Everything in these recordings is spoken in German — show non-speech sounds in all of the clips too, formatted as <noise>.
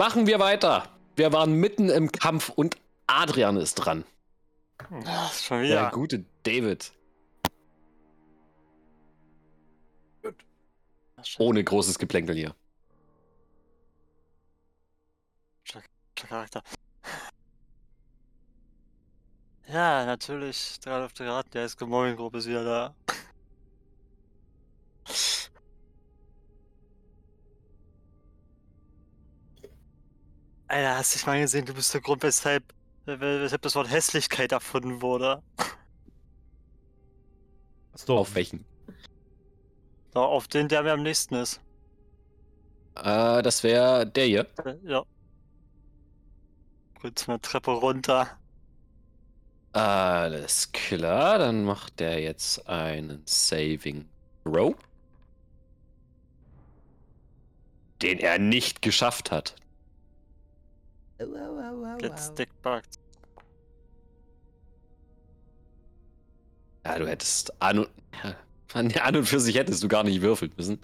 Machen wir weiter. Wir waren mitten im Kampf und Adrian ist dran. Ach, schon Der wieder. gute David. Ohne großes Geplänkel hier. der Charakter. <laughs> Ja, natürlich. Drei auf der Raten, der Eskimo-Gruppe ist wieder da. <laughs> Alter, hast du dich mal gesehen, du bist der Grund, weshalb, weshalb das Wort Hässlichkeit erfunden wurde. So, Auf welchen? Da, auf den, der mir am nächsten ist. Äh, das wäre der hier. Äh, Ja. Gut, eine Treppe runter. Alles klar, dann macht der jetzt einen Saving Throw. Den er nicht geschafft hat. Jetzt dickbugged. Ja, du hättest an und, <laughs> ja, an, und für sich hättest du gar nicht würfeln müssen.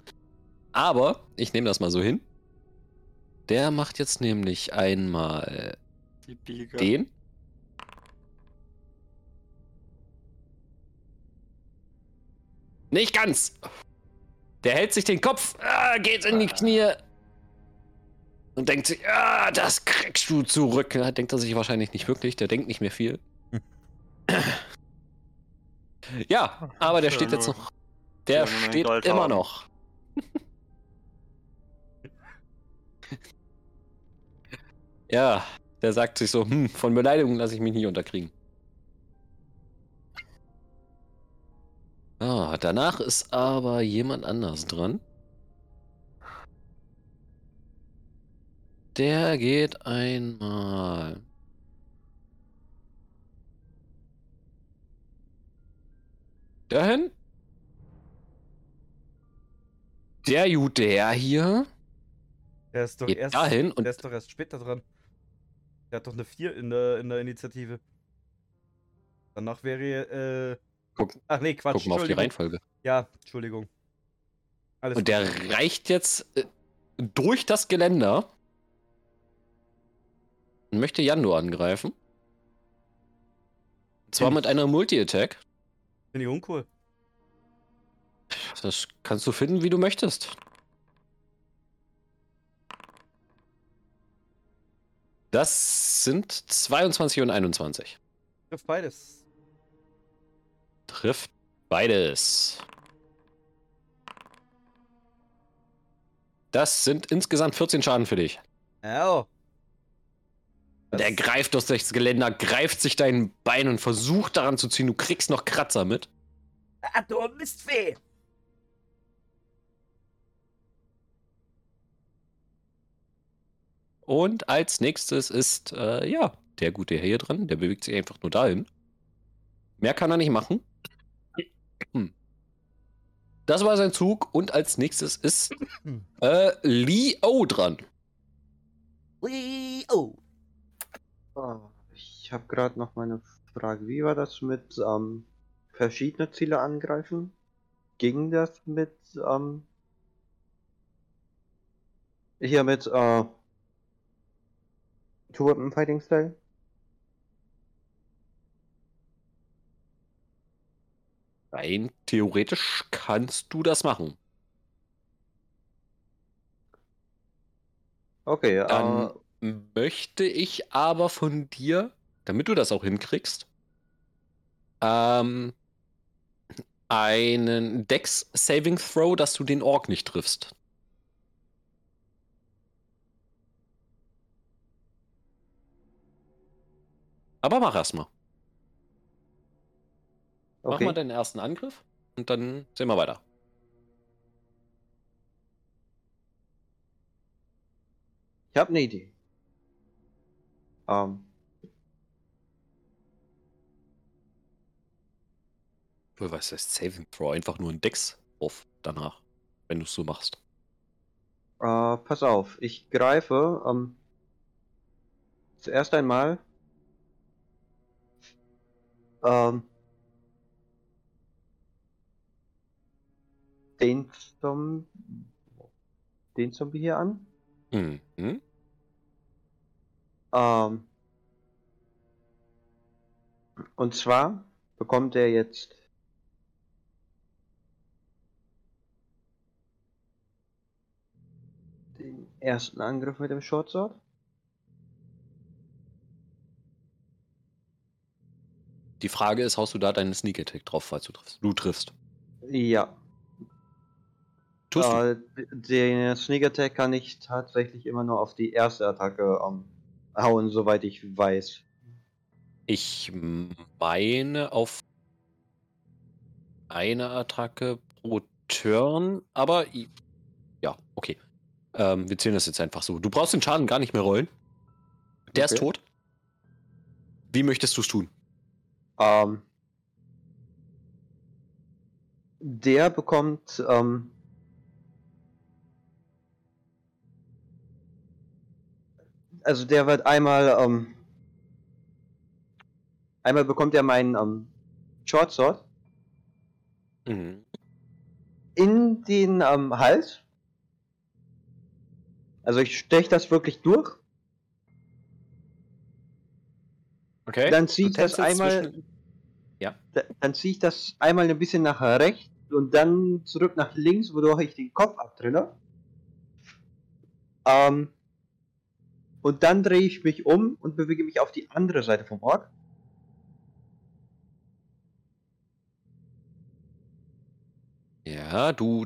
Aber ich nehme das mal so hin. Der macht jetzt nämlich einmal den. Nicht ganz. Der hält sich den Kopf, ah, geht in die Knie und denkt sich, ah, das kriegst du zurück. Ja, denkt er sich wahrscheinlich nicht wirklich, der denkt nicht mehr viel. <laughs> ja, aber der steht jetzt noch. Der steht immer noch. <laughs> ja, der sagt sich so, hm, von Beleidigung lasse ich mich nicht unterkriegen. Ah, danach ist aber jemand anders dran. Der geht einmal. Dahin. Der Jute Herr hier der ist doch geht erst, dahin und der ist doch erst später dran. Der hat doch eine 4 in der, in der Initiative. Danach wäre, äh, Guck- ach nee, Quatsch. guck mal auf die. Reihenfolge. Ja, Entschuldigung. Alles Und der reicht jetzt äh, durch das Geländer und möchte Jando angreifen. Und zwar mit einer Multi-Attack. Finde ich uncool. Das kannst du finden, wie du möchtest. Das sind 22 und 21. Trifft beides. Trifft beides. Das sind insgesamt 14 Schaden für dich. Au. Der greift durch das Geländer, greift sich dein Bein und versucht daran zu ziehen. Du kriegst noch Kratzer mit. Ah, du Mistfee! Und als nächstes ist, äh, ja, der gute Herr hier dran. Der bewegt sich einfach nur dahin. Mehr kann er nicht machen. Hm. Das war sein Zug. Und als nächstes ist äh, Lee O dran. Ah, Ich habe gerade noch meine Frage. Wie war das mit ähm, verschiedene Ziele angreifen? Ging das mit ähm, hier mit äh, Two Weapon Fighting Style? Rein theoretisch kannst du das machen. Okay, Dann äh, möchte ich aber von dir, damit du das auch hinkriegst, ähm, einen Dex Saving Throw, dass du den Ork nicht triffst. Aber mach erst mal. Mach okay. mal deinen ersten Angriff und dann sehen wir weiter. Ich habe eine Idee. Ähm, Wohl, was heißt Saving Throw? Einfach nur ein Dex auf danach, wenn du es so machst. Äh, pass auf, ich greife ähm, zuerst einmal ähm, den Zombie, den Zombie hier an. Mhm. Ähm, und zwar bekommt er jetzt den ersten Angriff mit dem Short Sword. Die Frage ist, haust du da deinen Sneak Attack drauf, falls du triffst? Du triffst. Ja, Tust du? äh, den Sneak Attack kann ich tatsächlich immer nur auf die erste Attacke ähm, hauen, soweit ich weiß. Ich meine auf eine Attacke pro Turn, aber ja, okay. Ähm, wir zählen das jetzt einfach so. Du brauchst den Schaden gar nicht mehr rollen. Der ist Okay. tot. Wie möchtest du es tun? Ähm, der bekommt ähm, also der wird einmal ähm, einmal bekommt er meinen ähm, Short Sword Mhm. in den ähm, Hals. Also ich steche das wirklich durch. Okay. Dann ziehe ich das einmal. zwischen- Ja. Da, dann ziehe ich das einmal ein bisschen nach rechts und dann zurück nach links, wodurch ich den Kopf abtrenne. Ähm, und dann drehe ich mich um und bewege mich auf die andere Seite vom Ork. Ja, du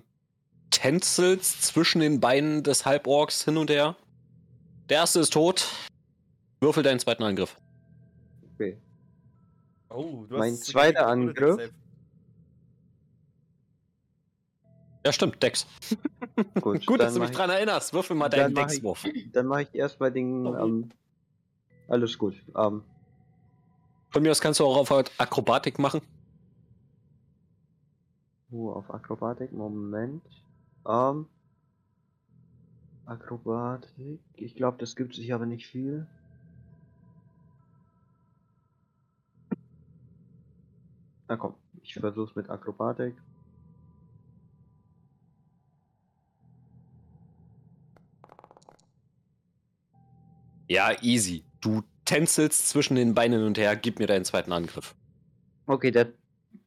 tänzelst zwischen den Beinen des Halborks hin und her. Der erste ist tot. Würfel deinen zweiten Angriff. Okay. Oh, du Mein hast zweiter Angriff. Ja, stimmt, Dex. <laughs> Gut, Gut, dass du mich dran erinnerst. Würfel mal deinen Dexwurf. Dann mache ich erstmal den. Oh. Ähm, alles gut. Ähm, Von mir aus kannst du auch auf Akrobatik machen. uh, auf Akrobatik, Moment. Ähm, Akrobatik. Ich glaube, das gibt sich aber nicht viel. Na komm, ich versuch's mit Akrobatik. Ja, easy. Du tänzelst zwischen den Beinen hin und her. Gib mir deinen zweiten Angriff. Okay, der,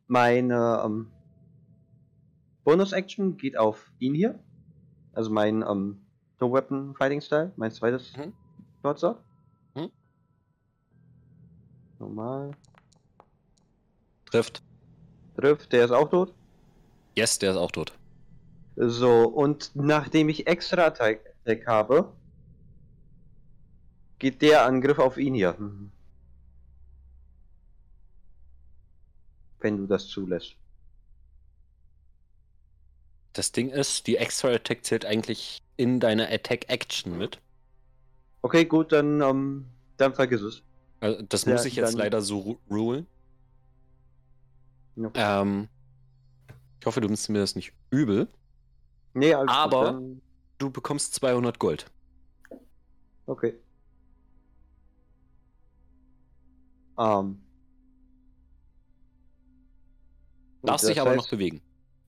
meine ähm, Bonus-Action geht auf ihn hier. Also mein ähm, No-Weapon-Fighting-Style, mein zweites Mhm. Sword. Mhm. Normal. Trifft. Trifft, der ist auch tot. Yes, der ist auch tot. So, und nachdem ich extra Attack habe, geht der Angriff auf ihn hier. Mhm. Wenn du das zulässt. Das Ding ist, die Extra Attack zählt eigentlich in deiner Attack Action mit. Okay, gut, dann, ähm, dann vergiss es. Also, das Ja, muss ich jetzt leider so ru- rulen. Ja. Ähm, ich hoffe, du nimmst mir das nicht übel. Nee, alles Aber- gut, dann, Du bekommst 200 Gold. okay. Ähm. Dich das aber heißt, noch bewegen.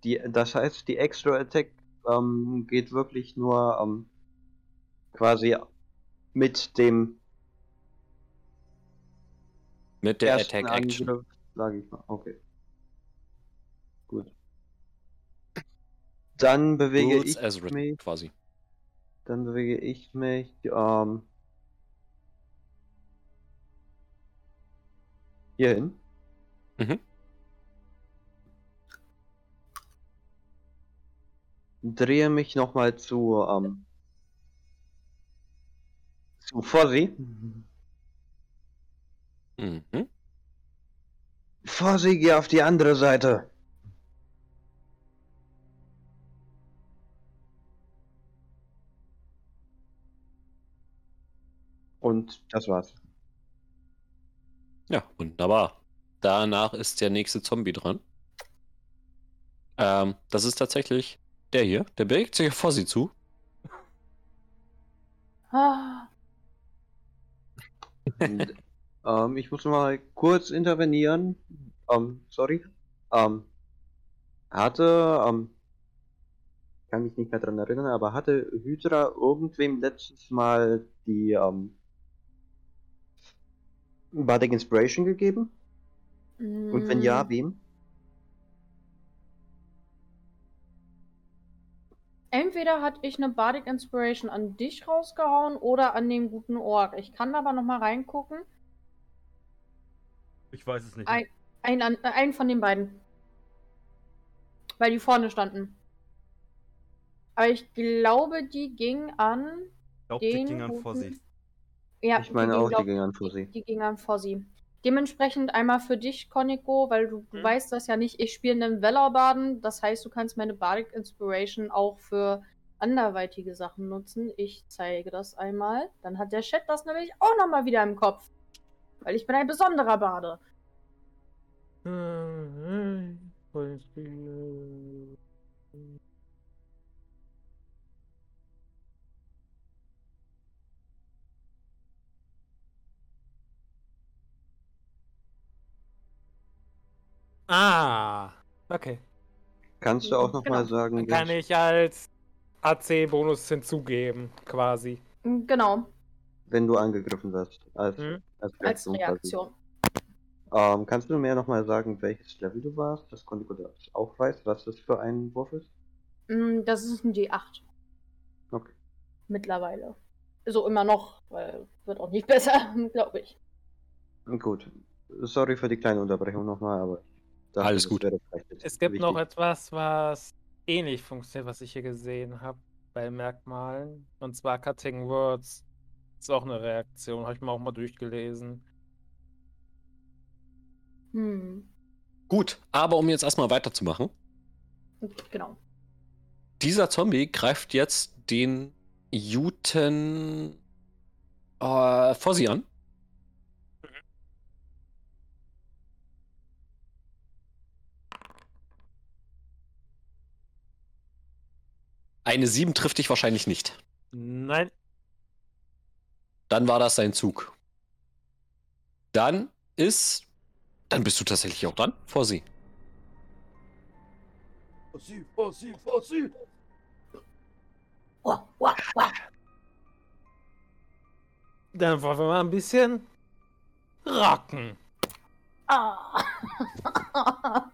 Die, das heißt, die Extra Attack ähm, geht wirklich nur ähm, quasi mit dem Mit der Attack Action. Angriff, sage ich mal. Okay. Gut. Dann bewege Rules ich written, mich, quasi. dann bewege ich mich ähm, hierhin. Mhm. Drehe mich nochmal zu ähm, zu Fossi. Mhm. Fossi, geh auf die andere Seite. Und das war's. Ja, wunderbar. Danach ist der nächste Zombie dran. Ähm, das ist tatsächlich der hier. Der bewegt sich vor sie zu. Ah, <laughs> ähm, ich muss mal kurz intervenieren. Ähm, sorry. Ähm, hatte, ähm, kann mich nicht mehr dran erinnern, aber hatte Hydra irgendwem letztes Mal die, ähm, Bardic Inspiration gegeben? Und wenn Mm. ja, wem? Entweder hatte ich eine Bardic Inspiration an dich rausgehauen oder an den guten Ork. Ich kann aber noch mal reingucken. Ich weiß es nicht. Ein, ein, an- äh, einen von den beiden. Weil die vorne standen. Aber ich glaube, die ging an ich glaube, die den ging an guten- Fossi. Ja, ich meine ging, auch, glaub- die ging an Fussi. Die ging an Fossi. Dementsprechend einmal für dich, Koniko, weil du, du Mhm. weißt das ja nicht. Ich spiele einen Wellerbaden. Das heißt, du kannst meine Bardic Inspiration auch für anderweitige Sachen nutzen. Ich zeige das einmal. Dann hat der Chat das nämlich auch nochmal wieder im Kopf. Weil ich bin ein besonderer Bade. Ah, okay. Kannst du auch nochmal Genau. sagen, Dann kann ich als AC-Bonus hinzugeben, quasi. Genau, wenn du angegriffen wirst? Als, Hm? als als Reaktion. quasi. Reaktion. Ähm, kannst du mir nochmal sagen, welches Level du warst, dass Kondigo das auch weiß, was das für ein Wurf ist? Mm, Das ist ein D8 Okay. mittlerweile. So immer noch, weil wird auch nicht <laughs> besser, glaube ich. Gut. Sorry für die kleine Unterbrechung nochmal, aber ich dachte, Alles gut. Es gibt noch wichtig. etwas, was ähnlich funktioniert, was ich hier gesehen habe bei Merkmalen. Und zwar Cutting Words. Ist auch eine Reaktion, habe ich mir auch mal durchgelesen. Hm. Gut, aber um jetzt erstmal weiterzumachen. Genau. Dieser Zombie greift jetzt den Juten äh, Fossi an. Eine 7 trifft dich wahrscheinlich nicht. Nein, Dann war das sein Zug. Dann ist. Dann bist du tatsächlich auch dran, Fossi. Fossi, Fossi, Fossi. Oh, oh, oh. dann wollen wir mal ein bisschen rocken. Ah. <laughs>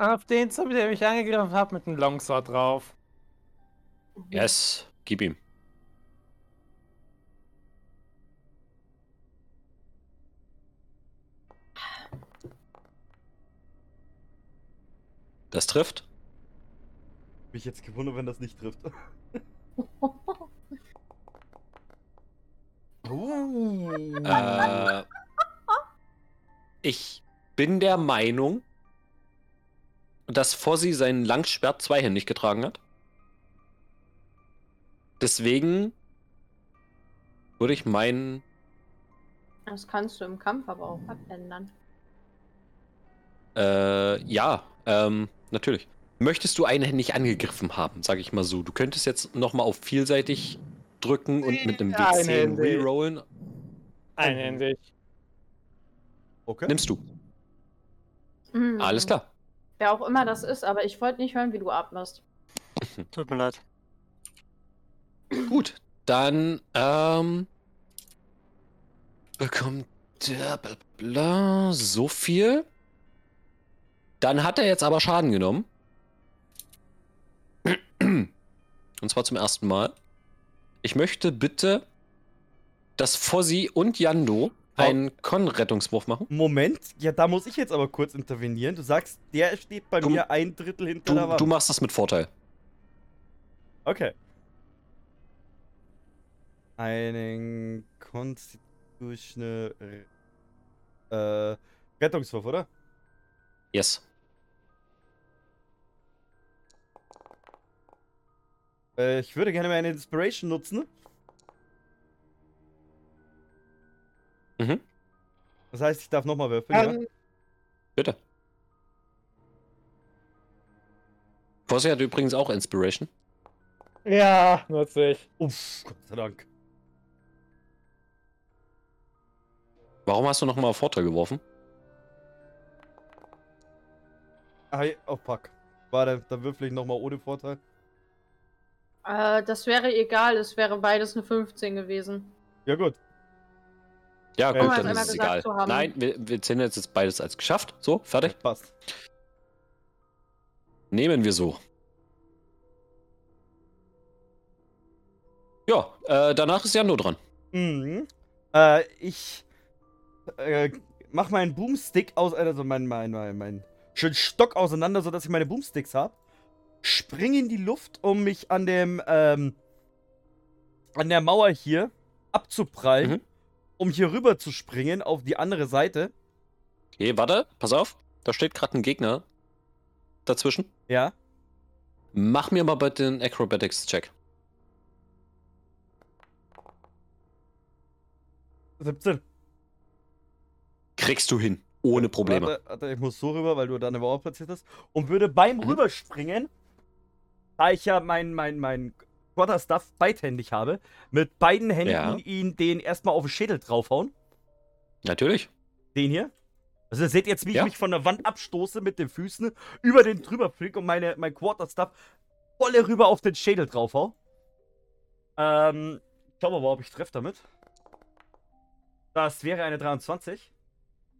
Auf den Zombie, der mich angegriffen hat, mit einem Longsword drauf. Yes, gib ihm. Das trifft. Mich jetzt gewundert, wenn das nicht trifft. Uh. <laughs> Äh, ich bin der Meinung, dass Fossi sein Langschwert zweihändig getragen hat. Deswegen würde ich meinen. Das kannst du im Kampf aber auch abändern. Äh, ja, ähm, natürlich. Möchtest du einhändig angegriffen haben, sage ich mal so. Du könntest jetzt nochmal auf vielseitig drücken und mit einem W10 Einhändig. rerollen. Einhändig. Okay. Nimmst du. Mhm. Alles klar. Wer auch immer das ist, aber ich wollte nicht hören, wie du atmest. <laughs> Tut mir leid. Gut, dann ähm, bekommt der bla bla, so viel. Dann hat er jetzt aber Schaden genommen. <clears throat> Und zwar zum ersten Mal. Ich möchte bitte, dass Fossi und Yando einen Con-Rettungswurf machen. Moment, ja, da muss ich jetzt aber kurz intervenieren. Du sagst, der steht bei Du- mir ein Drittel hinter der Du, Wand. du machst das mit Vorteil. Okay. Einen Constitutional äh, Rettungswurf, oder? Yes. Äh, ich würde gerne meine Inspiration nutzen. Mhm. Das heißt, ich darf nochmal würfeln, ja? Ähm, Bitte. Fossi hat übrigens auch Inspiration. ja, nutze ich. Uff, Gott sei Dank. Warum hast du nochmal auf Vorteil geworfen? Ah, oh fuck. Warte, dann würfel ich nochmal ohne Vorteil. Äh, das wäre egal, es wäre beides eine 15 gewesen. Ja, gut. Ja, gut, dann ist es egal. Nein, wir, wir zählen jetzt, jetzt beides als geschafft. So, fertig. Passt. Nehmen wir so. Ja, äh, danach ist Jando dran. Mhm. Äh, ich äh, mach meinen Boomstick aus, also mein, mein, mein, mein schön Stock auseinander, sodass ich meine Boomsticks habe. Spring in die Luft, um mich an dem, ähm, an der Mauer hier abzuprallen, Mhm. Um hier rüber zu springen auf die andere Seite. Okay, warte, pass auf. Da steht gerade ein Gegner dazwischen. Ja. Mach mir mal bitte den Acrobatics-Check. 17. Kriegst du hin. Ohne Probleme. Warte, warte, ich muss so rüber, weil du da eine Mauer platziert hast. Und würde beim Mhm. Rüberspringen, da ich ja mein, mein, mein Quarterstuff beidhändig habe, mit beiden Händen Ja. ihn den erstmal auf den Schädel draufhauen. Natürlich. Den hier. Also ihr seht jetzt, wie Ja. ich mich von der Wand abstoße mit den Füßen, über den drüber flieg und meine, mein Quarterstuff volle rüber auf den Schädel draufhau. Ähm, ich glaube aber, ob ich treffe damit. Das wäre eine 23.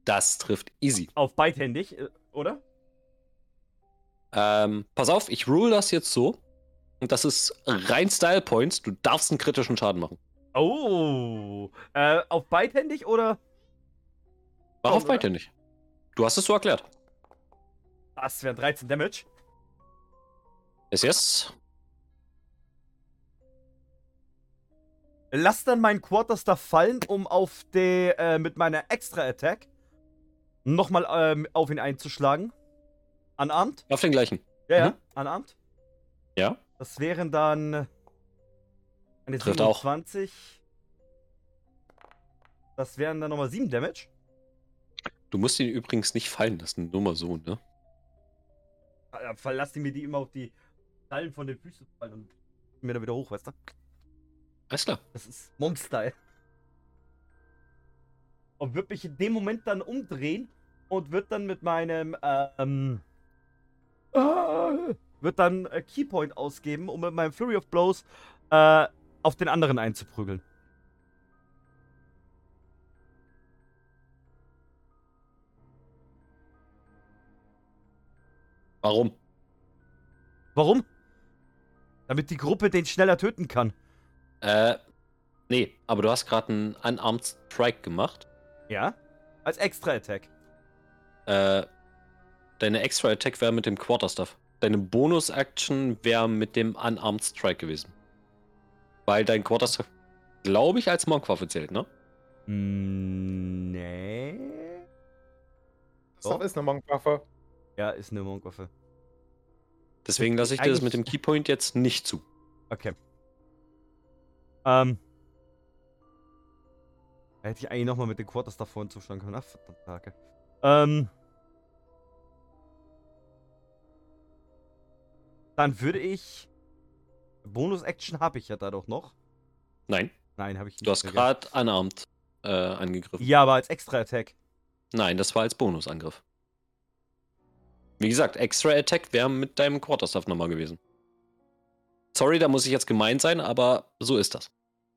Das trifft easy. Auf beidhändig, äh, oder? Ähm, pass auf, ich rule das jetzt so. Und das ist rein Style Points. Du darfst einen kritischen Schaden machen. Oh. Äh, auf beidhändig oder? Mach auf nicht. Du hast es so erklärt. Das wären 13 Damage. Ist jetzt. Lass dann meinen Quarterstaff fallen, um auf die, äh, mit meiner Extra-Attack nochmal ähm, auf ihn einzuschlagen. Unarmed? Auf den gleichen. Ja, ja, Mhm. unarmed. Ja? Das wären dann eine Trifft auch. 27. Das wären dann nochmal 7 Damage. Du musst ihn übrigens nicht fallen lassen. Nur mal so, ne? Ja, Verlass die mir die immer auf die Krallen von den Füßen fallen und mir da wieder hoch, weißt du? Alles klar. Das ist Monk-Style. Und wird mich in dem Moment dann umdrehen und wird dann mit meinem, ähm, ah, wird dann äh, Keypoint ausgeben, um mit meinem Flurry of Blows äh, auf den anderen einzuprügeln. Warum? Warum? Damit die Gruppe den schneller töten kann. Äh, nee, aber du hast gerade einen Unarmed Strike gemacht. Ja? Als Extra-Attack. Äh, deine Extra Attack wäre mit dem Quarterstaff. Deine Bonus-Action wäre mit dem Unarmed Strike gewesen. Weil dein Quarterstaff, glaube ich, als Monkwaffe zählt, ne? Mm, nee. Das ist eine Monkwaffe. Ja, ist eine Monkwaffe. Deswegen lasse ich dir das mit dem Keypoint jetzt nicht zu. Okay. Ähm. Hätte ich eigentlich nochmal mit den Quarters da vorne zuschlagen können. Ach, verdammt, Hake. Ähm. Dann würde ich. Bonus-Action habe ich ja da doch noch. Nein, Nein, habe ich nicht. du hast gerade Unarmed äh, angegriffen. Ja, aber als Extra-Attack. Nein, das war als Bonusangriff. Wie gesagt, Extra Attack wäre mit deinem Quarterstaff nochmal gewesen. Sorry, da muss ich jetzt gemein sein, aber so ist das.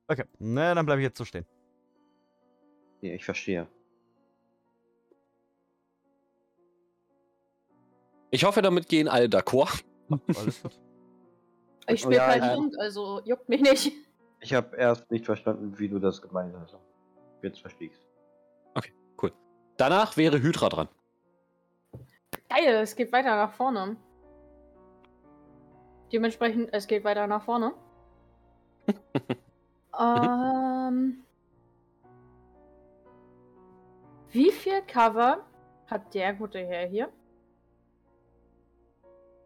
Okay. Na, dann bleibe ich jetzt so stehen. Ja, ich verstehe. Ich hoffe, damit gehen alle d'accord. Alles gut. <laughs> Ich spiele Ja, keinen Hund, also juckt mich nicht. Ich habe erst nicht verstanden, wie du das gemeint hast. Jetzt verstehe ich's. Danach wäre Hydra dran. Geil, es geht weiter nach vorne. Dementsprechend, es geht weiter nach vorne. <laughs> ähm, wie viel Cover hat der gute Herr hier?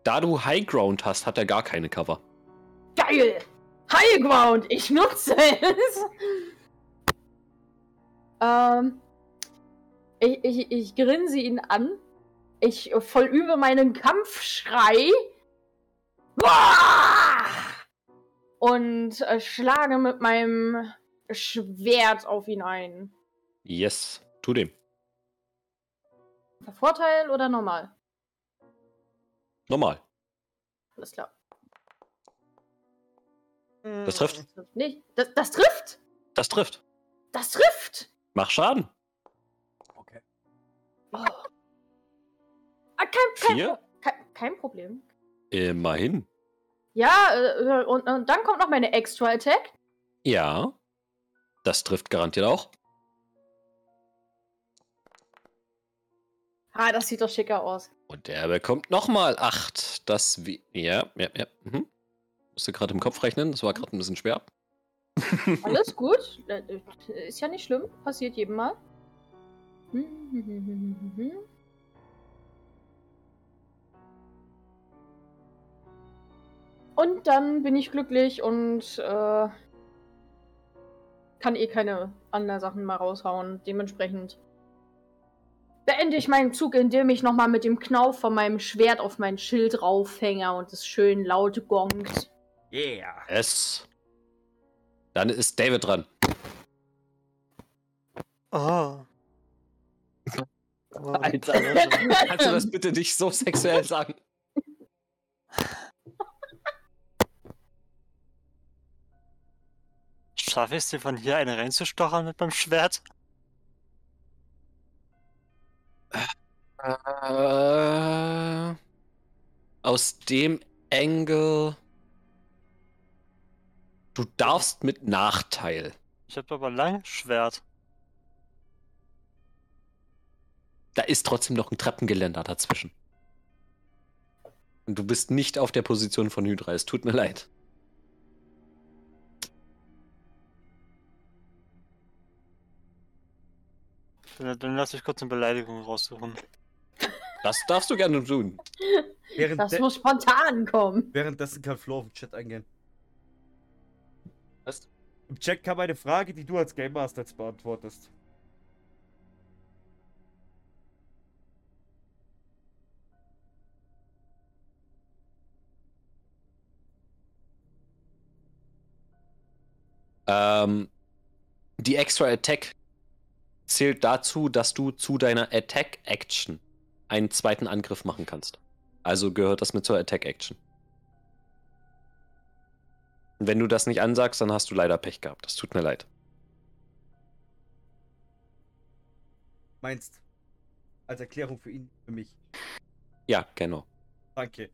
Da du High Ground hast, hat er gar keine Cover. Geil! High Ground, ich nutze es! ähm, ich, ich, ich grinse ihn an. Ich vollübe meinen Kampfschrei. Und äh, schlage mit meinem Schwert auf ihn ein. Yes, tu dem. Vorteil oder normal? Normal. Alles klar. Das trifft. Das trifft nicht. Das, das trifft! Das trifft. Das trifft! Mach Schaden. Oh. Ah, kein, kein, Vier? kein, kein Problem. Immerhin. Ja, äh, und, und dann kommt noch meine Extra Attack. Ja. Das trifft garantiert auch. Ah, das sieht doch schicker aus. Und der bekommt nochmal 8. Das wie. Ja, ja, ja. Mhm. Musste gerade im Kopf rechnen, das war gerade ein bisschen schwer. <laughs> Alles gut. Ist ja nicht schlimm. Passiert jedem Mal. Und dann bin ich glücklich und äh, kann eh keine anderen Sachen mal raushauen. Dementsprechend beende ich meinen Zug, indem ich nochmal mit dem Knauf von meinem Schwert auf mein Schild raufhänge und es schön laut gongt. Yeah. Es. Dann ist David dran. Oh. Oh, <laughs> Alter. Kannst du das bitte nicht so sexuell sagen? Schaffe ich es dir von hier eine reinzustochern mit meinem Schwert? Äh, aus dem Engel. Du darfst mit Nachteil. Ich habe aber lang Schwert. Da ist trotzdem noch ein Treppengeländer dazwischen. Und du bist nicht auf der Position von Hydra. Es tut mir leid. Dann, dann lass ich kurz eine Beleidigung raussuchen. Das darfst du gerne tun. Während Das muss spontan kommen. währenddessen kann Flo auf den Chat eingehen. Was? Im Chat kam eine Frage, die du als Game Master jetzt beantwortest. Ähm, die Extra Attack zählt dazu, dass du zu deiner Attack Action einen zweiten Angriff machen kannst. Also gehört das mit zur Attack Action. Und wenn du das nicht ansagst, dann hast du leider Pech gehabt. Das tut mir leid. Meinst als Erklärung für ihn, für mich. Ja, genau. Danke.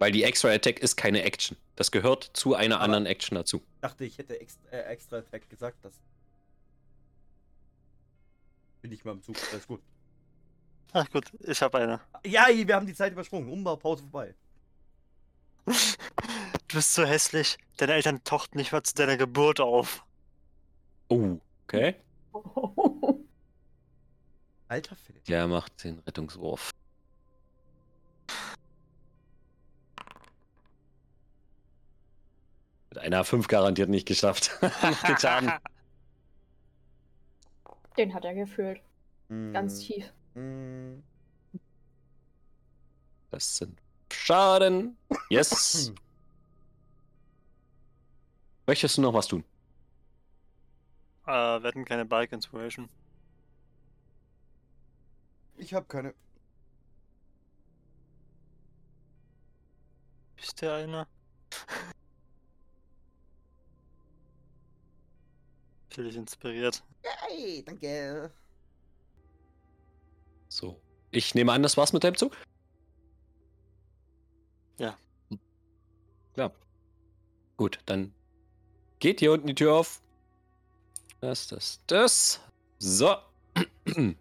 Weil die Extra Attack ist keine Action. Das gehört zu einer Aber- anderen Action dazu. Dachte, ich hätte extra, äh, extra Attack gesagt. Das bin ich mal im Zug. Alles gut. Ach gut, ich habe eine. Ja, wir haben die Zeit übersprungen. Umbaupause vorbei. Du bist so hässlich. Deine Eltern tochten nicht mal zu deiner Geburt auf. Oh, okay. Alter Philipp. Der macht den Rettungswurf. Mit einer 5 garantiert nicht geschafft. <laughs> Macht <laughs> den hat er gefühlt. Ganz Mm, tief. mm. Das sind Schaden. Yes. <clears throat> Möchtest du noch was tun? Äh, wir hatten keine Bike Inspiration. Ich habe keine. Ist der eine? Fühl dich inspiriert. Hey, danke. So. Ich nehme an, das war's mit deinem Zug? Ja. Klar. Gut, dann geht hier unten die Tür auf. Das, das, das. So. <clears throat>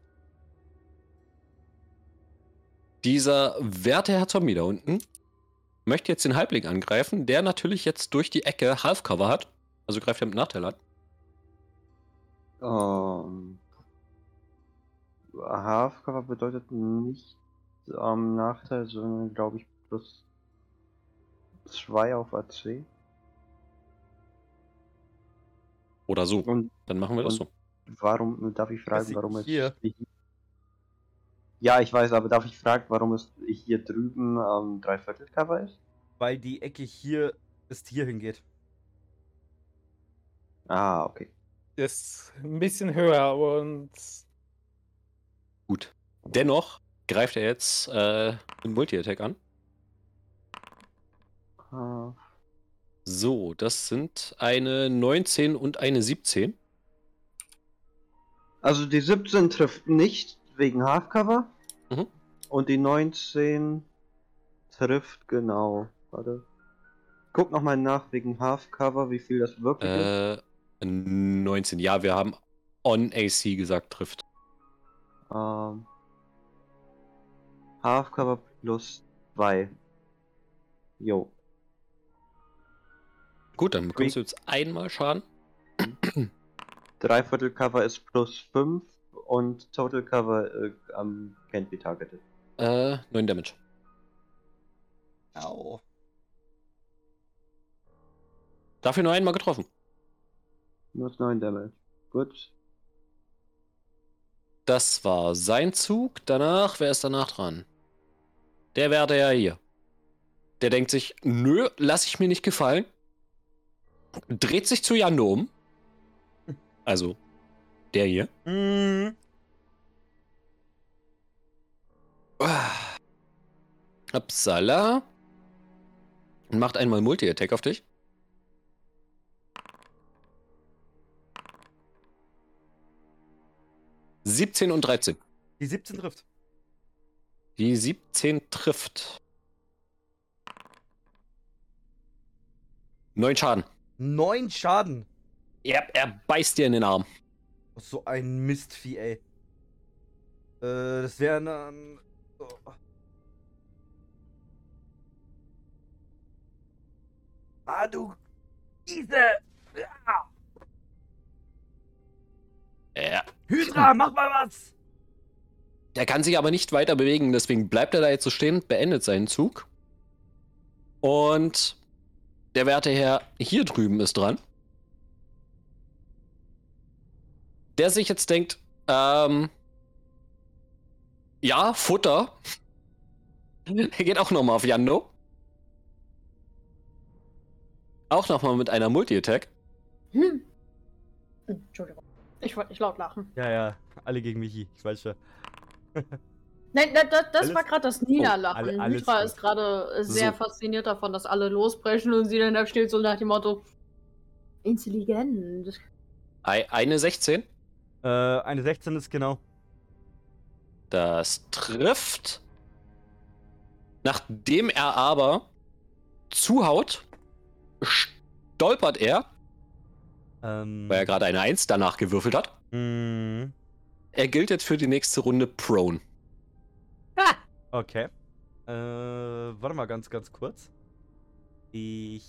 Dieser werte Herr Zombie da unten möchte jetzt den Halbling angreifen, der natürlich jetzt durch die Ecke Halfcover hat. Also greift er mit Nachteil an. Ähm, Halfcover bedeutet nicht am Nachteil, sondern glaube ich plus 2 auf AC. Oder so. Und Dann machen wir das so. warum, darf ich fragen, warum es hier- Ja, ich weiß, aber darf ich fragen, warum es hier drüben ähm, Dreiviertel-Cover ist? Weil die Ecke hier bis hier hingeht. Ah, okay. Ist ein bisschen höher und Gut. Dennoch greift er jetzt äh, den Multi-Attack an. Ah, So, das sind eine 19 und eine 17. Also die 17 trifft nicht wegen Halfcover. Mhm. Und die 19 trifft genau. Warte. Guck nochmal nach wegen Halfcover, wie viel das wirklich ist. Äh, 19. Ja, wir haben on AC gesagt, trifft. Ähm, Halfcover plus 2. Jo. Gut, dann bekommst du jetzt einmal Schaden. <clears throat> Dreiviertel Cover ist plus 5 und Total Cover äh, am can't be targeted. Äh, 9 Damage. Au. Dafür nur einmal getroffen. Nur 9 Damage. Gut. Das war sein Zug. Danach, wer ist danach dran? Der wäre ja hier. Der denkt sich, nö, lass ich mir nicht gefallen. Dreht sich zu Jando um. Also, der hier. Mm, Upsala. Und macht einmal Multi-Attack auf dich. Siebzehn und 13. die 17 trifft. Die 17 trifft. Neun Schaden. Neun Schaden. Er, er beißt dir in den Arm. So ein Mistvieh, ey. Äh, das wäre dann. Oh. Ah, du. Diese. Ah. Er, Hydra, mach mal was! der kann sich aber nicht weiter bewegen, deswegen bleibt er da jetzt so stehen, beendet seinen Zug. Und der werte Herr hier drüben ist dran. Der sich jetzt denkt, ähm, ja, Futter. <laughs> Er geht auch nochmal auf Jando. Auch nochmal mit einer Multi-Attack. Hm. Entschuldigung. Ich wollte nicht laut lachen. Ja, ja, alle gegen Michi, ich weiß schon. <laughs> Nein, da, da, das Alles- war gerade das Oh, Niederlachen. alle- gut. ist gerade äh, sehr So. fasziniert davon, dass alle losbrechen und sie dann da steht so nach dem Motto: Intelligent. Ei- Eine 16. Äh, eine 16 ist genau. Das trifft. Nachdem er aber zuhaut, stolpert er, Ähm. weil er gerade eine 1 danach gewürfelt hat. mm, Er gilt jetzt für die nächste Runde prone. Ha! okay. Äh, warte mal ganz, ganz kurz. Ich.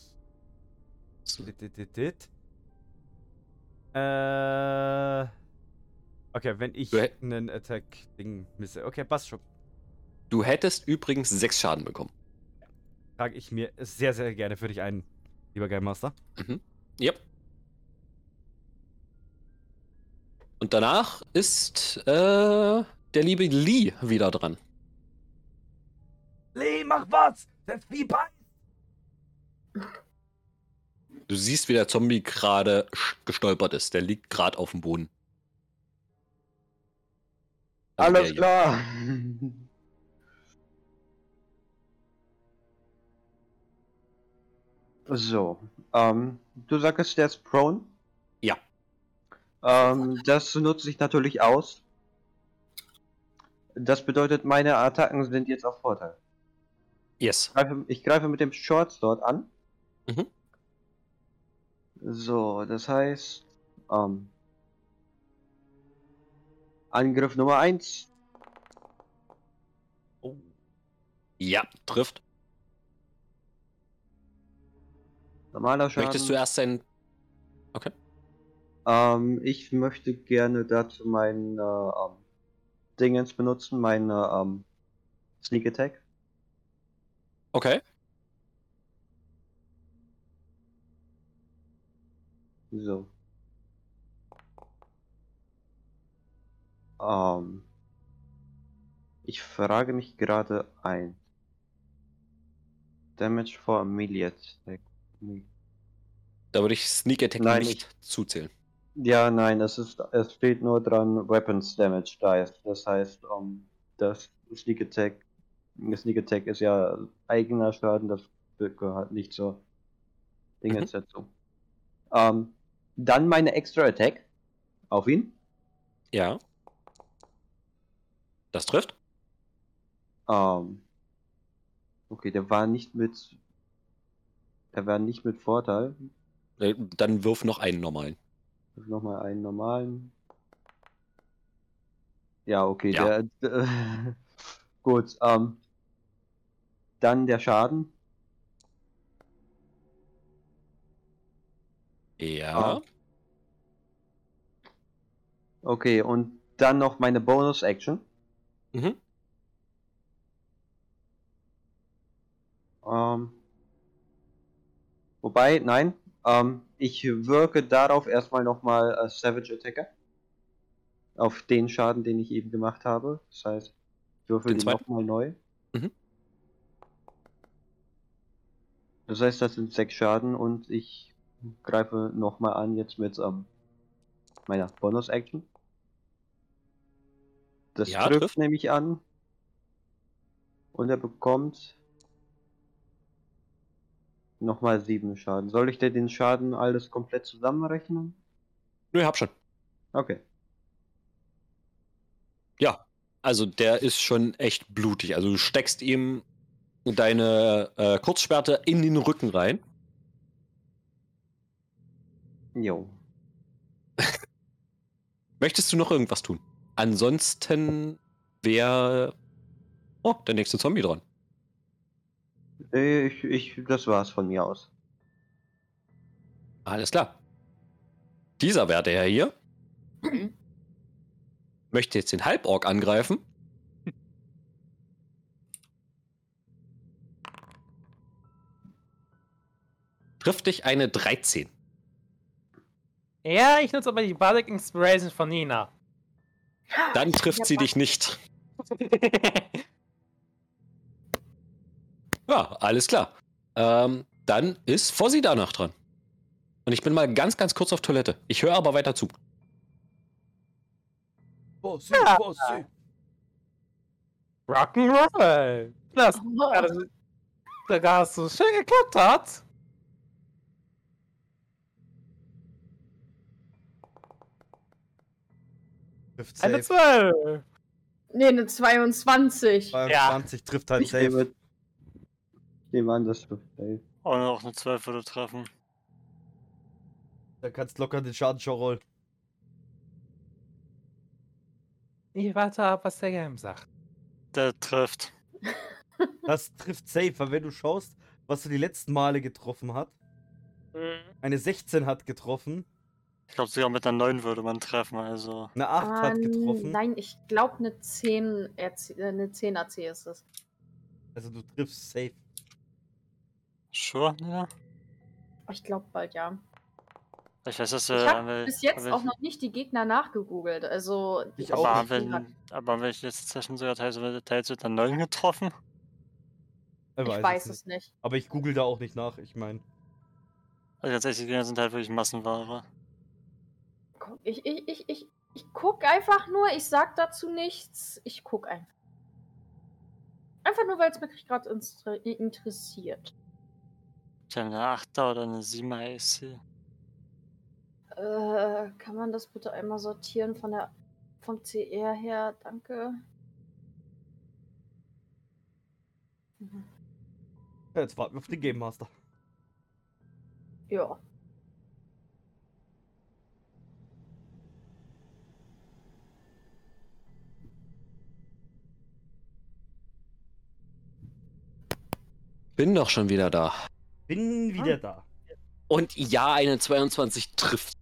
Äh. Okay, wenn ich einen Attack-Ding misse. Okay, passt schon. Du hättest übrigens 6 Schaden bekommen. Trage ich mir sehr, sehr gerne für dich ein, lieber Game Master. Mhm. Yep. Und danach ist äh, der liebe Lee wieder dran. Lee, mach was! Das Vieh beißt! Du siehst, wie der Zombie gerade gestolpert ist. Der liegt gerade auf dem Boden. Also Alles hier. klar. So, ähm, du sagst, der ist prone? Ähm, das nutze ich natürlich aus. Das bedeutet, meine Attacken sind jetzt auf Vorteil. Yes. Greife- Ich greife mit dem Short Sword an. Mhm. So, das heißt, ähm, Angriff Nummer 1. Ja, trifft. Normaler Schaden. Möchtest du erst sein. Okay. Ähm, ich möchte gerne dazu mein äh, ähm, Dingens benutzen, meine ähm, Sneak Attack. Okay. So. Ähm, ich frage mich gerade ein. Damage for a melee attack. Da würde ich Sneak Attack Nein, nicht zuzählen. Ja, nein, es ist, es steht nur dran Weapons Damage Dice. Das heißt, um, das Sneak Attack, Sneak Attack ist ja eigener Schaden, das gehört nicht zur Dingensetzung. Ähm, dann meine Extra Attack auf ihn. Ja. Das trifft. Ähm, okay, der war nicht mit. Der war nicht mit Vorteil. Äh, Dann wirf noch einen normalen. Nochmal einen normalen. Ja, okay, Ja. der. <laughs> gut, ähm. Dann der Schaden. Ja. Ah. Okay, und dann noch meine Bonus-Action. Mhm. Ähm, wobei, nein, ähm, ich wirke darauf erstmal nochmal äh, Savage Attacker. Auf den Schaden, den ich eben gemacht habe. Das heißt, ich würfel Den den nochmal neu. Mhm. Das heißt, das sind sechs Schaden und ich greife nochmal an jetzt mit ähm, meiner Bonus-Action. Das Ja, trifft trifft. nämlich an. Und er bekommt nochmal sieben Schaden. Soll ich dir den Schaden alles komplett zusammenrechnen? Nö, hab schon. Okay. Ja. Also der ist schon echt blutig. Also du steckst ihm deine äh, Kurzschwerte in den Rücken rein. Jo. <laughs> Möchtest du noch irgendwas tun? Ansonsten wäre oh, der nächste Zombie dran. Ich, ich, das war's von mir aus. Alles klar. Dieser Werte Herr hier <clears throat> möchte jetzt den Halborg angreifen. Trifft dich eine 13. Ja, ich nutze aber die Bardic Inspiration von Nina. Dann trifft sie dich nicht. <laughs> Ja, alles klar. Ähm, dann ist Fossi danach dran. Und ich bin mal ganz, ganz kurz auf Toilette. Ich höre aber weiter zu. Bossy, Ja. Bossy. Rock'n'Roll. Das, ja, das, da hast du schön geklettert. Trifft Eine safe. 12. Nee, eine 22. 22 trifft halt Ich safe. Nehme, an, dass du. Ey, Und auch eine 12 würde treffen. Da kannst locker den Schaden schon rollen. Ich warte ab, was der Game sagt. Der trifft. <laughs> Das trifft safe, weil wenn du schaust, was er die letzten Male getroffen hat, eine 16 hat getroffen, Ich glaube, sogar mit einer 9 würde man treffen, also. eine 8 hat Ähm, getroffen. Nein, ich glaube eine 10 RC, äh, eine 10 AC ist es. Also du triffst safe. Sure, ja. Ich glaube bald ja. Ich weiß, dass Ich äh, habe wel- bis jetzt auch noch nicht die Gegner nachgegoogelt. Also Ich also auch Aber nicht. wenn, aber wenn ich letzte Session sogar teils, teils mit einer 9 getroffen. Er ich weiß es nicht. Aber ich google da auch nicht nach. Ich meine, Also tatsächlich, die Gegner sind halt wirklich Massenware. Guck, Ich, ich, ich, ich, ich guck einfach nur, ich sag dazu nichts. Ich guck einfach. Einfach nur, weil es mich gerade interessiert. Ich habe eine 8er oder eine 7er AC. Äh, kann man das bitte einmal sortieren von der vom CR her? Danke. Mhm. ja, jetzt warten wir auf den Game Master. Ja. Bin doch schon wieder da. Bin wieder da. Und ja, eine 22 trifft.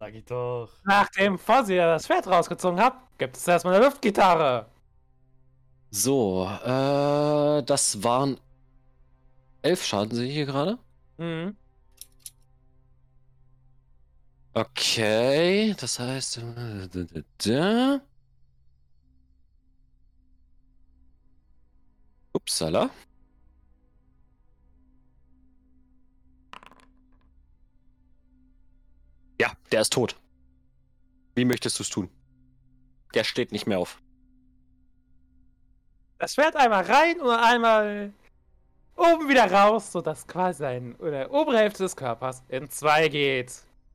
Sag ich doch. Nachdem Fossi das Schwert rausgezogen hat, gibt es erstmal eine Luftgitarre. So, äh, das waren elf Schaden, sehe ich hier gerade. Mhm. Okay, das heißt. da, da, da. Upsala. Ja, der ist tot. Wie möchtest du es tun? Der steht nicht mehr auf. Das Schwert einmal rein und einmal oben wieder raus, sodass quasi sein, oder obere Hälfte des Körpers in zwei geht.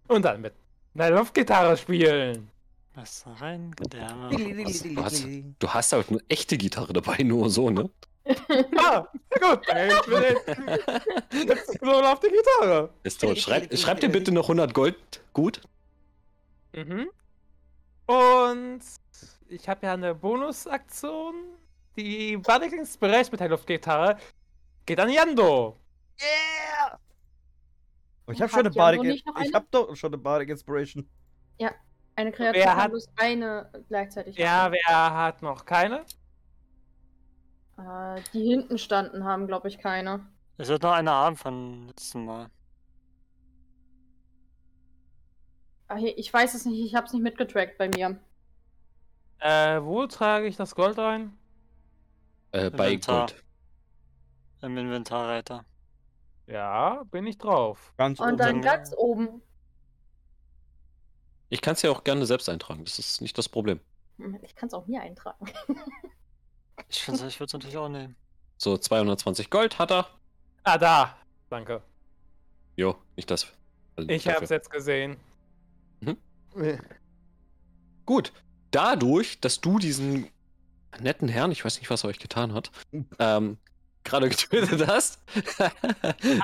Und dann mit einer Luftgitarre spielen. Messer rein. Was, du, hast, du hast halt eine echte Gitarre dabei, nur so, ne? Ah, na gut, jetzt so <laughs> auf die Gitarre. Ist tot. Schreib, schreib dir bitte noch 100 Gold. Gut. Mhm. Und ich habe ja eine Bonusaktion. Die Bardic Inspiration mit der Luftgitarre geht an Yando. Yeah! Oh, ich Hat hab schon eine Bardic. Ich eine? hab doch schon eine Bardic Inspiration. Eine Kreatur Wer hat- bloß eine gleichzeitig Ja, haben. wer hat noch keine? Äh, die hinten standen, haben, glaube ich, keine. Es wird noch eine haben von letzten Mal. Ah, ich weiß es nicht, ich habe es nicht mitgetrackt bei mir. Äh, wo trage ich das Gold ein? Äh, bei Inventar. Gold. Im Inventarreiter. Ja, bin ich drauf. Ganz Und oben. dann dann- ganz oben. Ich kann es ja auch gerne selbst eintragen. Das ist nicht das Problem. Ich kann es auch mir eintragen. <laughs> Ich, ich würde es natürlich auch nehmen. So, 220 Gold hat er. Ah, da. Danke. Jo, nicht das. also Ich dafür. hab's jetzt gesehen. Mhm. Gut. Dadurch, dass du diesen netten Herrn, ich weiß nicht, was er euch getan hat, ähm, gerade <laughs> getötet hast,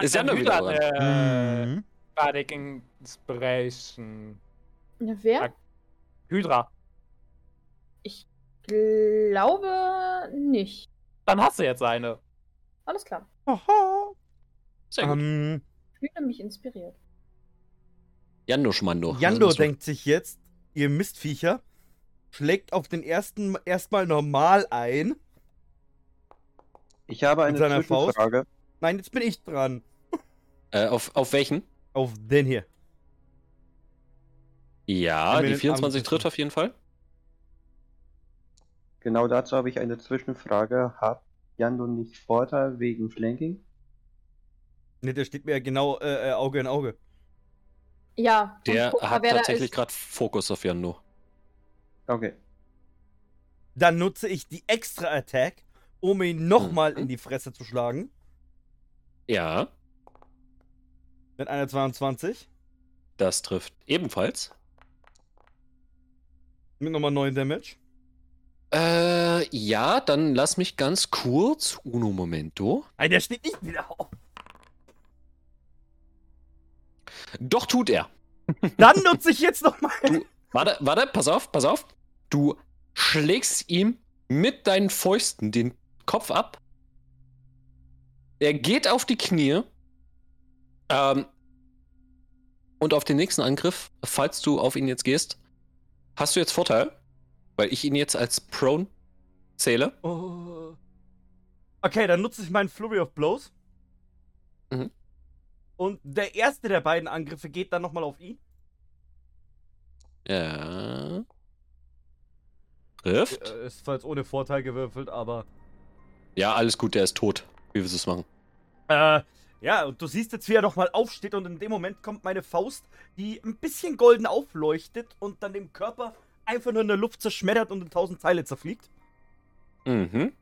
ist ja nur wieder dran. Äh, Mhm. Bardic Inspiration. Ne, Wer? Hydra. Glaube nicht. Dann hast du jetzt eine. Alles klar. Aha. Sehr gut. Ähm, Ich fühle mich inspiriert. Jando Schmando. Jando ist das denkt sich jetzt, ihr Mistviecher, schlägt auf den ersten erstmal normal ein. Ich habe eine seiner Faust? Zwischenfrage. Nein, jetzt bin ich dran. Äh, auf, auf welchen? Auf den hier. Ja, die den 24 Arm trifft auf jeden Fall. Genau dazu habe ich eine Zwischenfrage. Hat Jando nicht Vorteil wegen Flanking? Ne, der steht mir ja genau äh, äh, Auge in Auge. Ja. Der guck hat tatsächlich gerade Fokus auf Jando. Okay. Dann nutze ich die extra Attack, um ihn nochmal Mhm. in die Fresse zu schlagen. Ja, Mit einer 22. das trifft ebenfalls. Mit nochmal 9 Damage. Äh, ja, dann lass mich ganz kurz. Uno momento. Nein, der steht nicht wieder auf. Doch tut er. <laughs> Dann nutze ich jetzt nochmal. Warte, warte, pass auf, pass auf. Du schlägst ihm mit deinen Fäusten den Kopf ab. Er geht auf die Knie. Ähm, und auf den nächsten Angriff, falls du auf ihn jetzt gehst, hast du jetzt Vorteil, weil ich ihn jetzt als Prone zähle. Oh. Okay, dann nutze ich meinen Flurry of Blows. Mhm. Und der erste der beiden Angriffe geht dann nochmal auf ihn. Ja. Trifft. Äh, ist zwar jetzt ohne Vorteil gewürfelt, aber. Ja, alles gut, der ist tot. Wie willst du es machen? Äh, ja, und du siehst jetzt, wie er nochmal aufsteht und in dem Moment kommt meine Faust, die ein bisschen golden aufleuchtet und dann dem Körper einfach nur in der Luft zerschmettert und in tausend Teile zerfliegt. Mhm.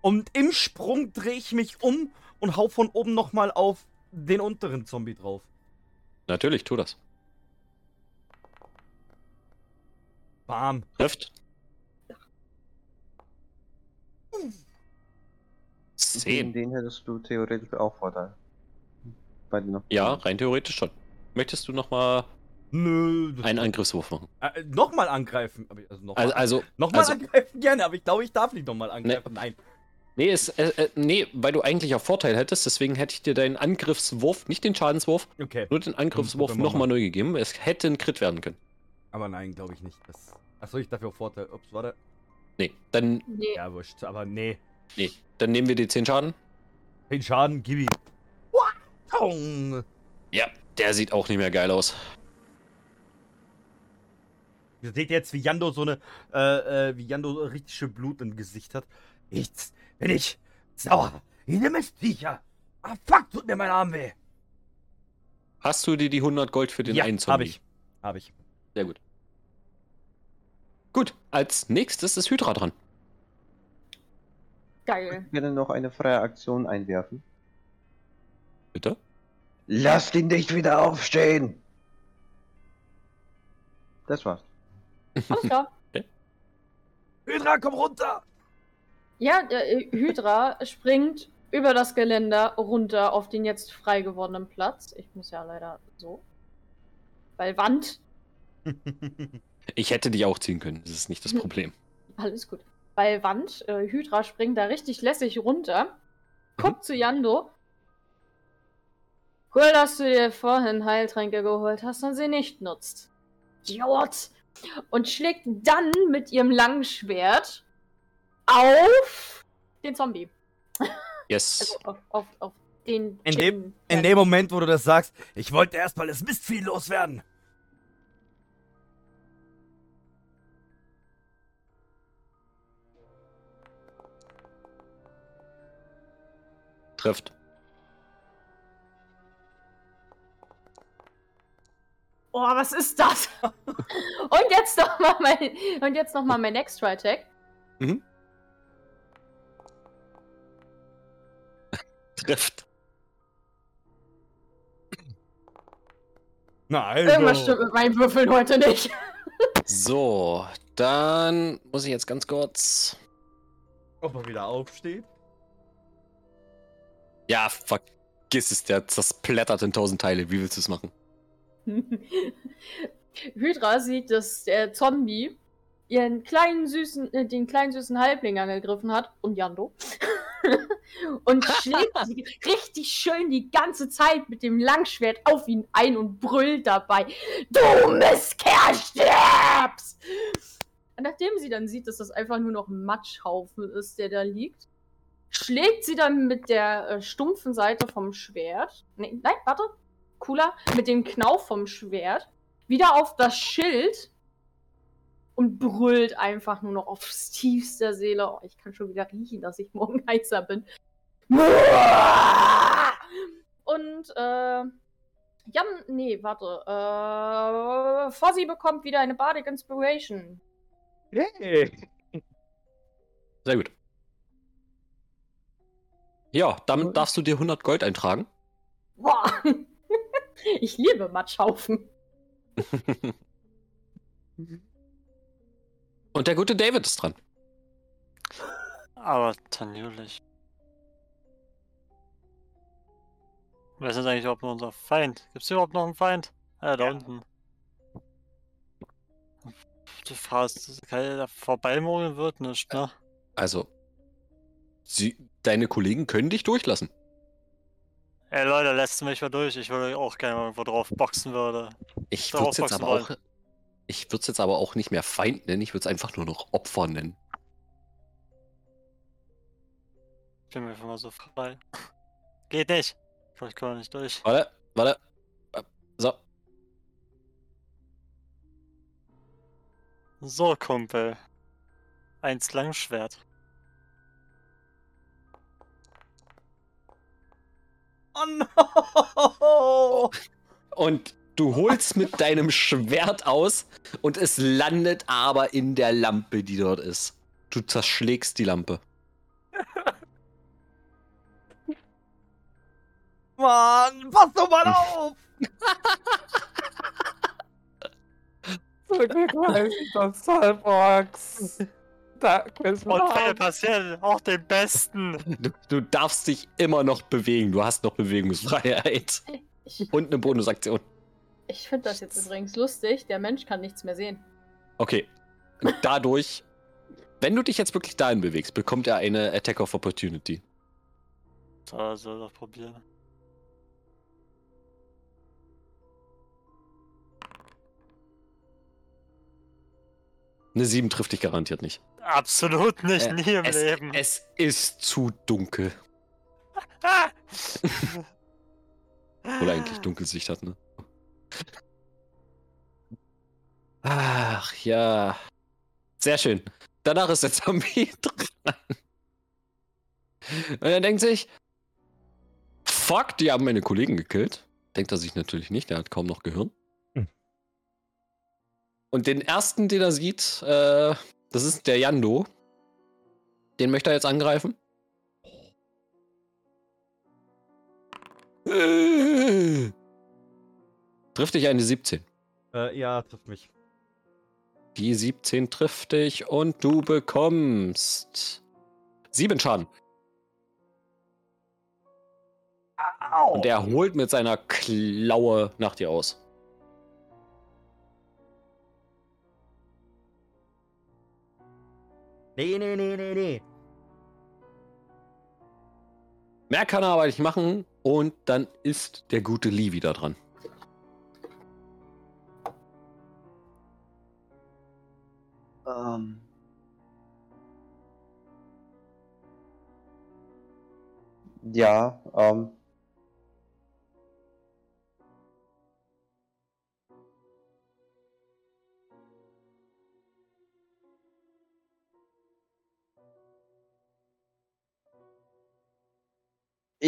Und im Sprung drehe ich mich um und hau von oben nochmal auf den unteren Zombie drauf. Natürlich, tu das. Bam. Trifft. Zehn. den hättest du theoretisch auch Vorteil. Bei den Ja, rein theoretisch schon. Möchtest du nochmal Nö. einen Angriffswurf machen? Äh, nochmal angreifen. Also nochmal Also, also nochmal also- angreifen gerne, aber ich glaube, ich darf nicht nochmal angreifen. Nein. nee, ist, äh, äh, nee, weil du eigentlich auch Vorteil hättest, deswegen hätte ich dir deinen Angriffswurf, nicht den Schadenswurf, Okay. nur den Angriffswurf Hm, nochmal neu gegeben. Es hätte ein Crit werden können. Aber nein, glaube ich nicht. Das... Achso, ich dafür Vorteil. Ups, warte. Nee, dann, Nee. Ja, wurscht. Aber nee. nee, dann nehmen wir die 10 Schaden. Den Schaden, gib ihm. Ja, der sieht auch nicht mehr geil aus. Ihr seht jetzt, wie Jando so eine, äh, äh, wie Jando so richtig schön Blut im Gesicht hat. Jetzt bin ich sauer. Ihr Mistviecher. Ah, fuck, tut mir mein Arm weh. Hast du dir die 100 Gold für den ja, einen hab Zombie? ich. Hab ich. Sehr gut. Gut, als nächstes ist Hydra dran. Geil. gerne noch eine freie Aktion einwerfen. Bitte? Lasst ihn nicht wieder aufstehen! Das war's. Alles klar. <laughs> Hydra, komm runter! Ja, der äh, Hydra springt über das Geländer runter auf den jetzt frei gewordenen Platz. Ich muss ja leider so. Weil Wand, <laughs> Ich hätte dich auch ziehen können, das ist nicht das Problem. alles gut. Weil Wand, äh, Hydra springt da richtig lässig runter, guckt zu Yando. Cool, dass du dir vorhin Heiltränke geholt hast und sie nicht nutzt. Idiot! Und schlägt dann mit ihrem langen Schwert auf den Zombie. Yes. Also auf, auf, auf den. In dem, in dem Moment, wo du das sagst, ich wollte erstmal das Mistvieh loswerden. Trifft. Oh, was ist das? <laughs> und jetzt noch mal mein und jetzt noch mal mein Extra Attack. <laughs> Trifft. Na, also. Irgendwas stimmt mit meinen Würfeln heute nicht. <laughs> So, dann muss ich jetzt ganz kurz. Ob er wieder aufsteht? Ja, vergiss es, der zersplättert in tausend Teile. Wie willst du es machen? <laughs> Hydra sieht, dass der Zombie ihren kleinen süßen, äh, den kleinen süßen Halbling angegriffen hat und Yando. <laughs> und schlägt sie <laughs> richtig schön die ganze Zeit mit dem Langschwert auf ihn ein und brüllt dabei: Du Mistkerl stirbst! Und nachdem sie dann sieht, dass das einfach nur noch ein Matschhaufen ist, der da liegt, schlägt sie dann mit der äh, stumpfen Seite vom Schwert. Nee, nein, warte. Cooler. Mit dem Knauf vom Schwert wieder auf das Schild und brüllt einfach nur noch aufs tiefste Seele. Oh, ich kann schon wieder riechen, dass ich morgen <laughs> heißer bin. Und, äh, Jan, nee, warte. Äh, Fozzy bekommt wieder eine Bardic Inspiration. Yay. Sehr gut. Ja, damit darfst du dir 100 Gold eintragen. Boah. <laughs> Ich liebe Matschhaufen. <laughs> Und der gute David ist dran. Aber natürlich. Wer ist jetzt eigentlich überhaupt noch unser Feind? Gibt's hier überhaupt noch einen Feind? Ah, da unten. Die Frage ist, kann der vorbeimogeln wird nicht, ne? Also, sie, deine Kollegen können dich durchlassen. Ey Leute, lässt mich mal durch. Ich würde auch gerne mal irgendwo drauf boxen würde. Ich würde es jetzt aber wollen. auch. Ich würde es jetzt aber auch nicht mehr Feind nennen, ich würde es einfach nur noch Opfer nennen. Ich bin mir einfach mal so frei. <laughs> Geht nicht. Ich komme nicht durch. Warte, warte. So, So, Kumpel. Eins Langschwert. Oh no! Und du holst mit deinem Schwert aus und es landet aber in der Lampe, die dort ist. Du zerschlägst die Lampe. Mann, pass doch mal auf! Ich das Cyborgs. Da ist Unfälle passieren auch den Besten. Du, du darfst dich immer noch bewegen. Du hast noch Bewegungsfreiheit. Ich, Und eine Bonusaktion. ich finde das jetzt übrigens lustig. Der Mensch kann nichts mehr sehen. Okay. Und dadurch, wenn du dich jetzt wirklich dahin bewegst, bekommt er eine Attack of Opportunity. So, soll doch probieren. Eine 7 trifft dich garantiert nicht. Absolut nicht, Äh, nie im es, Leben. es ist zu dunkel. <laughs> Ah! Obwohl er eigentlich Dunkelsicht hat, ne? Ach ja. Sehr schön. Danach ist der Zombie <laughs> dran. Und er denkt sich, fuck, die haben meine Kollegen gekillt. Denkt er sich natürlich nicht, der hat kaum noch Gehirn. Hm. Und den ersten, den er sieht, äh, das ist der Yando. Den möchte er jetzt angreifen. Äh, trifft dich eine 17. Äh, ja, trifft mich. Die 17 trifft dich und du bekommst 7 Schaden. Au. Und er holt mit seiner Klaue nach dir aus. Nee, nee, nee, nee, nee. Mehr kann er aber nicht machen und dann ist der gute Lee wieder dran. Ähm. Ja, ähm.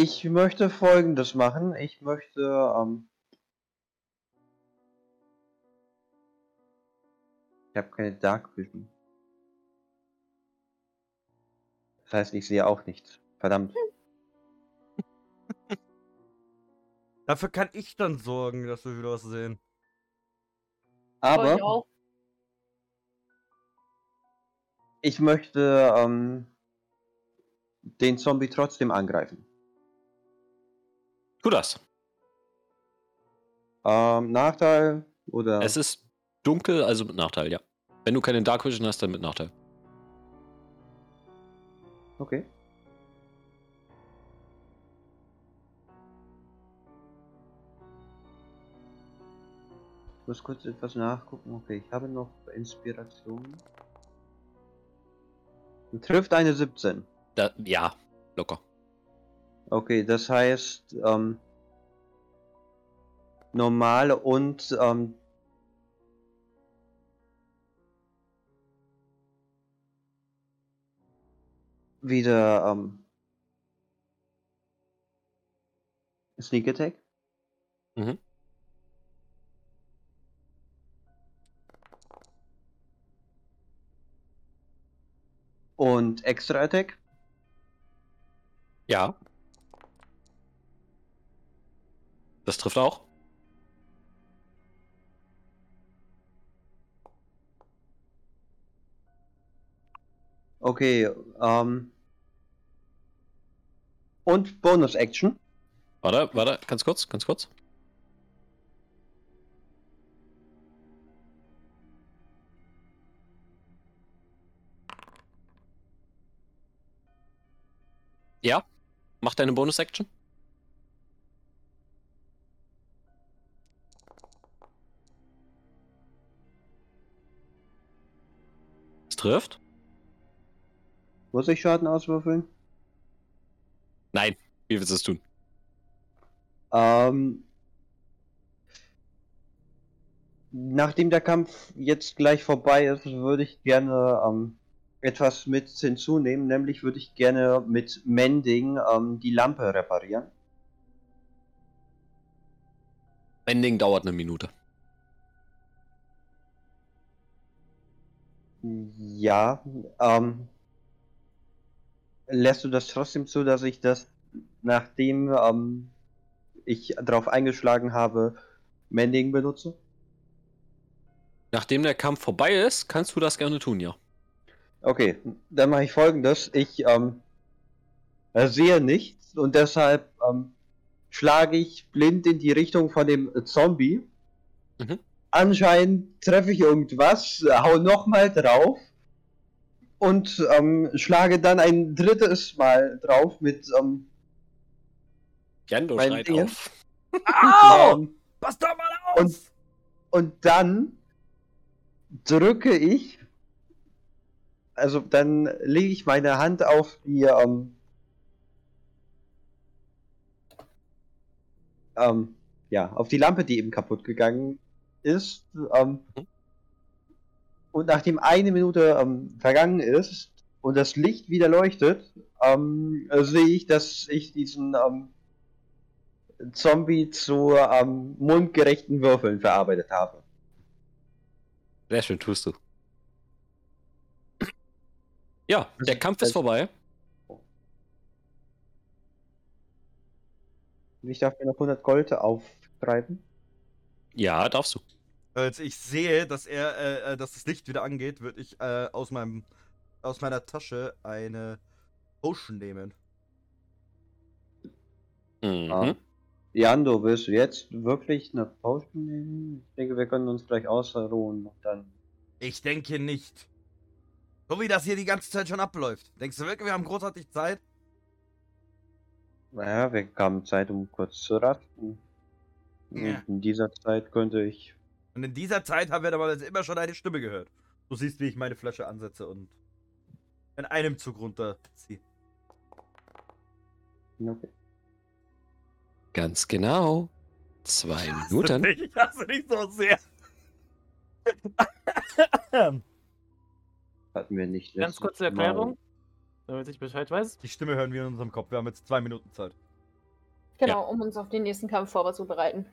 Ich möchte Folgendes machen. Ich möchte, ähm, ich habe keine Dark Vision. Das heißt, ich sehe auch nichts. Verdammt. <laughs> Dafür kann ich dann sorgen, dass wir wieder was sehen. Aber ich möchte ähm, den Zombie trotzdem angreifen. Tu das. Ähm, Nachteil oder Es ist dunkel, also mit Nachteil, ja. Wenn du keine Dark Vision hast, dann mit Nachteil. okay. Ich muss kurz etwas nachgucken. Okay, ich habe noch Inspiration. Trifft eine 17. Da, ja, locker. Okay, das heißt, ähm, normal und ähm, wieder ähm, Sneak Attack. Mhm. Und Extra Attack. Ja. Das trifft auch. Okay, ähm. Und Bonus Action. Warte, warte, ganz kurz, ganz kurz. Ja, mach deine Bonus-Action. Trifft. Muss ich Schaden auswürfeln? Nein, wie willst du es tun? Ähm. Nachdem der Kampf jetzt gleich vorbei ist, würde ich gerne ähm, etwas mit hinzunehmen. Nämlich würde ich gerne mit Mending ähm, die Lampe reparieren. Ending dauert eine Minute. Ja, ähm. Lässt du das trotzdem zu, dass ich das, nachdem ähm, ich darauf eingeschlagen habe, Mending benutze? Nachdem der Kampf vorbei ist, kannst du das gerne tun, ja. Okay, dann mache ich folgendes. Ich ähm, äh, sehe nichts und deshalb ähm, schlage ich blind in die Richtung von dem Zombie. Mhm. Anscheinend treffe ich irgendwas, hau nochmal drauf und ähm, schlage dann ein drittes Mal drauf mit ähm, Jando schreit Ding. auf. Au! <laughs> ähm, Pass doch mal auf! Und- und dann drücke ich, also dann lege ich meine Hand auf die, ähm, ähm, ja, auf die Lampe, die eben kaputt gegangen ist. Ähm, Mhm. und nachdem eine Minute ähm, vergangen ist und das Licht wieder leuchtet, ähm, äh, sehe ich, dass ich diesen ähm, Zombie zu ähm, mundgerechten Würfeln verarbeitet habe. Sehr schön, tust du. Ja, der Kampf ist vorbei. Ich darf mir noch 100 Gold auftreiben. Ja, darfst du. Als ich sehe, dass er, äh, äh, dass das Licht wieder angeht, würde ich äh, aus meinem, aus meiner Tasche eine Potion nehmen. Mhm. Ah. Jando, willst du jetzt wirklich eine Potion nehmen? Ich denke, wir können uns gleich ausruhen und dann. Ich denke nicht. So wie das hier die ganze Zeit schon abläuft. Denkst du wirklich, wir haben großartig Zeit? Naja, wir haben Zeit, um kurz zu rasten. Ja. Und in dieser Zeit könnte ich. Und in dieser Zeit haben wir aber jetzt immer schon eine Stimme gehört. Du siehst, wie ich meine Flasche ansetze und in einem Zug runterziehe. Okay. Ganz genau. Zwei Minuten. Ich hasse dich so sehr. <laughs> Hatten wir nicht Ganz kurze Mal. Erklärung, damit ich Bescheid weiß. Die Stimme hören wir in unserem Kopf. Wir haben jetzt zwei Minuten Zeit. Genau, um uns auf den nächsten Kampf vorzubereiten.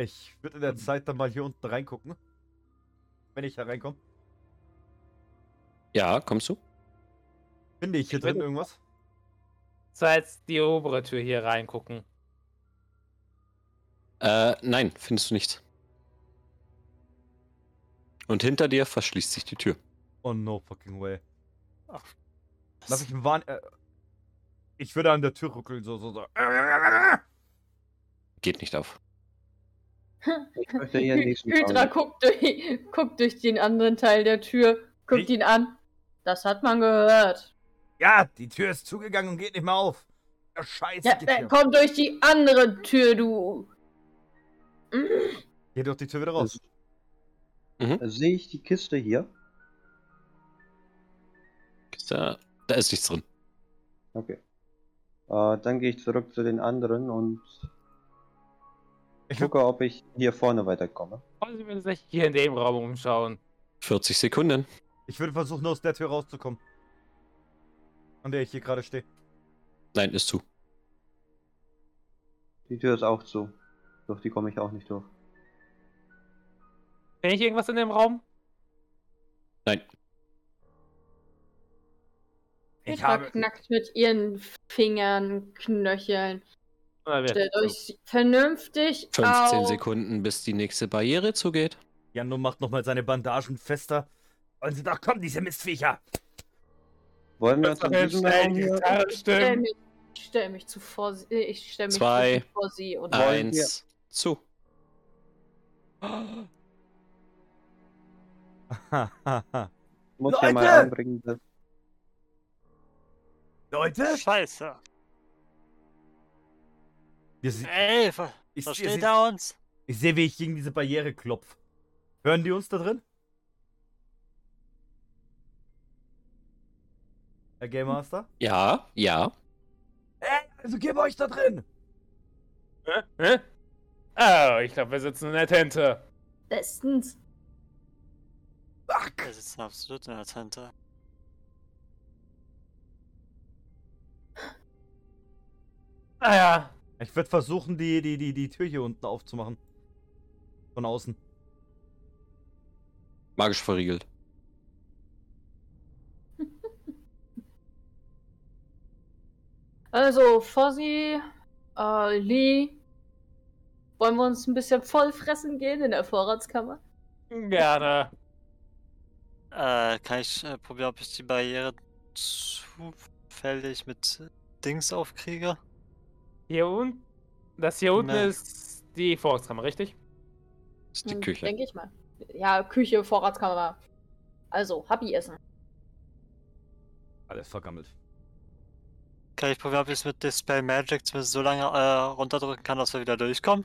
Ich würde in der Zeit dann mal hier unten reingucken. Wenn ich hereinkomme. Ja, kommst du? Finde ich hier Ich drin irgendwas? So jetzt die obere Tür hier reingucken. Äh, nein, findest du nicht. Und hinter dir verschließt sich die Tür. Oh no fucking way. Ach, Lass ich einen Warn. Äh, ich würde an der Tür ruckeln, so, so, so. Geht nicht auf. Ich <laughs> möchte Hy nächsten Hydra guckt durch, guckt durch den anderen Teil der Tür, guckt Ich- ihn an. Das hat man gehört. Ja, die Tür ist zugegangen und geht nicht mehr auf. Ja, scheiße. Ja, hier. komm durch die andere Tür, du. Geh doch die Tür wieder raus. Sehe ich die Kiste hier? Da, da ist nichts drin. Okay. Äh, dann gehe ich zurück zu den anderen und Ich gucke, ob ich hier vorne weiterkomme. Und sie will sich hier in dem Raum umschauen. 40 Sekunden. Ich würde versuchen, aus der Tür rauszukommen. An der ich hier gerade stehe. Nein, ist zu. Die Tür ist auch zu. Durch die komme ich auch nicht durch. Finde ich irgendwas in dem Raum? Nein. Ich Hydra habe. knackt mit ihren Fingern, Knöcheln. Stellt euch vernünftig 15 auf. Sekunden, bis die nächste Barriere zugeht. Jano macht nochmal seine Bandagen fester. Und sie doch, komm, diese Mistviecher. Wollen wir uns in diesem Raum hier... Stell mich, stell mich zu vor sie. Ich stell mich Zwei. vor sie und Eins. Zu. muss ja mal Leute! anbringen, Leute? Scheiße. Wir Ey, ver ich, versteht ich, er uns? ich sehe, wie ich gegen diese Barriere klopf. Hören die uns da drin? Herr Game Master? Ja, ja. Ey, also gib euch da drin! Hä? Hä? Oh, ich glaube, wir sitzen in der Tente. bestens. Fuck! Wir sitzen absolut in der Tente. Naja, Ich würde versuchen, die, die, die, die Tür hier unten aufzumachen. Von außen. Magisch verriegelt. <laughs> Also, Fozzy, äh, Lee, wollen wir uns ein bisschen vollfressen gehen in der Vorratskammer? gerne. Äh, kann ich äh, probieren, ob ich die Barriere zufällig mit Dings aufkriege? Hier unten. Das hier unten Nee. ist die Vorratskammer, richtig? Das ist die Hm, Küche. Denke ich mal. Ja, Küche, Vorratskammer. Also, Happy essen. Alles vergammelt. Kann ich probieren, ob ich es mit Dispel Magic zumindest so lange äh, runterdrücken kann, dass wir wieder durchkommen?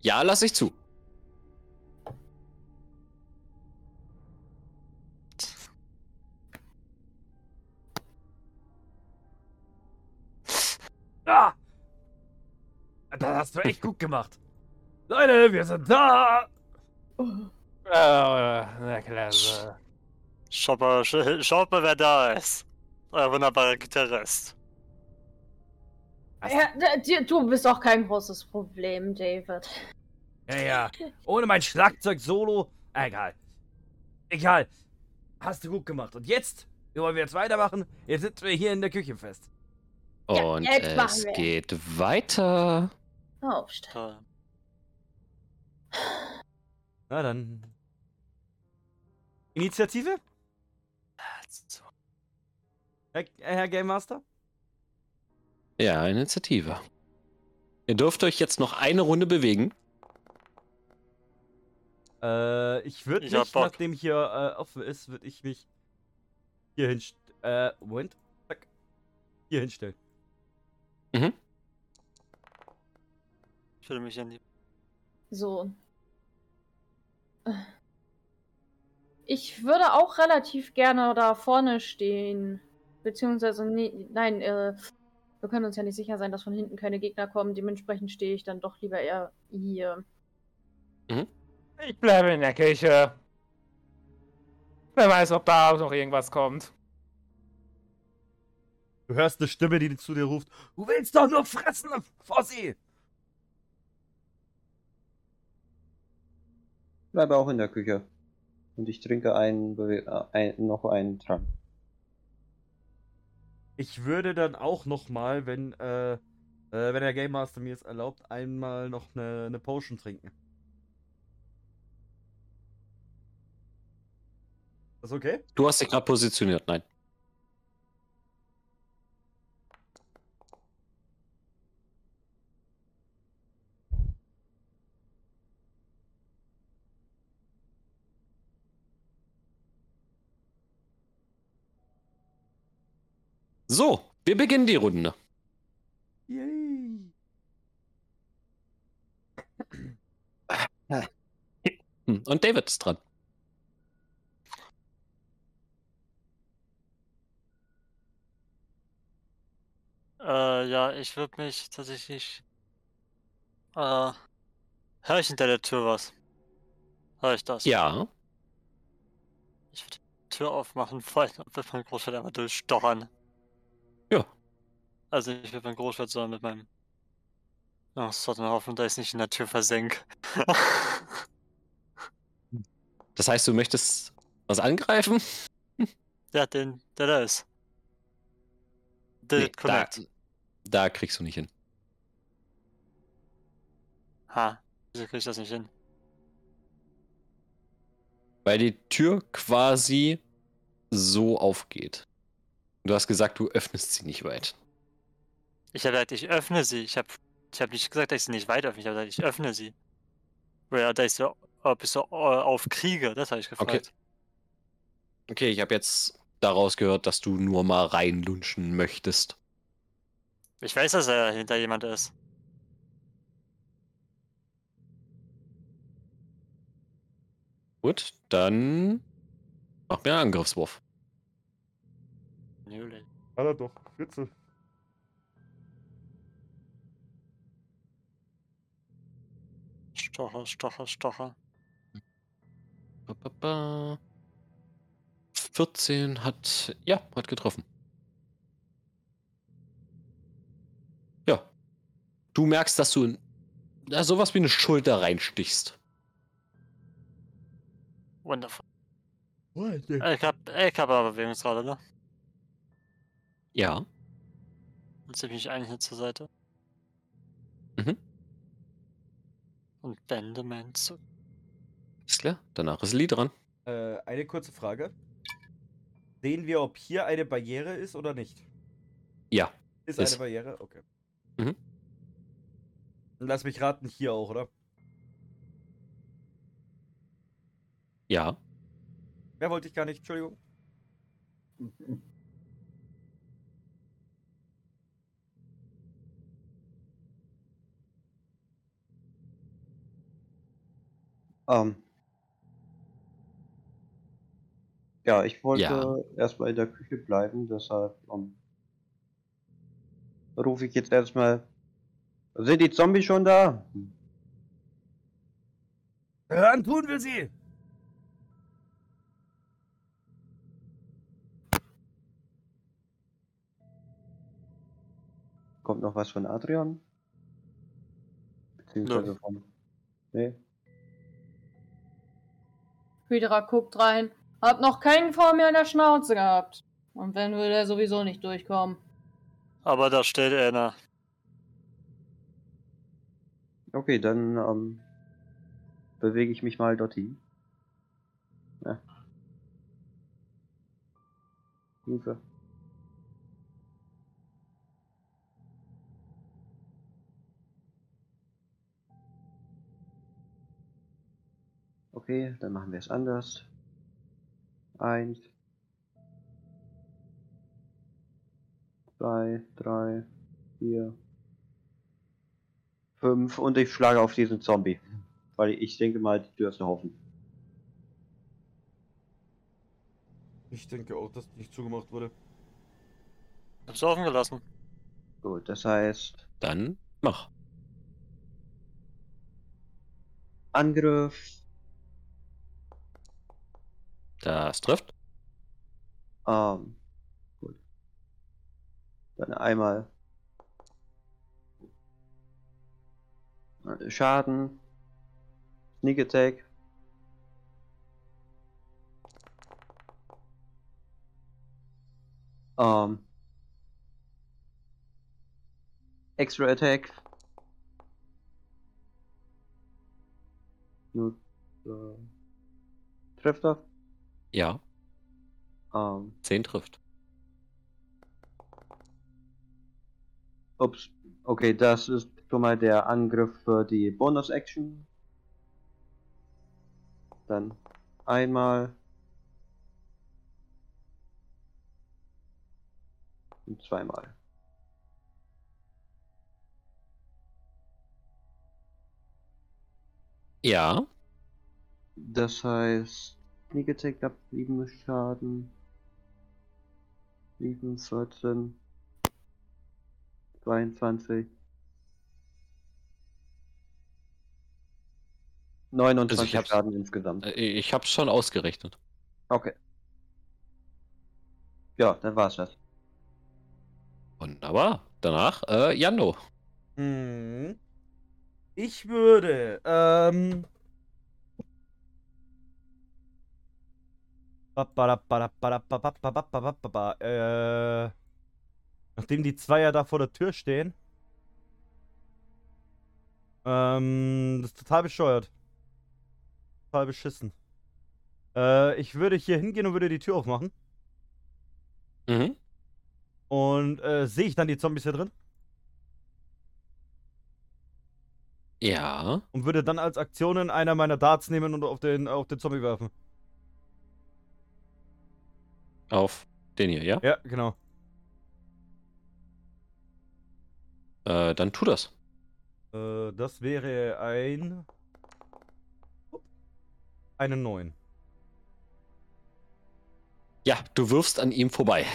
Ja, lass ich zu. Ah! Das hast du echt gut gemacht. Leute, wir sind da! Oh, na klasse. Schaut mal, sch- schaut mal, wer da ist. Euer wunderbarer Gitarrist. Ja, du bist auch kein großes Problem, David. Ja, ja. Ohne mein Schlagzeug-Solo. Egal. Egal. Hast du gut gemacht. Und jetzt Wie wollen wir jetzt weitermachen? Jetzt sitzen wir hier in der Küche fest. Ja, Und es wir. geht weiter. Toll. Na dann. Initiative? So. Herr, Herr Game Master? Ja, Initiative. Ihr dürft euch jetzt noch eine Runde bewegen. Äh, ich würde Ich mich, Bock. nachdem hier äh, offen ist, würde ich mich hier hinstellen. Äh, Moment. Zack. Hier hinstellen. Ich würde mich an die. So. Ich würde auch relativ gerne da vorne stehen. Beziehungsweise, nee, nein, äh, wir können uns ja nicht sicher sein, dass von hinten keine Gegner kommen. Dementsprechend stehe ich dann doch lieber eher hier. Ich bleibe in der Küche. Wer weiß, ob da noch irgendwas kommt. Du hörst eine Stimme, die zu dir ruft. Du willst doch nur fressen, Fossi! Bleibe auch in der Küche. Und ich trinke einen, Bewe- äh, ein, noch einen Trank. Ich würde dann auch noch mal, wenn, äh, äh, wenn der Game Master mir es erlaubt, einmal noch eine, eine Potion trinken. Ist das okay? Du hast dich gerade positioniert, nein. So, wir beginnen die Runde. Yay! Hm, Und David ist dran. Äh, ja, ich würde mich tatsächlich. Äh. Hör ich hinter der Tür was? Hör ich das? Ja, Ich würde die Tür aufmachen, <laughs> vorhin wird mein Großvater einmal durchstochern. Also nicht mit meinem Großvater, sondern mit meinem. Oh, sollte man hoffen, dass ich nicht in der Tür versenk. <laughs> das heißt, du möchtest was angreifen? <laughs> ja, den, der da ist. Did Nee, it da, connect. da kriegst du nicht hin. Ha, wieso krieg ich das nicht hin? Weil die Tür quasi so aufgeht. Du hast gesagt, du öffnest sie nicht weit. Ich habe gesagt, ich öffne sie. Ich habe ich hab nicht gesagt, dass ich sie nicht weit öffne. Ich habe gesagt, ich öffne sie. Oder dass ich so, ob ich äh, aufkriege. Das habe ich gefragt. Okay, ich habe jetzt daraus gehört, dass du nur mal reinlunschen möchtest. Ich weiß, dass er hinter jemand ist. Gut, dann mach mir einen Angriffswurf. Nö, Hat er doch. Bitte. Stocher, Stocher, Stocher. Ba, ba, ba. 14 hat, ja, hat getroffen. Ja. Du merkst, dass du in ja, sowas wie eine Schulter reinstichst. Wonderful. What? Ich hab, ich hab aber Bewegungsrate, ne? Ja. Dann zieh ich mich eigentlich nicht zur Seite. Mhm. Und bände mein Zug. Ist klar. Danach ist Lee dran. Äh, eine kurze Frage. Sehen wir, ob hier eine Barriere ist oder nicht? Ja. Ist, Ist. eine Barriere? Okay. Mhm. Dann Lass mich raten, hier auch, oder? Ja. Mehr wollte ich gar nicht, Entschuldigung. <laughs> Ähm. Ja, ich wollte Ja. erstmal in der Küche bleiben, deshalb ähm, rufe ich jetzt erstmal. Sind die Zombies schon da? Hören tun wir sie! Kommt noch was von Adrian? Beziehungsweise von. Nee. Hydra guckt rein. Hab noch keinen vor mir in der Schnauze gehabt. Und wenn würde er sowieso nicht durchkommen. Aber da steht einer. Okay, dann ähm, bewege ich mich mal dorthin. Ja. Hilfe. Okay, dann machen wir es anders. Eins. Zwei, drei, vier, fünf und ich schlage auf diesen Zombie. Weil ich denke mal, die Tür ist noch offen. Ich denke auch, dass nicht zugemacht wurde. Hab's offen gelassen. Gut, das heißt Dann mach. Angriff. Das trifft. Ähm, gut. Dann einmal Schaden. Sneak Attack. Ähm, Extra Attack. Nur, äh, trifft er. Ja, Ähm, 10 trifft. Ups. Okay, das ist schon mal der Angriff für die Bonus-Action. Dann einmal. Und zweimal. Ja, Das heißt, Sneak Attack ab 7 Schaden. 7, 14, 22. 29 Also ich hab's- Schaden insgesamt. äh, ich hab's schon ausgerechnet. Okay. Ja, dann war's das. Wunderbar. Danach, äh, Jando. Hm. Ich würde, ähm. Nachdem die Zweier da vor der Tür stehen. Ähm, das ist total bescheuert. Total beschissen. Äh, ich würde hier hingehen und würde die Tür aufmachen. Mhm. Und äh, sehe ich dann die Zombies hier drin? Ja. Und würde dann als Aktionen einer meiner Darts nehmen und auf den, auf den Zombie werfen. Auf den hier, ja? Ja, genau. Äh, dann tu das. Äh, das wäre ein. Eine 9. Ja, du wirfst an ihm vorbei.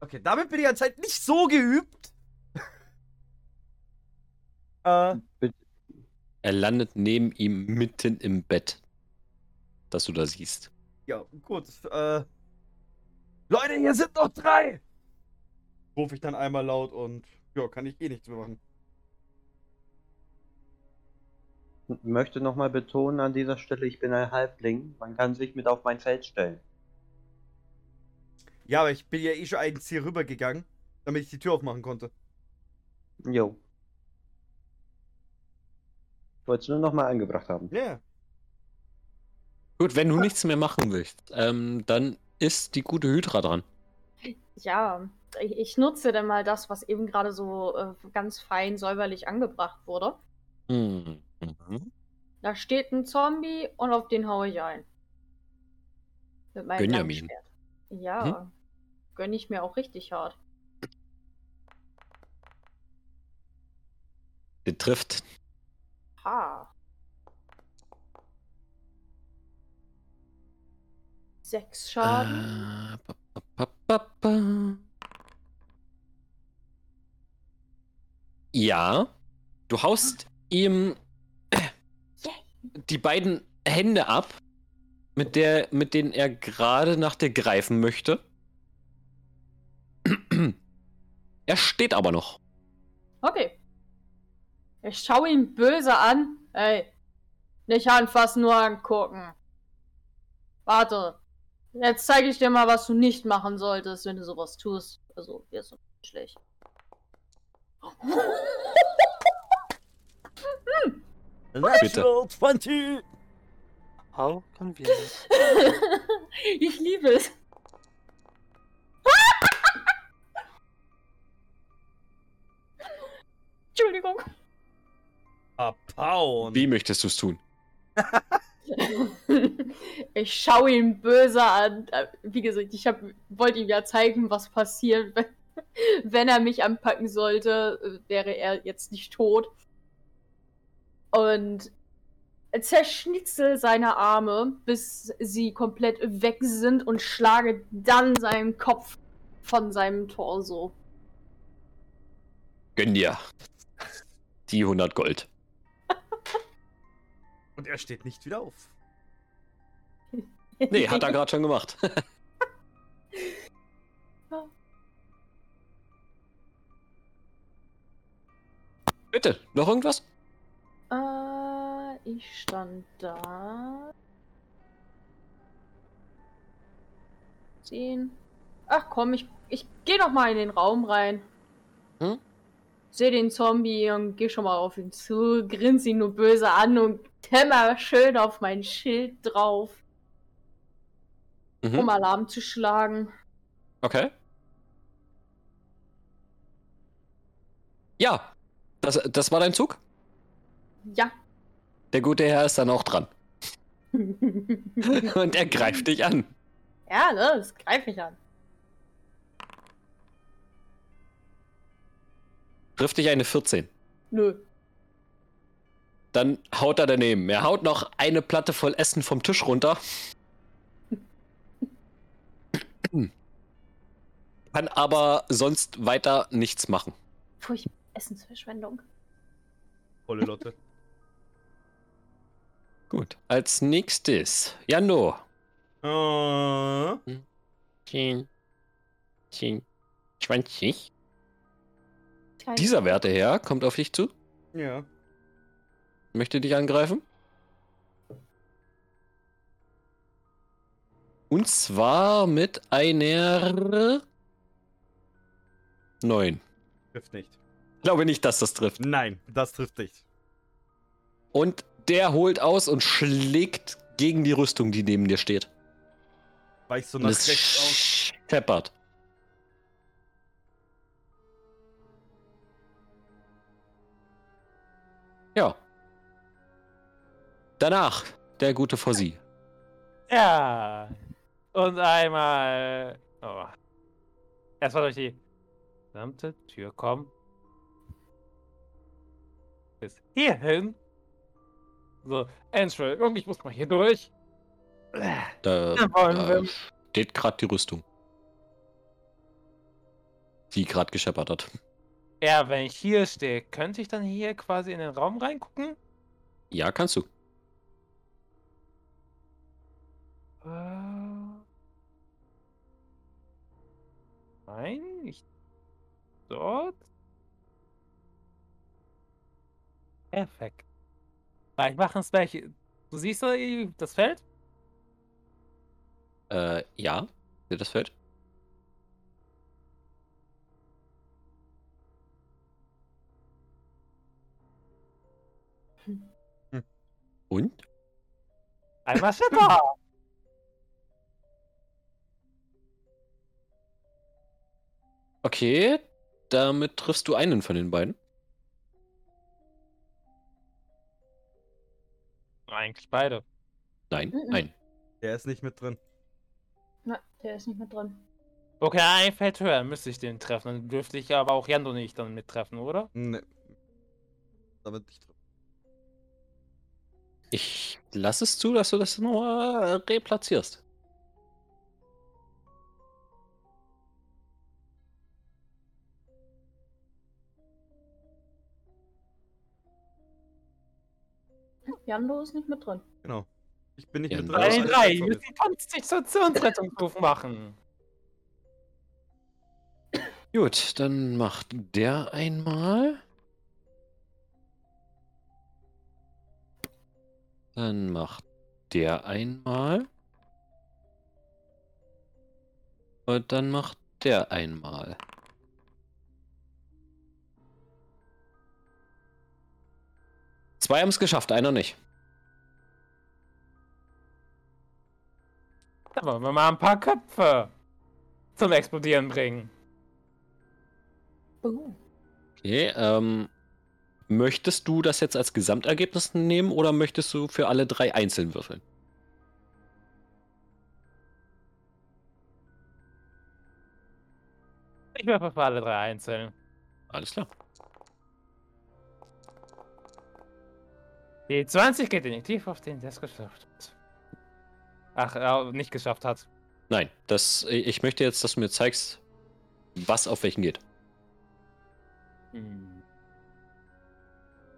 Okay, damit bin ich anscheinend nicht so geübt. <laughs> äh, Er landet neben ihm mitten im Bett. Das du da siehst. Ja, gut. Äh, Leute, hier sind noch drei! Rufe ich dann einmal laut und ja, kann ich eh nichts mehr machen. Möchte nochmal betonen an dieser Stelle, ich bin ein Halbling. Man kann sich mit auf mein Feld stellen. Ja, aber ich bin ja eh schon eins hier rübergegangen, damit ich die Tür aufmachen konnte. Jo. Ich wollte es nur nochmal angebracht haben. Ja. Gut, wenn du nichts mehr machen willst, ähm, dann ist die gute Hydra dran. Ja, ich, nutze dann mal das, was eben gerade so äh, ganz fein säuberlich angebracht wurde. Mhm. Da steht ein Zombie und auf den haue ich ein. Mit meinem Benjamin. Ja, gönne ich mir auch richtig hart. Der trifft. Ha. Sechs Schaden. Äh, ba, ba, ba. Ja, du haust ihm die beiden Hände ab, mit, der, mit denen er gerade nach dir greifen möchte. Er steht aber noch. Okay. Ich schaue ihn böse an. Ey, nicht anfassen, nur angucken. Warte. Jetzt zeige ich dir mal, was du nicht machen solltest, wenn du sowas tust. Also, wirst du schlecht. <laughs> Natural 20! How convenient. <laughs> ich liebe es. Entschuldigung. Abhauen! Wie möchtest du es tun? <laughs> <laughs> Ich schaue ihn böse an. Wie gesagt, ich wollte ihm ja zeigen, was passiert, wenn, <laughs> wenn er mich anpacken sollte. Wäre er jetzt nicht tot. Und zerschnitzel seine Arme, bis sie komplett weg sind und schlage dann seinen Kopf von seinem Torso. Gönn dir. Die 100 Gold. Und er steht nicht wieder auf. <laughs> Nee, hat er gerade schon gemacht. <laughs> Bitte, noch irgendwas? Äh, ich stand da. Zehn. Ach komm, ich, ich geh noch mal in den Raum rein. Hm? Seh den Zombie und geh schon mal auf ihn zu, grins ihn nur böse an und hämmer schön auf mein Schild drauf, Mhm. um Alarm zu schlagen. Okay. Ja, das, das war dein Zug? Ja. Der gute Herr ist dann auch dran. <laughs> Und er greift dich an. ja, ne, das greife ich an. Trifft dich eine 14. Nö. Dann haut er daneben. Er haut noch eine Platte voll Essen vom Tisch runter. <clears throat> Kann aber sonst weiter nichts machen. Furcht, Essensverschwendung. Volle Lotte. <laughs> Gut. Als nächstes, Jando. Äh, 10, 10, 20. Kleine- Dieser Werteherr kommt auf dich zu, ja. Möchte dich angreifen. Und zwar mit einer 9. Trifft nicht. Glaube nicht, dass das trifft. Nein, das trifft nicht. Und der holt aus und schlägt gegen die Rüstung, die neben dir steht. Weichst du nach rechts aus. scheppert. Ja. Danach der gute vor sie. Ja. Und einmal. Oh. Erstmal durch die gesamte Tür kommen. Bis hierhin. So, Entschuldigung, ich muss mal hier durch. Da, da steht gerade die Rüstung. Die gerade gescheppert hat. Ja, wenn ich hier stehe, könnte ich dann hier quasi in den Raum reingucken? Ja, kannst du. Äh. Nein, nicht dort. Perfekt. Vielleicht machen es welche. Du siehst eh das Feld? Äh, ja. Seht das Feld? Und? Einmal Shitter! Okay, damit triffst du einen von den beiden. Eigentlich beide. Nein, Mhm. nein. Der ist nicht mit drin. Na, der ist nicht mehr drin. Okay, ein Feld höher müsste ich den treffen. Dann dürfte ich aber auch Jando nicht dann mittreffen, oder? Ne. Damit nicht drin. Ich lasse es zu, dass du das nur replatzierst. Jando ist nicht mit drin. Genau. Ich bin nicht Ja, mit drin. drei. alles Wir ist. müssen Konstitutionsrettungsruf machen. Gut, dann macht der einmal. Dann macht der einmal. Und dann macht der einmal. Zwei haben es geschafft, einer nicht. Da wollen wir mal ein paar Köpfe zum Explodieren bringen. Uh. Okay, ähm, möchtest du das jetzt als Gesamtergebnis nehmen oder möchtest du für alle drei einzeln würfeln? Ich werfe für alle drei einzeln. Alles klar. Die 20 geht definitiv auf den, der es geschafft hat. Ach, äh, nicht geschafft hat. Nein, das, ich möchte jetzt, dass du mir zeigst, was auf welchen geht. Hm.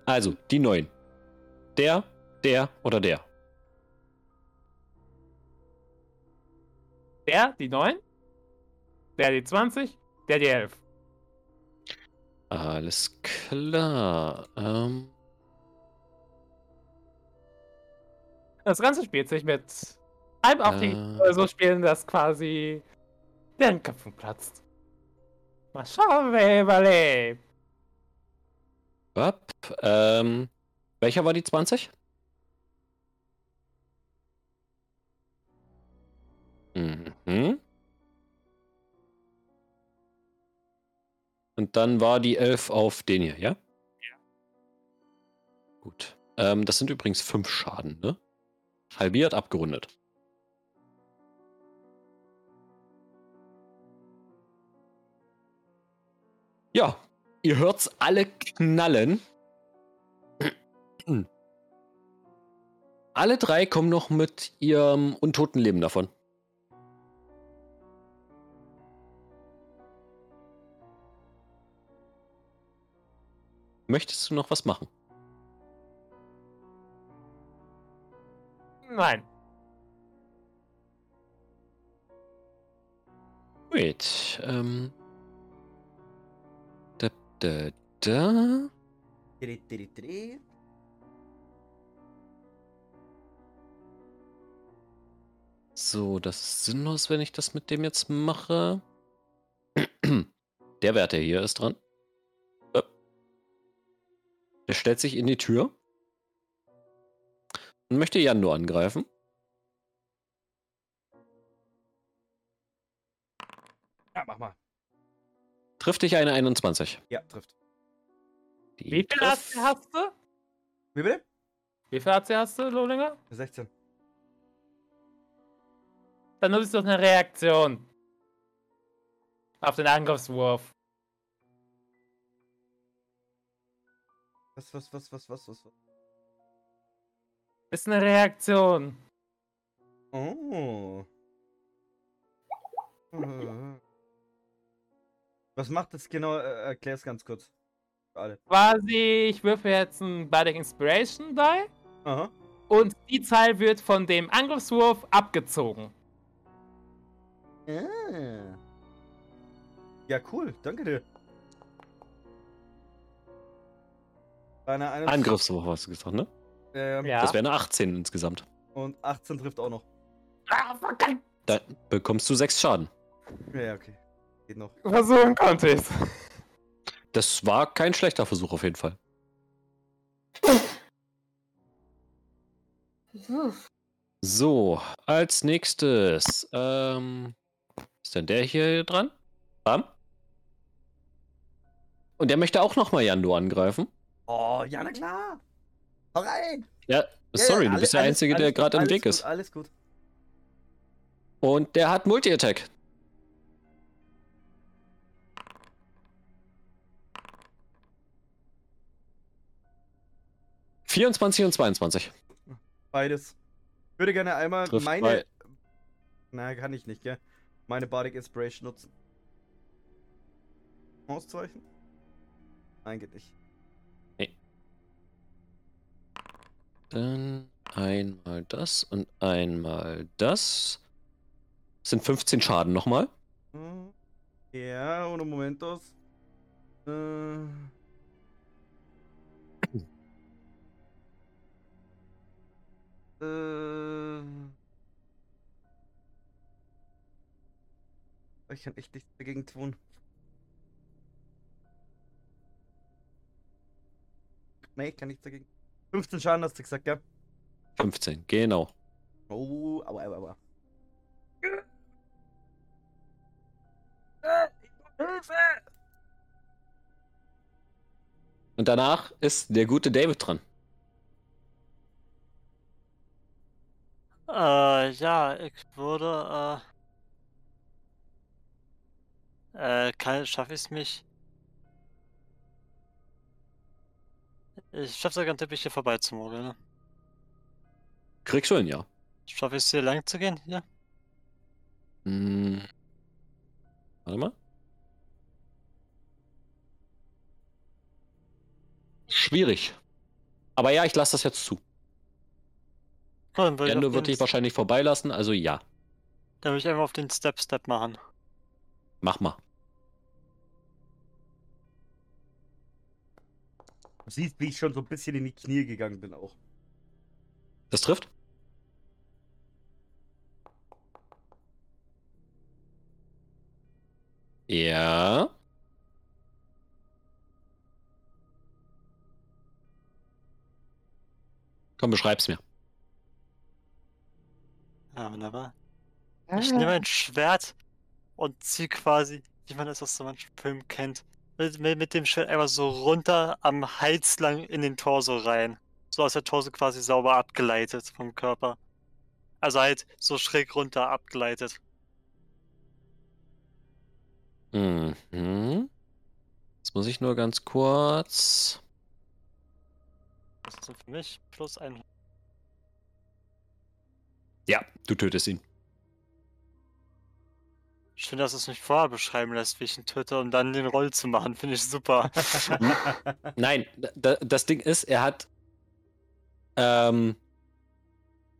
Also, die neun. Der, der oder der. Der, die 9. Der, die 20. Der, die 11. Alles klar. Ähm, Das Ganze spielt sich mit einem auf die Äh. so spielen, dass quasi deren Köpfen platzt. Mal schauen, wer überlebt. Ähm, welcher war die 20? Mhm. Und dann war die 11 auf den hier, ja? Ja. Gut. Ähm, das sind übrigens 5 Schaden, ne? Halbiert, abgerundet. Ja, ihr hört's alle knallen. Alle drei kommen noch mit ihrem untoten Leben davon. Möchtest du noch was machen? Nein. Wait, ähm. Da, da, da. Diri, diri, diri. So, das ist sinnlos, wenn ich das mit dem jetzt mache. Der Wärter hier ist dran. Äh. Der stellt sich in die Tür möchte Jando angreifen. Ja, mach mal. Trifft dich eine 21. Ja, trifft. Die Wie viel trifft- AC hast du? Wie bitte? Wie viel AC hast du, Lohlinger? 16. Dann nutzt du eine Reaktion. Auf den Angriffswurf. Was, was, was, was, was, was? was? Ist eine Reaktion. Oh. Äh. <laughs> Was macht das genau? Äh, Erklär's ganz kurz. Für alle. Quasi, ich würfe jetzt ein Bardic Inspiration die Aha. und die Zahl wird von dem Angriffswurf abgezogen. Ah. Ja, cool. Danke dir. Bei einer 21 Angriffswurf hast du gesagt, ne? Ähm, Ja. Das wäre eine 18 insgesamt. Und 18 trifft auch noch. Ah, verdammt. Da bekommst du 6 Schaden. Ja, okay. Geht noch. Versuchen konnte ich's. Das war kein schlechter Versuch auf jeden Fall. So, als nächstes. Ähm, ist denn der hier dran? Bam. Und der möchte auch nochmal Jando angreifen. Oh, ja, na klar. Hau rein. Ja, sorry, du alle- bist der alles- Einzige, der alles gut, gerade im Weg gut, ist. Alles gut. Und der hat Multi-Attack. Vierundzwanzig und 22. Beides. Ich würde gerne einmal Trifft meine. bei- Na, kann ich nicht, gell? Meine Bardic Inspiration nutzen. Auszeichen? Nein, geht nicht. Dann einmal das und einmal das. Das sind 15 Schaden nochmal. Hm. Ja, ohne Momentos. Äh. <clears throat> Äh. Ich kann echt nichts dagegen tun. Nee, kann nichts dagegen. 15 Schaden hast du gesagt, gell? 15, genau. Oh, aua, aua, aua. Hilfe! Und danach ist der gute David dran. Äh, ja, ich würde, äh. Äh, kann, schaffe ich es mich? Ich schaffe sogar einen Teppich hier vorbei zu mogeln, ne? Kriegst du ihn, ja. Schaffe ich es hier lang zu gehen? Ja. Hm. Warte mal. Schwierig. Aber ja, ich lasse das jetzt zu. Cool, dann würde ich, Endo auf wird dich wahrscheinlich vorbeilassen, also ja. dann würde ich einfach auf den Step-Step machen. Mach mal. Du siehst, wie ich schon so ein bisschen in die Knie gegangen bin auch. Das trifft? Ja. Komm, beschreib's mir. Ja, wunderbar. Ich nehme ein Schwert und ziehe quasi, wie man das aus so manchen Filmen kennt, mit, mit, dem Schwert einfach so runter am Hals lang in den Torso rein. So als der Torso quasi sauber abgeleitet vom Körper. Also halt so schräg runter abgeleitet. Mhm. Jetzt muss ich nur ganz kurz. Das ist für mich plus ein. Ja, du tötest ihn. Schön, dass es mich vorher beschreiben lässt, wie ich ihn töte, um dann den Roll zu machen. Finde ich super. <laughs> Nein, da, das Ding ist, er hat. Ähm.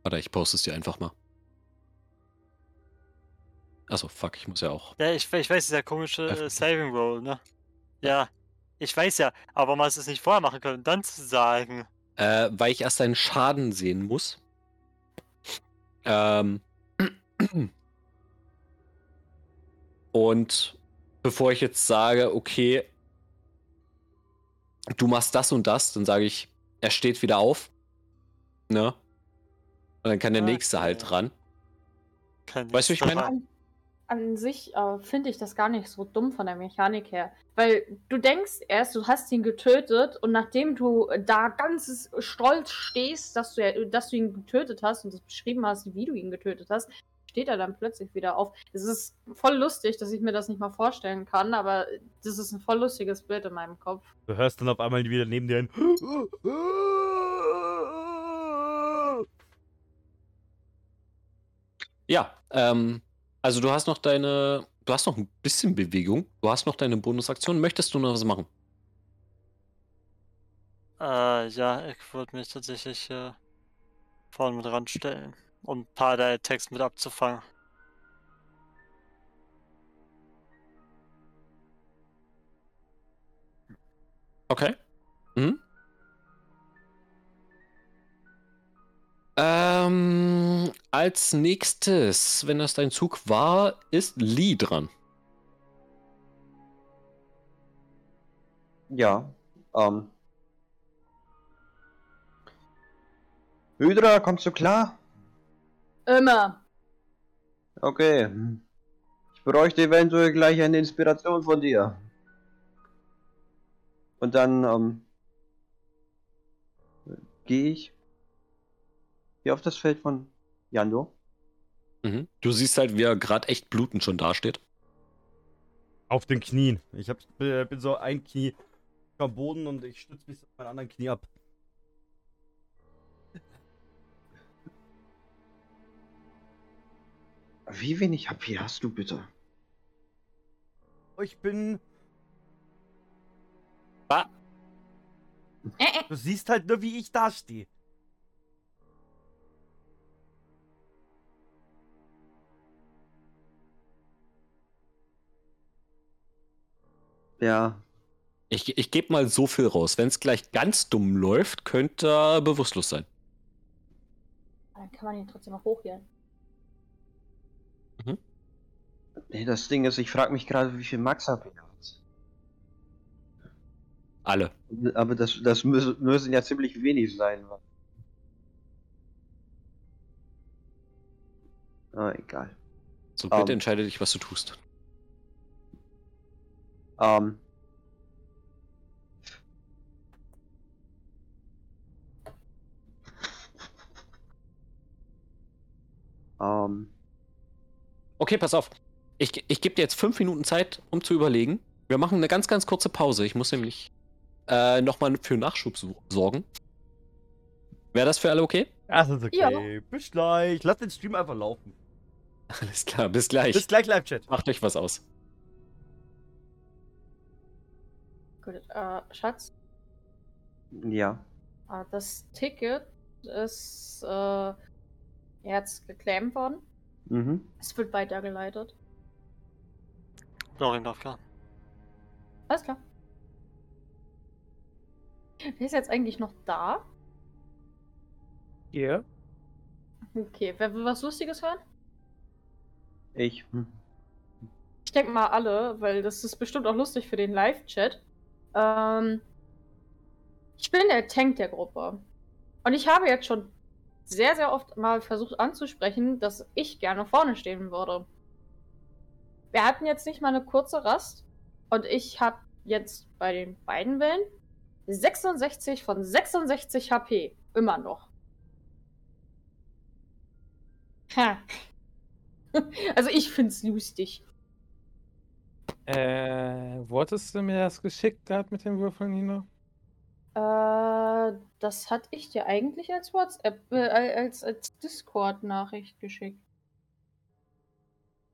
Warte, ich poste es dir einfach mal. Achso, fuck, ich muss ja auch. Ja, ich, ich weiß, dieser komische äh. Saving Roll, ne? Ja, ich weiß ja, aber man es nicht vorher machen können, dann zu sagen. Äh, weil ich erst seinen Schaden sehen muss. Ähm. Und bevor ich jetzt sage, okay, du machst das und das, dann sage ich, er steht wieder auf. Ne? Und dann kann der nächste halt Okay. dran. Kann Weißt du, ich meine? An, an sich äh, finde ich das gar nicht so dumm von der Mechanik her. Weil du denkst erst, du hast ihn getötet und nachdem du da ganz stolz stehst, dass du, dass du ihn getötet hast und das beschrieben hast, wie du ihn getötet hast, steht er dann plötzlich wieder auf. Es ist voll lustig, dass ich mir das nicht mal vorstellen kann, aber das ist ein voll lustiges Bild in meinem Kopf. Du hörst dann auf einmal wieder neben dir ein. Ja, ähm, also du hast noch deine, du hast noch ein bisschen Bewegung, du hast noch deine Bonusaktion. Möchtest du noch was machen? Äh, ja, ich würde mich tatsächlich äh, vorne mit ranstellen, um ein paar der Attacks mit abzufangen. Okay. Mhm. Ähm, als nächstes, wenn das dein Zug war, ist Lee dran. Ja. Ähm. Hydra, kommst du klar? Immer. Okay. Ich bräuchte eventuell gleich eine Inspiration von dir. Und dann, ähm, gehe ich hier auf das Feld von Jando. Mhm. Du siehst halt, wie er gerade echt blutend schon dasteht. Auf den Knien. Ich hab, bin bin so ein Knie am Boden und ich stütze mich auf mein anderen Knie ab. Wie wenig HP hast du bitte? Ich bin. Ah. Du siehst halt nur, wie ich dastehe. Ja. Ich, ich gebe mal so viel raus. Wenn es gleich ganz dumm läuft, könnte er bewusstlos sein. Dann kann man ihn trotzdem noch hochheben. Nee, das Ding ist, ich frage mich gerade, wie viel Max HP er hat. Alle. Aber das, das müssen, müssen ja ziemlich wenig sein. Ah, egal. So, bitte Ähm. entscheide dich, was du tust. Ähm. Ähm. Okay, pass auf. Ich, ich gebe dir jetzt fünf Minuten Zeit, um zu überlegen. Wir machen eine ganz, ganz kurze Pause. Ich muss nämlich äh, nochmal für Nachschub so- sorgen. Wäre das für alle okay? Das ist okay. Ja. Bis gleich. Lass den Stream einfach laufen. <laughs> Alles klar, bis gleich. Bis gleich, Live-Chat. Macht euch was aus. Gut, äh, Schatz, Ja. äh, das Ticket ist äh, jetzt geclaimt worden. Mhm. Es wird weitergeleitet. Florian darf klar. Alles klar. Wer ist jetzt eigentlich noch da? Hier. Okay, wer will was Lustiges hören? Ich. Hm. Ich denke mal alle, weil das ist bestimmt auch lustig für den Live-Chat. Ähm, ich bin der Tank der Gruppe. Und ich habe jetzt schon sehr, sehr oft mal versucht anzusprechen, dass ich gerne vorne stehen würde. Wir hatten jetzt nicht mal eine kurze Rast. Und ich habe jetzt bei den beiden Wellen 66 von 66 HP. Immer noch. Ha. <laughs> Also ich find's lustig. Äh, wo hattest du mir das geschickt gehabt mit den Würfeln, Nino? Äh, das hatte ich dir eigentlich als WhatsApp, äh, als, als Discord-Nachricht geschickt.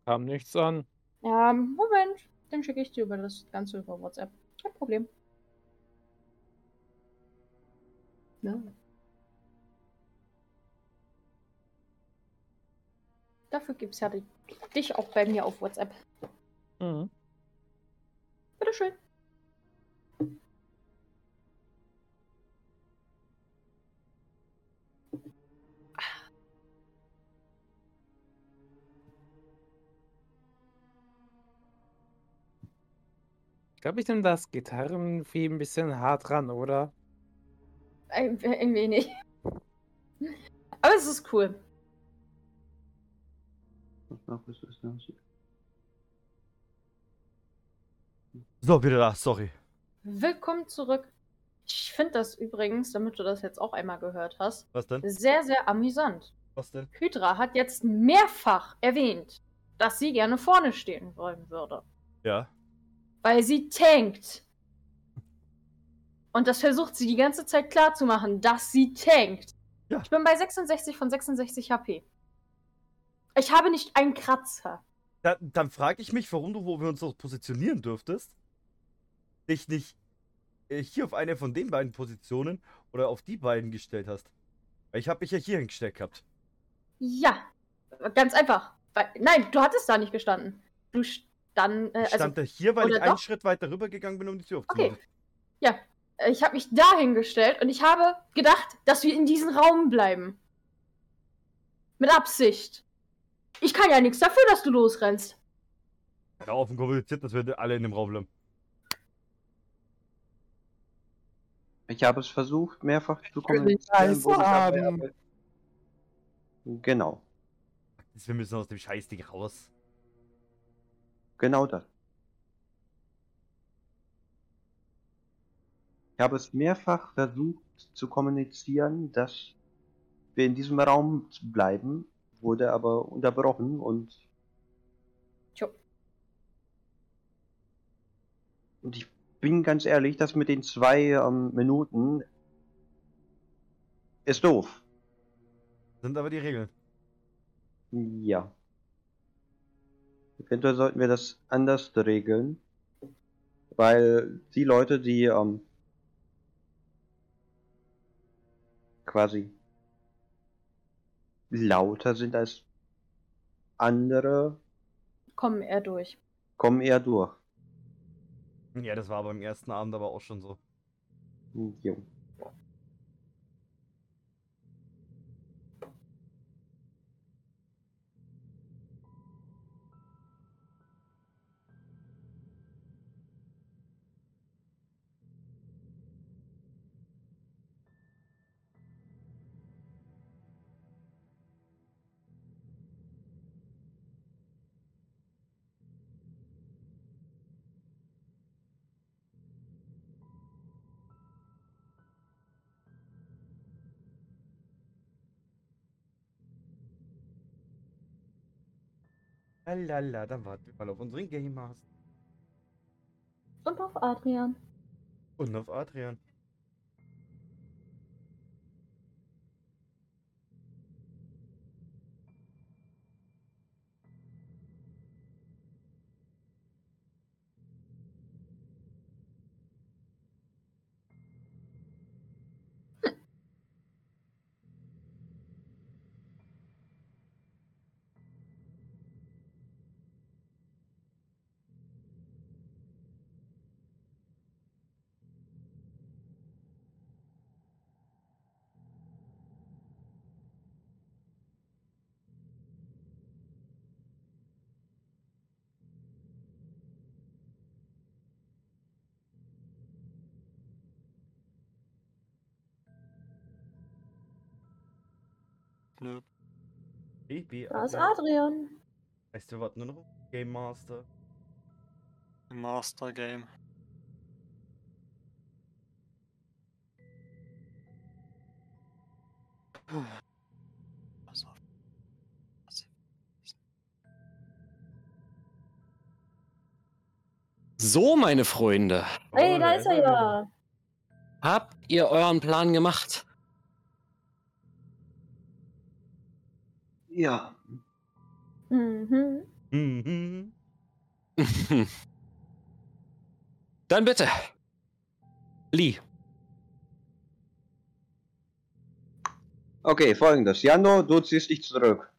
Kam nichts an. Ja, Moment. Dann schicke ich dir über das Ganze über WhatsApp. Kein Problem. Ne? Dafür gibt's ja dich auch bei mir auf WhatsApp. Mhm. Bitteschön. Glaube, ich nehme das Gitarren wie ein bisschen hart ran, oder? Ein, ein wenig. Aber es ist cool. So, wieder da. Sorry. Willkommen zurück. Ich finde das übrigens, damit du das jetzt auch einmal gehört hast, Was denn? sehr, sehr amüsant. Was denn? Hydra hat jetzt mehrfach erwähnt, dass sie gerne vorne stehen wollen würde. Ja. Weil sie tankt. Und das versucht sie die ganze Zeit klarzumachen, dass sie tankt. Ja. Ich bin bei 66 von 66 HP. Ich habe nicht einen Kratzer. Da, dann frage ich mich, warum du, wo wir uns noch positionieren dürftest, dich nicht äh, hier auf eine von den beiden Positionen oder auf die beiden gestellt hast. Weil ich habe mich ja hier hingestellt gehabt. Ja, ganz einfach. Weil, nein, du hattest da nicht gestanden. Du stand, äh, Ich also stand da hier, weil ich einen doch? Schritt weiter rüber gegangen bin, um die Tür Okay. aufzumachen. Ja, äh, ich habe mich dahingestellt und ich habe gedacht, dass wir in diesem Raum bleiben. Mit Absicht. Ich kann ja nichts dafür, dass du losrennst. Ja, offen kommuniziert, dass wir alle in dem Raum bleiben. Ich habe es versucht, mehrfach zu kommunizieren. Wo haben. Genau. Wir müssen aus dem Scheißding raus. Genau das. Ich habe es mehrfach versucht zu kommunizieren, dass wir in diesem Raum bleiben, wurde aber unterbrochen und. Tjo. Und ich bin ganz ehrlich, das mit den zwei ähm, Minuten ist doof. Sind aber die Regeln. Ja. Eventuell sollten wir das anders regeln. Weil die Leute, die ähm, quasi lauter sind als andere, Kommen er durch. kommen eher durch. Ja, das war beim ersten Abend aber auch schon so. Jo. Lalala, dann warten wir mal auf unseren Game Master. Und auf Adrian. Und auf Adrian. Baby, Da ist Adrian. Heißt, wir warten nur noch Game Master. Master Game. Puh. Pass auf. Pass auf. So, meine Freunde. Ey, Oh, da ist er ja. Habt ihr euren Plan gemacht? Ja. Mhm. Mhm. <laughs> Dann bitte. Lee. Okay, folgendes. Jando, du ziehst dich zurück.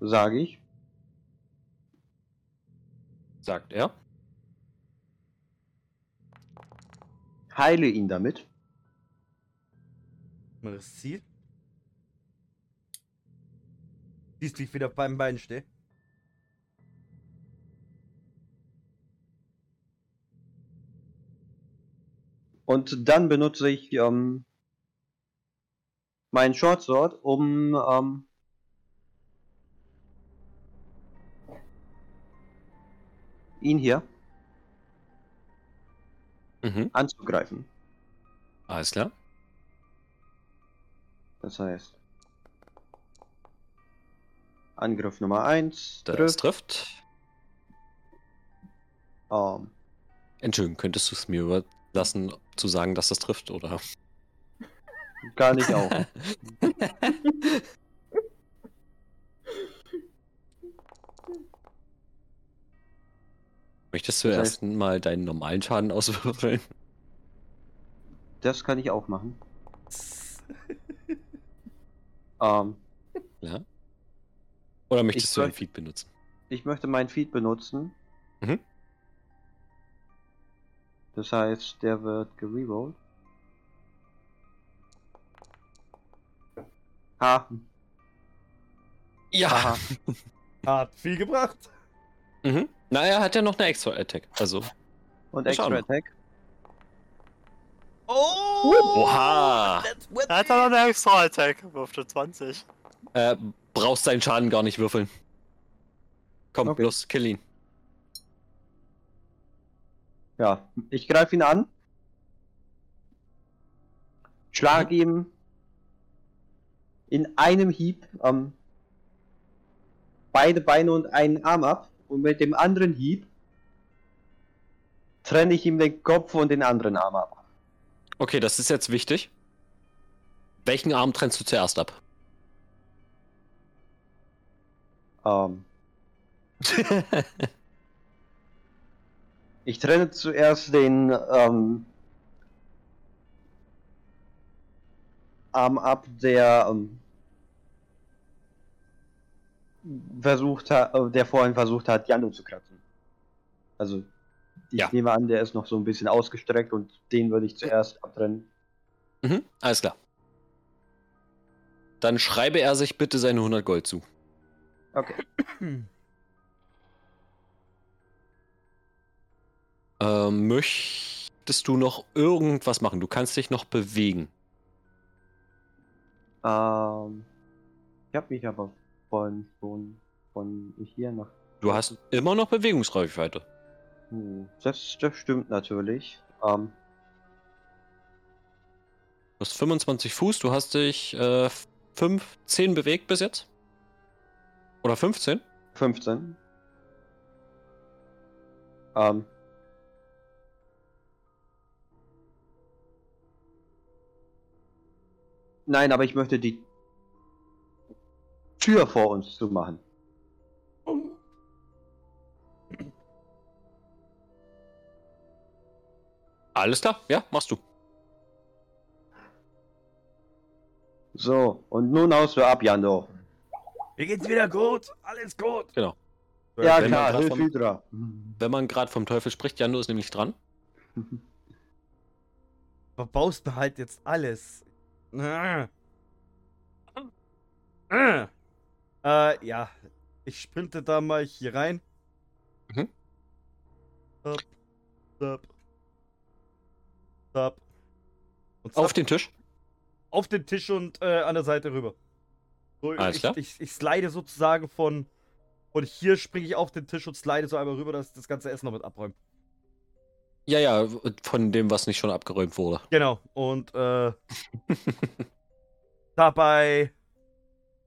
Sage ich. sagt er. Heile ihn damit. Mal das Ziel. Siehst, wie ich wieder auf beiden Beinen stehe. Und dann benutze ich ähm, meinen Short Sword, um ähm, ihn hier Mhm. anzugreifen. Alles klar. Das heißt, Angriff Nummer 1 Das trifft. trifft. Ähm, Entschuldigung, könntest du es mir überlassen, zu sagen, dass das trifft, oder? kann ich auch. <laughs> Möchtest du Das erst heißt- mal deinen normalen Schaden auswürfeln? Das kann ich auch machen. <laughs> Ähm, Ja. Oder möchtest Ich du den Feed benutzen? ich möchte mein Feed benutzen. Mhm. Das heißt, der wird gererollt. Ha, Ja. haha. <laughs> Hat viel gebracht. Mhm. Na, er hat ja noch eine extra Attack. Also. Und. Extra Attack. Oh! Oha! What Er hat noch eine extra Attack. Wirft 20. Äh, brauchst deinen Schaden gar nicht würfeln. Komm, Okay. los, kill ihn. Ja, ich greife ihn an. Schlag ihm in einem Hieb ähm, beide Beine und einen Arm ab. Und mit dem anderen Hieb trenne ich ihm den Kopf und den anderen Arm ab. Okay, das ist jetzt wichtig. Welchen Arm trennst du zuerst ab? Ähm, <laughs> ich trenne zuerst den ähm, Arm ab, der ähm, versucht hat, äh, der vorhin versucht hat, Jando zu kratzen. Also ich Ja. nehme an, der ist noch so ein bisschen ausgestreckt und den würde ich zuerst abtrennen. mhm, alles klar. Dann schreibe er sich bitte seine 100 Gold zu. Okay. <clears throat> Ähm, möchtest du noch irgendwas machen? Du kannst dich noch bewegen. Ähm, ich habe mich aber von schon von hier nach Du hast immer noch Bewegungsreichweite. Hm, das, das stimmt natürlich. Ähm, Du hast 25 Fuß, du hast dich äh, 5, 10 bewegt bis jetzt? Oder 15? 15. Ähm. Nein, aber ich möchte die Tür vor uns zumachen. Alles klar, ja, machst du. So, und nun haust du ab, Jando. Mir geht's wieder gut. Alles gut. Genau. Ja, Wenn man klar, grad Hilf vom- Hydra. Wenn man gerade vom Teufel spricht, Jando ist nämlich dran. Verbaust mir halt jetzt alles. Äh. Äh. Äh, ja. Ich sprinte da mal hier rein. Mhm. Stop. Stop. Stop. Und Auf den Tisch. auf den Tisch und äh, an der Seite rüber. So, Alles ich, klar. Ich, ich slide sozusagen von, von hier springe ich auf den Tisch und slide so einmal rüber, dass das ganze Essen noch mit abräumen. Ja, ja, von dem, was nicht schon abgeräumt wurde. Genau. Und äh, <laughs> dabei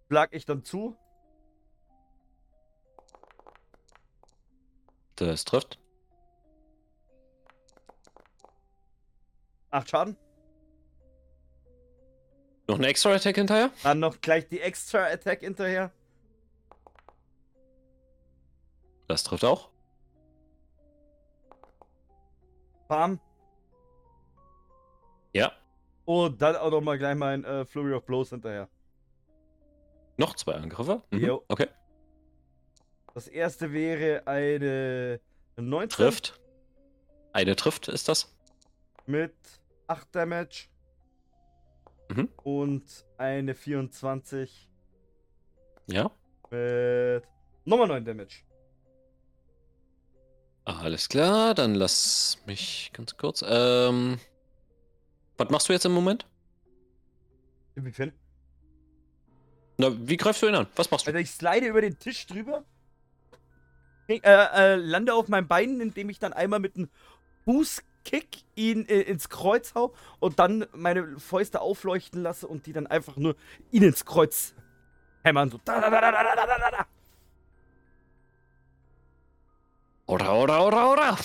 schlag ich dann zu. Das trifft. Acht Schaden. Noch ein Extra Attack hinterher? Dann noch gleich die Extra Attack hinterher. Das trifft auch. Bam. Ja. Und dann auch noch mal gleich mein äh, Flurry of Blows hinterher. Noch zwei Angriffe. Mhm. Jo. Okay. Das erste wäre eine 19 Trifft. Eine trifft ist das. mit 8 Damage. Mhm. Und eine 24 Ja. mit nochmal 9 Damage. Alles klar, dann lass mich ganz kurz. Ähm, was machst du jetzt im Moment? Inwiefern? Na, wie greifst du ihn an? Was machst du? Also ich slide über den Tisch drüber. Äh, äh, lande auf meinen Beinen, indem ich dann einmal mit einem Kick ihn äh, ins Kreuz hau und dann meine Fäuste aufleuchten lasse und die dann einfach nur ihn ins Kreuz hämmern. So. Da, da, da, da, da, da, da. Ora, ora, ora, ora.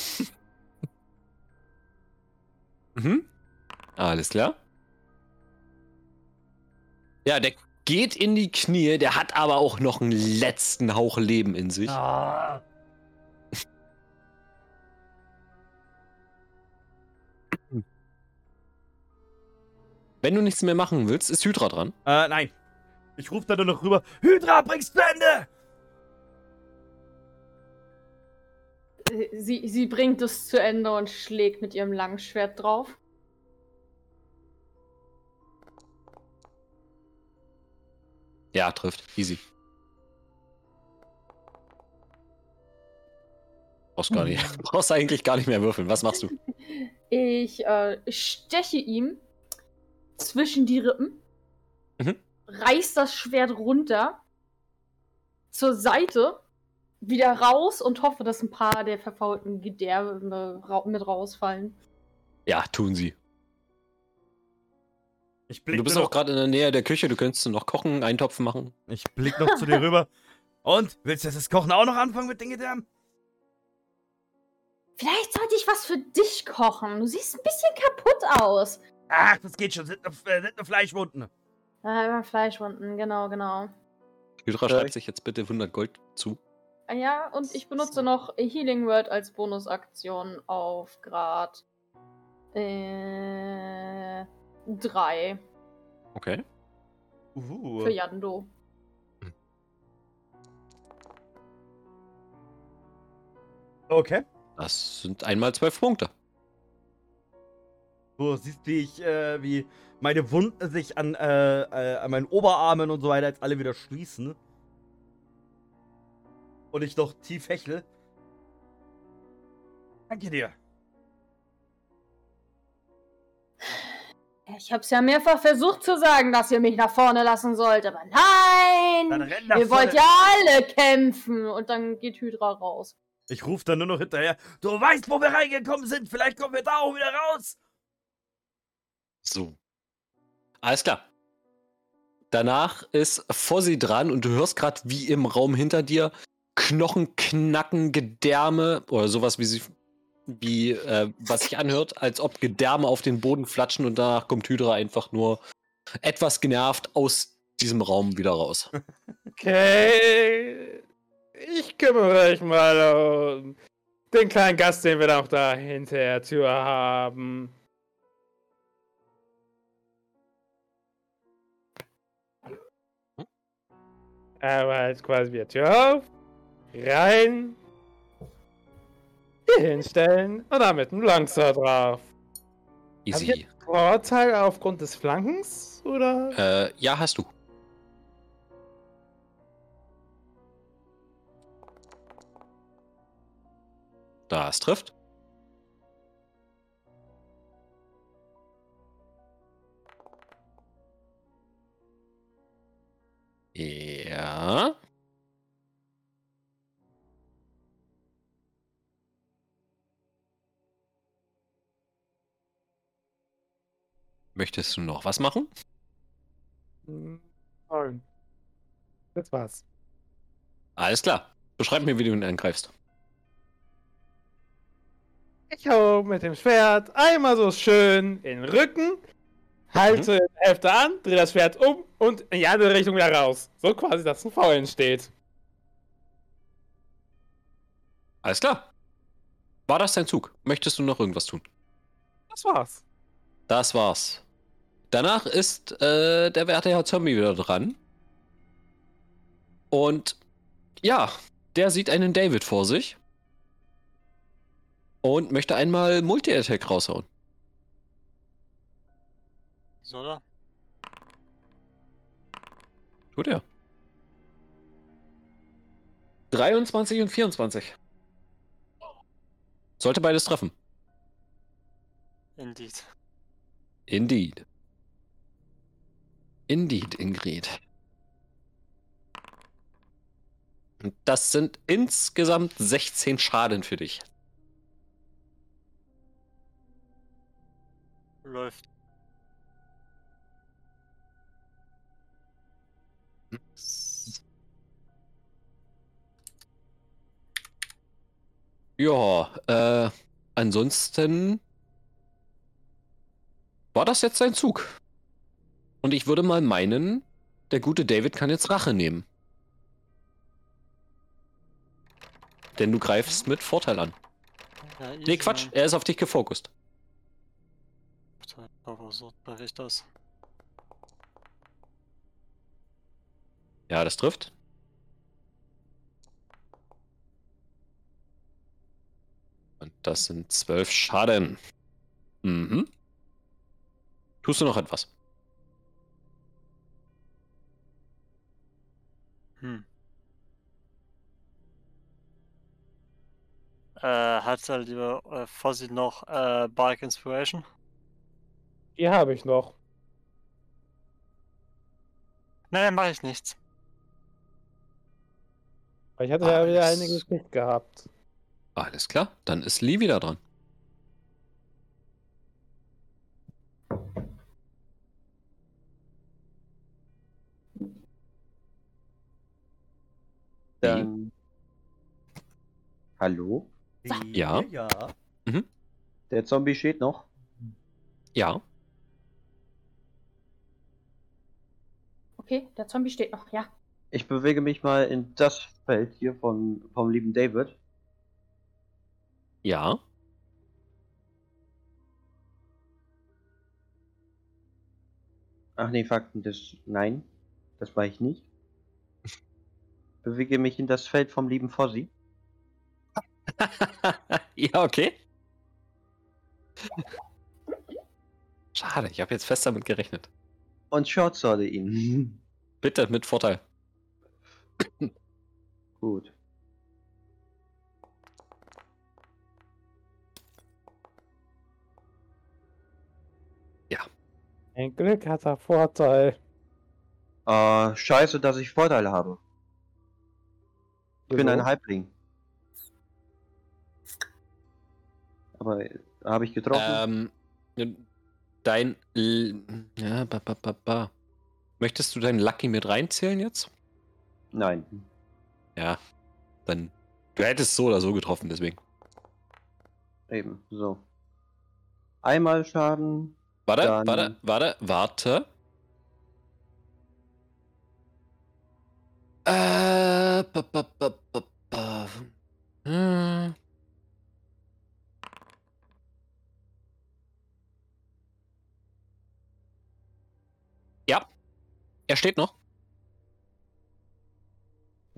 <laughs> mhm. Alles klar. Ja, der geht in die Knie, der hat aber auch noch einen letzten Hauch Leben in sich. Ah. Wenn du nichts mehr machen willst, ist Hydra dran. Äh, nein. Ich rufe dann nur noch rüber. Hydra, bring's zu Ende! Äh, Sie, sie bringt es zu Ende und schlägt mit ihrem Langschwert drauf. Ja, trifft. Easy. Brauchst gar nicht. <laughs> Brauchst eigentlich gar nicht mehr würfeln. Was machst du? Ich äh, steche ihm zwischen die Rippen, Mhm. reiß das Schwert runter, zur Seite, wieder raus und hoffe, dass ein paar der verfaulten Gedärme ra mit rausfallen. Ja, tun sie. Du bist auch gerade in der Nähe der Küche. Du könntest noch kochen, Eintopfen machen. ich blick noch zu dir rüber. Und? Willst du jetzt das Kochen auch noch anfangen mit den Gedärmen? Vielleicht sollte ich was für dich kochen. Du siehst ein bisschen kaputt aus. Ach, das geht schon. Sind nur, äh, sind nur Fleischwunden. Ah, immer Fleischwunden, genau, genau. Hydra Ja, schreibt ich- sich jetzt bitte 100 Gold zu. Ah Ja, und ich benutze noch Healing Word als Bonusaktion auf Grad äh, 3 Okay. Uh. für Yando. Okay. Das sind einmal zwölf Punkte. Du siehst, wie ich, äh, wie meine Wunden sich an, äh, äh, an meinen Oberarmen und so weiter jetzt alle wieder schließen. Und ich noch tief hechle. Danke dir. Ich hab's ja mehrfach versucht zu sagen, dass ihr mich nach vorne lassen sollt, aber nein! Ihr wollt ja alle kämpfen! Und dann geht Hydra raus. Ich rufe dann nur noch hinterher. Du weißt, wo wir reingekommen sind. Vielleicht kommen wir da auch wieder raus. So. Alles klar. Danach ist Fossi dran und du hörst gerade, wie im Raum hinter dir Knochen knacken, Gedärme oder sowas wie sie wie äh, was sich anhört, als ob Gedärme auf den Boden flatschen und danach kommt Hydra einfach nur etwas genervt aus diesem Raum wieder raus. <laughs> Okay. Ich kümmere mich mal um den kleinen Gast, den wir noch da hinter der Tür haben. Aber jetzt quasi wieder Tür auf, rein, hier hinstellen und damit ein Lanzer drauf. Easy. Vorteil aufgrund des Flankens, oder? Äh, ja, hast du. Das trifft. Ja. Möchtest du noch was machen? Hm, Nein. Das war's. Alles klar. Beschreib mir, wie du ihn angreifst. Ich hau mit dem Schwert einmal so schön in den Rücken, halte die Hälfte an, drehe das Schwert um und in die andere Richtung wieder raus. So quasi, dass ein V entsteht. Alles klar. War das dein Zug? Möchtest du noch irgendwas tun? Das war's. Das war's. Danach ist äh, der werte Herr Zombie wieder dran. Und ja, der sieht einen David vor sich. Und möchte einmal Multi-Attack raushauen. Soll er? Tut er. 23 und 24. Sollte beides treffen. Indeed. Indeed. Indeed, Ingrid. Und Das sind insgesamt 16 Schaden für dich. Läuft. Ja, äh, ansonsten war das jetzt sein Zug. Und ich würde mal meinen, der gute David kann jetzt Rache nehmen. Denn du greifst mit Vorteil an. Ja, Nee, Quatsch, Mann. er ist auf dich gefokust. Aber so mache ich das. Ja, das trifft. Und das sind zwölf Schaden. Mhm. Tust du noch etwas? Hm. Äh, hat er lieber äh, Fozzy noch äh, Bark Inspiration? Die habe ich noch. Nein, dann mache ich nichts. Ich hatte ja wieder einiges nicht gehabt. Alles klar, dann ist Lee wieder dran. Dann. Hallo? Ja. Ja. Der Zombie steht noch. Ja. Okay, der Zombie steht noch, ja. Ich bewege mich mal in das Feld hier von, vom lieben David. Ja. Ach nee, Fakten, das. Nein, das war ich nicht. <laughs> Bewege mich in das Feld vom lieben Fossi. <laughs> ja, okay. Schade, ich habe jetzt fest damit gerechnet. Und shortsorde ihn. <laughs> Bitte mit Vorteil. Gut. Ein Glück hat er Vorteil. Äh, scheiße, dass ich Vorteile habe. Ich bin Wieso? ein Halbling. Aber äh, habe ich getroffen? Ähm, dein. L ja, ba, ba, ba, ba. Möchtest du deinen Lucky mit reinzählen jetzt? Nein. Ja. dann. Du hättest so oder so getroffen, deswegen. Eben, so. Einmal Schaden. Warte, Dann- warte, warte, warte. Äh, ba, ba, ba, ba, ba. Hm. Ja, er steht noch.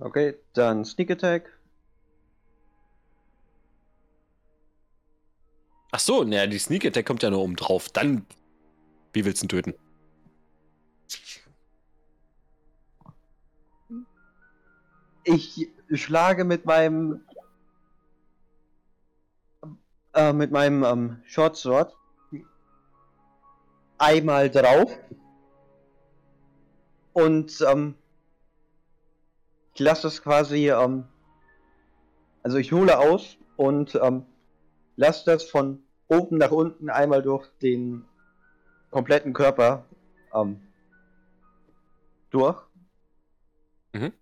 Okay, dann Sneak Attack. Ach so, naja, die Sneak Attack kommt ja nur oben drauf. Dann, wie willst du ihn töten? Ich schlage mit meinem äh, mit meinem ähm, Short Sword einmal drauf und ähm, ich lasse das quasi ähm, also ich hole aus und ähm, lasse das von oben nach unten einmal durch den kompletten Körper ähm, durch Mhm.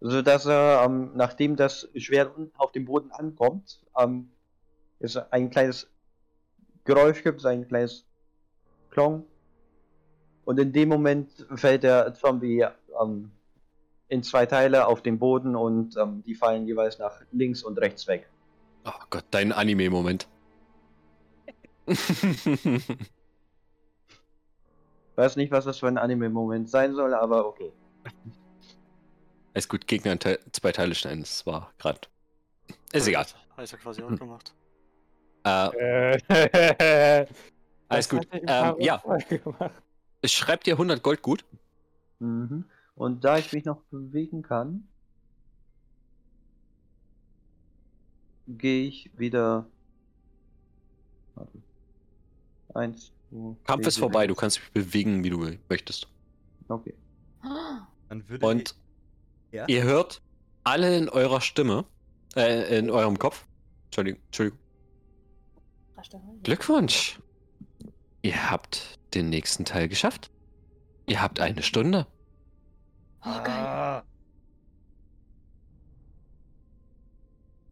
so dass er, ähm, nachdem das Schwert unten auf dem Boden ankommt, ähm, es ein kleines Geräusch gibt, ein kleines Klong. Und in dem Moment fällt der Zombie ähm, in zwei Teile auf den Boden und ähm, die fallen jeweils nach links und rechts weg. Oh Gott, dein Anime-Moment. <laughs> Weiß nicht, was das für ein Anime-Moment sein soll, aber okay. Alles gut, Gegner in Te zwei Teile schneiden, das war gerade. Ist egal. Habe ich ja quasi auch Hm. gemacht. Äh, Äh, <laughs> alles gut. Ähm, ja, Folgen gemacht. ich schreib dir 100 Gold gut. Mhm. Und da ich mich noch bewegen kann, gehe ich wieder. Warte. Eins, zwei, Kampf ist vorbei, du kannst dich bewegen, wie du möchtest. Okay. Dann würde Und ich, ja? ihr hört alle in eurer Stimme, äh, in eurem Kopf. Entschuldigung, Entschuldigung. Glückwunsch! Ihr habt den nächsten Teil geschafft. Ihr habt eine Stunde. Oh, geil. Ah.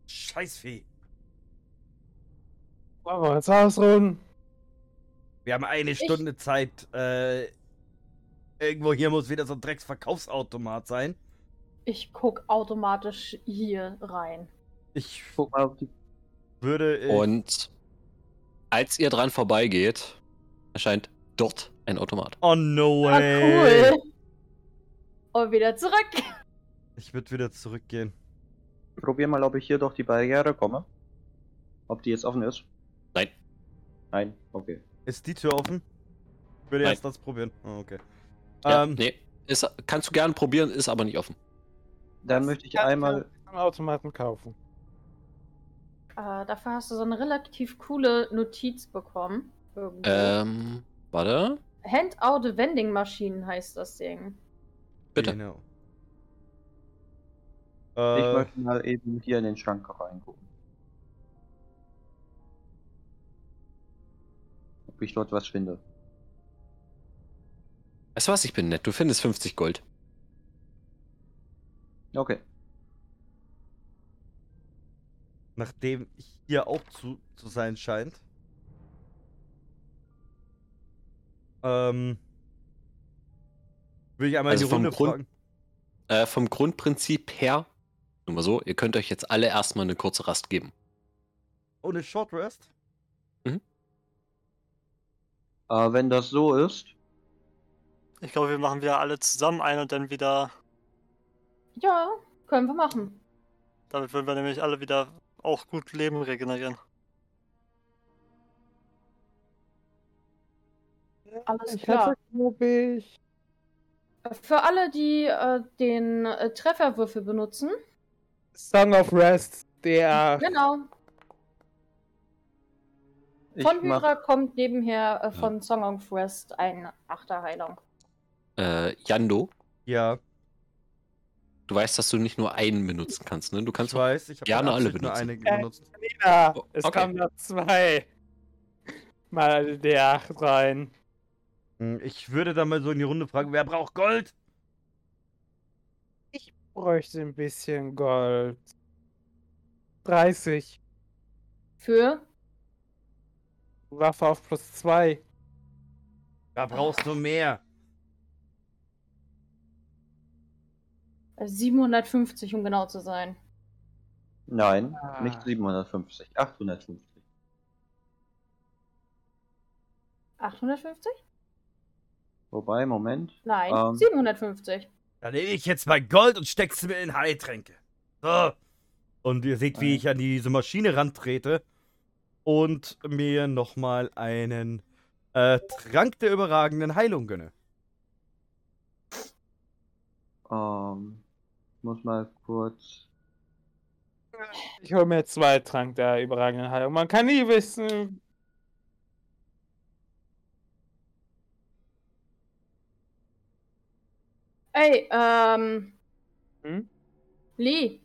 Scheißvieh. Wollen wir uns ausruhen? Wir haben eine Stunde Zeit. Äh, irgendwo hier muss wieder so ein Drecksverkaufsautomat sein. Ich guck automatisch hier rein. Ich Guck mal, ob die. würde. Äh, Und als ihr dran vorbeigeht, erscheint dort ein Automat. oh no Ah, way. cool. Und wieder zurück. Ich würde wieder zurückgehen. Probier mal, ob ich hier durch die Barriere komme. Ob die jetzt offen ist. Nein. Nein, okay. Ist die Tür offen? Ich würde Nein. erst das probieren. Oh, okay. Ja, ähm, nee, ist, kannst du gerne probieren, ist aber nicht offen. Dann möchte ich einmal. am Automaten kaufen. Äh, dafür hast du so eine relativ coole Notiz bekommen. Irgendwo. Ähm, warte. Handout Vending Maschinen heißt das Ding. Bitte. Genau. Ich Äh, möchte mal eben hier in den Schrank reingucken. Ob ich dort was finde. Weißt du was, ich bin nett. Du findest 50 Gold. Okay. nachdem hier auch zu, zu sein scheint. Ähm, will ich einmal Also die vom Runde Grund- fragen. Äh, vom Grundprinzip her, nur mal so, ihr könnt euch jetzt alle erstmal eine kurze Rast geben. Ohne Short Rest? Äh, wenn das so ist, Ich glaube, wir machen wieder alle zusammen ein und dann wieder. Ja, können wir machen. Damit würden wir nämlich alle wieder auch gut Leben regenerieren. Alles Ich klar. ich. Für alle, die äh, den äh, Trefferwürfel benutzen. Song of Rest, der. Genau. Ich Von mach, Hyra kommt nebenher äh, von Song of Rest eine Achterheilung. Äh, Jando, Ja, du weißt, dass du nicht nur einen benutzen kannst, ne? Du kannst ich weiß. Ich habe gerne alle nur benutzen. eine Äh, benutzt. Ja, Oh, es okay. kamen noch zwei. Mal der rein. Hm, Ich würde dann mal so in die Runde fragen, wer braucht Gold? Bräuchte ein bisschen Gold. 30. Für? Waffe auf plus 2. Da brauchst du mehr. äh, 750, um genau zu sein. Nein, Ah. nicht 750, 850. 850? Wobei, Moment. Nein, Ähm. 750. Dann nehme ich jetzt mein Gold und steck's mir in Heiltränke. So. Und ihr seht, wie ich an diese Maschine rantrete und mir nochmal einen äh, Trank der überragenden Heilung gönne. Ähm, muss mal kurz. Ich hole mir zwei Trank der überragenden Heilung. Man kann nie wissen. Ey, ähm, Hm? Lee,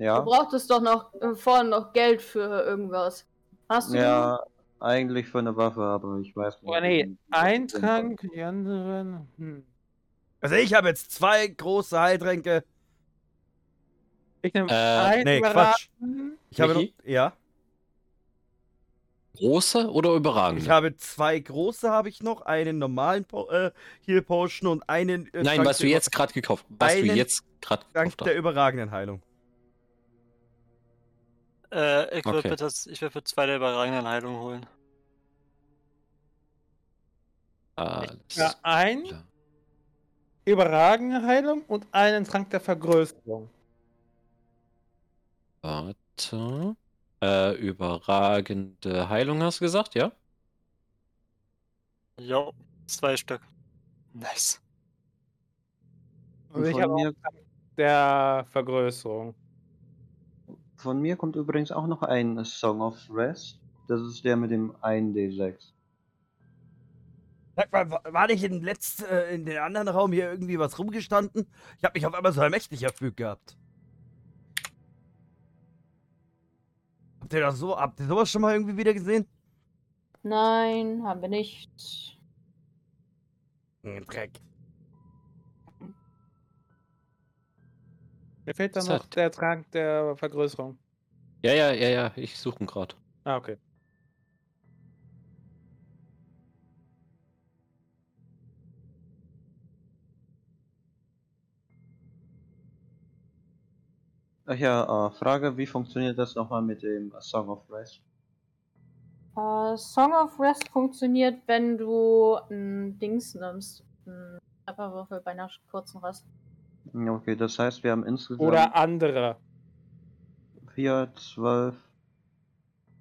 du Ja, brauchtest doch noch äh, vorhin noch Geld für irgendwas. Hast du ja, eigentlich für eine Waffe, aber ich weiß nicht. Oh nee, ein Trank, die anderen. Hm. Also ich habe jetzt zwei große Heiltränke. Ich nehme Äh, ein nee, Quatsch. Ich habe noch, ja, Große oder überragende? ich habe zwei große habe ich noch, einen normalen po äh, Heal Potion und einen äh, Nein, Trank was du der jetzt gerade gekauft Was du Einen jetzt gerade gekauft der hast. überragenden Heilung. Äh, ich würde Okay. das, ich würde zwei der überragenden Heilung holen. Alles Ja, ein klar. überragende Heilung und einen Trank der Vergrößerung. Warte. Äh, überragende Heilung hast du gesagt, ja? Jo, zwei Stück. Nice. Und ich von, habe der Vergrößerung. Von mir kommt übrigens auch noch ein Song of Rest. Das ist der mit dem 1D6. Sag mal, wa- war nicht in, letzt, äh, in den anderen Raum hier irgendwie was rumgestanden? Ich habe mich auf einmal so allmächtig erfüllt gehabt. Habt ihr das so, habt ihr sowas schon mal irgendwie wieder gesehen? Nein, haben wir nicht. Hm, Dreck. Mir fehlt dann noch halt- der Trank der Vergrößerung. Ja, ja, ja, ja, ich suche ihn gerade. Ah, okay. Ach ja, äh, Frage, wie funktioniert das nochmal mit dem Song of Rest? Äh, Song of Rest funktioniert, wenn du ein Dings nimmst. Ein Trefferwürfel bei einer kurzen Rast. Okay, das heißt, wir haben insgesamt Oder andere. 4, 12,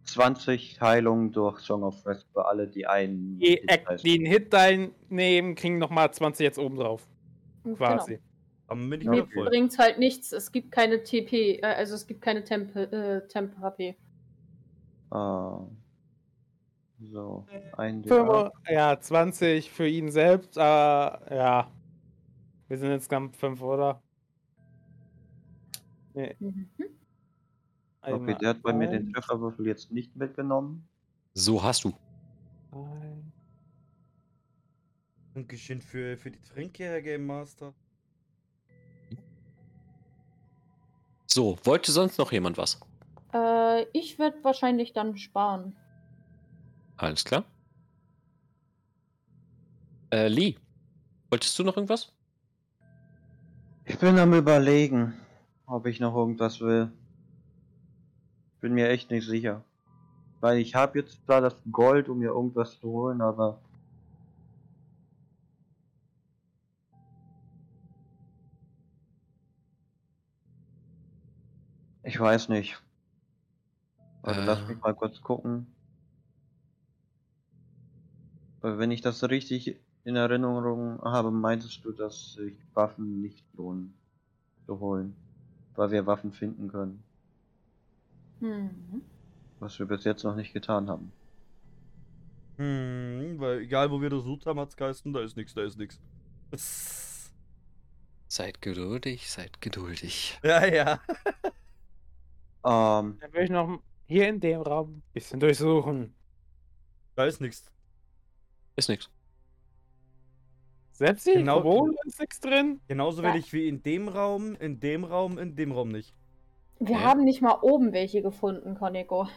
20 Heilungen durch Song of Rest für alle, die einen. Die, Hit die einen Hit einnehmen, kriegen nochmal 20 jetzt oben drauf. Quasi. Genau. Ich Ja, wieder okay. voll. Bringt halt nichts. Es gibt keine TP, äh, also es gibt keine Temp, äh, Temp HP. Ah. So, ein D8. Fünf, ja, 20 für ihn selbst, aber ja. Wir sind insgesamt 5, oder? Nee, Mhm. Okay, der hat bei mir den Trefferwürfel jetzt nicht mitgenommen. So hast du. ein. Dankeschön für, für die Tränke, Herr Game Master. So, wollte sonst noch jemand was? Äh, ich werde wahrscheinlich dann sparen. Alles klar. Äh, Lee, wolltest du noch irgendwas? Ich bin am überlegen, ob ich noch irgendwas will. Bin mir echt nicht sicher. Weil ich habe jetzt zwar das Gold, um mir irgendwas zu holen, aber. Ich weiß nicht. Also lass Äh. mich mal kurz gucken. Weil wenn ich das richtig in Erinnerung habe, meintest du, dass sich Waffen nicht lohnen zu holen. Weil wir Waffen finden können. Mhm. Was wir bis jetzt noch nicht getan haben. Hm, weil egal wo wir das sucht haben, hat's geheißen, da ist nix, da ist nix. <laughs> Seid geduldig, seid geduldig. Ja, ja. Ähm, Dann will ich noch hier in dem Raum ein bisschen durchsuchen. Da ist nix. Ist nix. Selbst die Genau. Kobolde ist nichts drin. Genauso Ja. wenig wie in dem Raum, in dem Raum, in dem Raum nicht. Wir Okay. haben nicht mal oben welche gefunden, Koneko.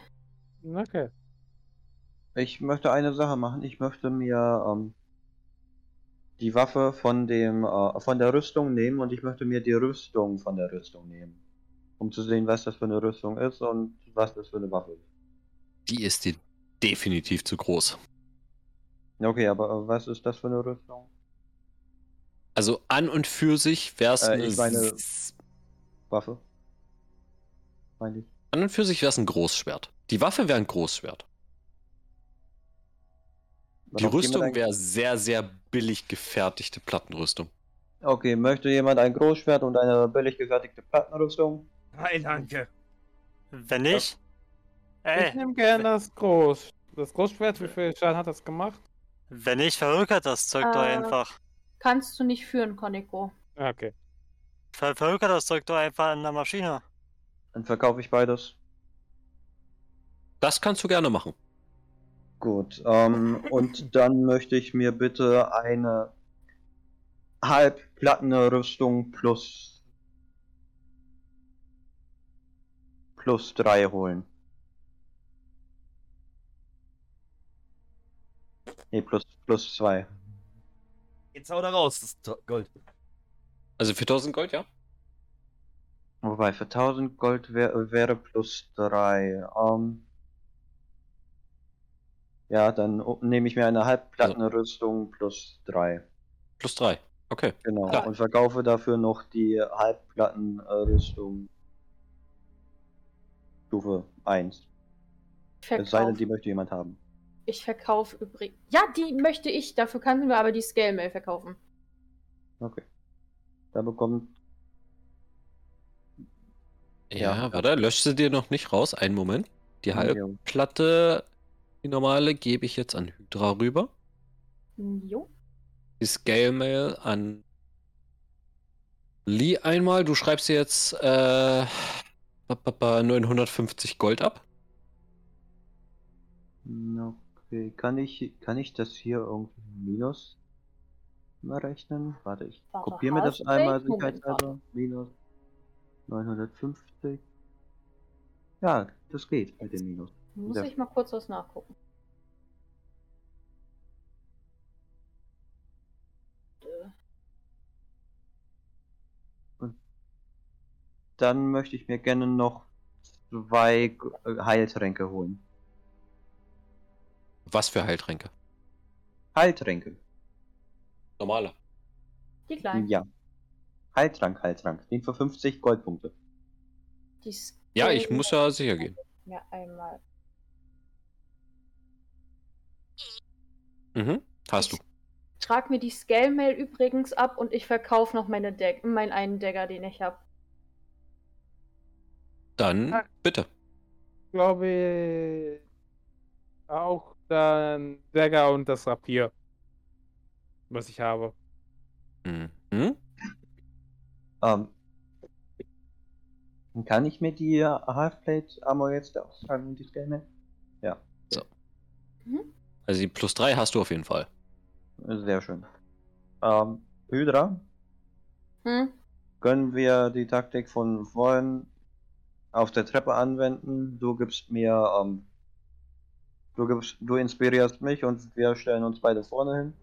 Okay. Ich möchte eine Sache machen. Ich möchte mir ähm, die Waffe von dem äh, von der Rüstung nehmen und ich möchte mir die Rüstung von der Rüstung nehmen. Um zu sehen, was das für eine Rüstung ist und was das für eine Waffe ist. Die ist dir definitiv zu groß. Ja, Okay, aber äh, was ist das für eine Rüstung? Also an und für sich wäre es Äh, eine. ich meine- Waffe? Meine ich. An und für sich wäre es ein Großschwert. Die Waffe wäre ein Großschwert. Die Rüstung wäre sehr, sehr billig gefertigte Plattenrüstung. Okay, möchte jemand ein Großschwert und eine billig gefertigte Plattenrüstung? Nein, danke. Wenn nicht, Ich ey, nehme gerne das Groß. Das Großschwert, wie viel Schaden hat das gemacht? wenn nicht, verhökert das Zeug doch Äh. einfach. Kannst du nicht führen, Koneko. Ah, Okay. Ver verhökert das Zeug doch einfach an der Maschine. Dann verkaufe ich beides. Das kannst du gerne machen. Gut, ähm, und <laughs> dann möchte ich mir bitte eine Halbplattenrüstung plus plus drei holen. Nee, plus, plus zwei. Jetzt hau da raus, das Gold. Also für 1000 Gold, ja? Wobei, für 1000 Gold wär, wäre plus drei. Ähm, ja, dann nehme ich mir eine Halbplattenrüstung plus drei. Plus 3. Okay. Genau, Klar. und verkaufe dafür noch die Halbplattenrüstung Stufe 1. Ich Es sei denn, die möchte jemand haben. Ich verkauf übrigens. Ja, die möchte ich. Dafür können wir aber die Scale Mail verkaufen. Okay. Da bekommt. Ja, Ja. warte, löscht sie dir noch nicht raus. Einen Moment. Die Halbplatte, die normale, gebe ich jetzt an Hydra rüber. Jo. Die Scale Mail an Lee einmal. Du schreibst dir jetzt äh, ba- ba- ba, 950 Gold ab. Okay, kann ich, kann ich das hier irgendwie minus mal rechnen? Warte, ich Warte, kopiere mir das einmal sicherheitshalber. Minus 950. Ja, das geht mit dem Minus. Muss Ja. ich mal kurz was nachgucken. Äh, Dann möchte ich mir gerne noch zwei äh, Heiltränke holen. Was für Heiltränke? Heiltränke. Normale. Die kleinen. Ja. Heiltrank, Heiltrank. Den für 50 Goldpunkte. Die Scale Ja, ich muss ja sicher gehen. Ja, einmal. Mhm. Hast du. Trag mir die Scale Mail übrigens ab und ich verkaufe noch meine Deck, meinen einen Dagger, den ich habe. Dann bitte. glaube auch dann Dagger und das Rapier. Was ich habe. Mhm. Ähm, kann ich mir die Halfplate Armor jetzt austragen und die Scale Ja, Also die plus 3 hast du auf jeden Fall. sehr schön. Ähm, Hydra, Hm? können wir die Taktik von vorhin auf der Treppe anwenden? Du gibst mir, ähm, du gibst, du inspirierst mich und wir stellen uns beide vorne hin.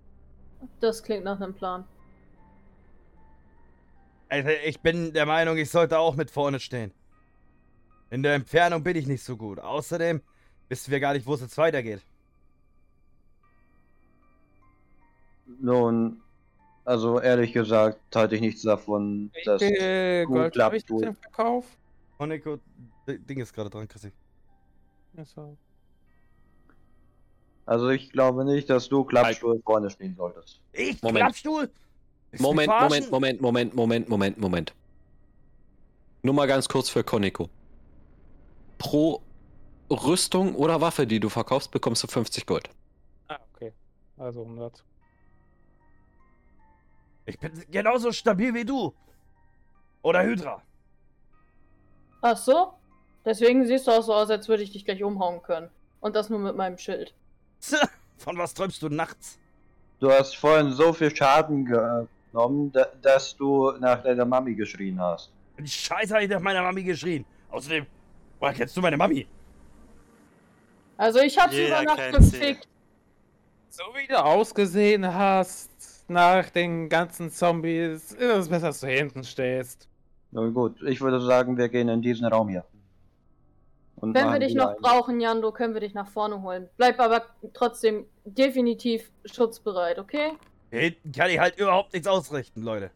Das klingt nach einem Plan. Also ich bin der Meinung, ich sollte auch mit vorne stehen. In der Entfernung bin ich nicht so gut. Außerdem wissen wir gar nicht, wo es jetzt weitergeht. Nun, also ehrlich gesagt, halte ich nichts davon, dass viel gut Gold ich klappt, jetzt im Verkauf? Honeko, D- Ding ist gerade dran, Chrissy. Achso. Also ich glaube nicht, dass du Klappstuhl vorne stehen solltest. Ich? Moment. Klappstuhl? Mich Moment? Moment, Moment, Moment, Moment, Moment, Moment. Nur mal ganz kurz für Koniko. Pro Rüstung oder Waffe, die du verkaufst, bekommst du 50 Gold. Ah, okay. Also 100. Ich bin genauso stabil wie du. Oder Hydra. Ach so? Deswegen siehst du auch so aus, als würde ich dich gleich umhauen können. Und das nur mit meinem Schild. <laughs> Von was träumst du nachts? Du hast vorhin so viel Schaden genommen, da, dass du nach deiner Mami geschrien hast. Scheiße habe ich nach meiner Mami geschrien. Außerdem, woher kennst du meine Mami? Also ich hab sie über Nacht gefickt. So wie du ausgesehen hast, nach den ganzen Zombies, ist es besser, dass du hinten stehst. Na gut, ich würde sagen, wir gehen in diesen Raum hier. Und Wenn wir dich noch ein- brauchen, Jando, können wir dich nach vorne holen. Bleib aber trotzdem definitiv schutzbereit, okay? Hier hinten kann ich halt überhaupt nichts ausrichten, Leute.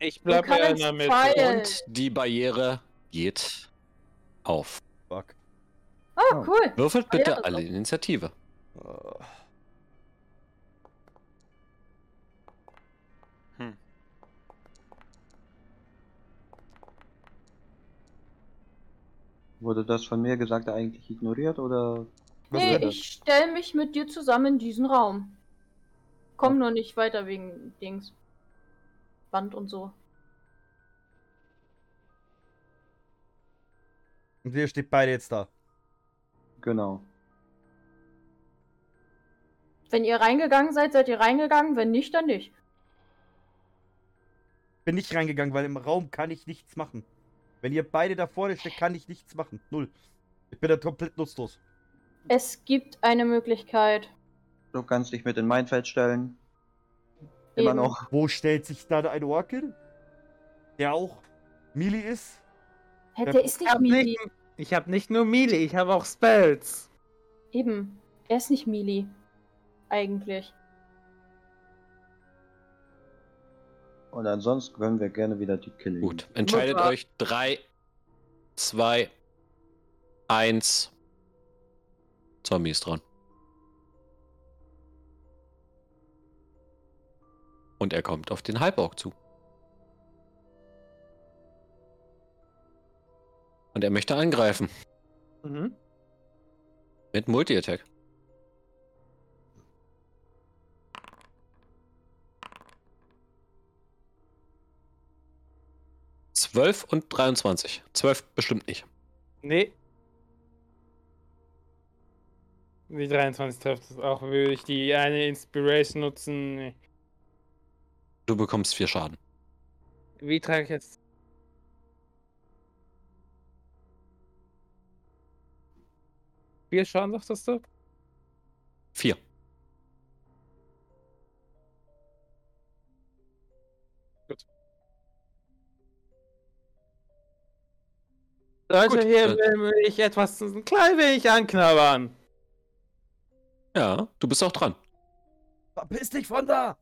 Ich bleib ja in der Mitte. Und die Barriere geht auf. Fuck. Oh, Oh. cool. Würfelt Barriere bitte ist alle. Initiative. Oh. Wurde das von mir gesagt eigentlich ignoriert oder? Was nee, ich stell mich mit dir zusammen in diesen Raum. Komm nur nicht weiter wegen Dings. Wand und so. Und wir steht beide jetzt da. Genau. Wenn ihr reingegangen seid, seid ihr reingegangen. Wenn nicht, dann nicht. Bin nicht reingegangen, weil im Raum kann ich nichts machen. Wenn ihr beide da vorne steht, kann ich nichts machen. Null. Ich bin da komplett nutzlos. Es gibt eine Möglichkeit. Du kannst dich mit in mein Feld stellen. Immer Eben. noch. Wo stellt sich da ein Ork hin? Der auch Mili ist? Hä, der ist Ich nicht nicht, ich hab nicht nur Melee, ich habe auch Spells. Eben. Er ist nicht Mili. Eigentlich. Und ansonsten können wir gerne wieder die killen. Gut. Entscheidet Mutter. euch. 3, 2, 1. Zombie ist dran. Und er kommt auf den Halborg zu. Und er möchte angreifen. Mhm. Mit Multi-Attack. Zwölf und 23. Zwölf bestimmt nicht. Nee. Die 23 trifft es auch. Würde ich die eine Inspiration nutzen? Nee. Du bekommst vier Schaden. Wie trage ich jetzt? Vier Schaden, sagtest du? Vier. Leute, Gut, hier äh, will ich etwas ein klein wenig anknabbern. Ja, du bist auch dran. Verpiss dich von da!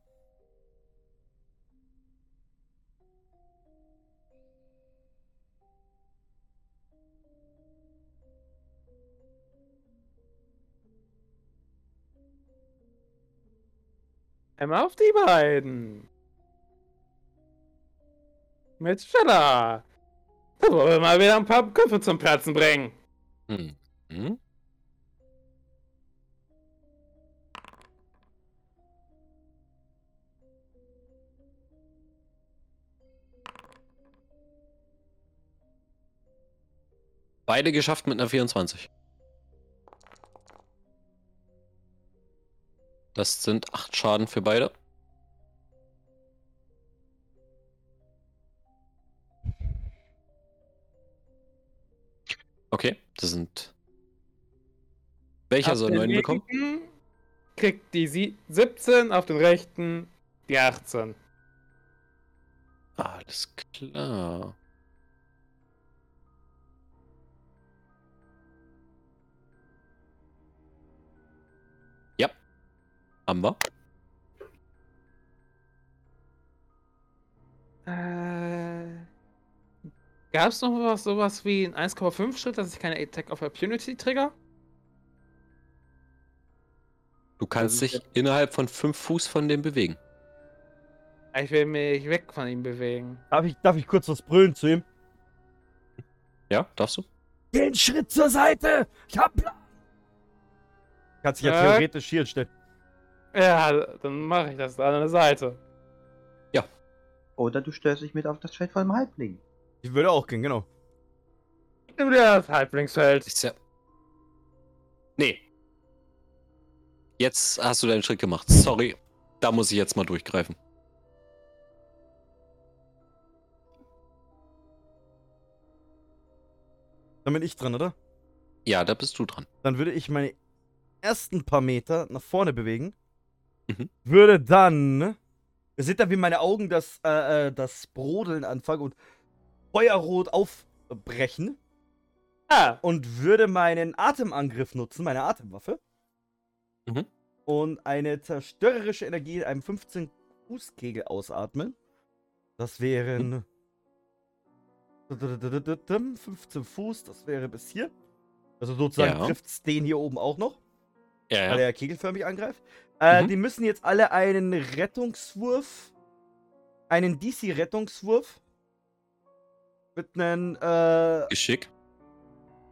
Einmal auf die beiden. Mit Stella. Da wollen wir mal wieder ein paar Köpfe zum Platzen bringen. Hm. Hm? Beide geschafft mit einer 24. Das sind 8 Schaden für beide. Okay, das sind. Welcher Auf soll den 9 bekommen? Kriegt die sie 17, auf den rechten die 18. Alles klar. Ja. Haben wir. Äh, Gab es noch was, sowas wie ein 1,5 Schritt, dass ich keine Attack of Opportunity trigger? Du kannst ist dich innerhalb von 5 Fuß von dem bewegen. Ich will mich weg von ihm bewegen. Darf ich, darf ich kurz was brüllen zu ihm? Ja, darfst du? Einen Schritt zur Seite! Ich hab Plan! Kannst dich ja Äh. theoretisch hier stellen. Ja, dann mache ich das da an der Seite. Oder du stellst dich mit auf das Feld vom Halbling. Ich würde auch gehen, genau. Nimm dir das Halblingsfeld. Ist ja. Nee. Jetzt hast du deinen Schritt gemacht. Sorry. Da muss ich jetzt mal durchgreifen. Dann bin ich dran, oder? Ja, da bist du dran. Dann würde ich meine ersten paar Meter nach vorne bewegen. Mhm. Würde dann. Ihr seht da, wie meine Augen das, äh, äh, das Brodeln anfangen und feuerrot aufbrechen. Ah, Und würde meinen Atemangriff nutzen, meine Atemwaffe. Mhm. Und eine zerstörerische Energie in einem 15-Fuß-Kegel ausatmen. Das wären. 15 Fuß, das wäre bis hier. Also sozusagen Ja. trifft es den hier oben auch noch, Ja, weil er kegelförmig angreift. Äh, Mhm. Die müssen jetzt alle einen Rettungswurf, einen DC-Rettungswurf mit einem, äh, Geschick.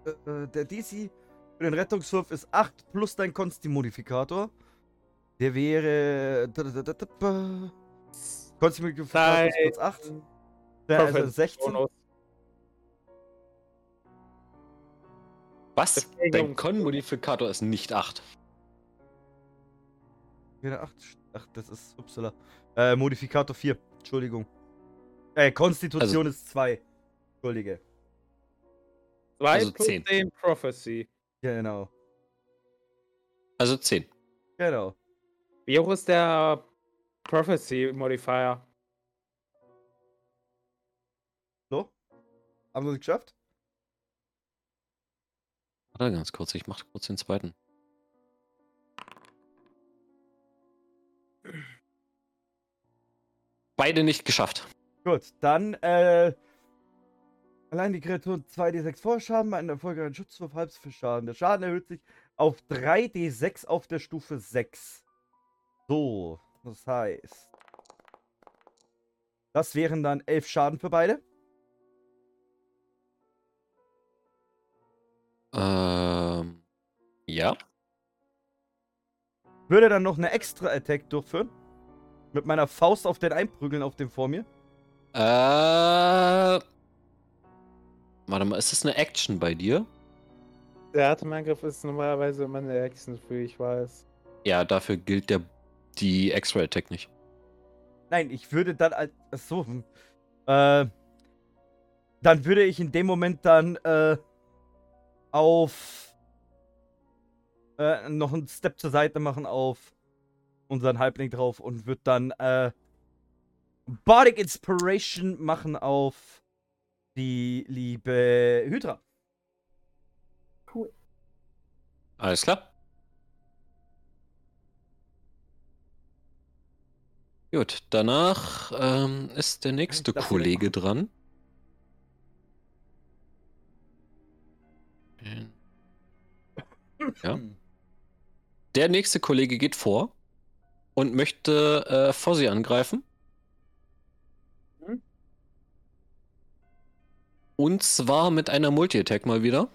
äh, der DC für den Rettungswurf ist 8 plus dein Consti-Modifikator. Der wäre. Consti-Modifikator ist plus 8. Der, also Perfect. 16. Bonus. Was? Bewegung. Dein Con-Modifikator ist nicht 8. Wäre 8. Ach, das ist. Upsala. Äh, Modifikator 4. Entschuldigung. Äh, Konstitution Also ist 2. Entschuldige. Zwei Also plus zehn. 10 Prophecy. Genau. Also 10. Genau. Wie hoch ist der Prophecy Modifier? So? Haben wir es geschafft? Warte ganz kurz, ich mach kurz den zweiten. Beide nicht geschafft. Gut, dann, äh. Allein die Kreatur 2d6 Vorschaden, einen erfolgreichen Schutzwurf halb für Schaden. Der Schaden erhöht sich auf 3d6 auf der Stufe 6. So, das heißt. Das wären dann 11 Schaden für beide. Ähm, ja. Würde dann noch eine extra Attack durchführen. Mit meiner Faust auf den einprügeln auf dem vor mir. Äh. Warte mal, ist das eine Action bei dir? Der Atemangriff ist normalerweise immer eine Action für, ich weiß. Ja, dafür gilt der die Extra Attack nicht. Nein, ich würde dann als. ach So. hm. Äh. Dann würde ich in dem Moment dann äh, auf äh, noch einen Step zur Seite machen auf unseren Halbling drauf und würde dann äh, Bardic Inspiration machen auf die liebe Hydra. Alles klar. Gut, danach ähm, ist der nächste Das Kollege dran. Ja. Der nächste Kollege geht vor und möchte äh, Fossi angreifen. Und zwar mit einer Multi-Attack mal wieder.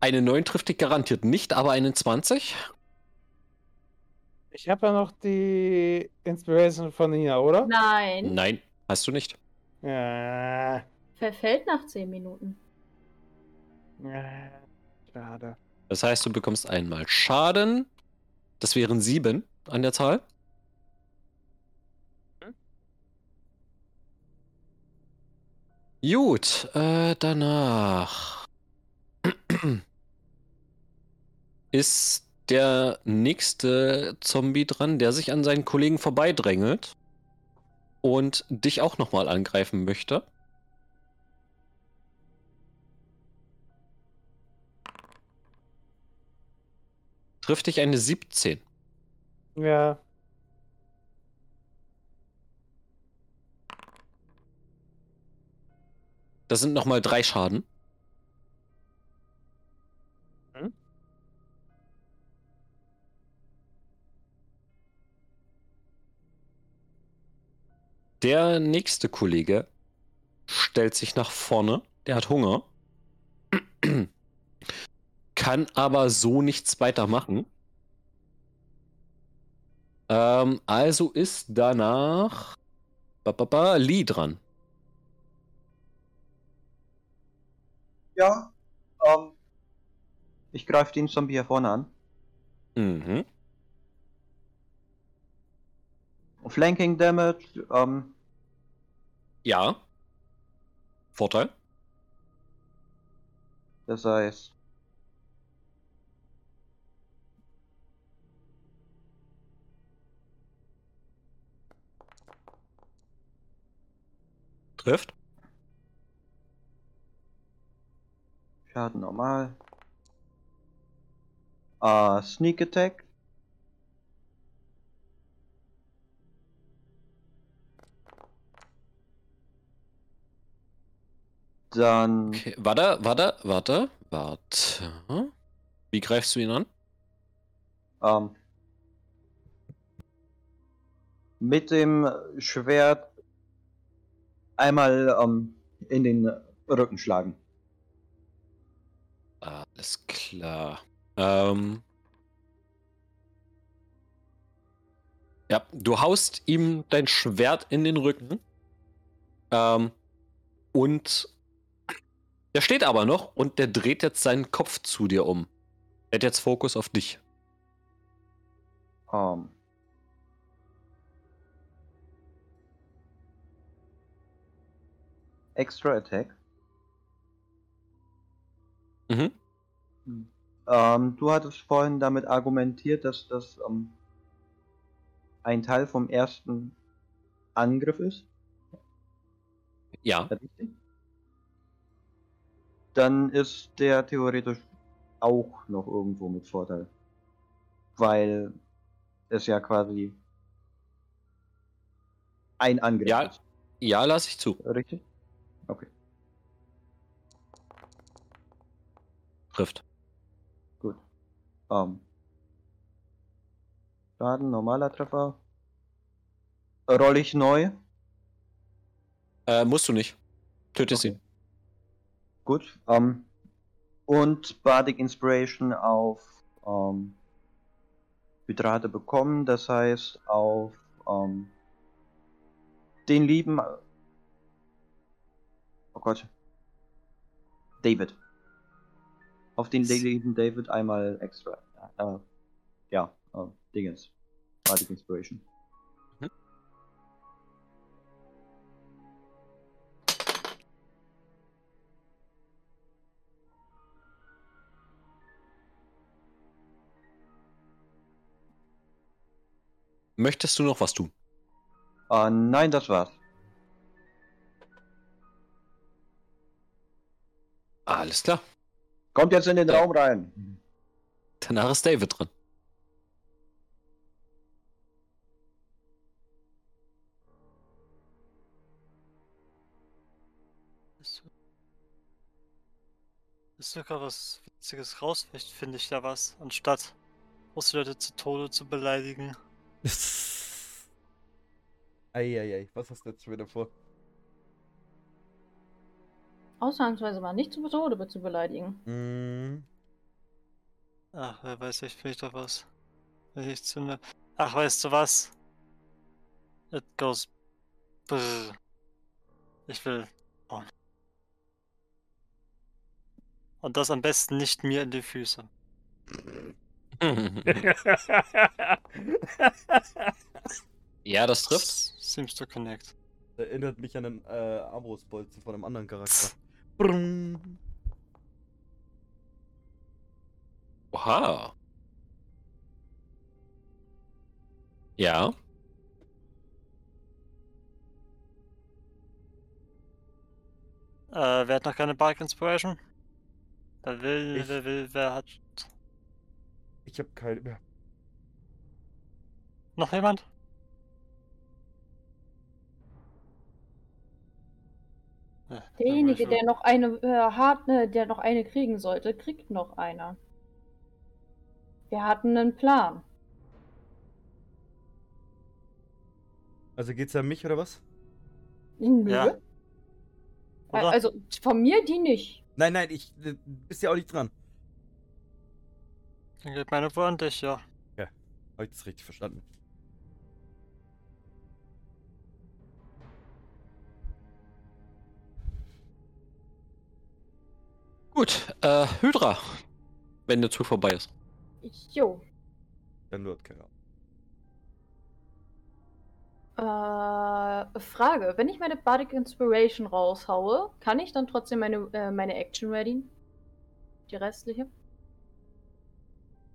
Eine 9 trifft dich garantiert nicht, aber eine 20. Ich habe ja noch die Inspiration von Nina, oder? Nein, Nein, hast du nicht. Ja. verfällt nach 10 Minuten. ja. Schade. Das heißt, du bekommst einmal Schaden. Das wären 7 an der Zahl. Gut, äh, danach <clears throat> ist der nächste Zombie dran, der sich an seinen Kollegen vorbeidrängelt und dich auch nochmal angreifen möchte. Trifft dich eine 17. Ja. Das sind nochmal drei Schaden. Mhm. Der nächste Kollege stellt sich nach vorne. Der hat Hunger. <clears throat> Kann aber so nichts weiter machen. Ähm, also ist danach ba, ba, ba, Lee dran. Ja. Ähm, ich greife den Zombie hier vorne an. Mhm. Flanking Damage, ähm, Ja. Vorteil? das heißt. Trifft? Schaden normal. Äh, Sneak Attack. Dann Okay. Warte, warte, warte, warte. Wie greifst du ihn an? ähm, mit dem Schwert einmal ähm, in den Rücken schlagen. Alles klar. Ähm. Ja, du haust ihm dein Schwert in den Rücken. Ähm, und der steht aber noch und der dreht jetzt seinen Kopf zu dir um. Er hat jetzt Fokus auf dich. Ähm, Extra Attack. Mhm. Ähm, du hattest vorhin damit argumentiert, dass das ähm, ein Teil vom ersten Angriff ist. Ja. Dann ist der theoretisch auch noch irgendwo mit Vorteil. Weil es ja quasi ein Angriff Ja. ist. Ja, lass ich zu. Richtig? Okay, Trifft. gut. Ähm. Schaden, normaler Treffer. Roll ich neu? Äh, musst du nicht. Tötest Okay. ihn. Gut. Ähm, und Bardic Inspiration auf ähm, Hydrate bekommen, das heißt auf ähm, den lieben. Oh Gott. David. Auf den lieben David einmal extra. Äh, ja, äh, Dingens. Bardic Inspiration. Möchtest du noch was tun? Äh, nein, das war's. Alles klar. Kommt jetzt in den. Raum rein. Danach ist David dran. Ist, ist sogar was Witziges raus. Vielleicht finde ich da was, anstatt große Leute zu Tode zu beleidigen. <laughs> Eieiei, was hast du jetzt schon wieder vor? Ausnahmsweise mal nicht zu Tode zu beleidigen. Mhm. Ach, wer weiß, vielleicht ich da was. Wenn ich zünde. Ach, weißt du was? It goes brrr. Ich will. Oh. Und das am besten nicht mir in die Füße. <laughs> ja, das trifft. Seems to connect. Erinnert mich an einen äh, Armbrustbolzen von einem anderen Charakter. Brrrm. Oha. Ja. Äh, wer hat noch keine Bark Inspiration? Wer will, Ich. wer will, wer hat. Ich hab keine mehr. Noch jemand? Ja, Derjenige, der noch eine äh, hart, ne, der noch eine kriegen sollte, kriegt noch eine. Wir hatten einen Plan. Also geht's an mich oder was? Nö. Ja. Äh, Oder? Also von mir die nicht. Nein, nein, ich äh, bist ja auch nicht dran. Dann geht meine an dich, ja. Hab ich das richtig verstanden? Gut, äh, Hydra. Wenn der Zug vorbei ist. Jo. Dann wird keiner. Äh, Frage. Wenn ich meine Bardic Inspiration raushaue, kann ich dann trotzdem meine, äh, meine Action ready? Die restliche?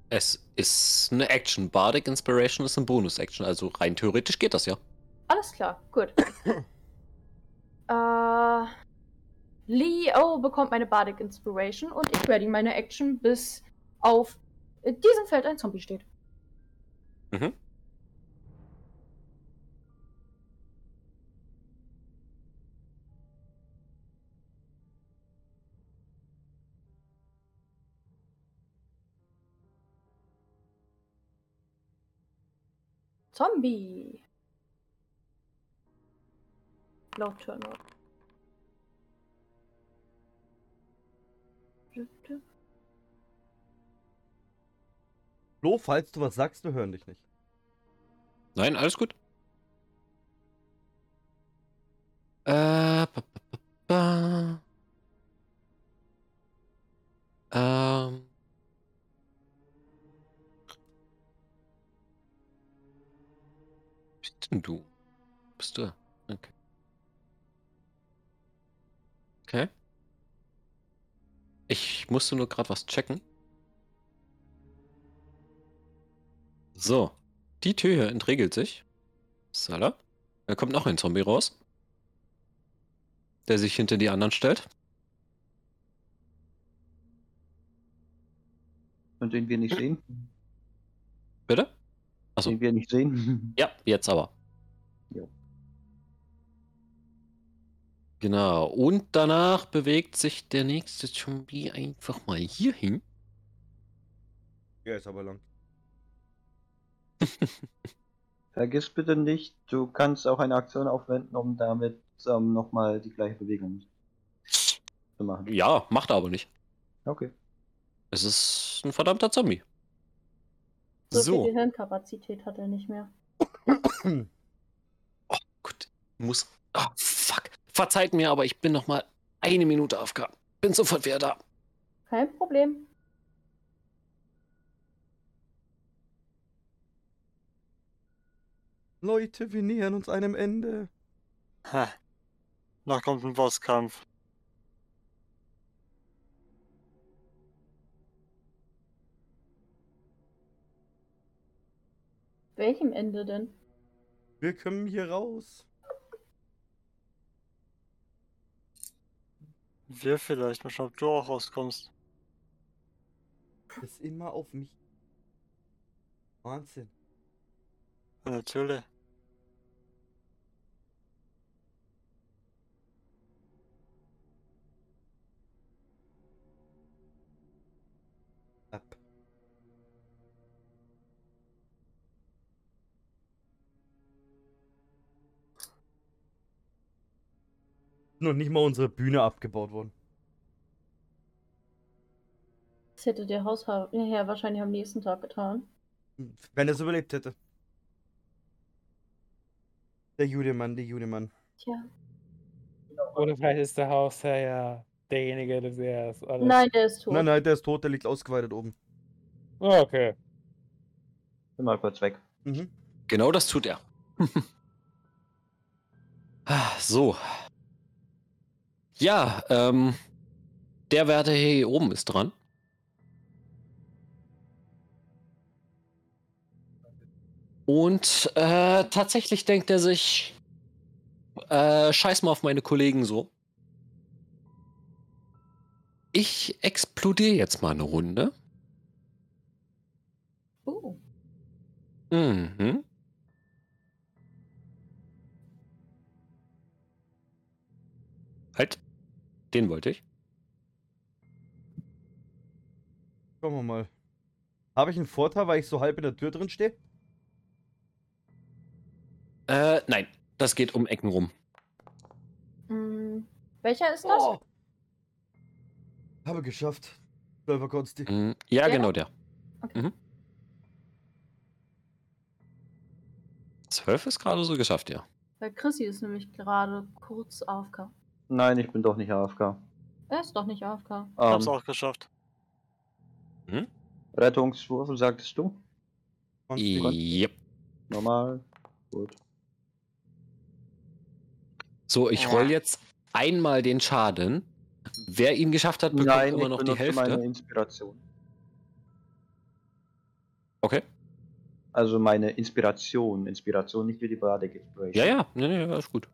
Es ist eine Action. Bardic Inspiration ist eine Bonus-Action. Also rein theoretisch geht das ja. Alles klar, gut. <coughs> äh, Leo bekommt meine Bardic Inspiration und ich ready meine Action, bis auf diesem Feld ein Zombie steht. Mhm. Zombie. Laut Turnout. Flo, falls du was sagst, wir hören dich nicht. Nein, alles gut. Äh, ba, ba, ba. Ähm. Bist denn du? Bist du? Okay. Okay. Ich musste nur gerade was checken. So. Die Tür hier entriegelt sich. Salah. Da kommt noch ein Zombie raus. Der sich hinter die anderen stellt. Und den wir nicht sehen. Bitte? Achso. Den wir nicht sehen. Ja, jetzt aber. Jo. Genau. Und danach bewegt sich der nächste Zombie einfach mal hier hin. Ja, ist aber lang. <laughs> Vergiss bitte nicht, du kannst auch eine Aktion aufwenden, um damit ähm, nochmal die gleiche Bewegung zu machen. Ja, macht er aber nicht. Okay. Es ist ein verdammter Zombie. So, So. viel Gehirnkapazität hat er nicht mehr. Oh, gut. Muss. Oh, fuck. Verzeiht mir, aber ich bin noch mal eine Minute AFK. Bin sofort wieder da. Kein Problem. Leute, wir nähern uns einem Ende. Ha. Noch kommt ein Bosskampf. Welchem Ende denn? Wir kommen hier raus. Wir vielleicht. Mal schauen, ob du auch rauskommst. Ist immer auf mich. Wahnsinn. Natürlich. Ab. Noch nicht mal unsere Bühne abgebaut worden. Das hätte der Hausherr ja, wahrscheinlich am nächsten Tag getan. Wenn er es überlebt hätte. Der Judemann, der Judemann. Tja. Oder vielleicht ist der Hausherr ja derjenige, der zuerst alles. Nein, der ist tot. Nein, nein, der ist tot, der liegt ausgeweitet oben. Oh, okay. Bin mal kurz weg. Mhm. Genau das tut er. <laughs> Ah, so. Ja, ähm. Der Wärter hier oben ist dran. Und äh, tatsächlich denkt er sich, äh, scheiß mal auf meine Kollegen so. Ich explodiere jetzt mal eine Runde. Oh. Mhm. Halt. Den wollte ich. Schauen wir mal. Habe ich einen Vorteil, weil ich so halb in der Tür drin stehe? Äh, nein. Das geht um Ecken rum. Hm. Welcher ist das? Oh. Habe geschafft. Zwölfer Konsti. Mhm. Ja, Der? genau der. Okay. Mhm. Zwölf ist gerade so geschafft, ja. Weil Chrissy ist nämlich gerade kurz AFK. Nein, ich bin doch nicht AFK. Er ist doch nicht AFK. Ich hab's Ähm, auch geschafft. Rettungswürfel, sagtest du? Konsti. Yep. Normal. Gut. So, ich Ja. roll jetzt einmal den Schaden. Wer ihn geschafft hat, bekommt Nein, immer ich noch die Hälfte. meine Inspiration. Okay. Also meine Inspiration. Inspiration, nicht wie die Bardic Inspiration. Ja, ja, nee, nee, alles gut.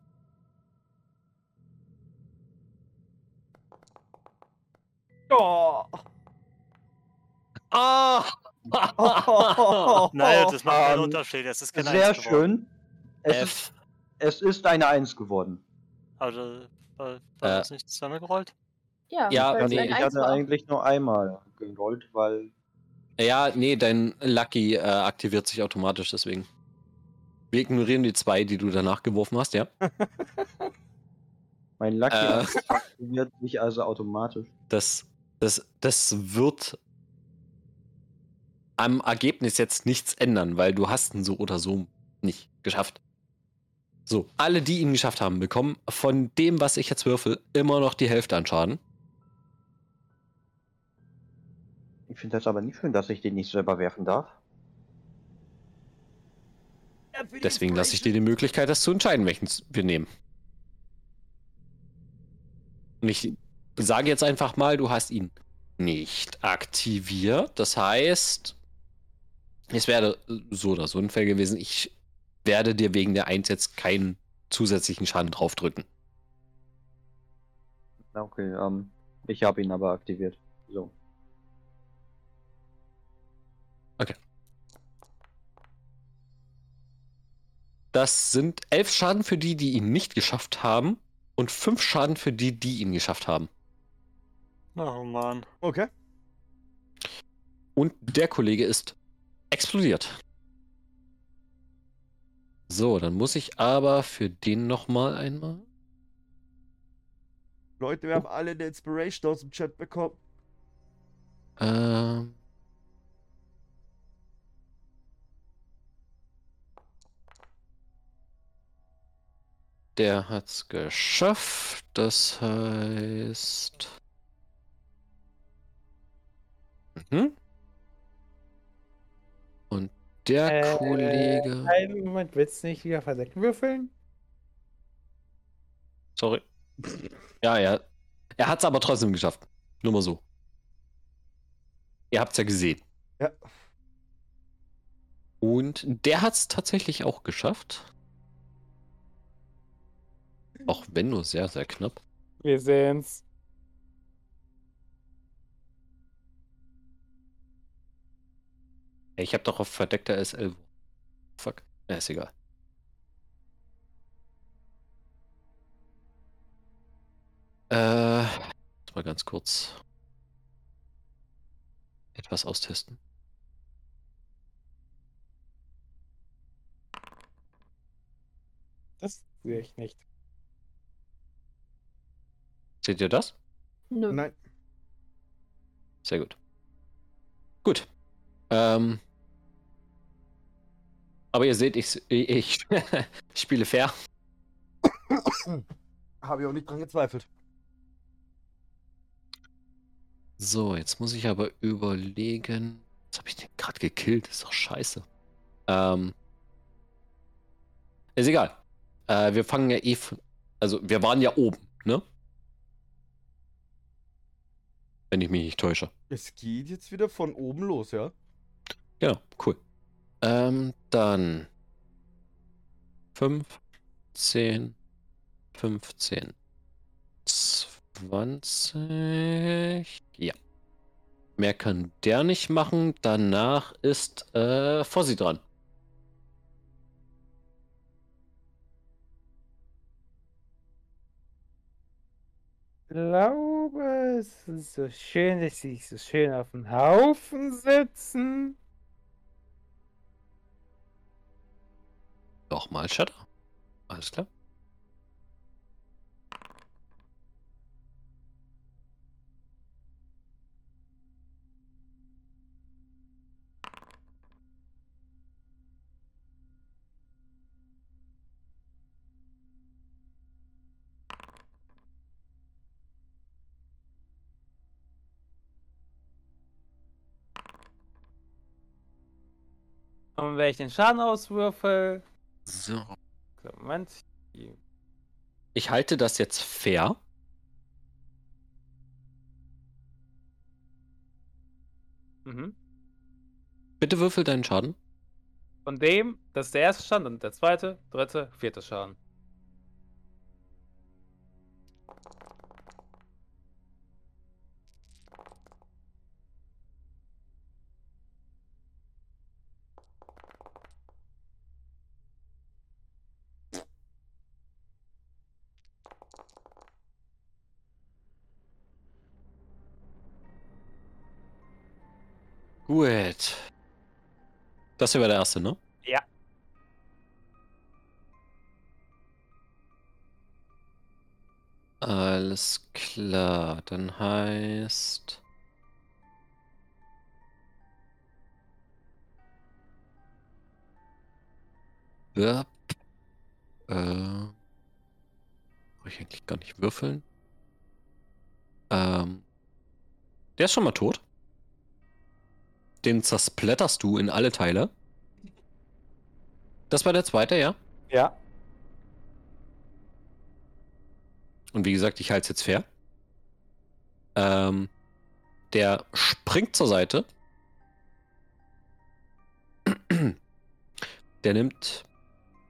Oh. Ah! <laughs> Naja, das macht keinen Ähm, Unterschied. Es ist keine Sehr schön. Es ist, es ist eine Eins geworden. Aber äh, war Äh. das nicht zweimal gerollt? Ja, Ja, nee, ich hatte war. eigentlich nur einmal gerollt, weil Ja, nee, dein Lucky äh, aktiviert sich automatisch, deswegen. Wir ignorieren die zwei, die du danach geworfen hast, ja? <laughs> mein Lucky Äh. aktiviert sich also automatisch. Das, das, das wird am Ergebnis jetzt nichts ändern, weil du hast ihn so oder so nicht geschafft. So, alle, die ihn geschafft haben, bekommen von dem, was ich jetzt würfel, immer noch die Hälfte an Schaden. Ich finde das aber nicht schön, dass ich den nicht selber werfen darf. Deswegen lasse ich dir die Möglichkeit, das zu entscheiden, welchen wir nehmen. Und ich sage jetzt einfach mal, du hast ihn nicht aktiviert. Das heißt, es wäre so oder so ein Fall gewesen. Ich werde dir wegen der 1 jetzt keinen zusätzlichen Schaden draufdrücken. Okay, ähm, ich habe ihn aber aktiviert. So. Das sind elf Schaden für die, die ihn nicht geschafft haben und fünf Schaden für die, die ihn geschafft haben. Oh Mann. Okay. Und der Kollege ist explodiert. So, dann muss ich aber für den nochmal einmal. Leute, wir haben alle eine Inspiration aus dem Chat bekommen. Ähm. Der hat's geschafft. Das heißt. Mhm. Der Äh, Kollege. Einen Moment, willst du nicht wieder verdeckt würfeln? Sorry. Ja, ja. Er hat's aber trotzdem geschafft. Nur mal so. Ihr habt's ja gesehen. Ja. Und der hat's tatsächlich auch geschafft. Auch wenn nur sehr, sehr knapp. Wir sehen's. Ich habe doch auf verdeckter SL. Fuck. Ja, ist egal. Äh, mal ganz kurz etwas austesten. Das sehe ich nicht. Seht ihr das? Nö. Nein. Sehr gut. Gut. Ähm, aber ihr seht, ich, ich, ich <laughs> spiele fair. Habe ich auch nicht dran gezweifelt. So, jetzt muss ich aber überlegen. Was habe ich denn gerade gekillt? ist doch scheiße. Ähm, ist egal. Äh, wir fangen ja eh. von- Also, wir waren ja oben, ne? Wenn ich mich nicht täusche. Es geht jetzt wieder von oben los, ja? Genau, cool. Ähm, dann 5, 10, 15, 20. Ja. Mehr kann der nicht machen. Danach ist äh, Fossi dran. Glaube, es ist so schön, dass sie so schön auf dem Haufen sitzen. Nochmal Shadow. Alles klar. Und wenn ich den Schaden auswürfel. So. Moment. Ich halte das jetzt fair. Mhm. Bitte würfel deinen Schaden. Von dem, das ist der erste Schaden, dann der zweite, dritte, vierte Schaden. Gut. Das hier war der erste, ne? Ja. Alles klar, dann heißt. Burp. Äh. Brauche ich eigentlich gar nicht würfeln. Ähm. Der ist schon mal tot. Den zersplatterst du in alle Teile. Das war der zweite, ja? Ja. Und wie gesagt, ich halte es jetzt fair. Ähm, der springt zur Seite. <clears throat> Der nimmt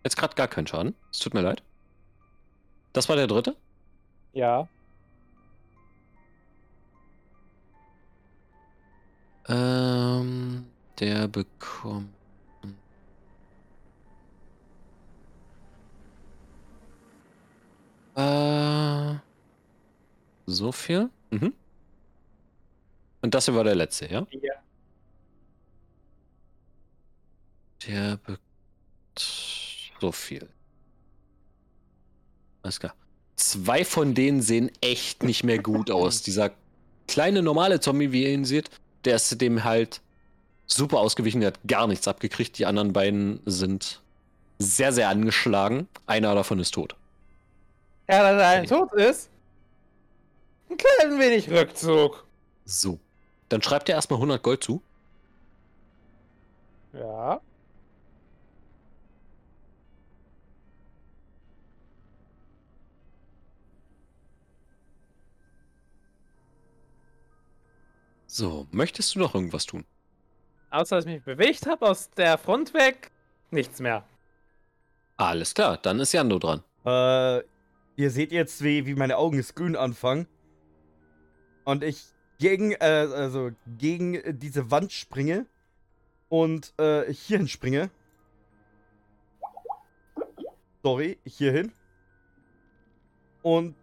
jetzt gerade gar keinen Schaden. Es tut mir leid. Das war der dritte. Ja. Ähm, der bekommt. Äh, so viel. Mhm. Und das hier war der letzte, ja? Ja. Der bekommt so viel. Alles klar. Zwei von denen sehen echt nicht mehr gut aus. Dieser kleine normale Zombie, wie ihr ihn seht, der ist dem halt super ausgewichen, der hat gar nichts abgekriegt. Die anderen beiden sind sehr, sehr angeschlagen. Einer davon ist tot. Ja, dass er tot ist. Ein klein wenig Rückzug. So. Dann schreibt er erstmal 100 Gold zu. Ja. So, möchtest du noch irgendwas tun? Außer dass ich mich bewegt habe aus der Front weg, nichts mehr. Alles klar, dann ist Jando dran. Äh, ihr seht jetzt, wie, wie meine Augen Grün anfangen. Und ich gegen, äh, also gegen diese Wand springe. Und äh, hierhin springe. Sorry, hierhin. Und.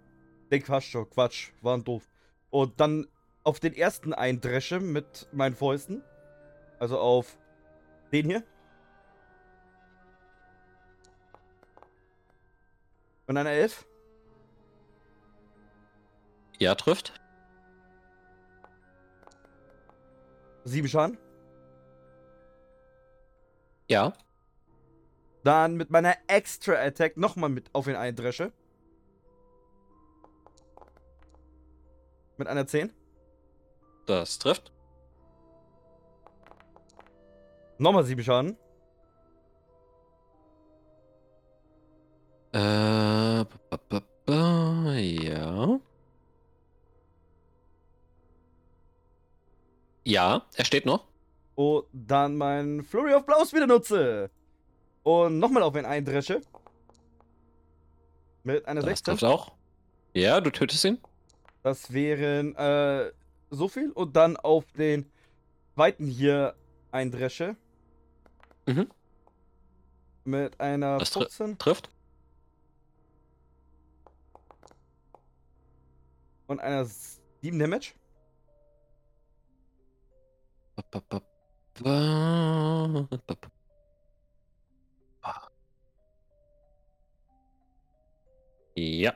Ne, Quatsch, schon, Quatsch, waren doof. Und dann auf den ersten eindresche mit meinen Fäusten. Also auf den hier. Und eine Elf. Ja, trifft. Sieben Schaden. Ja. Dann mit meiner Extra Attack nochmal mit auf ihn eindresche. Mit einer 10. Das trifft. Nochmal 7 Schaden. Äh, ba, ba, ba, ja. Ja, er steht noch. Und dann mein Flurry of Blows wieder nutze. Und nochmal auf ihn eindresche. Mit einer Das 16. trifft auch. Ja, du tötest ihn. Das wären äh, so viel. Und dann auf den zweiten hier eindresche. Mhm. Mit einer Das tri- 15 Trifft. und einer 7 Damage. Ja.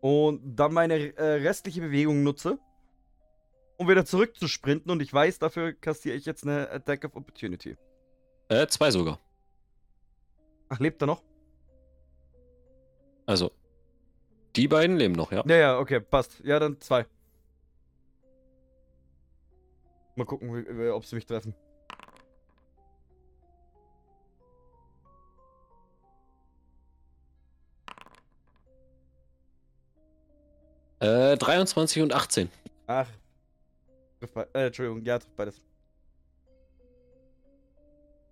Und dann meine äh, restliche Bewegung nutze. Um wieder zurück zu sprinten. Und ich weiß, dafür kassiere ich jetzt eine Attack of Opportunity. Äh, zwei sogar. Ach, lebt er noch? Also, die beiden leben noch, ja. Ja, ja, okay, passt. Ja, dann zwei. Mal gucken, ob sie mich treffen. Äh, 23 und 18. Ach. Äh, Entschuldigung, ja, trifft beides.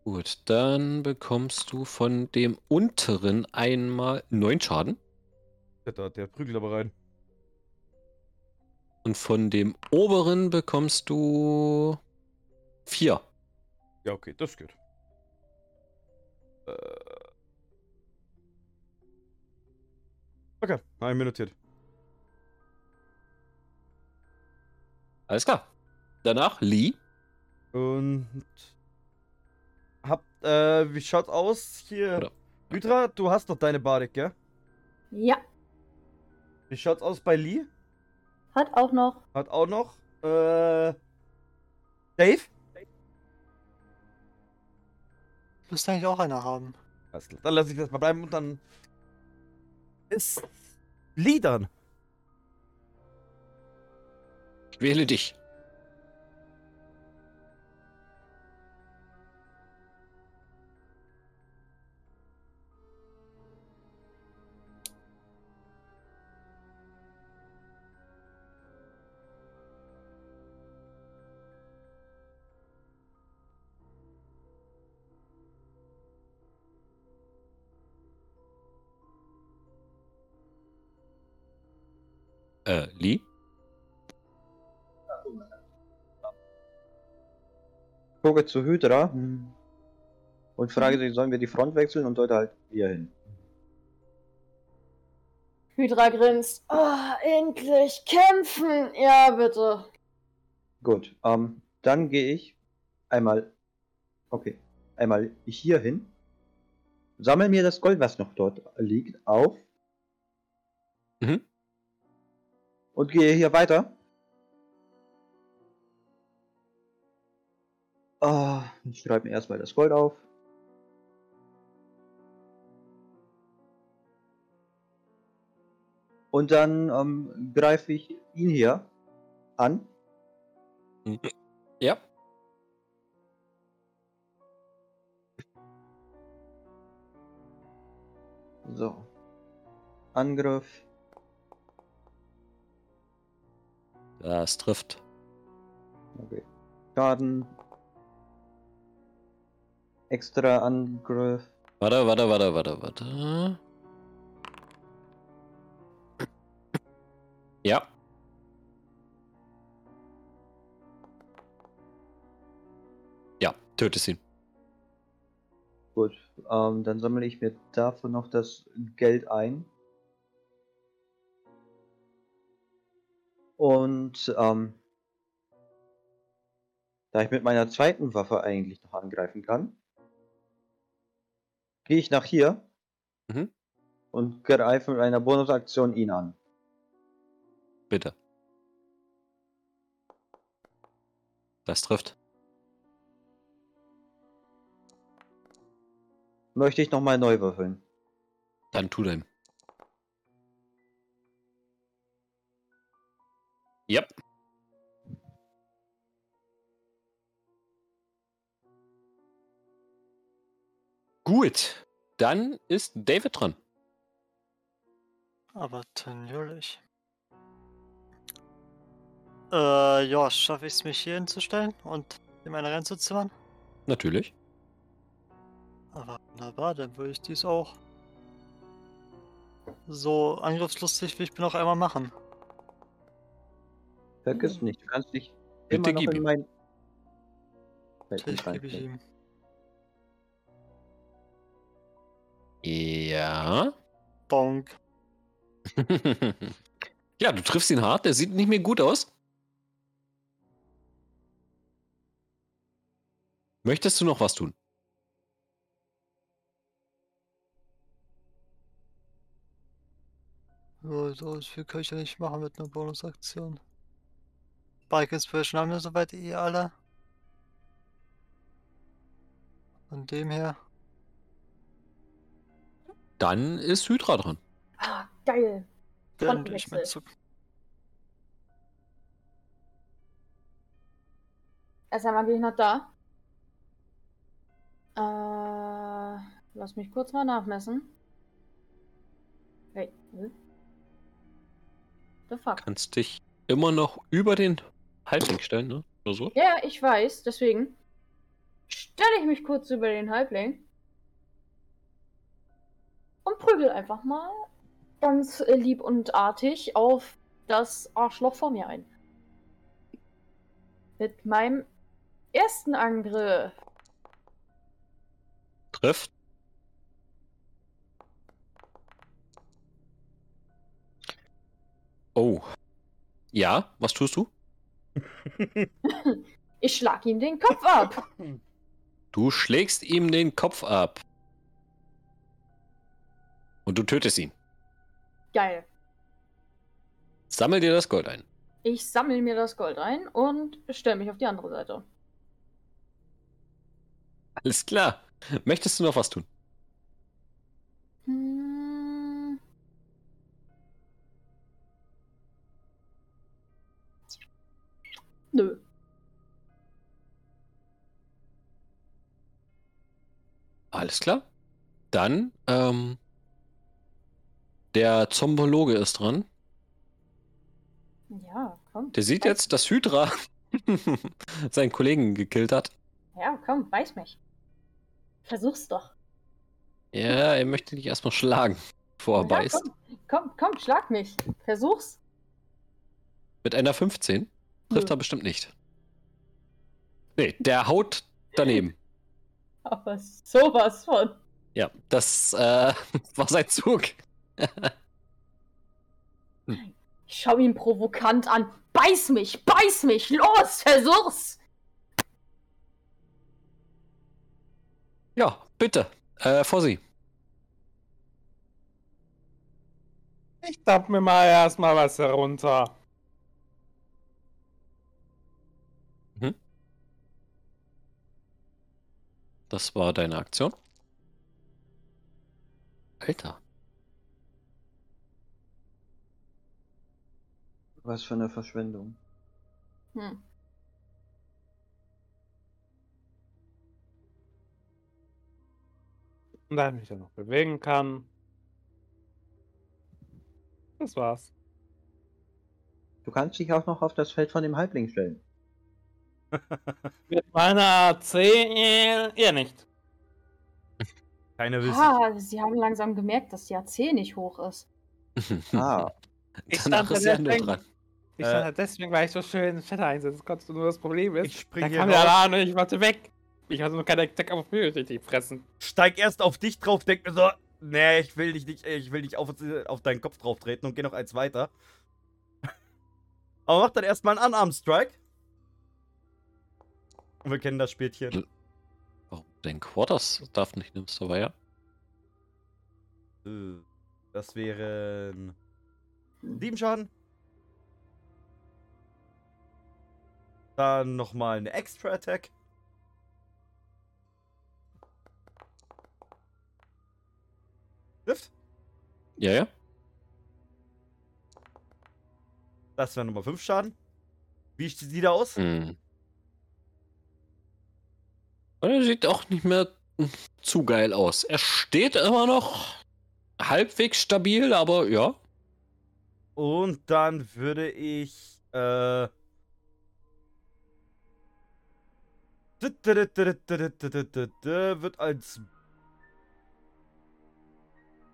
Gut, dann bekommst du von dem unteren einmal 9 Schaden Der, der, prügelt aber rein. und von dem oberen bekommst du 4. Ja, okay, das geht. Äh. Okay, habe ich mir notiert. Alles klar. Danach Lee. Und. Habt, äh, wie schaut's aus hier? Oder- Hydra, du hast doch deine Badik, gell? Ja, Wie schaut's aus bei Lee? hat auch noch. Hat auch noch. Äh. Dave? Müsste eigentlich auch einer haben. Alles klar, dann lasse ich das mal bleiben und dann. Ist. Lee dran. Ich wähle dich. Lee? Gucke zu Hydra hm, und frage sie, sollen wir die Front wechseln und deute halt hier hin. Hydra grinst. Oh, endlich kämpfen! Ja, bitte. Gut, ähm, dann gehe ich einmal, okay, einmal hier hin, sammel mir das Gold, was noch dort liegt, auf Mhm. Und gehe hier weiter. Ah, ich schreibe mir erstmal das Gold auf. Und dann ähm, greife ich ihn hier an. Ja. So. Angriff. Das trifft. Okay. Schaden. Extra Angriff. Warte, warte, warte, warte, warte. Ja. Ja, tötest ihn. Gut. Ähm, dann sammle ich mir dafür noch das Geld ein. Und ähm, da ich mit meiner zweiten Waffe eigentlich noch angreifen kann, gehe ich nach hier Mhm. und greife mit einer Bonusaktion ihn an. Bitte. Das trifft. Möchte ich nochmal neu würfeln. Dann tu dein. Ja. Gut. Dann ist David dran. Aber natürlich. Äh, ja, schaffe ich es, mich hier hinzustellen und ihm eine reinzuzimmern? Natürlich. Aber wunderbar, dann würde ich dies auch so angriffslustig wie ich bin auch einmal machen. Vergiss nicht, du kannst dich Bitte immer noch gib in ihm. mein... Natürlich gebe ich ihm. Ja. Bonk. <laughs> ja, du triffst ihn hart. Der sieht nicht mehr gut aus. Möchtest du noch was tun? Ja, so viel kann ich ja nicht machen mit einer Bonusaktion. Bike Inspiration haben wir soweit eh alle. Von dem her. Dann ist Hydra dran. Ah, geil. Beende ich meinen Frontenwechsel. Zug. Erst einmal gehe ich noch da. Äh, lass mich kurz mal nachmessen. Hey. hm? The fuck? Kannst dich immer noch über den Halbling stellen, ne? Oder so? Ja, ich weiß, deswegen stelle ich mich kurz über den Halbling und prügel einfach mal ganz lieb und artig auf das Arschloch vor mir ein. Mit meinem ersten Angriff. Trifft. Oh. Ja, was tust du? Ich schlag ihm den Kopf ab. Du schlägst ihm den Kopf ab. Und du tötest ihn. Geil. Sammel dir das Gold ein. Ich sammle mir das Gold ein und stelle mich auf die andere Seite. Alles klar. Möchtest du noch was tun? Hm. Nö. Alles klar. Dann, ähm, der Zombologe ist dran. Ja, komm. Der sieht jetzt, dass Hydra <laughs> seinen Kollegen gekillt hat. Ja, komm, beiß mich. Versuch's doch. Ja, er möchte dich erstmal schlagen, bevor er Ja, beißt. komm, komm, komm, schlag mich. Versuch's. Mit einer 15 trifft Nö. er bestimmt nicht. Nee, der haut daneben. <laughs> Aber sowas von. Ja, das äh, <laughs> war sein Zug. <laughs> Ich schau ihn provokant an. Beiß mich, beiß mich, los, versuch's. Ja, bitte. Äh, vor Sie. Ich dapp mir mal erstmal was herunter. Das war deine Aktion. Alter. Was für eine Verschwendung. Hm. Und da ich mich dann noch bewegen kann. Das war's. Du kannst dich auch noch auf das Feld von dem Halbling stellen. Mit meiner AC eher nicht. Keiner will Ah, sie haben langsam gemerkt, dass die AC nicht hoch ist. Ah, <laughs> Ich Danach stand ist deswegen- dran. Ich Äh. stand deswegen, weil ich so schön Shatter einsetzen konnte. Nur das Problem ist, Ich spring da hier kam der. Alarm und ich wollte weg. Ich hatte nur keine Attack auf richtig fressen. Steig erst auf dich drauf, denk mir so, nee, ich will dich nicht, ich will dich auf, auf deinen Kopf drauf treten und geh noch eins weiter. <laughs> Aber mach dann erstmal einen Unarmed-Strike. Und wir kennen das Spielchen. Warum dein Quarters darf nicht nimmst, aber ja. Äh, Das wären sieben Schaden. Dann nochmal eine Extra Attack. Trifft. Ja, ja. Das wären nochmal fünf Schaden. Wie sieht die da aus? Hm. Er sieht auch nicht mehr hm, zu geil aus. Er steht immer noch halbwegs stabil, aber ja. Und dann würde ich. Äh, wird als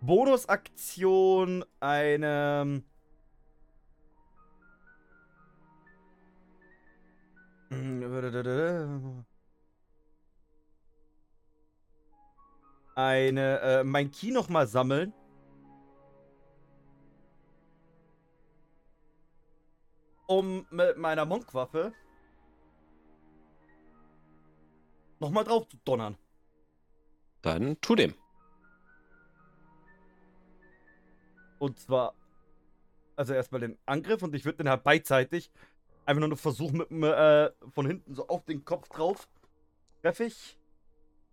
Bonusaktion eine. Eine, äh, mein Key nochmal sammeln. um mit meiner Monkwaffe nochmal drauf zu donnern. Dann tu dem. Und zwar, also erstmal den Angriff und ich würde den halt beidseitig einfach nur noch versuchen mit äh, von hinten so auf den Kopf drauf. Treffe ich.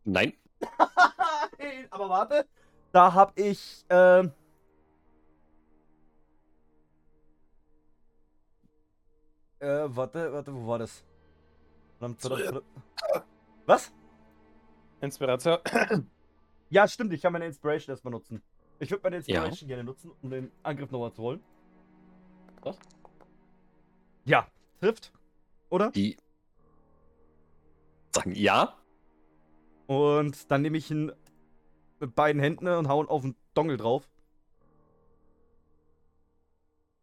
Nein. <laughs> Aber warte, da habe ich, ähm, Äh, warte, warte, wo war das? Was? Inspiration. <coughs> Ja, stimmt, ich kann meine Inspiration erstmal nutzen. Ich würde meine Ja. Inspiration gerne nutzen, um den Angriff nochmal zu holen. Ja, trifft. Oder? Die sagen ja. Und dann nehme ich ihn mit beiden Händen und hau ihn auf den Dongel drauf.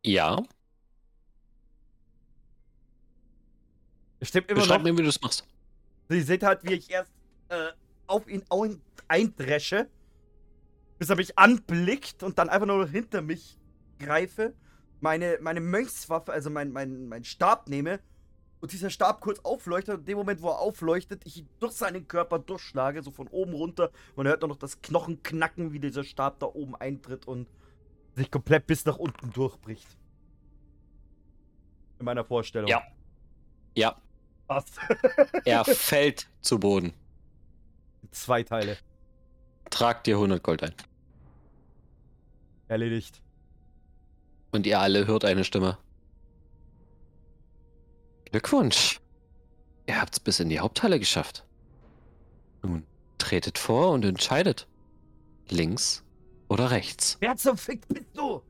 Ja. Es stimmt immer Beschreib noch. mir, wie du es machst. Ihr seht halt, wie ich erst äh, auf ihn ein eindresche, bis er mich anblickt und dann einfach nur hinter mich greife, meine, meine Mönchswaffe, also mein, mein, mein Stab nehme und dieser Stab kurz aufleuchtet und in dem Moment, wo er aufleuchtet, ich ihn durch seinen Körper durchschlage, so von oben runter und er hört nur noch das Knochen knacken, wie dieser Stab da oben eintritt und sich komplett bis nach unten durchbricht. In meiner Vorstellung. Ja. Ja. Passt. <laughs> Er <laughs> fällt zu Boden. Zwei Teile. Trag dir 100 Gold ein. Erledigt. Und ihr alle hört eine Stimme. Glückwunsch. Ihr habt's bis in die Haupthalle geschafft. Nun, tretet vor und entscheidet. Links oder rechts. Wer zum Fick bist du?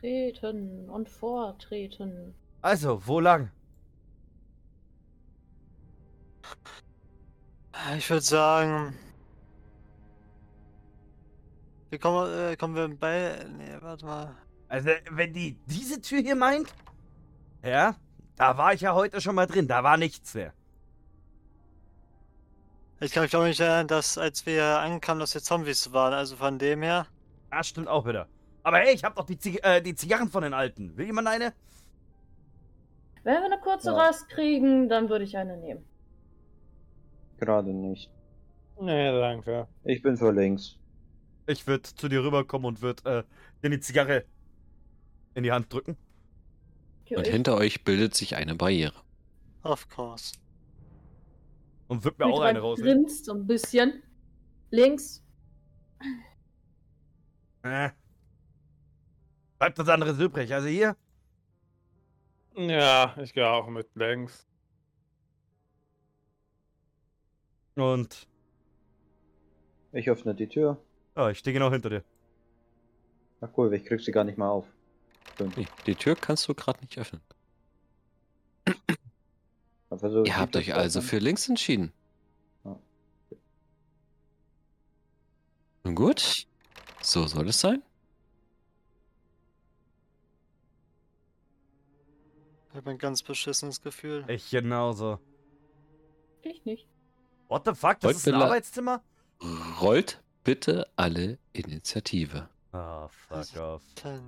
Treten und vortreten. Also, wo lang? Ich würde sagen. Wie kommen, wir- äh, kommen wir bei. Nee, warte mal. Also, wenn die diese Tür hier meint? Ja, da war ich ja heute schon mal drin, da war nichts mehr. Ich kann mich auch nicht erinnern, dass als wir ankamen, dass wir Zombies waren. Also von dem her. Das stimmt auch wieder. Aber hey, ich hab doch die, Zig äh, die Zigarren von den Alten. Will jemand eine? Wenn wir eine kurze Ja. Rast kriegen, dann würde ich eine nehmen. Gerade nicht. Nee, danke. Ich bin für links. Ich würde zu dir rüberkommen und würde äh, dir die Zigarre in die Hand drücken. Und hinter euch bildet sich eine Barriere. Of course. Und würde mir auch eine rausnehmen. grinst so ein bisschen. Links. Äh. Bleibt das andere übrig. Also hier. Ja, ich gehe auch mit links. Und. Ich öffne die Tür. Oh, ich stehe genau hinter dir. Ach cool, ich krieg sie gar nicht mal auf. Nee, die Tür kannst du gerade nicht öffnen. Ich Ihr habt euch also für links entschieden. Ja. Nun gut, so soll es sein. Ich habe ein ganz beschissenes Gefühl. Ich genauso. Ich nicht. What the fuck? Das Wollt ist ein Arbeitszimmer? Rollt bitte alle Initiative. Ah, fuck Also- off.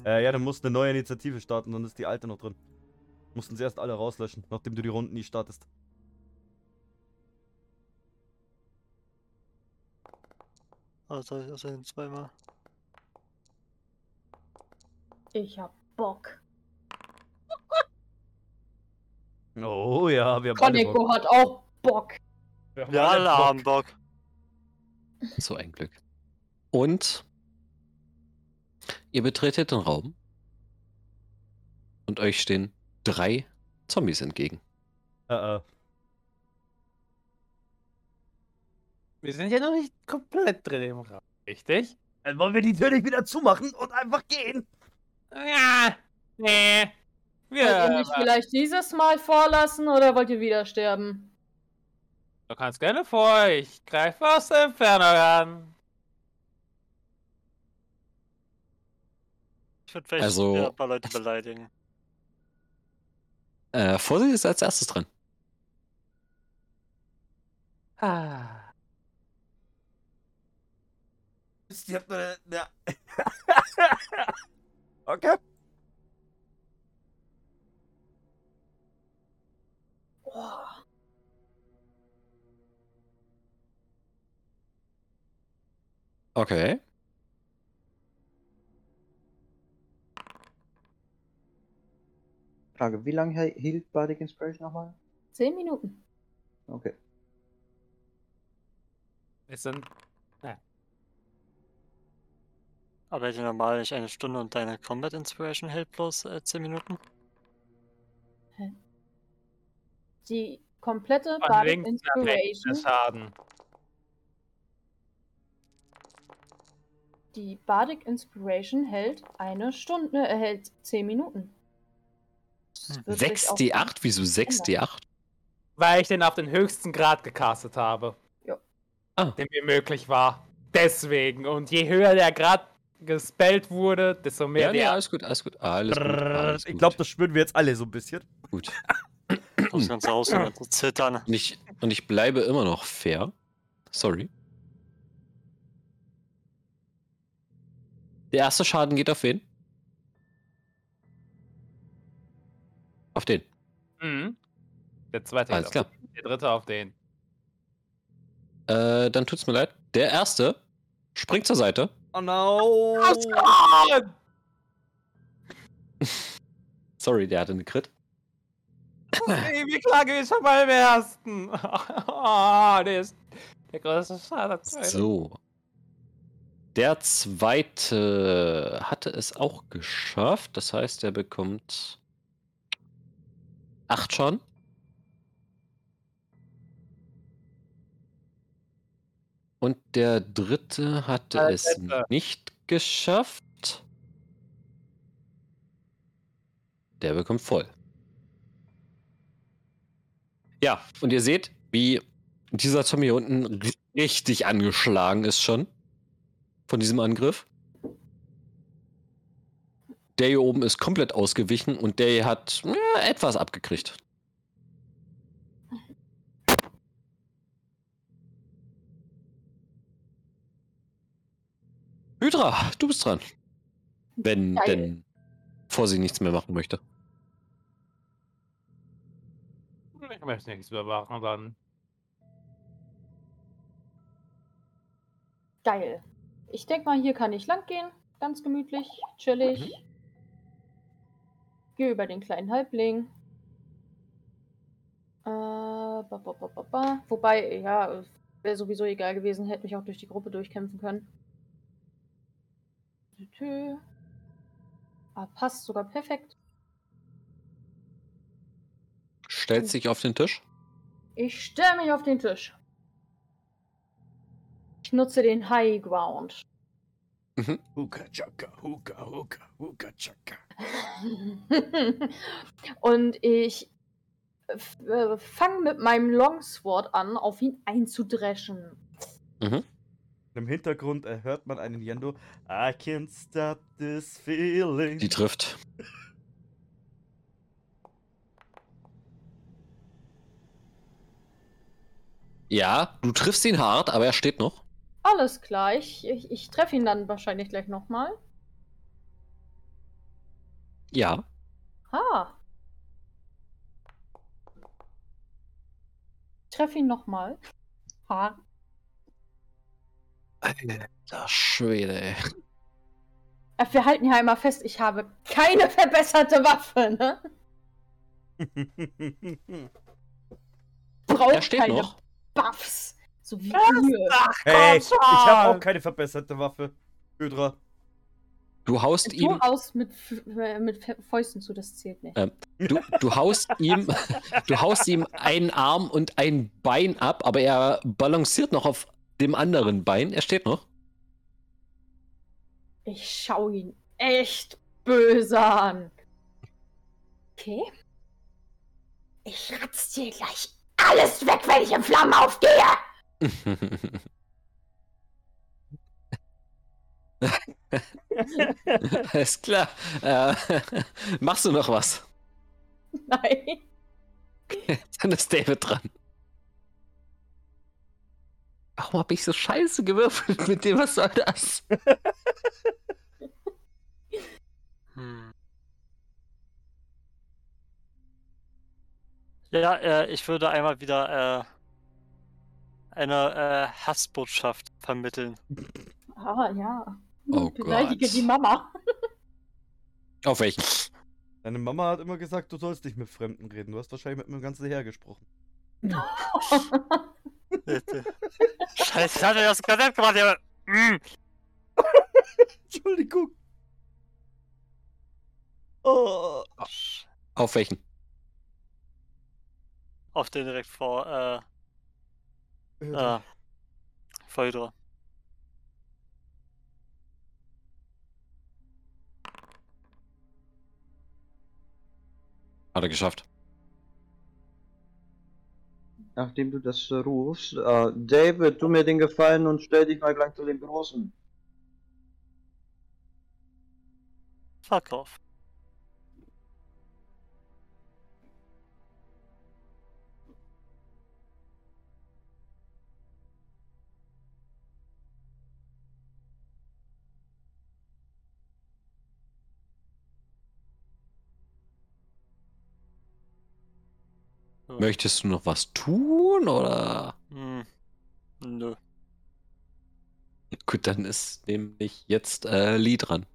Äh, ja, du musst eine neue Initiative starten, dann ist die alte noch drin. Mussten sie erst alle rauslöschen, nachdem du die Runden nie startest. Also, also zweimal. Ich hab Bock. Oh ja, wir haben alle Bock. Koneko hat auch Bock. Wir alle haben Bock. So ein Glück. Und ihr betretet den Raum. Und euch stehen drei Zombies entgegen. Äh, äh. Wir sind ja noch nicht komplett drin im Raum. Richtig? Dann wollen wir die Tür nicht wieder zumachen und einfach gehen. Ja. Nee. Wollt ihr mich Ja. vielleicht dieses Mal vorlassen oder wollt ihr wieder sterben? Du kannst gerne vor. Ich greife aus der Entfernung an. Ich würde vielleicht Also- wieder ein paar Leute beleidigen. Äh, Vorsicht ist als erstes dran. Ah. Mist, ihr habt eine. eine <laughs> okay. Okay. Frage, wie lange hielt Bardic Inspiration nochmal? Zehn Minuten. Okay. Wir sind. Aber hätte normal nicht eine Stunde und deine Combat Inspiration hält bloß äh, 10 Minuten? Die komplette Von Bardic Inspiration, Schaden. Die Bardic Inspiration hält eine Stunde, äh, hält 10 Minuten. Das wird sich 6d8? Wieso 6d8? Weil ich den auf den höchsten Grad gecastet habe. Ja. Ah. Der mir möglich war. Deswegen. Und je höher der Grad gespellt wurde, desto mehr Ja, nee, der. alles gut, alles gut. Alles gut. Alles Ich glaube, das spüren wir jetzt alle so ein bisschen. gut. Das ganze Haus zittern. Und ich, und ich bleibe immer noch fair. Sorry. Der erste Schaden geht auf wen? Auf den. Mhm. Der zweite. Alles klar. den, Der dritte auf den. Äh, dann tut's mir leid. Der erste springt zur Seite. Oh no! <laughs> Sorry, der hatte eine Crit. Wie klage ich schon beim ersten? <laughs> Oh, der ist der größte Schaden. So. Der zweite hatte es auch geschafft. Das heißt, er bekommt acht Schaden. Und der dritte hatte Äh, es nicht geschafft. Der bekommt voll. Ja, und ihr seht, wie dieser Zombie hier unten richtig angeschlagen ist schon von diesem Angriff. Der hier oben ist komplett ausgewichen und der hier hat ja, etwas abgekriegt. Hydra, du bist dran. Wenn Geil. denn vor sie nichts mehr machen möchte. Ich möchte nichts mehr machen dann. Geil. Ich denke mal, hier kann ich lang gehen. Ganz gemütlich, chillig. Mhm. Gehe über den kleinen Halbling. Äh, ba, ba, ba. Wobei, ja, wäre sowieso egal gewesen, hätte mich auch durch die Gruppe durchkämpfen können. Tü, tü. Ah, passt sogar perfekt. Stellt sich auf den Tisch. Ich stelle mich auf den Tisch. Ich nutze den High Ground. Huka chaka, huka, huka, huka chaka. <laughs> Und ich äh, fange mit meinem Longsword an, auf ihn einzudreschen. Im Hintergrund hört man einen Yendo. I can't stop this feeling. Die trifft. Ja, du triffst ihn hart, aber er steht noch. Alles klar, ich, ich, ich treffe ihn dann wahrscheinlich gleich nochmal. Ja. Ha. Ich treffe ihn nochmal. Ha. Alter Schwede, ey. Äh, Wir halten hier einmal fest, ich habe keine <laughs> verbesserte Waffe, ne? <laughs> Braucht Er steht keine noch. Buffs. So wie ihr. hey, ich habe auch keine verbesserte Waffe. Hydra. Du haust Tu ihm, aus mit, F- äh, mit Fäusten zu, das zählt nicht. Ähm. du, du haust ihm, du haust ihm einen Arm und ein Bein ab, aber er balanciert noch auf dem anderen Bein. Er steht noch. Ich schau ihn echt böse an. Okay. Ich ratz dir gleich alles weg, wenn ich in Flammen aufgehe. <laughs> Alles klar. Äh, machst du noch was? Nein. <laughs> Dann ist David dran. Warum habe ich so scheiße gewürfelt mit dem, was soll das? <laughs> Hm. Ja, äh, ich würde einmal wieder äh, eine äh, Hassbotschaft vermitteln. Ah, ja. Oh Beleidige Gott. die Mama. <laughs> Auf welchen? Deine Mama hat immer gesagt, du sollst nicht mit Fremden reden. Du hast wahrscheinlich mit dem ganzen Heer gesprochen. Scheiße, ich hatte das Kadett gemacht, aber. Mm. <laughs> Entschuldigung. Oh. Auf welchen? Auf den direkt vor, äh, Öde. Ah, Feuer. Hat er geschafft. Nachdem du das äh, rufst, äh, David, tu mir den Gefallen und stell dich mal gleich zu dem Großen. Fuck off. Möchtest du noch was tun oder? Hm. Nö. Gut, dann ist nämlich jetzt äh, Lee dran.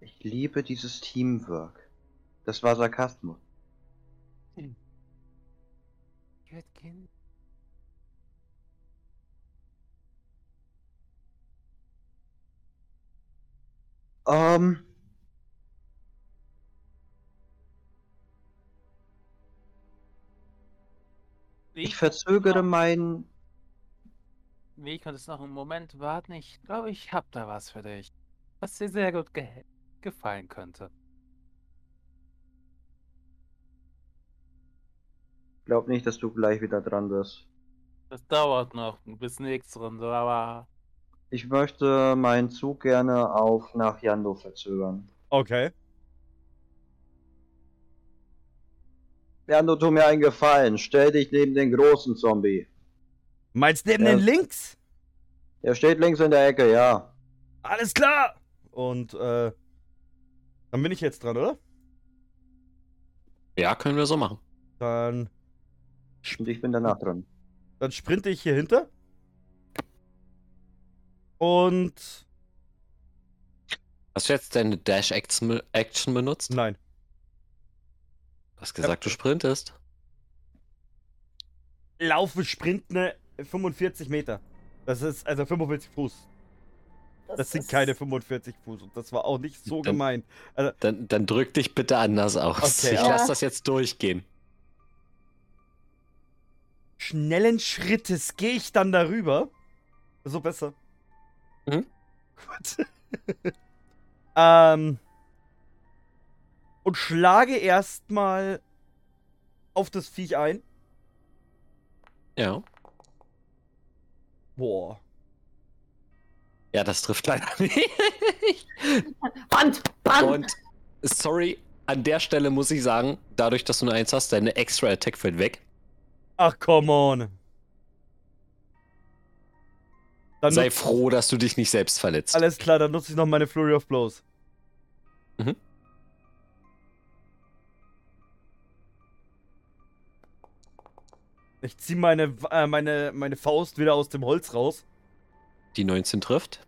Ich liebe dieses Teamwork. Das war Sarkasmus. Ich würde gehen. Ähm. Ich verzögere mein. Wie könntest noch einen Moment warten? Ich glaube, ich habe da was für dich. Was dir sehr gut ge gefallen könnte. Glaub nicht, dass du gleich wieder dran bist. Das dauert noch bis nächste Runde, aber Ich möchte meinen Zug gerne auf nach Jando verzögern. Okay. Jando, tu mir einen Gefallen. Stell dich neben den großen Zombie. Meinst neben Ja. den links? Er steht links in der Ecke, ja. Alles klar! Und, äh. Dann bin ich jetzt dran, oder? Ja, können wir so machen. Dann, Und ich bin danach dran. dann sprinte ich hier hinter. Und. Hast du jetzt deine Dash-Action Action benutzt? Nein. Du hast gesagt, du sprintest. Laufe, sprintne 45 Meter. Das ist, also 45 Fuß. Das sind ist- keine 45 Fuß. Und das war auch nicht so Dann- gemein. Also, Dann, dann drück dich bitte anders aus. Okay, ich ja. lasse das jetzt durchgehen. schnellen Schrittes gehe ich dann darüber. So besser. Mhm. Gut. <laughs> ähm. Und schlage erstmal auf das Viech ein. Ja. Boah. Ja, das trifft leider <laughs> nicht. Band! Band! Und sorry, an der Stelle muss ich sagen, dadurch, dass du eine 1 hast, deine extra Attack fällt weg. Ach, come on. Dann Sei froh, dass du dich nicht selbst verletzt. Alles klar, dann nutze ich noch meine Flurry of Blows. Mhm. Ich ziehe meine, äh, meine, meine Faust wieder aus dem Holz raus. Die 19 trifft.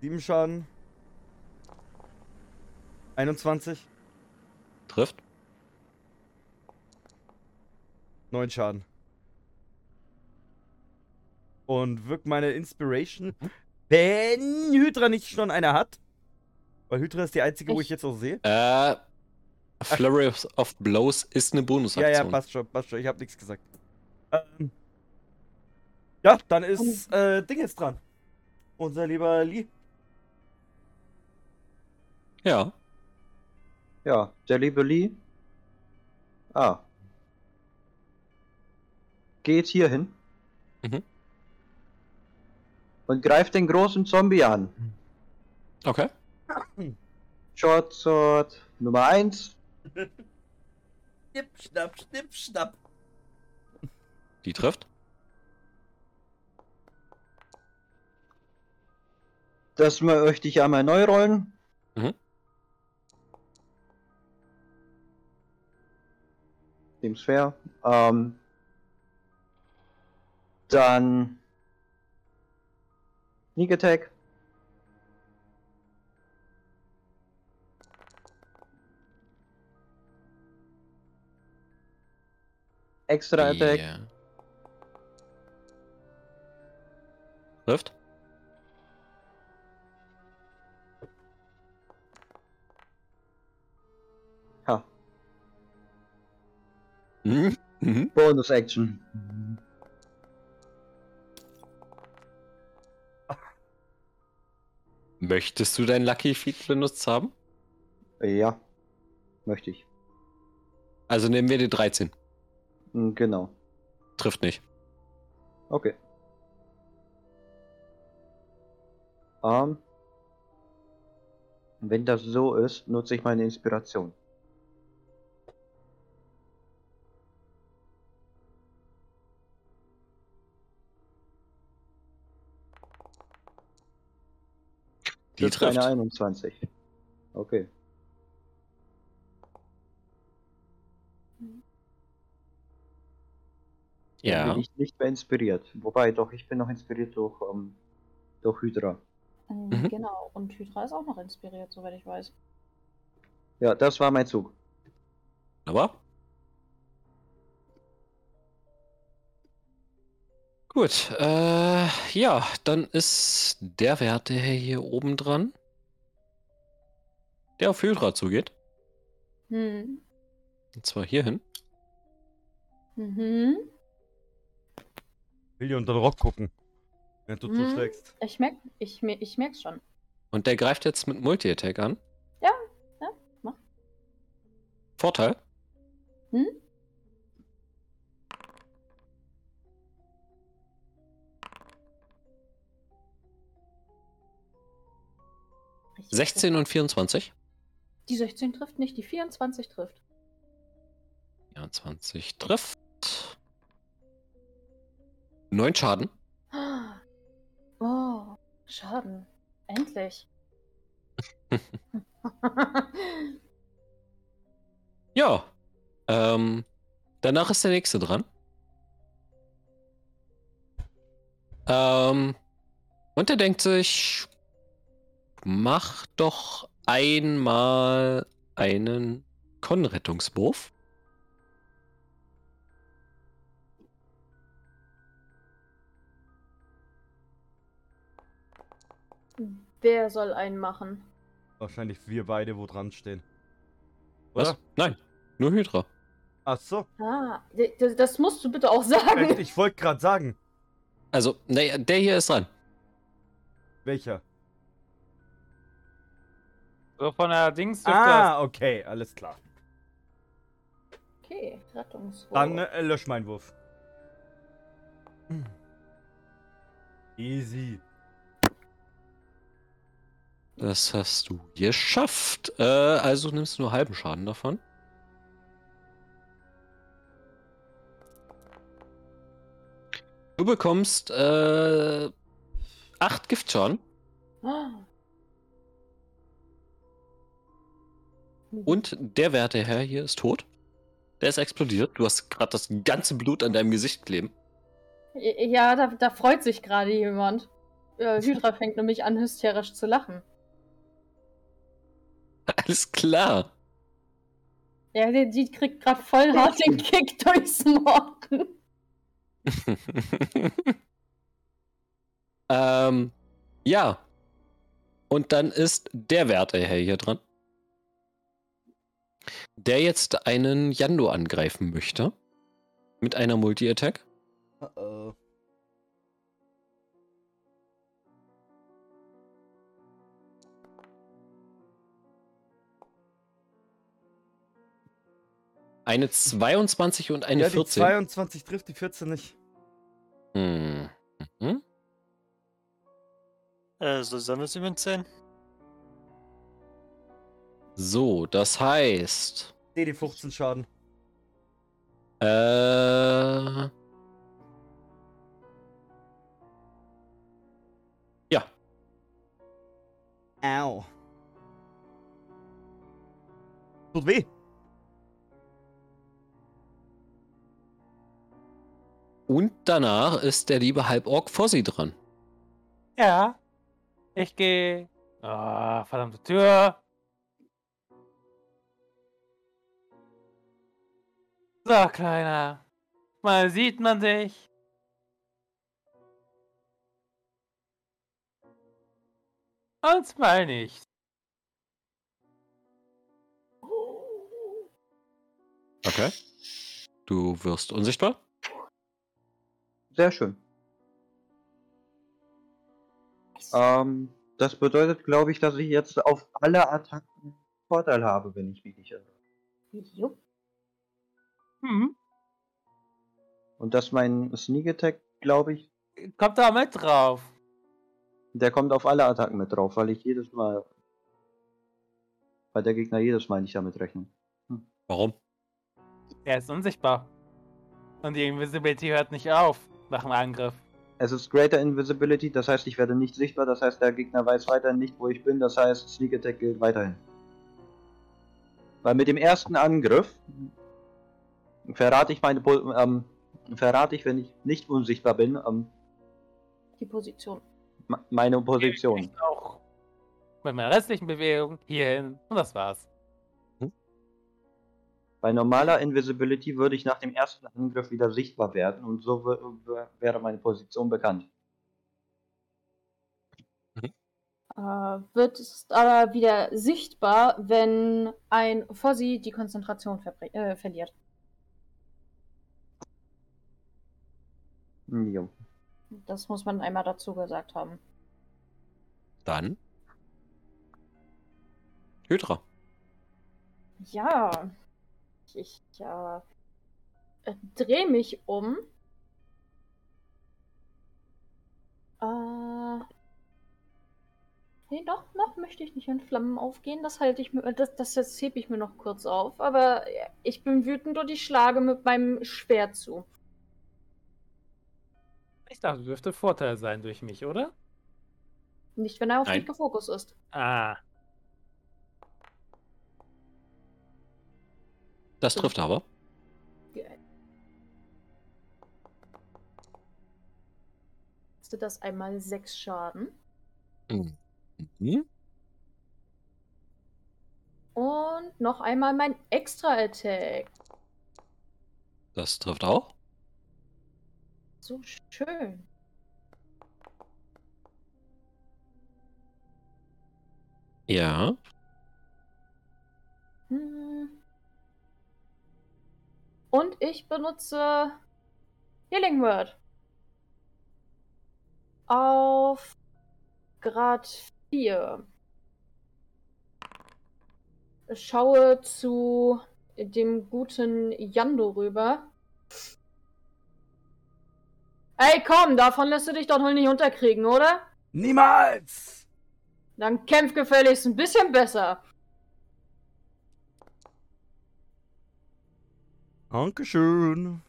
Sieben Schaden. 21. Trifft. Neun Schaden. Und wirkt meine Inspiration, wenn Hydra nicht schon eine hat. Weil Hydra ist die einzige, wo ich Ich- jetzt auch sehe. Äh, Flurry of- of Blows ist eine Ja, Bonusaktion. ja, passt schon, passt schon. Ich habe nichts gesagt. Ähm, ja, dann ist äh, Ding jetzt dran. Unser lieber Lee. Ja. Ja, der liebe Lee. Ah. Geht hier hin. Mhm. Und greift den großen Zombie an. Okay. Short Sword Nummer 1. Schnipp, schnapp, schnipp, schnapp. Die trifft. Das möchte ich einmal neu rollen. Mhm. Seems fair. Ähm, dann Sneak Attack. Extra Attack. Ja. Trifft. Ha. Mhm. Mhm. Bonus Action. Möchtest du dein Lucky Feed benutzt haben? Ja, möchte ich. Also nehmen wir die 13. Hm, Genau. Trifft nicht. Okay. Ähm, wenn das so ist, nutze ich meine Inspiration. Die Das trifft. eine 21. Okay. Dann Ja. bin ich nicht mehr inspiriert. Wobei, doch, ich bin noch inspiriert durch, ähm, durch Hydra. Ähm, Mhm. Genau. Und Hydra ist auch noch inspiriert, soweit ich weiß. Ja, das war mein Zug. Aber. Gut, äh, ja, dann ist der Wert, der hier oben dran, der auf Hydra zugeht. Hm. Und zwar hierhin. Mhm. Will dir unter den Rock gucken. Während du Mhm. zuschlägst. Ich merk, ich, ich merk's schon. Und der greift jetzt mit Multi-Attack an. Ja, ja, mach. Vorteil. Hm? Richtig 16 und 24. Die 16 trifft nicht, die 24 trifft. 24 trifft. 9 Schaden. <gasps> Oh, Schaden. Endlich. <laughs> Ja. Ähm, danach ist der nächste dran. Ähm, und er denkt sich, mach doch einmal einen Konrettungswurf. Wer soll einen machen? Wahrscheinlich wir beide, wo dran stehen. Was? Oder? Nein, nur Hydra. Ach so. Ah, das musst du bitte auch sagen. Ich wollte gerade sagen. Also, naja, der hier ist dran. Welcher? So von der Dings dürfte Ah, okay, alles klar. Okay, Rettungswurf. Dann äh, lösch meinen Wurf. Hm. Easy. Das hast du geschafft. Äh, also nimmst du nur halben Schaden davon. Du bekommst äh, acht Giftschaden und der werte Herr hier ist tot. Der ist explodiert. Du hast gerade das ganze Blut an deinem Gesicht kleben. Ja, da, da freut sich gerade jemand. Äh, Hydra fängt nämlich an, hysterisch zu lachen. <laughs> Alles klar. Ja, die, die kriegt gerade voll hart den <laughs> Kick durchs Morgen. <laughs> ähm, ja. Und dann ist der werte hier dran. Der jetzt einen Yando angreifen möchte. Mit einer Multi-Attack. Uh -oh. Eine 22 und eine ja, die 14. 22 trifft die 14 nicht. Hm. Mhm. Äh, so sollen wir es mit 10? So, das heißt. DD 15 Schaden. Äh. Ja, Au. Tut weh. Und danach ist der liebe Halborg vor sie dran. Ja. Ich gehe. Ah, verdammte Tür. So, Kleiner. Mal sieht man dich. Und mal nicht. Okay. Du wirst unsichtbar. Sehr schön. Ähm, Das bedeutet, glaube ich, dass ich jetzt auf alle Attacken Vorteil habe, wenn ich mich nicht irre. Jupp. Hm. Und dass mein Sneak Attack, glaube ich, Kommt da mit drauf. der kommt auf alle Attacken mit drauf, weil ich jedes Mal. Weil der Gegner jedes Mal nicht damit rechnet. Warum? Er ist unsichtbar. Und die Invisibility hört nicht auf nach dem Angriff. Es ist Greater Invisibility, das heißt, ich werde nicht sichtbar, das heißt, der Gegner weiß weiterhin nicht, wo ich bin, das heißt, Sneak Attack gilt weiterhin. Weil mit dem ersten Angriff verrate ich meine, ähm, verrate ich, wenn ich nicht unsichtbar bin, ähm, Die Position. me- meine Position. Ich auch mit meiner restlichen Bewegung hierhin. Und das war's. Bei normaler Invisibility würde ich nach dem ersten Angriff wieder sichtbar werden und so wär- wär- wäre meine Position bekannt. Äh, wird es aber wieder sichtbar, wenn ein Fossi die Konzentration verbr- äh, verliert. Jo. Das muss man einmal dazu gesagt haben. Dann. Hydra. Ja. Ich äh, drehe mich um. Äh. Nee, doch, noch möchte ich nicht in Flammen aufgehen. Das halte ich mir, das, das jetzt hebe ich mir noch kurz auf. Aber ich bin wütend und ich schlage mit meinem Schwert zu. Ich dachte, dürfte Vorteil sein durch mich, oder? Nicht, wenn er auf Nein. mich gefokust ist. Ah. Das trifft aber. Das einmal sechs Schaden. Mhm. Und noch einmal mein Extra-Attack. Das trifft auch. So schön. Ja. Hm. Und ich benutze Healing Word. Auf Grad 4. Schaue zu dem guten Yando rüber. Ey, komm, davon lässt du dich doch wohl nicht unterkriegen, oder? Niemals! Dann kämpf gefälligst ein bisschen besser. Dankeschön.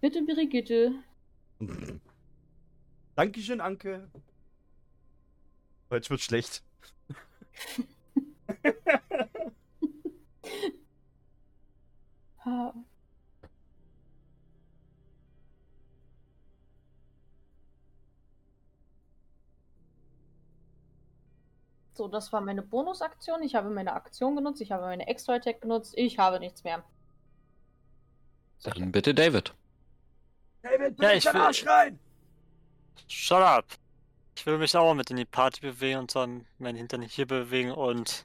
Bitte, Brigitte. <laughs> Dankeschön, Anke. Jetzt wird schlecht. <laughs> So, das war meine Bonusaktion. Ich habe meine Aktion genutzt, ich habe meine Extra-Attack genutzt, ich habe nichts mehr. Dann bitte David. David, Ja, ich will- Arsch rein! Shut up! Ich will mich auch mit in die Party bewegen und dann meinen Hintern hier bewegen und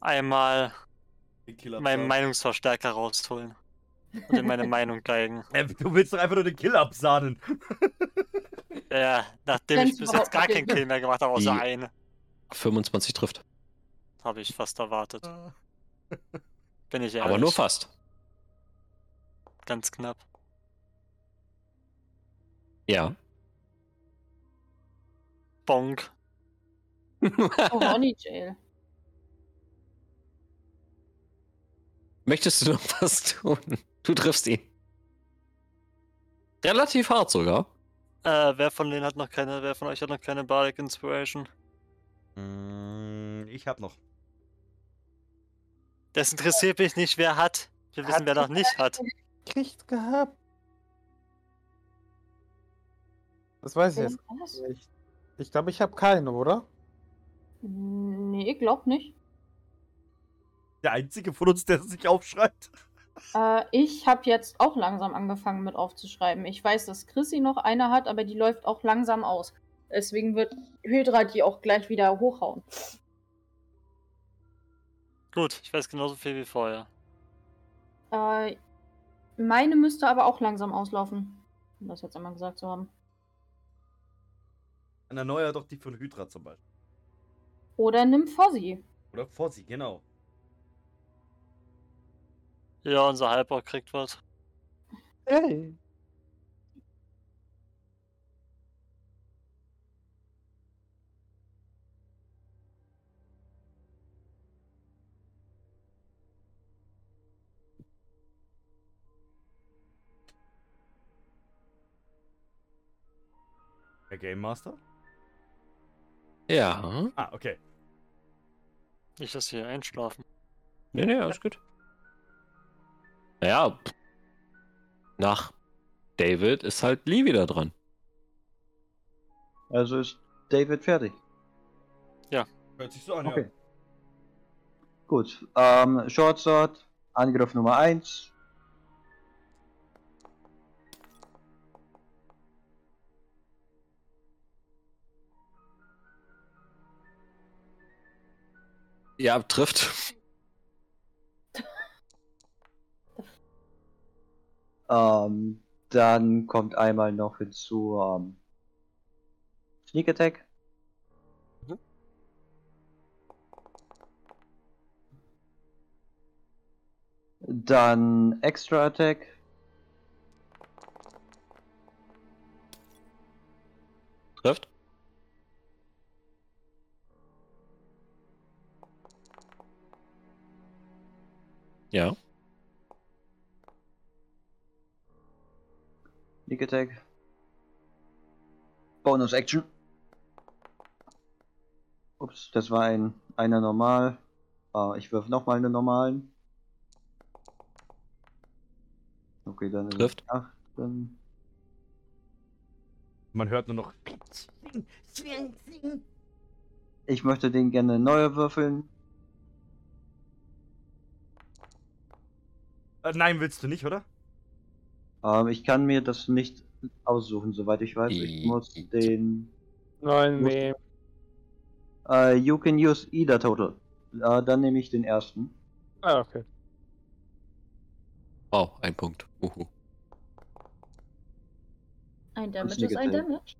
einmal meinen Meinungsverstärker rausholen und in meine <laughs> Meinung geigen. Du willst doch einfach nur den Kill absahnen. Ja, nachdem Wenn's ich bis jetzt gar keinen. Kill mehr gemacht habe, außer Die- eine, 25 trifft. habe ich fast erwartet. <laughs> Bin ich ehrlich. Aber nur fast. Ganz knapp. Ja. Bonk. <laughs> Oh, Honey Jail. Möchtest du noch <laughs> was tun? Du triffst ihn. Relativ hart sogar. Äh, wer von denen hat noch keine, wer von euch hat noch keine Bardic Inspiration? Mm, Ich hab noch. Das interessiert mich nicht, wer hat. Wir wissen, wer noch nicht hat. Kriegt gehabt. Das weiß ich jetzt Was? nicht. Ich glaube, ich habe keine, oder? Nee, glaub nicht. Der einzige von uns, der sich aufschreibt. Äh, ich habe jetzt auch langsam angefangen mit aufzuschreiben. Ich weiß, dass Chrissy noch eine hat, aber die läuft auch langsam aus. Deswegen wird Hydra die auch gleich wieder hochhauen. Gut, ich weiß genauso viel wie vorher. Äh, meine müsste aber auch langsam auslaufen. Um das jetzt einmal gesagt zu haben. Dann erneuer doch die von Hydra zum Beispiel. Oder nimm Fozzy. Oder Fossi, genau. Ja, unser Hyper kriegt was. Hey. Der Game Master? Ja. Ah, okay. Nicht, dass sie hier einschlafen. Nee, nee, alles gut. Naja, nach David ist halt Lee wieder dran. Also ist David fertig. Hört sich so an, Okay. Gut. Ähm, Short Sword, Angriff Nummer 1. Ja, trifft. Ähm, dann kommt einmal noch hinzu ähm, Sneak Attack. Mhm. Dann Extra Attack. Trifft. Ja. Sneak Attack. Bonus Action. Ups, das war ein einer normal. Äh, ich wirf nochmal eine normalen. Okay, dann Trifft. dann Man hört nur noch. Ich möchte den gerne neu würfeln. Nein, willst du nicht, oder? Ähm, ich kann mir das nicht aussuchen, soweit ich weiß. Ich I- muss den. Nein, Muss- nee. Äh, you can use either total. Äh, dann nehme ich den ersten. Ah, okay. Oh, ein Punkt. Uhu. Ein Damage ist ein. Damage.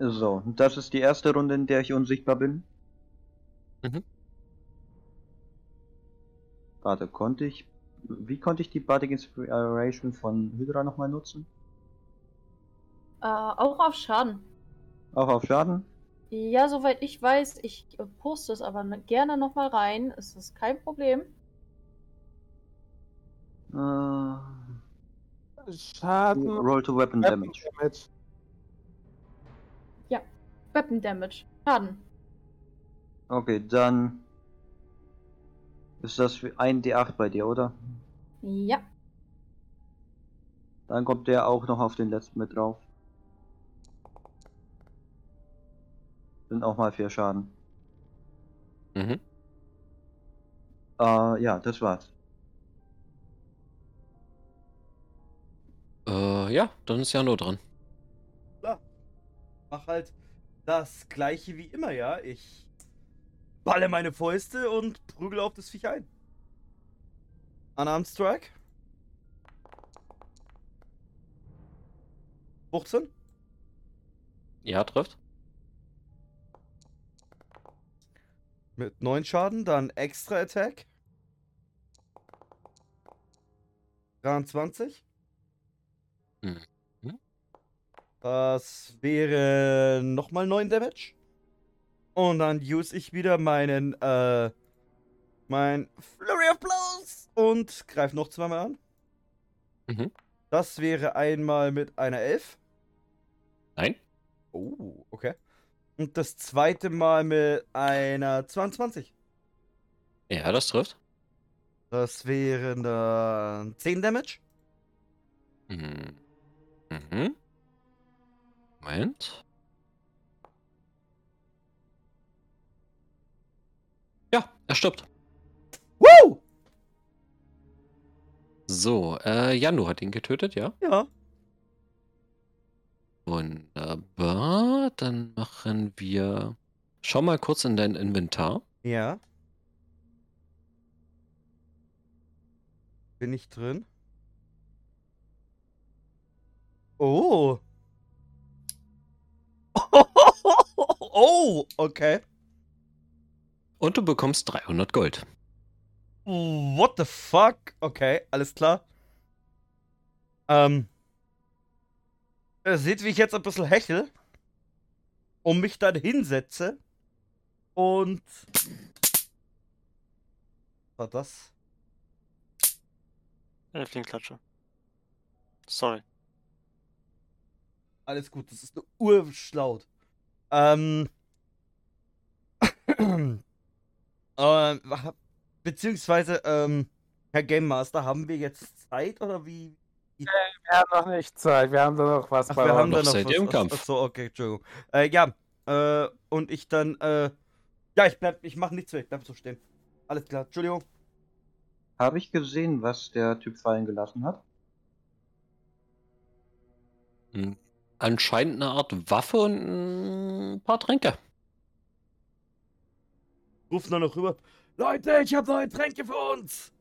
So, das ist die erste Runde, in der ich unsichtbar bin. Mhm. Warte, konnte ich. Wie konnte ich die Bardic Inspiration von Hydra nochmal nutzen? Äh, auch auf Schaden. Auch auf Schaden? Ja, soweit ich weiß, ich äh, poste es aber ne- gerne nochmal rein. Es ist kein Problem. Äh, Schaden. roll to Weapon Weapon Damage. Damage. Weapon Damage. Schaden. Okay, dann. Ist das für ein D8 bei dir, oder? Ja. Dann kommt der auch noch auf den letzten mit drauf. Sind auch mal vier Schaden. Mhm. Äh, ja, das war's. Äh, ja, dann ist Jano dran. Mach halt das gleiche wie immer, ja. Ich balle meine Fäuste und prügel auf das Viech ein. Unarmed Strike. 15. Ja, trifft. Mit 9 Schaden, dann Extra Attack. 23. Mhm. Das wäre nochmal 9 Damage. Und dann use ich wieder meinen, äh, mein Flurry of Blows und greife noch zweimal an. Mhm. Das wäre einmal mit einer 11. Nein. Oh, okay. Und das zweite Mal mit einer 22. Ja, das trifft. Das wären dann 10 Damage. Mhm. Mhm. Moment. Ja, er stirbt. Woo! So, äh, Jando hat ihn getötet, ja? Ja. Wunderbar. Dann machen wir. Schau mal kurz in dein Inventar. Ja. Bin ich drin? Oh. <laughs> Oh, okay. Und du bekommst 300 Gold. What the fuck? Okay, alles klar. Ähm. Ihr seht, wie ich jetzt ein bisschen hechel. Und mich dann hinsetze. Und. Was war das? Elfling-Klatsche. Sorry. Alles gut, das ist eine Urschlaut. Ähm. <clears throat> ähm, beziehungsweise, ähm, Herr Game Master, haben wir jetzt Zeit oder wie? Wir haben noch nicht Zeit, wir haben da noch was Ach, bei wir haben uns. da noch noch seid was. ihr im Kampf. Ach so, okay, Entschuldigung. Äh, ja, äh, und ich dann, äh, ja, ich bleib, ich mach nichts mehr, ich bleib so stehen. Alles klar, Entschuldigung. Habe ich gesehen, was der Typ fallen gelassen hat? Hm. Anscheinend eine Art Waffe und ein paar Tränke. Ruf nur noch rüber. Leute, ich habe neue Tränke für uns.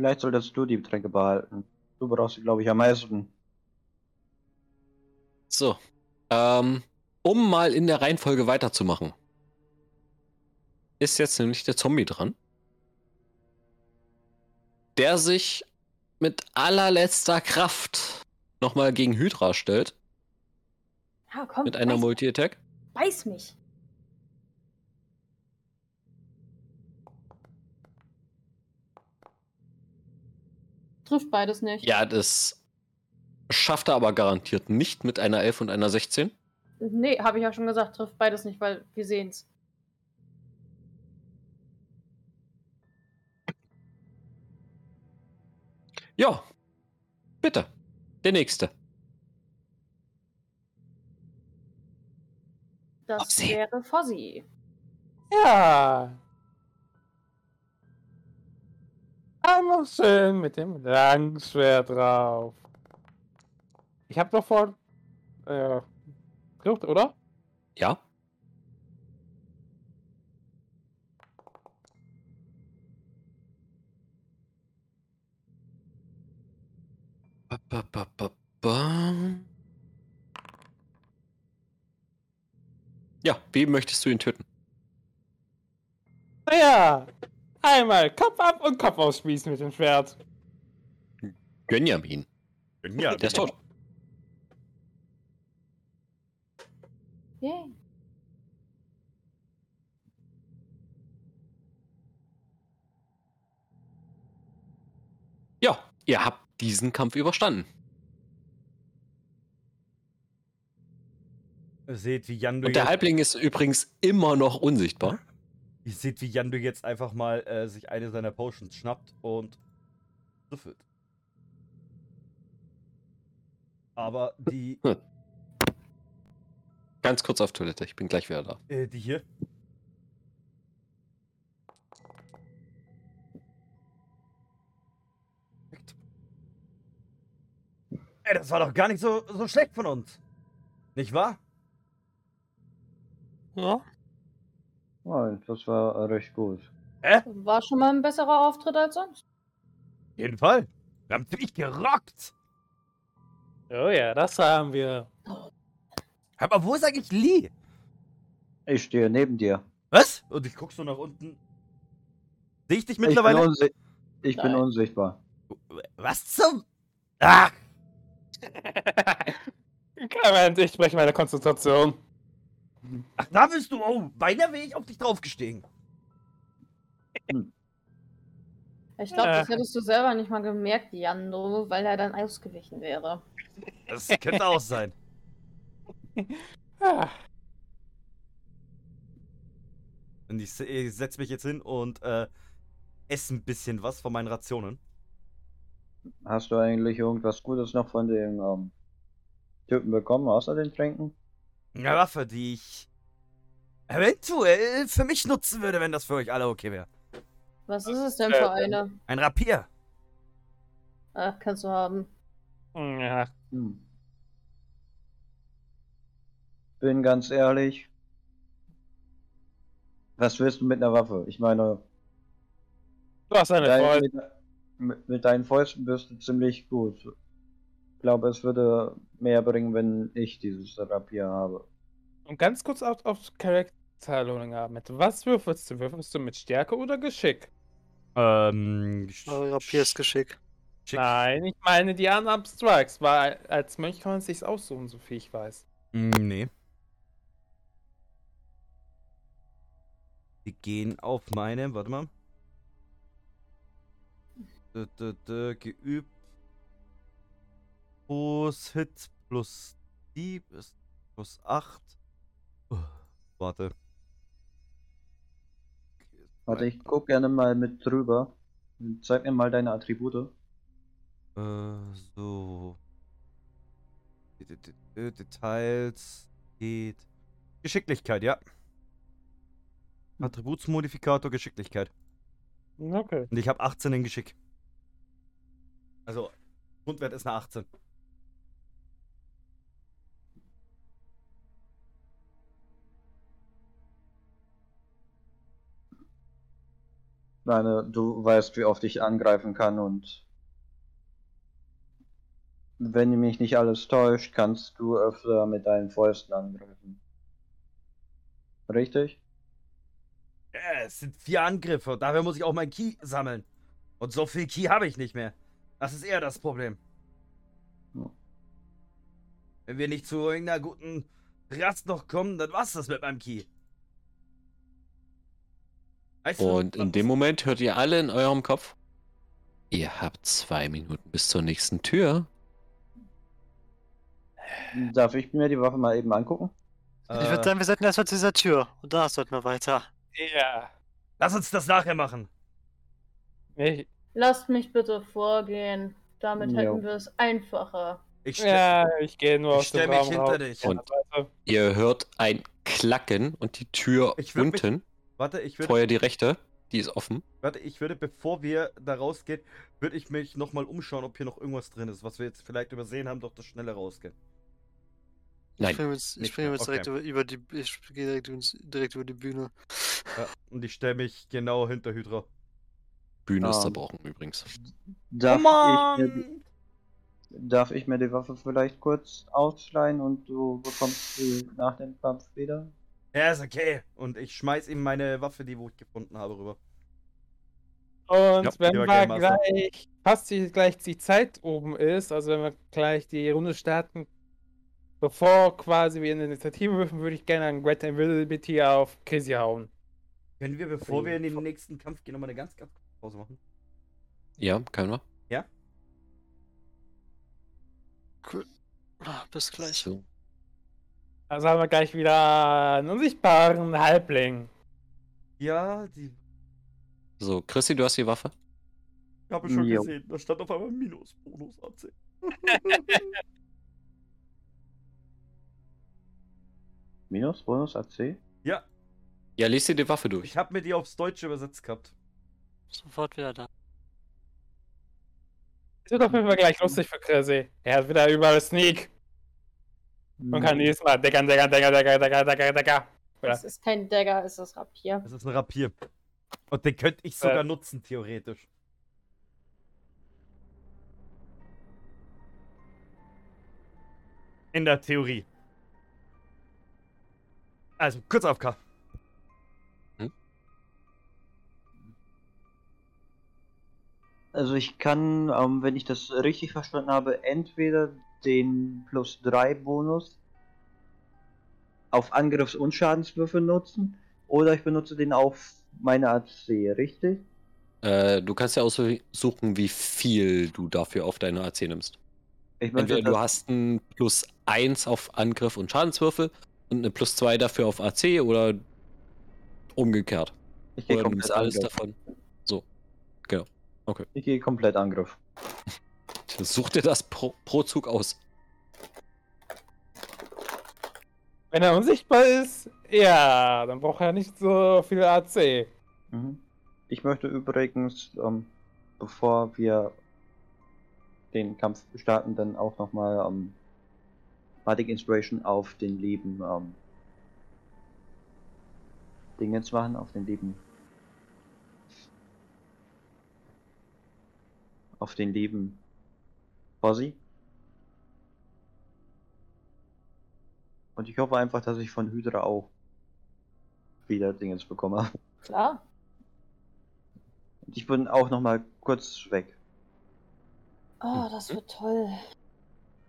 Vielleicht solltest du die Tränke behalten. Du brauchst sie, glaube ich, am meisten. So. Ähm, um mal in der Reihenfolge weiterzumachen. Ist jetzt nämlich der Zombie dran. Der sich mit allerletzter Kraft nochmal gegen Hydra stellt. Ja, komm, Mit einer Multi-Attack. beiß mich. Trifft beides nicht. Ja, das schafft er aber garantiert nicht mit einer 11 und einer 16. Nee, habe ich ja schon gesagt, trifft beides nicht, weil wir sehen's. Ja. Bitte. Der nächste. Das Fossi. wäre Fossi. Ja. Einmal schön mit dem Langschwert drauf. Ich hab doch vor. Äh, oder? Ja. Ba, ba, ba, ba. Ja, wie möchtest du ihn töten? Ja. Einmal Kopf ab und Kopf ausspießen mit dem Schwert. Gönjamin. Ja, Der ist tot. Yay. Ja, ihr habt diesen Kampf überstanden. Ihr seht, wie Jan Und der Halbling ist übrigens immer noch unsichtbar. Ihr seht, wie Yandu jetzt einfach mal äh, sich eine seiner Potions schnappt und süffelt. Aber die, Ganz kurz auf Toilette, ich bin gleich wieder da. äh, die hier. Ey, das war doch gar nicht so, so schlecht von uns. Nicht wahr? Ja. Nein, das war recht gut. War schon mal ein besserer Auftritt als sonst. Auf jeden Fall. Wir haben ziemlich gerockt. Oh ja, das haben wir. Aber wo ist eigentlich Lee? Ich stehe neben dir. Was? Und ich guck so nach unten. Sehe ich dich Ich bin, mittlerweile? unsi ich bin unsichtbar. Was zum. Ah! <laughs> Clement, ich spreche meine Konzentration. Ach, da bist du. Oh, beinahe wäre ich auf dich draufgestiegen. Ich glaube, das Äh. hättest du selber nicht mal gemerkt, Jandro, weil er dann ausgewichen wäre. Das könnte auch sein. <laughs> Und ich, ich setze mich jetzt hin und äh, esse ein bisschen was von meinen Rationen. Hast du eigentlich irgendwas Gutes noch von dem ähm, Typen bekommen, außer den Tränken? Eine Waffe, die ich eventuell für mich nutzen würde, wenn das für euch alle okay wäre. Was ist es denn Äh, für eine? Ein Rapier. Ach, kannst du haben. ja. Hm. bin ganz ehrlich. Was willst du mit einer Waffe? Ich meine, Du hast eine Freude. Mit, deinen Fäusten bist du ziemlich gut. Ich glaube, es würde mehr bringen, wenn ich dieses Rapier habe. Und ganz kurz auf, auf Charakterloading haben. Mit was würfelst du? Würfelst du mit Stärke oder Geschick? Ähm. Aber Rapier ist Geschick. Schick. Nein, ich meine die Unarmed Strikes, weil als Mönch kann man es sich aussuchen, so viel ich weiß. Mm, Nee. Wir gehen auf meine, warte mal. Dö, dö, dö, geübt. Plus Hit plus Dieb ist plus 8. Uh, warte. Warte, ich guck gerne mal mit drüber. Zeig mir mal deine Attribute. Äh, so. D- d- d- d- Details geht. Geschicklichkeit, ja. Attributsmodifikator Geschicklichkeit. Okay. Und ich habe 18 in Geschick. Also, Grundwert ist eine 18. Meine, du weißt, wie oft ich angreifen kann und wenn mich nicht alles täuscht, kannst du öfter mit deinen Fäusten angreifen. Richtig? Ja, es sind vier Angriffe. und Dafür muss ich auch mein Key sammeln. Und so viel Key habe ich nicht mehr. Das ist eher das Problem. Ja. Wenn wir nicht zu irgendeiner guten Rast noch kommen, dann war's das mit meinem Key. Weißt du, Und in was- dem Moment hört ihr alle in eurem Kopf, ihr habt zwei Minuten bis zur nächsten Tür. Darf ich mir die Waffe mal eben angucken? Ich würde Äh, sagen, wir sollten erstmal zu dieser Tür. Und danach sollten wir weiter. Ja. lass uns das nachher machen. Ich, Lasst mich bitte vorgehen. Damit Jo. hätten wir es einfacher. Ich ja, ich gehe nur ich aus dem mich Raum hinter raus. dich. Und- Ihr hört ein Klacken und die Tür Ich würd mich- unten, Warte, ich würde, vorher die rechte, die ist offen. warte, ich würde, bevor wir da rausgehen, würde ich mich nochmal umschauen, ob hier noch irgendwas drin ist, was wir jetzt vielleicht übersehen haben, doch das schneller rausgehen. Ich Nein, springe jetzt, ich springe jetzt direkt, okay. über, über die. Ich gehe direkt, direkt über die Bühne. Ja, und ich stelle mich genau hinter Hydra. Bühne ist Ähm, zerbrochen übrigens. Darf, Come ich mir, die- darf ich mir die Waffe vielleicht kurz ausleihen und du bekommst sie nach dem Kampf wieder? Ja, ist okay. Und ich schmeiß ihm meine Waffe, die wo ich gefunden habe, rüber. Und Ja, wenn wir gleich, fast die, gleich die Zeit oben ist, also wenn wir gleich die Runde starten, bevor quasi wir in die Initiative würfen, würde ich gerne einen Great Invisibility auf Kizzy hauen. Können wir, bevor wir in den nächsten Kampf gehen, nochmal eine ganz, ganz kurze Pause machen? Ja, können wir. Ah, bis gleich. So. Also haben wir gleich wieder einen unsichtbaren Halbling. Ja, die So, Chrissy, du hast die Waffe? habe ich schon Jo. gesehen. Da stand auf einmal Minus, Bonus, AC. <laughs> Minus, Bonus, AC? ja, Ja, lies dir die Waffe durch. ich habe mir die aufs Deutsche übersetzt gehabt. Sofort wieder da. Das wird auf jeden Fall gleich lustig für Chrissy. Er hat wieder überall Sneak und kann jedes Mal deckern, deckern, deckern, deckern, deckern, deckern, deckern. Ja. Es ist kein Dagger, es ist Rapier. Das ist ein Rapier. Und den könnte ich sogar Äh. nutzen, theoretisch. In der Theorie. Also, kurz auf K. Also ich kann, ähm, wenn ich das richtig verstanden habe, entweder den plus 3 Bonus auf Angriffs- und Schadenswürfe nutzen oder ich benutze den auf meine AC, richtig? Äh, du kannst ja aussuchen, wie viel du dafür auf deine AC nimmst. Ich möchte Entweder du hast ein plus 1 auf Angriff und Schadenswürfel und eine plus 2 dafür auf AC oder umgekehrt. ich Oder du nimmst alles davon. So. Genau. Ich gehe komplett Angriff. Such dir das pro, pro Zug aus. Wenn er unsichtbar ist, ja, dann braucht er nicht so viel AC. Mhm. Ich möchte übrigens, ähm, bevor wir den Kampf starten, dann auch nochmal ähm, Bardic Inspiration auf den lieben ähm, Dingens machen, auf den lieben auf den lieben Fossi. Und ich hoffe einfach, dass ich von Hydra auch wieder Dingens bekomme. Klar. Und ich bin auch noch mal kurz weg. Oh, das wird toll.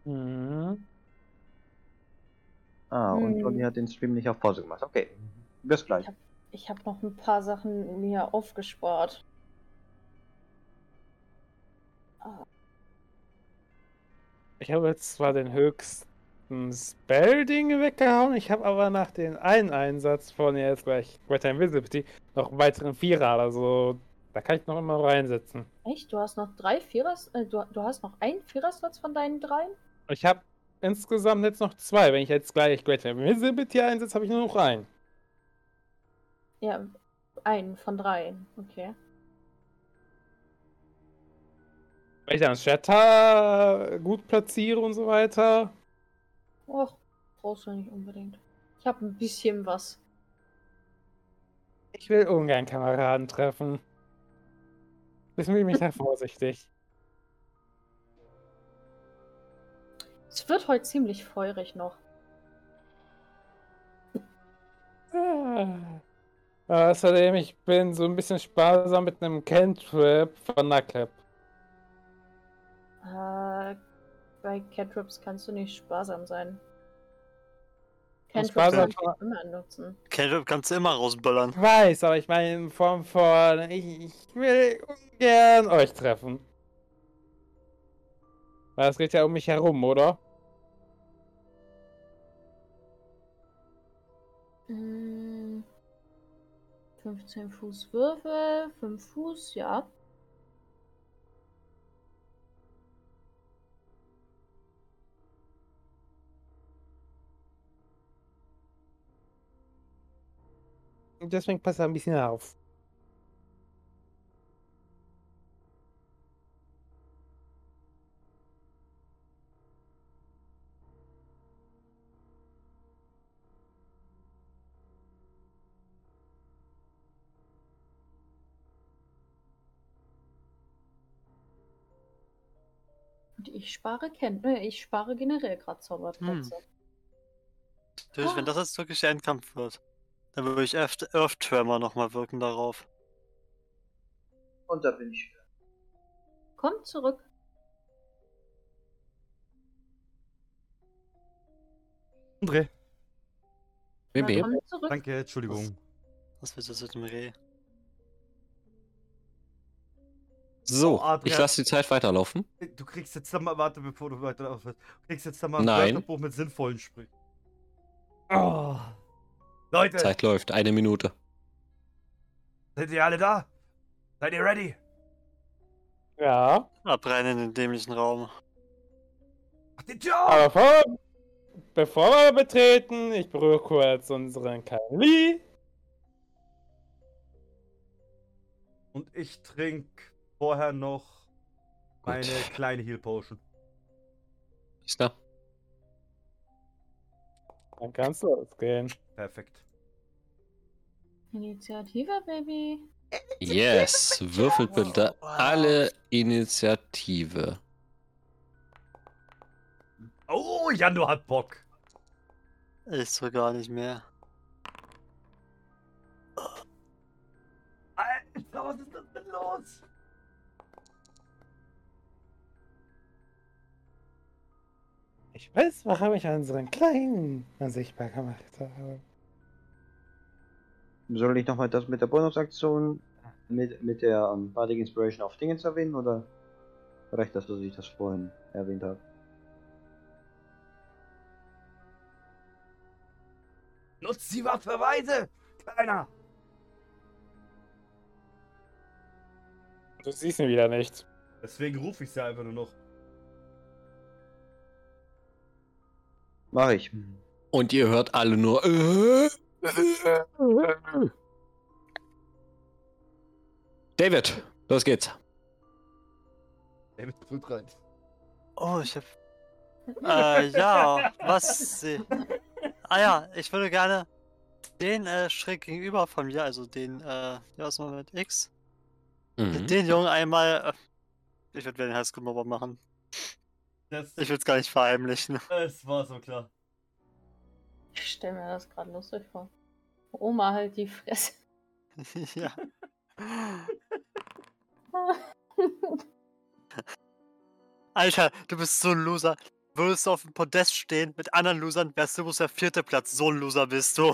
Mhm. Ah, und Hm. Johnny hat den Stream nicht auf Pause gemacht. Okay, bis gleich. Ich habe noch ein paar Sachen mir aufgespart. Ich habe jetzt zwar den höchsten Spell-Ding weggehauen, ich habe aber nach dem einen Einsatz von jetzt gleich Greater Invisibility noch einen weiteren Vierer, also da kann ich noch immer reinsetzen. Echt? Du hast noch drei Vierer, äh, du, du hast noch einen Viererslots von deinen dreien? Ich habe insgesamt jetzt noch zwei. Wenn ich jetzt gleich Greater Invisibility einsetze, habe ich nur noch einen. Ja, einen von dreien. Okay. Ich dann Shatter gut platziere und so weiter. Och, brauchst du nicht unbedingt. Ich habe ein bisschen was. Ich will ungern Kameraden treffen. Deswegen bin ich da <laughs> vorsichtig. Es wird heute ziemlich feurig noch. Ah. Außerdem, ich bin so ein bisschen sparsam mit einem Cantrip von Naclap. Äh, bei Cantrips kannst du nicht sparsam sein. Sparsam kannst du immer nutzen. Cantrip kannst du immer rausböllern. Ich weiß, aber ich meine in Form von, ich, ich will ungern euch treffen. Weil es geht ja um mich herum, oder? Mm, 15 Fuß Würfel, 5 Fuß, ja. Deswegen passt er ein bisschen auf. Und ich spare Ken äh, ich spare generell gerade Zauberplätze. Natürlich, wenn das jetzt wirklich der Endkampf wird, dann würde ich Earth, Earth Tremor nochmal wirken darauf. Und da bin ich. Komm zurück. André, zurück. danke, Entschuldigung. Was willst du jetzt mit dem Reh? So, Oh, Adrian. ich lasse die Zeit weiterlaufen. Du kriegst jetzt dann mal, warte, bevor du weiter aufhörst. Du kriegst jetzt dann mal ein. Wörterbuch mit sinnvollen Sprüchen. Oh. Leute, Zeit läuft, eine Minute. seid ihr alle da? Seid ihr ready? Ja, Abrennen in den dämlichen Raum. Macht die Tür auf! aber vor, bevor wir betreten, ich berühre kurz unseren Kali. Und ich trinke vorher noch Gut. eine kleine Heal Potion. Ist da? Dann kannst du losgehen. Perfekt. Initiative, Baby. Yes, würfelt bitte alle Initiative. Oh, Jando hat Bock. Ich so gar nicht mehr. Alter, was ist das denn los? Ich weiß, warum ich unseren Kleinen unsichtbar gemacht habe. Soll ich nochmal das mit der Bonusaktion mit, mit der um, Bardic Inspiration auf Dingens erwähnen oder reicht das, dass ich das vorhin erwähnt habe? Nutzt die Waffe weise, Kleiner. Du siehst ihn wieder nicht. Deswegen rufe ich sie einfach nur noch. Mach ich. Und ihr hört alle nur. Äh, David, los geht's. David drückt rein. Oh, ich hab. Äh, ja, was sie. Ah ja, ich würde gerne den äh, schräg gegenüber von mir, also den, äh, ja, was mal mit X, Mhm. den Jungen einmal. Äh, ich würde den Highschool-Mobber machen. Das, Ich würde es gar nicht verheimlichen. das war so klar. Ich stelle mir das gerade lustig vor. Oma halt die Fresse. <laughs> <laughs> ja. Alter, du bist so ein Loser. Würdest du auf dem Podest stehen mit anderen Losern, wärst du bloß der vierte Platz. So ein Loser bist du.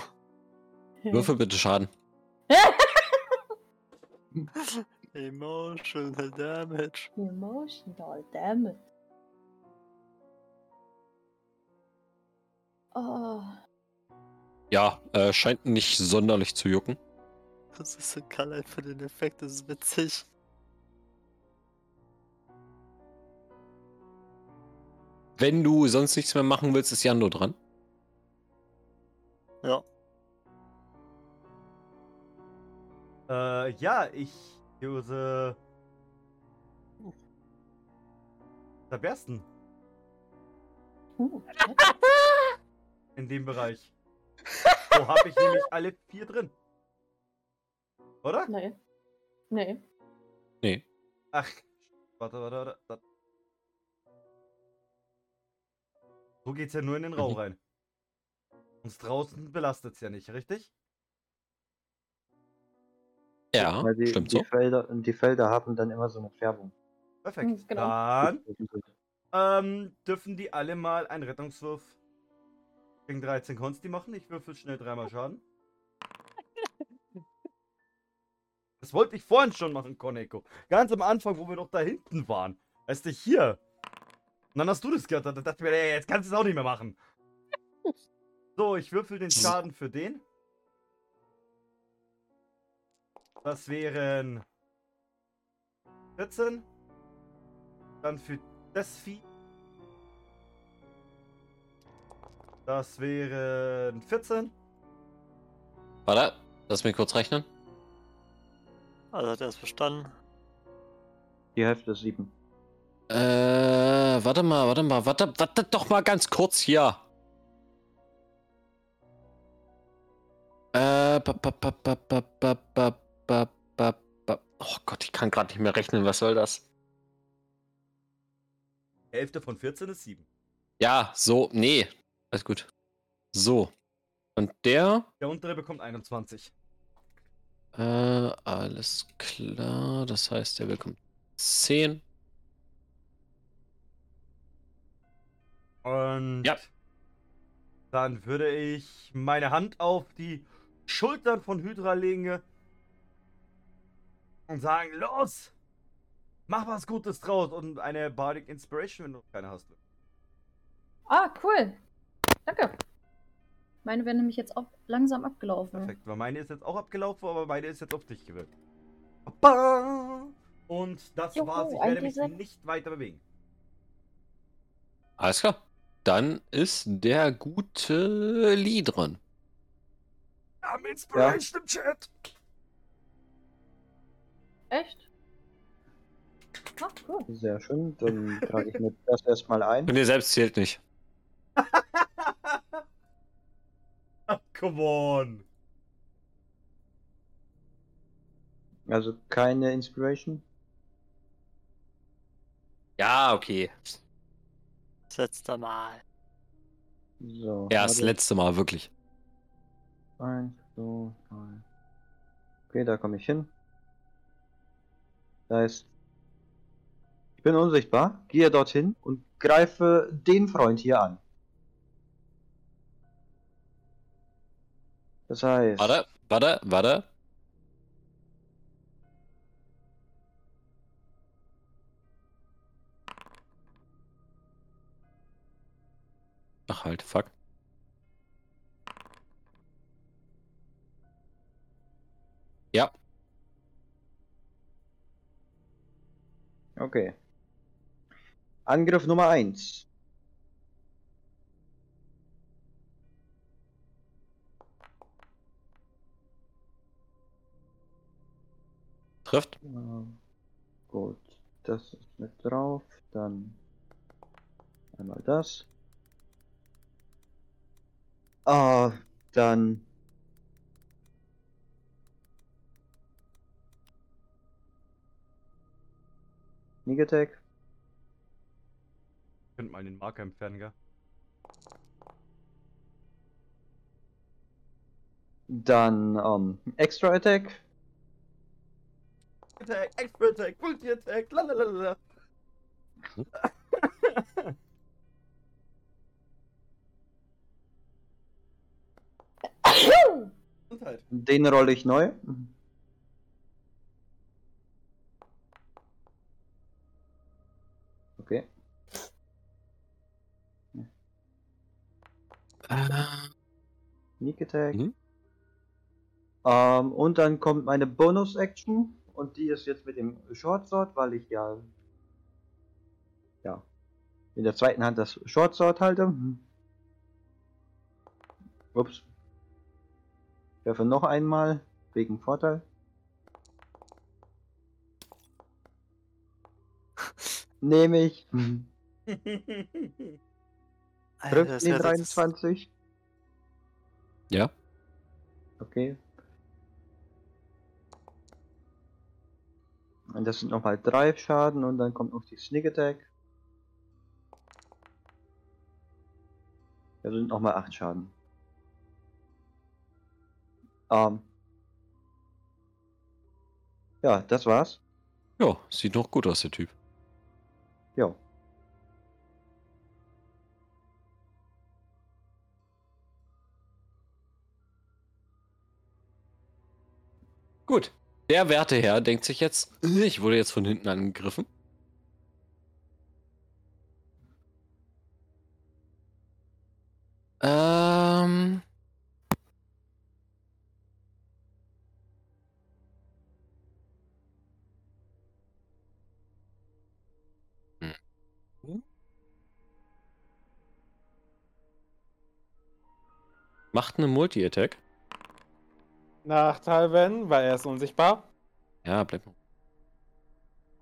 Würfel bitte Schaden. <laughs> Emotional Damage. Emotional damage. Oh. Ja, äh, scheint nicht sonderlich zu jucken. Das ist so geil für den Effekt, das ist witzig. Wenn du sonst nichts mehr machen willst, ist Jando dran. Ja. Äh, ja, ich use. Zerbersten Uh, in dem Bereich. <laughs> So habe ich nämlich alle vier drin. Oder? nee. Nee. Nee. Ach, warte, warte, warte. warte. So geht's ja nur in den Raum Mhm. rein. Uns draußen belastet's ja nicht, richtig? Ja, Weil die, stimmt die so. Felder, die Felder haben dann immer so eine Färbung. Perfekt. Mhm, genau. Dann ähm, dürfen die alle mal einen Rettungswurf gegen 13 Konsti machen. Ich würfel schnell dreimal Schaden. Das wollte ich vorhin schon machen, Koneko. Ganz am Anfang, wo wir noch da hinten waren. Weißt du, hier. Und dann hast du das gehört. Da dachte ich mir, ey, jetzt kannst du es auch nicht mehr machen. So, ich würfel den Schaden für den. Das wären 14. Dann für das Vieh. Das wären 14. Warte, lass mich kurz rechnen. Also hat er es verstanden. Die Hälfte ist 7. Äh, warte mal, warte mal, warte, warte doch mal ganz kurz hier. Äh, ba, ba, ba, ba, ba, ba, ba, ba, ba, ba. Oh Gott, ich kann gerade nicht mehr rechnen, was soll das? Hälfte von 14 ist 7. Ja, so, nee, alles gut. So. Und der, Der untere bekommt 21. äh, alles klar, das heißt, der bekommt 10. Und Ja. dann würde ich meine Hand auf die Schultern von Hydra legen und sagen, los! Mach was Gutes draus und eine Bardic Inspiration, wenn du keine hast. Ah, cool. Danke. Meine wäre nämlich jetzt auch langsam abgelaufen. Perfekt, weil meine ist jetzt auch abgelaufen, aber meine ist jetzt auf dich gewirkt. Und das Juhu, war's. Ich werde mich D6. nicht weiter bewegen. Alles klar. Dann ist der gute Lee dran. Wir haben Inspiration im Chat. Echt? Ah, cool. Sehr schön. Dann trage ich mir das erstmal ein. Und ihr selbst zählt nicht. <laughs> Come on. Also keine Inspiration. Ja, okay. Das letzte Mal. So. Ja, das letzte Mal, wirklich. Eins, zwei, drei. Okay, da komme ich hin. Da ist. Ich bin unsichtbar, gehe dorthin und greife den Freund hier an. Das heißt. Warte, warte, warte. Ach halt, fuck. Ja, Okay. Angriff Nummer 1. trifft. Gut, das ist mit drauf. Dann Einmal das. Ah, dann. Sneak Attack. Könnt mal den Marker entfernen, gell? Dann ähm, Extra Attack. Attack, Extra Attack, Multi Attack, lalalala. Gesundheit. Den rolle ich neu. Okay. Äh, Sneak Attack. Mhm. Ähm, und dann kommt meine Bonus-Action. Und die ist jetzt mit dem Short Sword, weil ich ja, ja in der zweiten Hand das Short Sword halte. Mhm. Ups. Ich werfe noch einmal wegen Vorteil. <laughs> Nehme ich. Trifft die wär- das ist- 23. ja. Okay. Und das sind nochmal drei Schaden und dann kommt noch die Sneak Attack. Das sind nochmal acht Schaden. Ähm. Ja, das war's. Ja, sieht noch gut aus, der Typ. Jo. Gut. Der Werteherr denkt sich jetzt, "Äh, ich wurde jetzt von hinten angegriffen. Ähm. Hm. Macht eine Multi-Attack. Nachteil, wenn, weil er ist unsichtbar. Ja, bleib mal.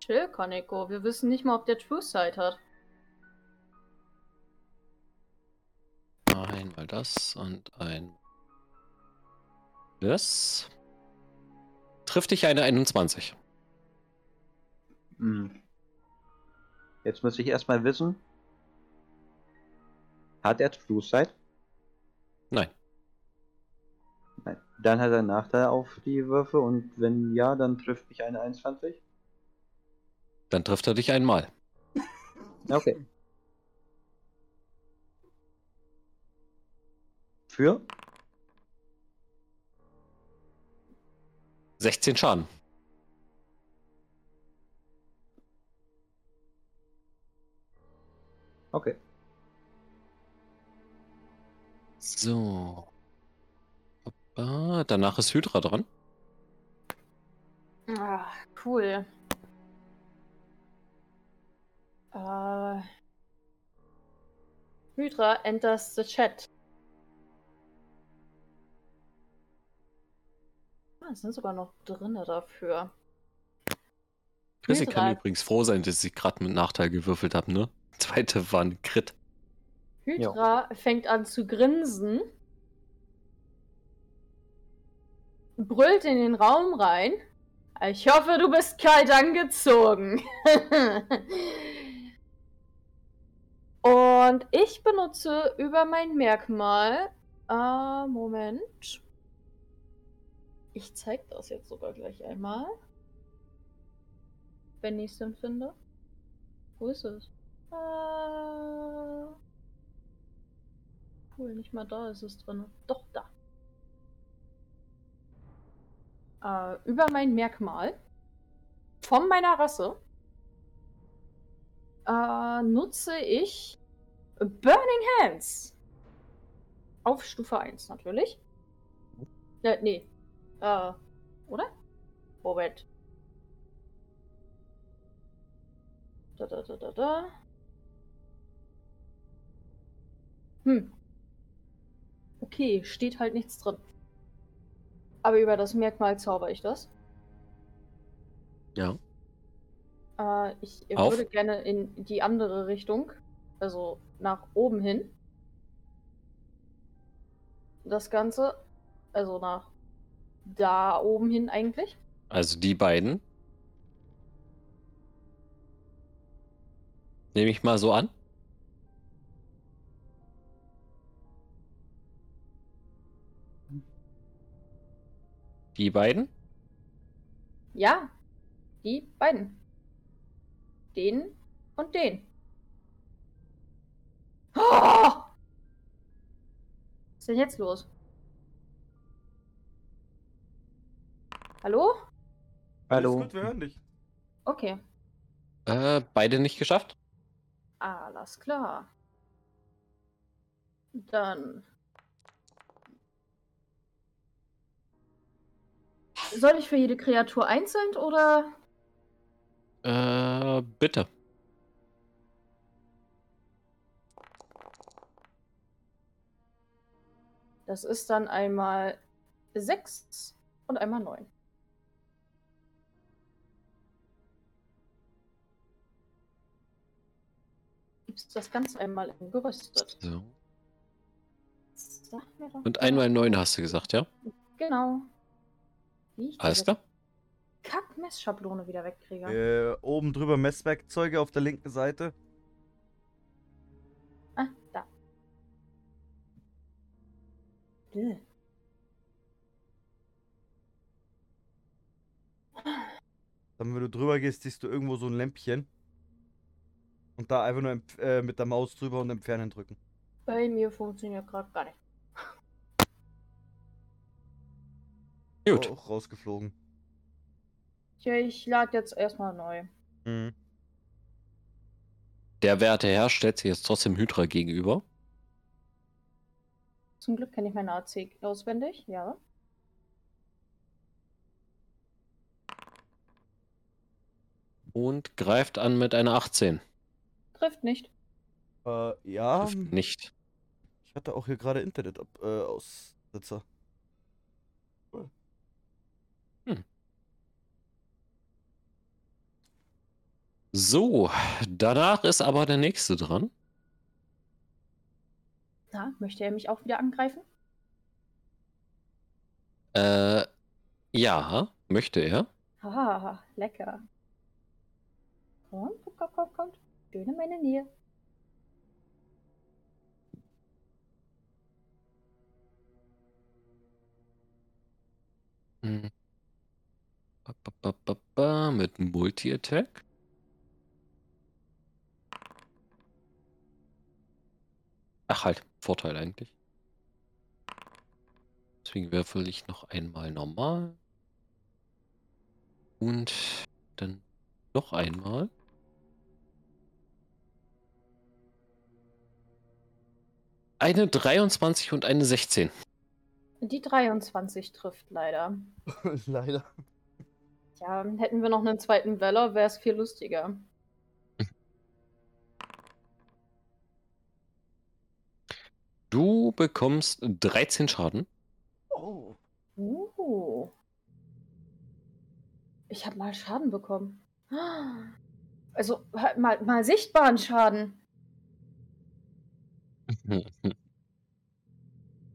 Chill, Koneko. Wir wissen nicht mal, ob der True Sight hat. Einmal das und ein. Das. Trifft dich eine 21. Hm. Jetzt muss ich erstmal wissen. Hat er True Sight? Nein. Dann hat er einen Nachteil auf die Würfe und wenn ja, dann trifft mich eine 21. Dann trifft er dich einmal. Okay. Für? 16 Schaden. Okay. So. Hoppa. Danach ist Hydra dran. Ah, cool. Äh. Hydra enters the chat. Ah, es sind sogar noch drinne dafür. Chrissy kann übrigens froh sein, dass ich gerade mit Nachteil gewürfelt habe, ne? <laughs> Zweite war ein Crit. Hydra fängt an zu grinsen, brüllt in den Raum rein. Ich hoffe, du bist kalt angezogen. <laughs> Und ich benutze über mein Merkmal. Äh, Moment. Ich zeig das jetzt sogar gleich einmal. Wenn ich es denn finde. Wo ist es? Äh. Cool, nicht mal da ist es drin. Doch, da. Äh, über mein Merkmal von meiner Rasse äh, nutze ich Burning Hands. Auf Stufe 1 natürlich. Äh, nee. Äh, oder? Moment. Da, da, da, da, da. Hm. Okay, steht halt nichts drin. Aber über das Merkmal zauber ich das. Ja. Äh, ich Auf. würde gerne in die andere Richtung also nach oben hin. Das Ganze, also nach da oben hin eigentlich. Also die beiden. Nehme ich mal so an. Die beiden? Ja, die beiden. Den und den. Oh! Was ist denn jetzt los? Hallo? Hallo. Gut, wir hören dich. Okay, Äh, beide nicht geschafft? alles klar. Dann. Soll ich für jede Kreatur einzeln oder? Äh, bitte. Das ist dann einmal 6 und einmal 9. Gibt's das Ganze einmal in gerüstet? So. Und mal. einmal neun hast du gesagt, ja? Genau. Wie ich Alles klar. Kack-Messschablone wieder wegkriege. Äh, oben drüber Messwerkzeuge auf der linken Seite. Ah, da. Bäh. Dann, wenn du drüber gehst, siehst du irgendwo so ein Lämpchen. Und da einfach nur äh, mit der Maus drüber und entfernen drücken. Bei mir funktioniert gerade gar nicht. Gut. Auch rausgeflogen. Tja, ich lade jetzt erstmal neu. Mhm. Der werte Herr stellt sich jetzt trotzdem Hydra gegenüber. Zum Glück kenne ich meine AC auswendig, ja. Und greift an mit einer 18. Trifft nicht. Äh, ja. Trifft nicht. Ich hatte auch hier gerade Internet ab, äh, So, danach ist aber der nächste dran. Na, möchte er mich auch wieder angreifen? Äh, ja, möchte er. Haha, lecker. Komm, komm, komm, komm. Schön in meine Nähe. Hm. Mit Multi-Attack. Ach halt, Vorteil eigentlich. Deswegen würfel ich noch einmal normal. Und dann noch einmal. Eine 23 und eine 16. Die 23 trifft leider. <laughs> Leider. Ja, hätten wir noch einen zweiten Valor, wäre es viel lustiger. Du bekommst 13 Schaden. Oh. Uh. Ich habe mal Schaden bekommen. Also mal, mal sichtbaren Schaden. <laughs>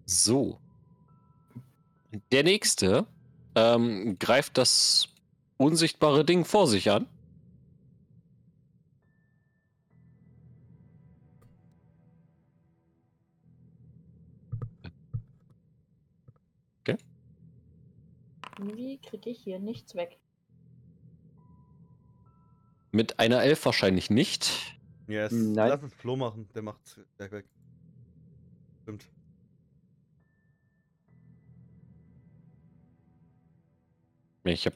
So. Der nächste ähm, greift das unsichtbare Ding vor sich an. Irgendwie kriege ich hier nichts weg. Mit einer Elf wahrscheinlich nicht. Yes. Nein. Lass es Flo machen, der macht's gleich weg. Stimmt. Ich habe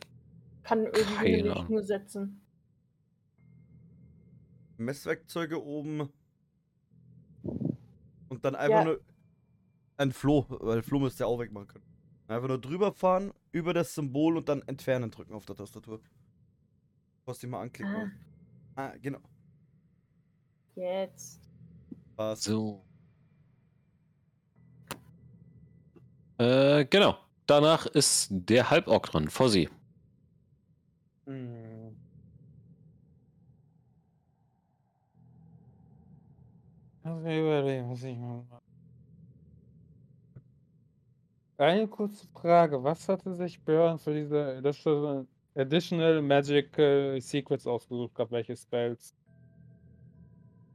Kann irgendwie Keine Ahnung. nur setzen. Messwerkzeuge oben. Und dann einfach Ja. nur ein Flo, weil Flo müsste ja auch wegmachen können. Einfach nur drüber fahren, über das Symbol und dann entfernen drücken auf der Tastatur. Musst du mal anklicken. Ah, Ah, genau. jetzt. Passt. so. Äh, genau. Danach ist der Halborg dran, vor sie. Mm. Lass mich überlegen, was ich mag. Eine kurze Frage. Was hatte sich Björn für diese Additional, additional Magical Secrets ausgesucht gehabt? Welche Spells?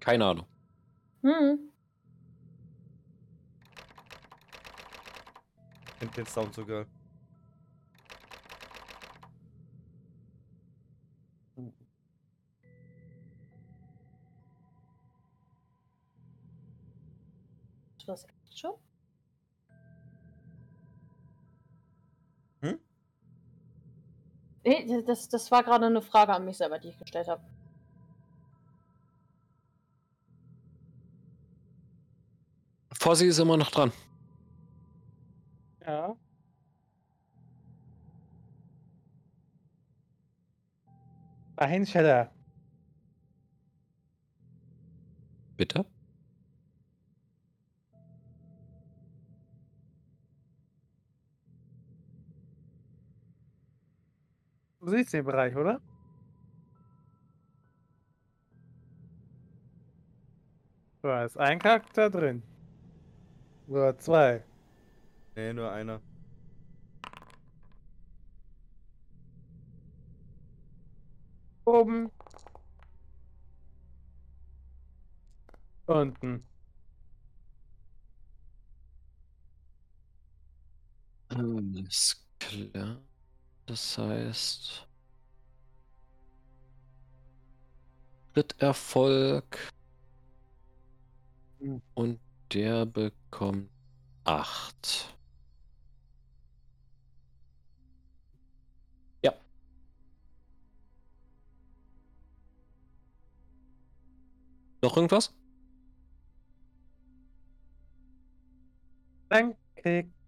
Keine Ahnung. Hm. Ich finde den Sound so geil. Das echt schon? Nee, das, das war gerade eine Frage an mich selber, die ich gestellt habe. Fossi ist immer noch dran. Ja. Dahin, Shadow. Bitte? Du siehst den Bereich, oder? Da ist ein Charakter drin. Oder zwei. Nee, nur einer. Oben. Unten. Alles klar. Das heißt. Ritterfolg. Hm. Und der bekommt 8. Ja. Noch irgendwas? Dann kriegt.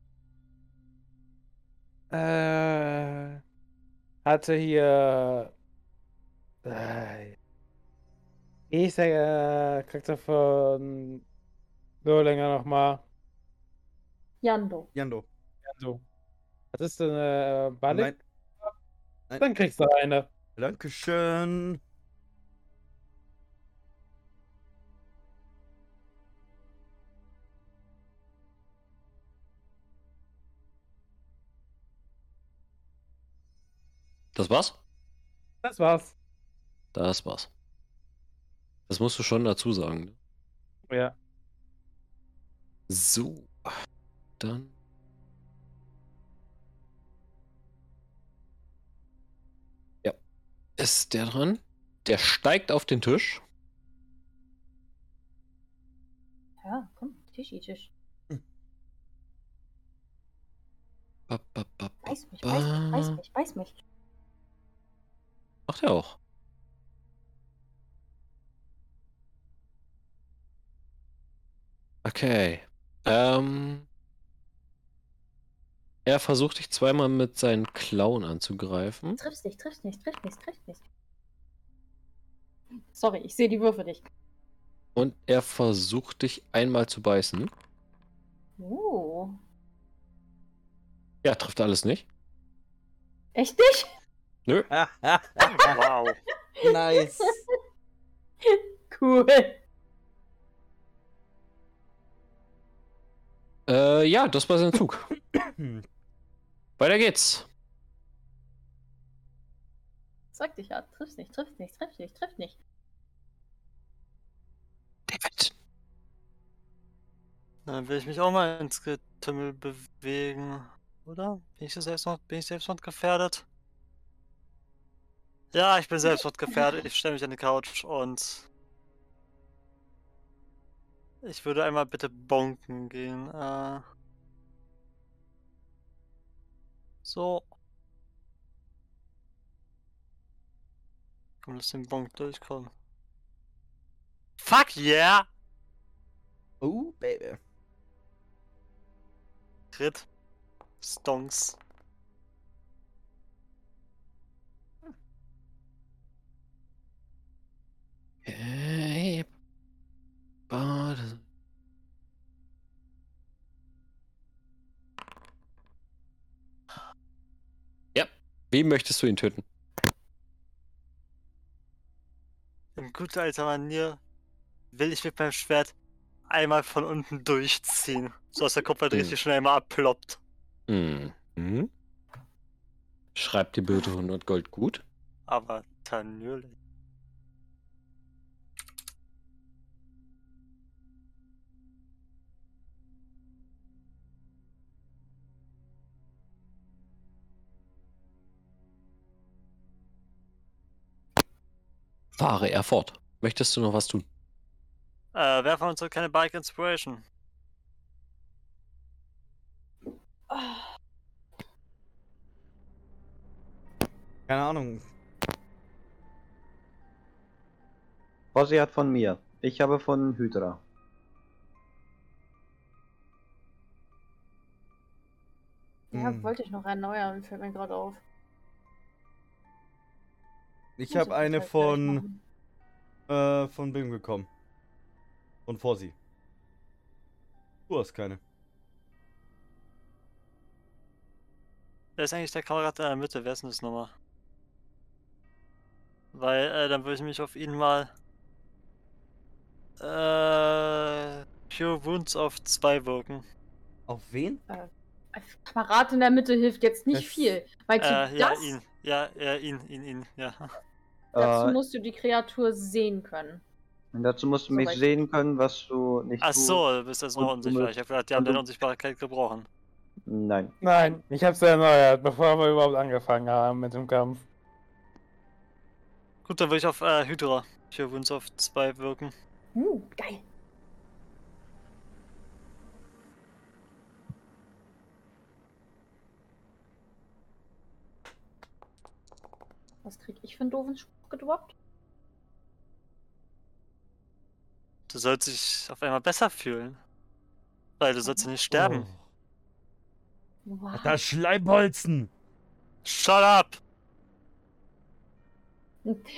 Äh. Hatte hier. Äh, ist der äh, Charakter von Lurlinger nochmal? Jando. Jando. So. Was ist denn äh, Ballik? Nein. Dann kriegst du eine. Dankeschön. Das war's? Das war's. Das war's. Das musst du schon dazu sagen. ne? Ja. So. Dann. Ja. Ist der dran? Der steigt auf den Tisch. Ja, komm, Tischi, Tisch. Ba, ba, ba, ba. Beiß mich, beiß mich, beiß mich, beiß mich. Macht er auch. Okay. Ähm. Er versucht dich zweimal mit seinen Klauen anzugreifen. Triffst nicht, triffst nicht, triffst nicht, triffst nicht. Sorry, ich sehe die Würfe nicht. Und er versucht dich einmal zu beißen. Oh. Ja, trifft alles nicht. Echt nicht? Nö. Wow. nice. <laughs> Cool. Äh, ja, das war sein Zug. <clears throat> Weiter geht's. Sag dich ja, triffst nicht, triffst nicht, triffst nicht, triffst nicht. David. Dann will ich mich auch mal ins Getümmel bewegen. Oder? Bin ich selbst noch, bin ich selbstmordgefährdet? Ja, ich bin selbstmordgefährdet. Ich stelle mich an die Couch und ich würde einmal bitte bonken gehen. Äh so. Komm, lass den Bonk durchkommen. Fuck yeah! Oh, Baby. Crit. Stonks. Okay. Bade. Ja. Wem möchtest du ihn töten? In guter alter Manier will ich mit meinem Schwert einmal von unten durchziehen. So dass der Kopf halt Hm. richtig schnell mal abploppt. Mhm. Schreibt die Bild 100 Gold gut. Aber natürlich. Fahre er fort. Möchtest du noch was tun? Äh, wer von uns hat keine Bike Inspiration? Keine Ahnung. Rossi hat von mir. Ich habe von Hydra. Ja, Hm. wollte ich noch erneuern, fällt mir gerade auf. Ich habe eine von, äh, von Bim bekommen. Von Fossi. Du hast keine. Wer ist eigentlich der Kamerad in der Mitte? Wer ist denn das nochmal? Weil, äh, dann würde ich mich auf ihn mal. Äh. Pure Wounds auf 2 wirken. Auf wen? Ein Kamerad in der Mitte hilft jetzt nicht Das- viel. Du Äh, ja, das? ihn. Ja, ja, ihn, ihn, ihn, ja. Dazu Äh, musst du die Kreatur sehen können. und dazu musst du mich Soweit. sehen können, was du nicht Ach tust. so, du bist jetzt noch unsicher. Ich habe gedacht, die haben du- deine Unsichtbarkeit gebrochen. Nein. Nein, ich hab's erneuert, bevor wir überhaupt angefangen haben mit dem Kampf. Gut, dann würde ich auf äh, Hydra. Pure Wounds auf 2 wirken. Uh, geil. Ich für einen doofen Spruch gedroppt? Du sollst dich auf einmal besser fühlen. Weil du sollst ja nicht sterben. Wow. Das Schleimbolzen! Shut up!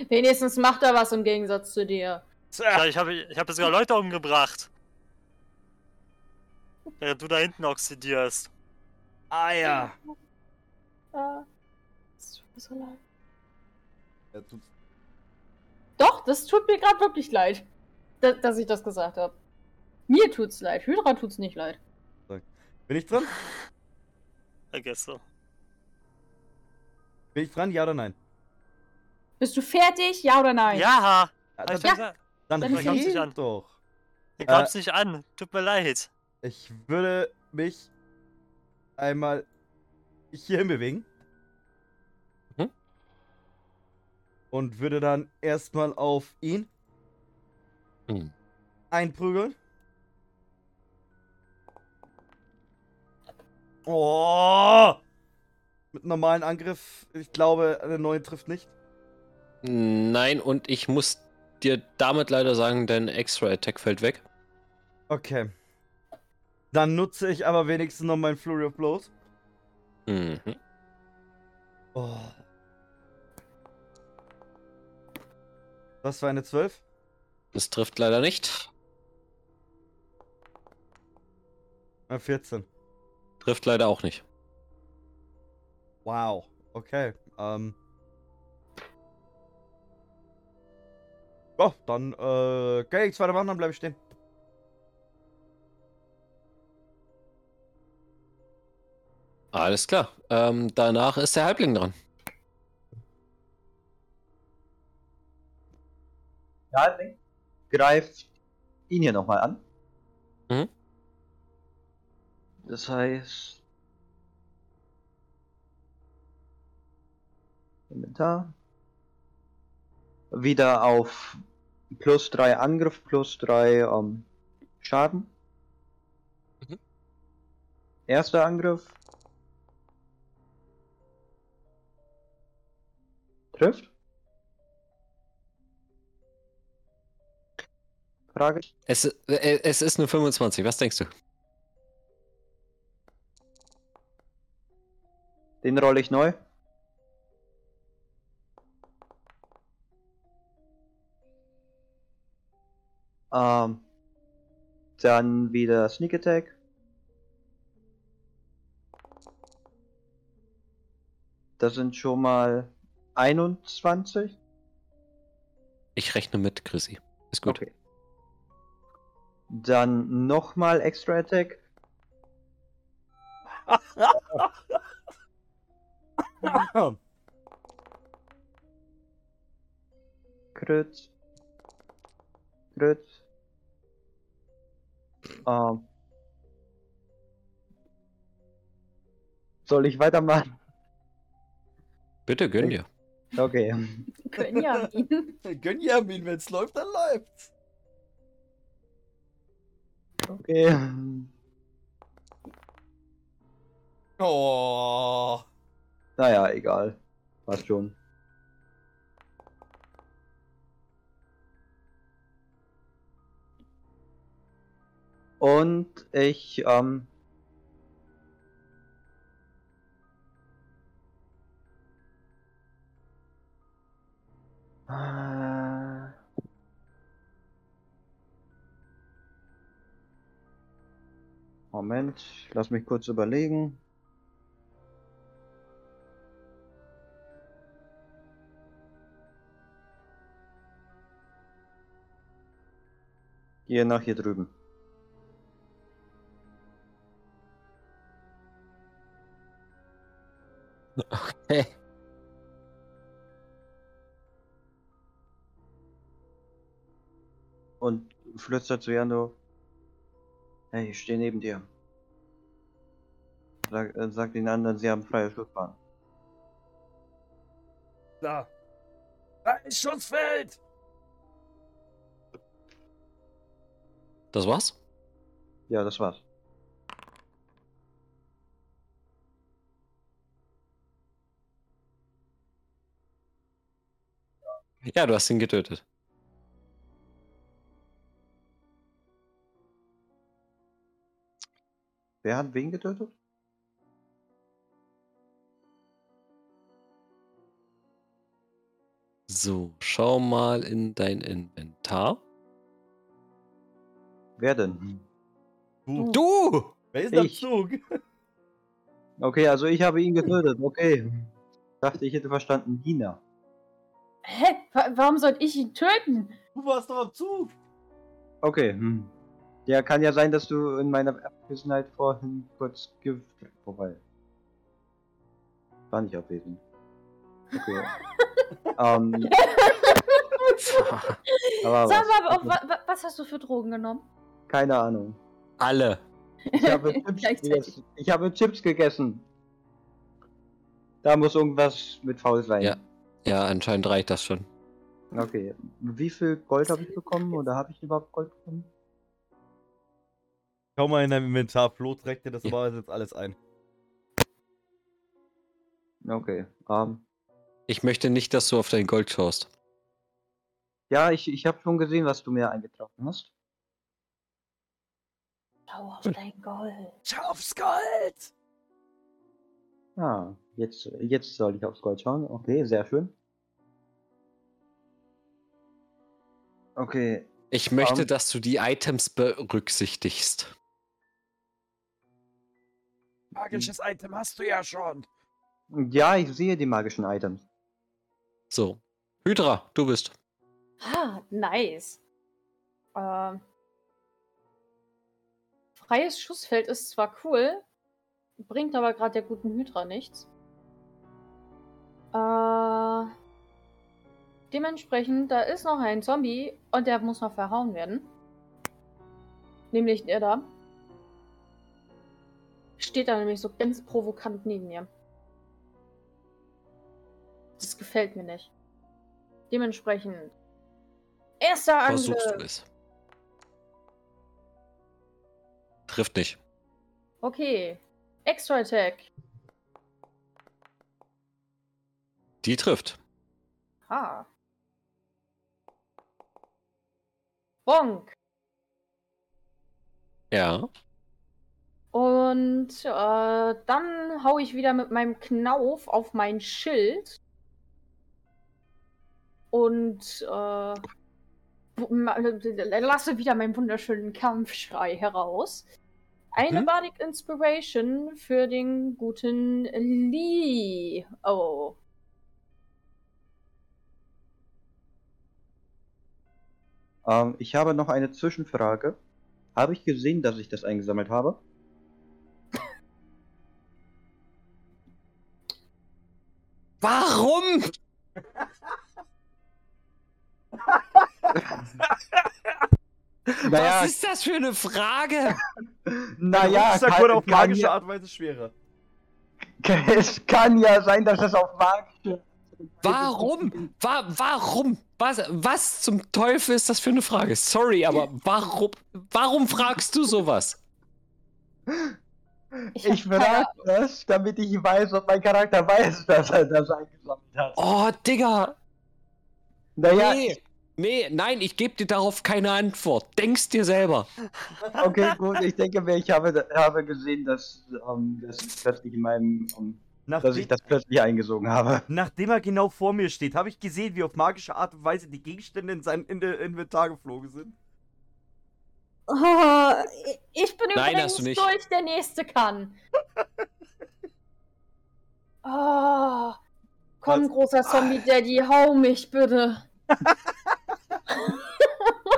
Wenigstens macht er was im Gegensatz zu dir. Ja, ich habe ich hab jetzt sogar Leute umgebracht. Während du da hinten oxidierst. Eier! Äh, es tut mir so leid. Ja, tut's- Doch, das tut mir gerade wirklich leid, da, dass ich das gesagt habe. Mir tut's leid, Hydra tut's nicht leid. Bin ich dran? I guess so. Bin ich dran? Ja oder nein? Bist du fertig? Ja oder nein? Ja! Ja, ich dann, doch gesagt. dann dann nicht red an. doch. Ihr glaubt's nicht an. Tut mir leid. Ich würde mich einmal hierhin bewegen. Und würde dann erstmal auf ihn Hm. einprügeln. Oh! Mit normalen Angriff, ich glaube, eine neue trifft nicht. Nein, und ich muss dir damit leider sagen, dein Extra Attack fällt weg. Okay. Dann nutze ich aber wenigstens noch meinen Flurry of Blows. Mhm. Oh. Das war eine 12. Das trifft leider nicht. Eine 14. Trifft leider auch nicht. Wow. Okay. Ähm. Oh, dann äh, kann ich nichts weiter machen, dann bleibe ich stehen. Alles klar. Ähm, danach ist der Halbling dran. Ja, greift ihn hier nochmal an. Mhm. Das heißt. Inventar. Wieder auf plus 3 Angriff, plus 3 ähm, Schaden. Mhm. Erster Angriff. Trifft. Frage. Es, äh, es ist eine 25. Was denkst du? Den rolle ich neu. Ähm, dann wieder Sneak Attack. Das sind schon mal 21. Ich rechne mit, Chrissy. Ist gut. Okay. Dann nochmal Extra Attack. <laughs> Crit. Crit. Ähm. Soll ich weitermachen? Bitte gönn dir. Okay. Gönjamin. <laughs> Gönjamin, wenn's läuft, dann läuft's. Okay. Oh. Naja, egal. Passt schon. Und ich, ähm. äh, Moment, lass mich kurz überlegen. Gehe nach hier drüben. Hey. Und flüstert zu Jando. Hey, ich stehe neben dir. Sag, äh, sag den anderen, sie haben freie Schussbahn. Da. Da ist Schussfeld. Das war's? Ja, das war's. Ja, du hast ihn getötet. Wer hat wen getötet? So, schau mal in dein Inventar. Wer denn? Du. Du! Wer ist am Ich. Zug? <laughs> Okay, also ich habe ihn getötet. Okay. Dachte, ich hätte verstanden, Dina. Hä? Wa- Warum sollte ich ihn töten? Du warst doch am Zug. Okay. Hm. Ja, kann ja sein, dass du in meiner Abwesenheit vorhin kurz ge... Wobei. War nicht abwesend. Okay. <laughs> ähm, <laughs> aber Sag was? mal, auf, wa, wa, was hast du für Drogen genommen? Keine Ahnung. Alle. Ich habe, <laughs> Chips gegessen. ich habe Chips gegessen. Da muss irgendwas mit faul sein. Ja. Ja, anscheinend reicht das schon. Okay. Wie viel Gold habe ich bekommen? Oder habe ich überhaupt Gold bekommen? Schau mal in deinem Inventar. Flo trägt dir das Ja. normalerweise jetzt alles ein. Okay. Ähm, Ich möchte nicht, dass du auf dein Gold schaust. ja, ich, ich habe schon gesehen, was du mir eingetroffen hast. Schau auf dein Gold. Schau aufs Gold! Ah, jetzt, jetzt soll ich aufs Gold schauen. Okay, sehr schön. Okay, Ich möchte, Ähm. dass du die Items berücksichtigst. Magisches Item hast du ja schon. ja, ich sehe die magischen Items. So. Hydra, du bist. Ah, nice. Ähm, freies Schussfeld ist zwar cool, bringt aber gerade der guten Hydra nichts. Äh, dementsprechend, da ist noch ein Zombie und der muss noch verhauen werden. Nämlich der da. Steht da nämlich so ganz provokant neben mir. Das gefällt mir nicht. Dementsprechend. Erster Versuchst du Angriff. es. Trifft nicht. Okay. Extra Attack. Die trifft. Ha. Bonk. Ja. Und äh, dann hau ich wieder mit meinem Knauf auf mein Schild. Und äh, lasse wieder meinen wunderschönen Kampfschrei heraus. Eine Mhm. Bardic Inspiration für den guten Lee. Oh. Ähm, ich habe noch eine Zwischenfrage. Habe ich gesehen, dass ich das eingesammelt habe? Warum? Naja, Was ist das für eine Frage? naja, Rucksack kann- wurde auf kann magische ja, Art und Weise schwerer. <laughs> Es kann ja sein, dass es auf magische Warum? Wa warum? Was, was zum Teufel ist das für eine Frage? Sorry, aber warum, warum fragst du sowas? Ich, Ich frage das, damit ich weiß, ob mein Charakter weiß, dass er das eingesammelt hat. Oh, Digga. Naja, Nee, nee, nein, ich gebe dir darauf keine Antwort. Denk's dir selber. okay, gut. Ich denke mir, ich habe, habe gesehen, dass, ähm, das plötzlich in meinem, ähm, dass Nachdem, ich das plötzlich eingesogen habe. nachdem er genau vor mir steht, habe ich gesehen, wie auf magische Art und Weise die Gegenstände in sein in Inventar geflogen sind. Oh, ich bin Nein, übrigens hast du nicht. durch, der nächste kann. <laughs> Oh, komm, Was? großer Zombie-Daddy, hau mich bitte. <laughs>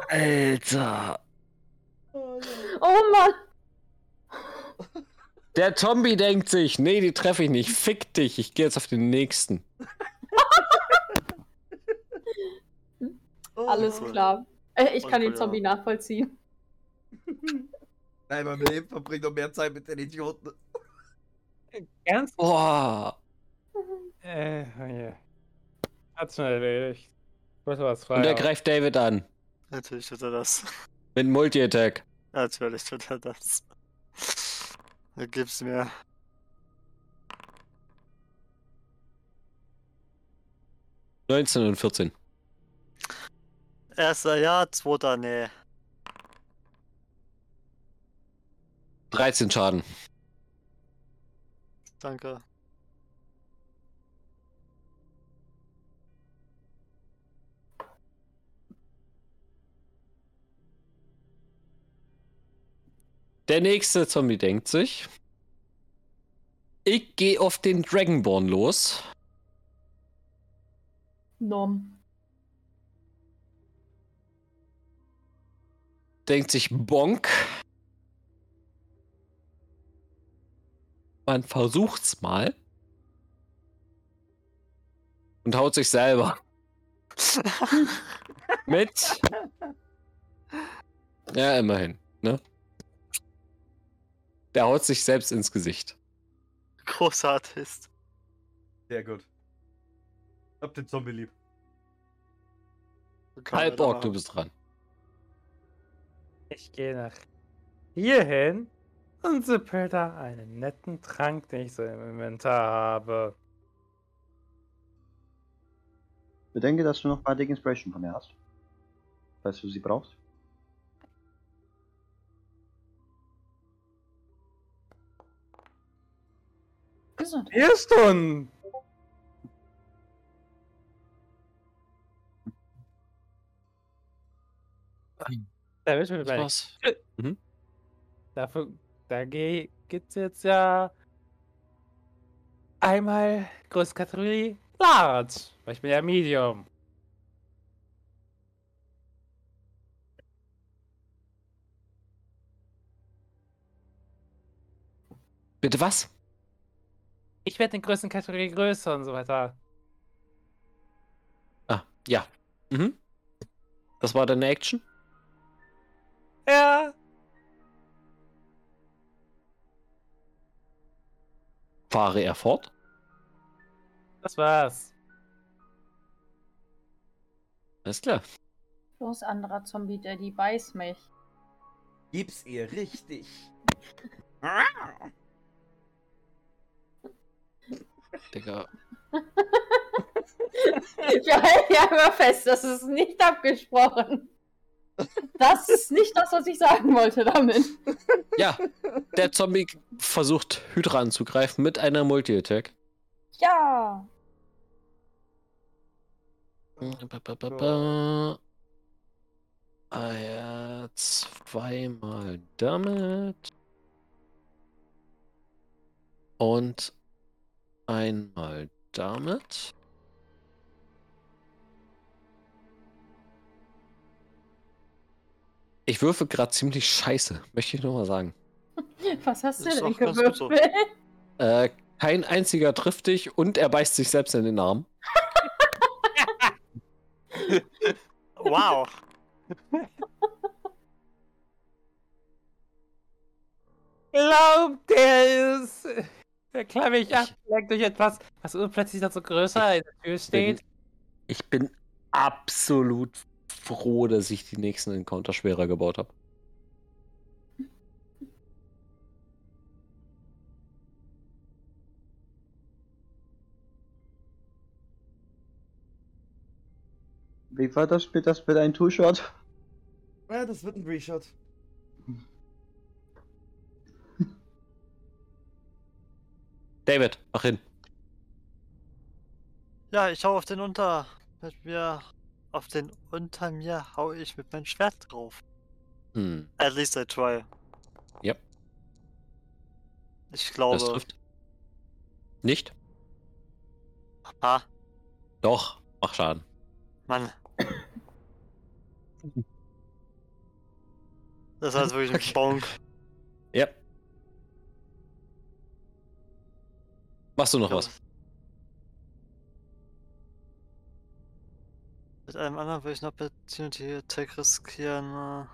Alter. Oh Mann. Der Zombie denkt sich, nee, die treffe ich nicht. Fick dich, ich gehe jetzt auf den nächsten. Alles klar. Äh, Ich kann den Zombie nachvollziehen. Nein, mein Leben verbringt noch mehr Zeit mit den Idioten. Ganz. Boah. Äh, oh je. Hat schon erledigt. Ich wollte was Und er fragen. greift David an. Natürlich tut er das. Mit Multi-Attack. Natürlich tut er das. Da gib's mir. Neunzehn und 14. Erster ja, zweiter nee. 13 Schaden. Danke. Der nächste Zombie denkt sich. Ich gehe auf den Dragonborn los. Nom. Denkt sich Bonk. Man versucht's mal. Und haut sich selber. <laughs> Mit. Ja, immerhin. Ne? Der haut sich selbst ins Gesicht. Großer Artist. Sehr gut. Hab den Zombie lieb. Kann Halb Ork, machen. du bist dran. Ich gehe nach hierhin und sippel da einen netten Trank, den ich so im Inventar habe. Bedenke, dass du noch Bardic Inspiration von mir hast. Falls du sie brauchst. Gesund. Vier Stunden! Da wird schon Das überlegt. war's. Dafür, da ge- gibt's jetzt ja einmal größte Kategorie Large, weil ich bin ja Medium. Bitte was? Ich werde in größten Kategorie größer und so weiter. Ah, ja. Mhm. Das war deine Action? Ja, Fahre er fort? das war's. Alles klar. Los, anderer Zombie-Daddy, beiß mich. Gib's ihr richtig. Digga. <laughs> Wir halten ja immer fest, das ist nicht abgesprochen. Das ist nicht das, was ich sagen wollte damit. Ja, der Zombie versucht Hydra anzugreifen mit einer Multi-Attack. Ja. Ba. Ah ja, zweimal damit. Und einmal damit. Ich würfe gerade ziemlich scheiße, möchte ich nur mal sagen. <laughs> Was hast du denn gut so. gewürfelt? Äh, kein einziger trifft dich und er beißt sich selbst in den Arm. <laughs> Wow. Glaubt, der ist. Der mich abgelenkt durch etwas, was urplötzlich dann so größer in der Tür steht. Ich bin absolut froh, dass ich die nächsten Encounter schwerer gebaut habe. Wie war das mit, das mit einem Two-Shot? Ja, das wird ein Reshot. <laughs> David, mach hin. Ja, ich hau auf den unter. Mit mir. Auf den unter mir hau ich mit meinem Schwert drauf. Hm, At least I try. Yep. Ich das glaube. trifft. Nicht? Ah, Doch, mach Schaden. Mann. Das war jetzt wirklich ein <laughs> Okay. Bonk. Ja. Machst du noch Ja. was? Mit einem anderen würde ich noch Opportunity Attack riskieren. Äh,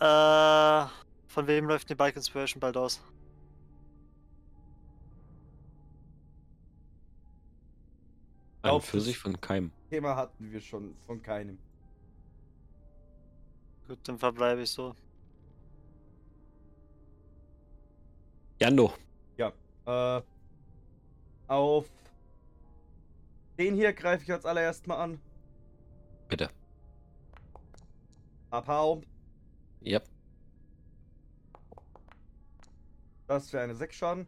Äh, von wem läuft die Bike Inspiration bald aus? An Glaub, für sich von keinem. Thema hatten wir schon von keinem. Gut, dann verbleibe ich so. Jando. Äh, auf den hier greife ich als allererst mal an. Bitte. Abhau. Yep. Das wäre eine 6 Schaden.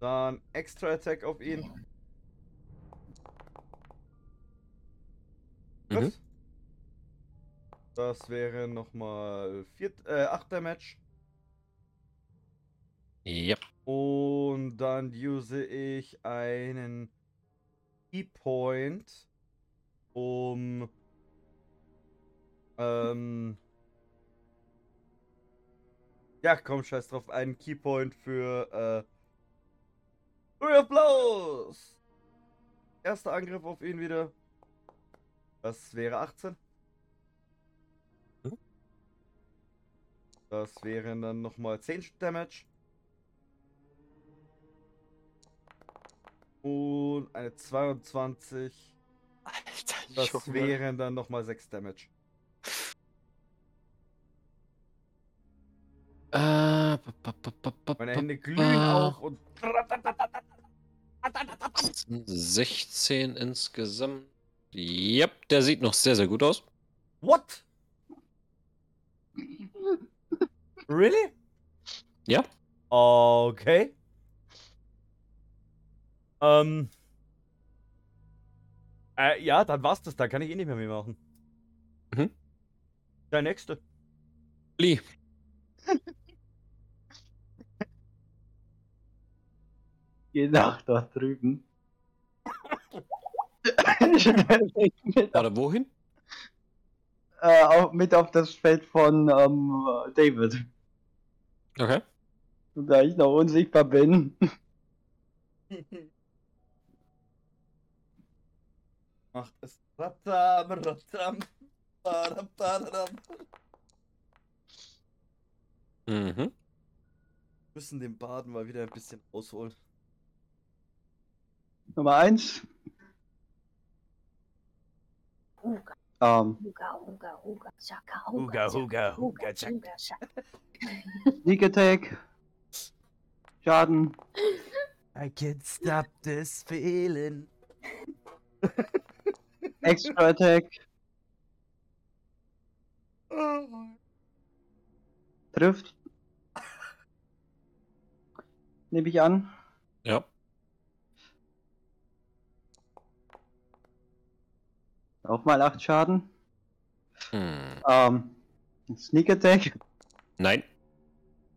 Dann Extra Attack auf ihn. Mhm. Gut. Das wäre nochmal äh, 8 Damage. Yep. Und dann use ich einen Keypoint, um ähm ja, komm, scheiß drauf, einen Keypoint für äh of Blows. Erster Angriff auf ihn wieder. Das wäre 18. Mhm. Das wären dann nochmal 10 Damage. Und eine 22. Alter, Das Junge. wären dann nochmal 6 Damage. Äh, Meine Hände glühen auf und. 16 insgesamt. Yep, der sieht noch sehr, sehr gut aus. What? Really? Ja. Okay. Ähm. Äh, ja, dann war's das. Da kann ich eh nicht mehr mehr machen. Mhm. Der nächste. Lee. <laughs> Geh nach dort drüben. <laughs> Warte, wohin? äh, auf, mit auf das Feld von ähm, David. Okay. Und da ich noch unsichtbar bin. <laughs> Macht es. Ratam, ratam, badam, badam. Mhm. Müssen den Baden mal wieder ein bisschen ausholen. Nummer eins. Uga, Ähm, uga, uga, uga, shaka, Huga, uga, huga, shaka, huga, tschak. uga, shaka. Sneak Attack. Schaden. I can't stop this feeling. <laughs> Extra Attack. Trifft. Nehme ich an. Ja. Auch mal 8 Schaden. Hm. Ähm, Sneak Attack. Nein,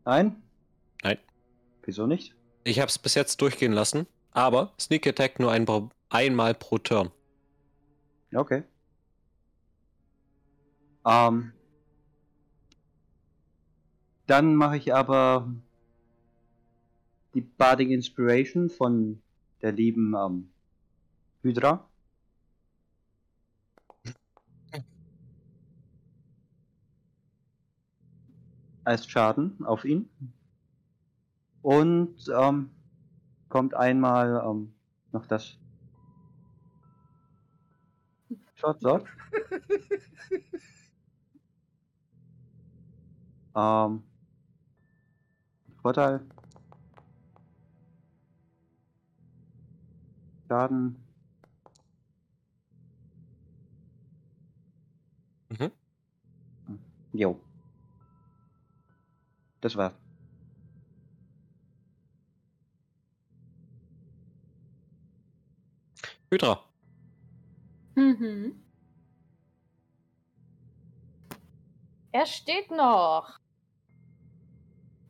Nein? Nein. Wieso nicht? ich habe es bis jetzt durchgehen lassen, aber Sneak Attack nur ein, einmal pro Turn. Okay. Ähm, dann mache ich aber die Bardic Inspiration von der lieben ähm, Hydra. Als Schaden auf ihn. Und ähm, kommt einmal ähm, noch das Shot Shot. <laughs> ähm, Vorteil. Schaden. Mhm. Jo. Das war's. Hydra. Mhm. Er steht noch.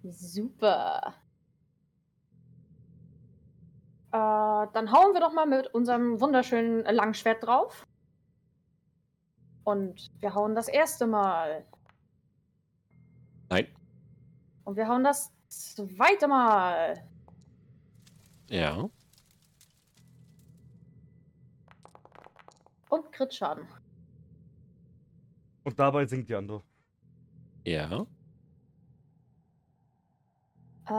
Super. Äh, dann hauen wir doch mal mit unserem wunderschönen Langschwert drauf. Und wir hauen das erste Mal. Nein. Und wir hauen das zweite Mal. Ja. Und Crit-Schaden. Und dabei sinkt die andere. Ja. Äh,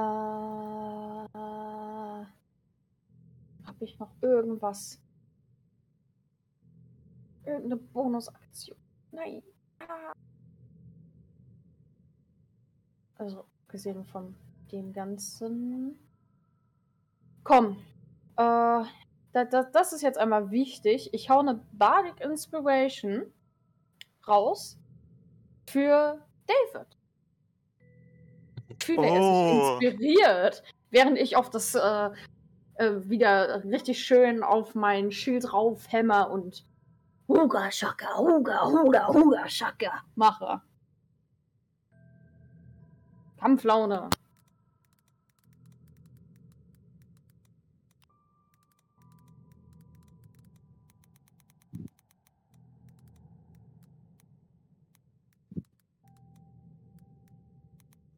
Habe ich noch irgendwas? Irgendeine Bonusaktion? Nein. Ah. Also, gesehen von dem Ganzen. Komm. Äh, da, da, das ist jetzt einmal wichtig. Ich hau eine Bardic Inspiration raus für David. Fühle er Oh. sich inspiriert, während ich auf das äh, äh, wieder richtig schön auf mein Schild raufhämmer und Huga Shaka, Huga, Huga, Huga Shaka mache. Kampflaune.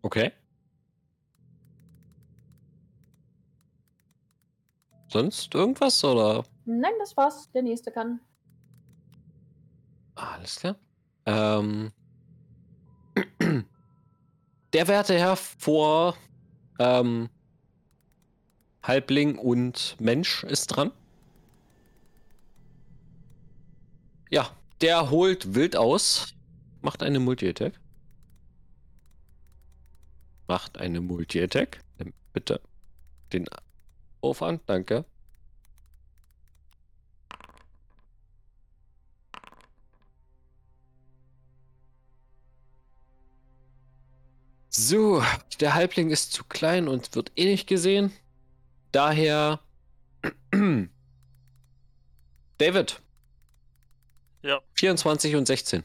Okay. Sonst irgendwas oder? Nein, das war's. Der nächste kann. Alles klar. Ähm. <clears throat> Der werte Herr vor ähm, Halbling und Mensch ist dran. Ja, der holt wild aus. Macht eine Multi-Attack. Macht eine Multi-Attack. Bitte den Aufwand, danke. So, der Halbling ist zu klein und wird eh nicht gesehen. Daher. <clears throat> David. Ja. 24 und 16.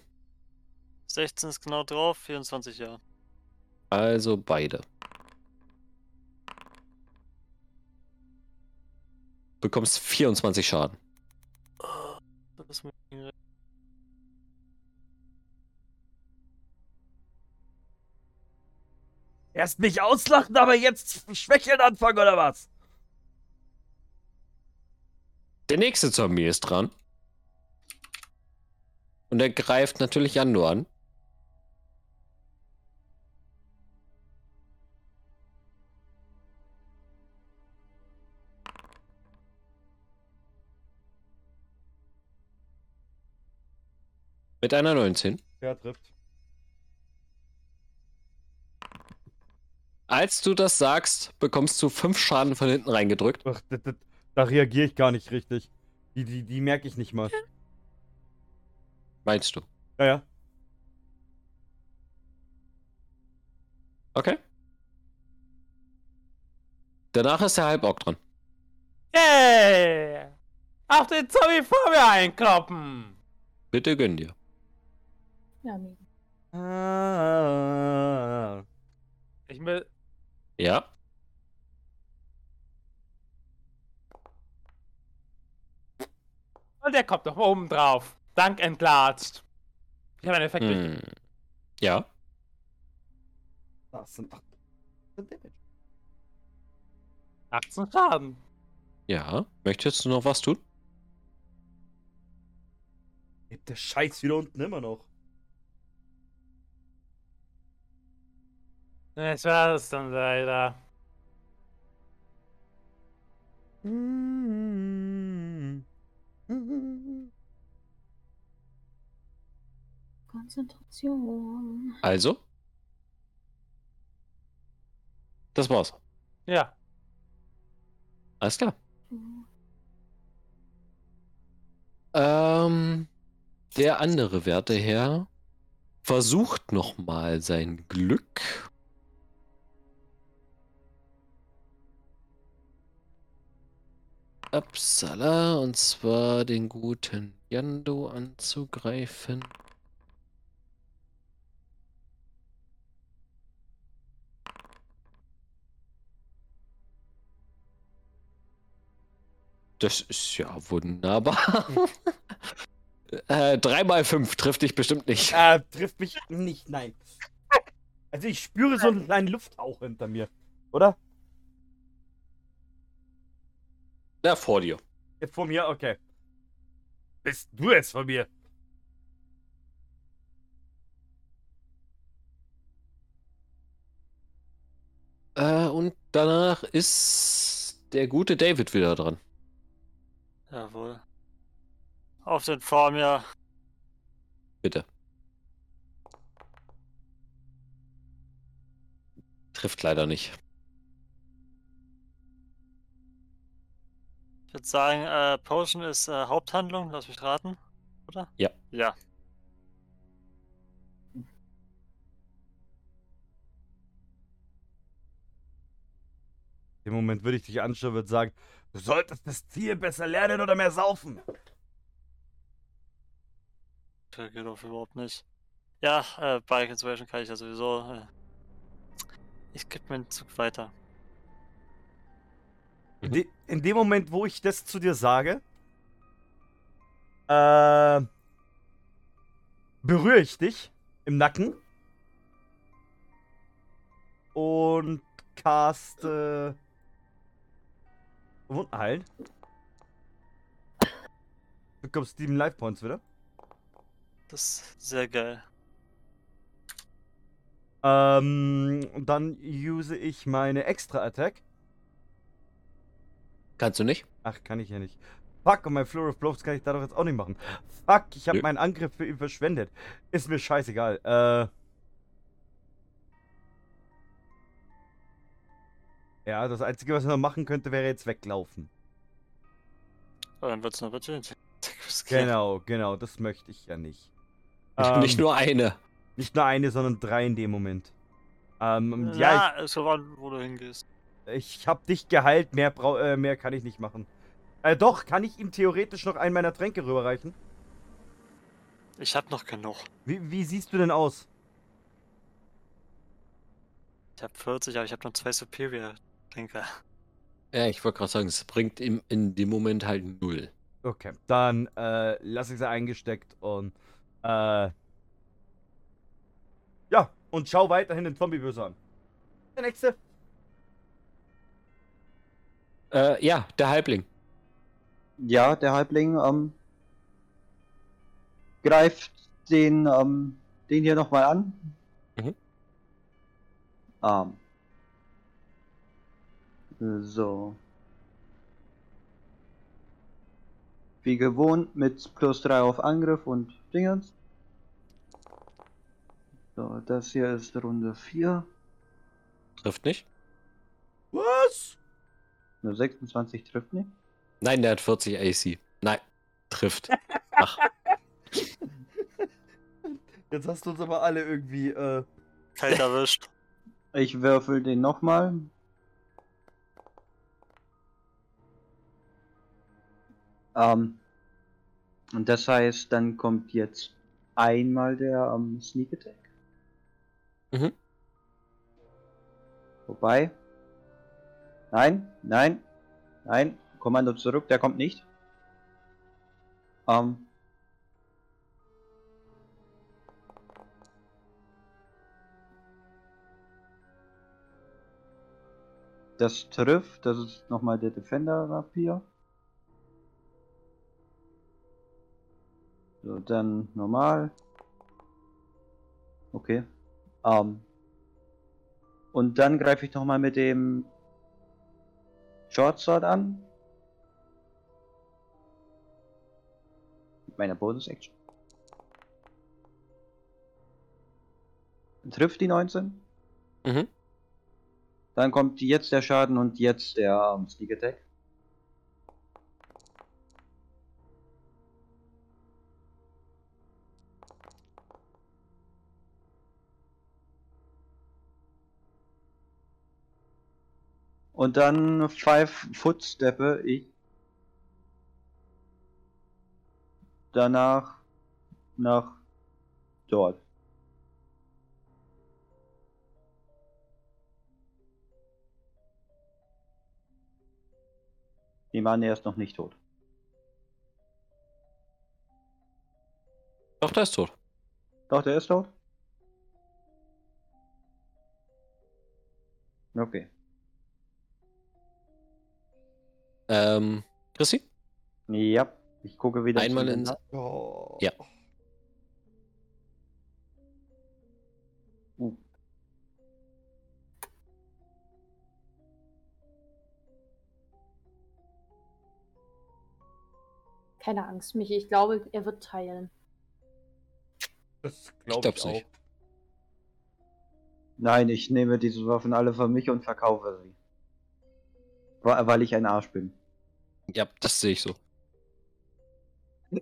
16 ist genau drauf, 24 ja. Also beide. Bekommst 24 Schaden. Das ist Erst mich auslachen, aber jetzt schwächeln anfangen, oder was? Der nächste Zombie ist dran. Und er greift natürlich Jando an. Mit einer 19. Ja, trifft. Als du das sagst, bekommst du 5 Schaden von hinten reingedrückt. Ach, da, da, da reagiere ich gar nicht richtig. Die, die, die merke ich nicht mal. Meinst du? Ja, ja. Okay. Danach ist der Halborg dran. Yay! Auf den Zombie vor mir einkloppen! Bitte gönn dir. Nee. Ah. Ich will. Ja. Und der kommt noch oben drauf. Dank entlatscht. Ich habe einen Effekt. Hm. Ja. Das sind 8 Damage. 18 Schaden. Ja. Möchtest du noch was tun? Lebt der Scheiß wieder unten immer noch. Das war es dann leider. Konzentration. Also? Das war's. Ja. Alles klar. Ähm, der andere Werteherr versucht nochmal sein Glück. Upsala, und zwar den guten Yando anzugreifen. Das ist ja wunderbar. <laughs> äh, 3 mal 5 trifft dich bestimmt nicht. Äh, trifft mich nicht, nein. Also ich spüre so einen kleinen Lufthauch hinter mir, oder? Da vor dir. Jetzt vor mir, okay. Bist du es von mir? Äh, und danach ist der gute David wieder dran. Jawohl. Auf den Vormir. Bitte. Trifft leider nicht. Würde sagen, äh, Potion ist äh, Haupthandlung, lass mich raten, oder? Ja. Ja. Im Moment würde ich dich anschauen und würde sagen, du solltest das Ziel besser lernen oder mehr saufen. Das geht doch überhaupt nicht. Ja, äh, Bike Inspiration kann ich ja sowieso. Äh, ich gebe meinen Zug weiter. In, de in dem Moment, wo ich das zu dir sage, äh, berühre ich dich im Nacken und caste Wunden heilen. Du bekommst 7 Life Points wieder. Das ist sehr geil. Ähm, und dann use ich meine Extra Attack. Kannst du nicht? Ach, kann ich ja nicht. Fuck, und mein Floor of Blows kann ich dadurch jetzt auch nicht machen. Fuck, ich habe meinen Angriff für ihn verschwendet. Ist mir scheißegal. Äh. Ja, das Einzige, was ich noch machen könnte, wäre jetzt weglaufen. Aber dann wird es noch Opportunity. Genau, genau, das möchte ich ja nicht. <laughs> nicht Ähm, nur eine. Nicht nur eine, sondern drei in dem Moment. Ähm, Ja, ja, es kommt an, wo du hingehst. Ich, habe dich geheilt, mehr, brau äh, mehr kann ich nicht machen. Äh, doch, kann ich ihm theoretisch noch einen meiner Tränke rüberreichen? Ich hab noch genug. Wie, wie siehst du denn aus? Ich hab 40, aber ich hab noch zwei Superior Tränke. Ja, ich wollte gerade sagen, es bringt ihm in dem Moment halt null. Okay, dann äh, lasse ich sie eingesteckt und äh, ja, und schau weiterhin den Zombie-Böse an. Der nächste. Äh, ja, der Halbling. Ja, der Halbling ähm, greift den, ähm, den hier nochmal an. Mhm. Ähm. So. Wie gewohnt mit plus 3 auf Angriff und Dingens. So, das hier ist Runde 4. Trifft nicht? Was? Eine 26 trifft nicht. Nein, der hat 40 AC. Nein, trifft. <laughs> Ach, Jetzt hast du uns aber alle irgendwie, äh, Kalt erwischt. <laughs> Ich würfel den nochmal. Ähm, und das heißt, dann kommt jetzt einmal der ähm, Sneak Attack. Mhm. Wobei. Nein, nein, nein. Kommando zurück, der kommt nicht. Ähm. Das trifft, das ist nochmal der Defender-Rapier. So, dann normal. Okay. Ähm. Und dann greife ich nochmal mit dem Short Sword an. Mit meiner Bonus-Action. Trifft die 19. Mhm. Dann kommt jetzt der Schaden und jetzt der ähm, Sneak Attack. Und dann Five Foot Steppe ich. Danach nach dort. Die Mann, er ist noch nicht tot. Doch, der ist tot. Doch, der ist tot? Okay. Ähm, Chrissy? Ja, ich gucke wieder. Einmal ins. Oh. Ja. Uh. Keine Angst, Michi. Ich glaube, er wird teilen. Das Ich glaube glaub's ich, auch. nicht. Nein, ich nehme diese Waffen alle für mich und verkaufe sie. Weil ich ein Arsch bin. Ja, das sehe ich so. <laughs>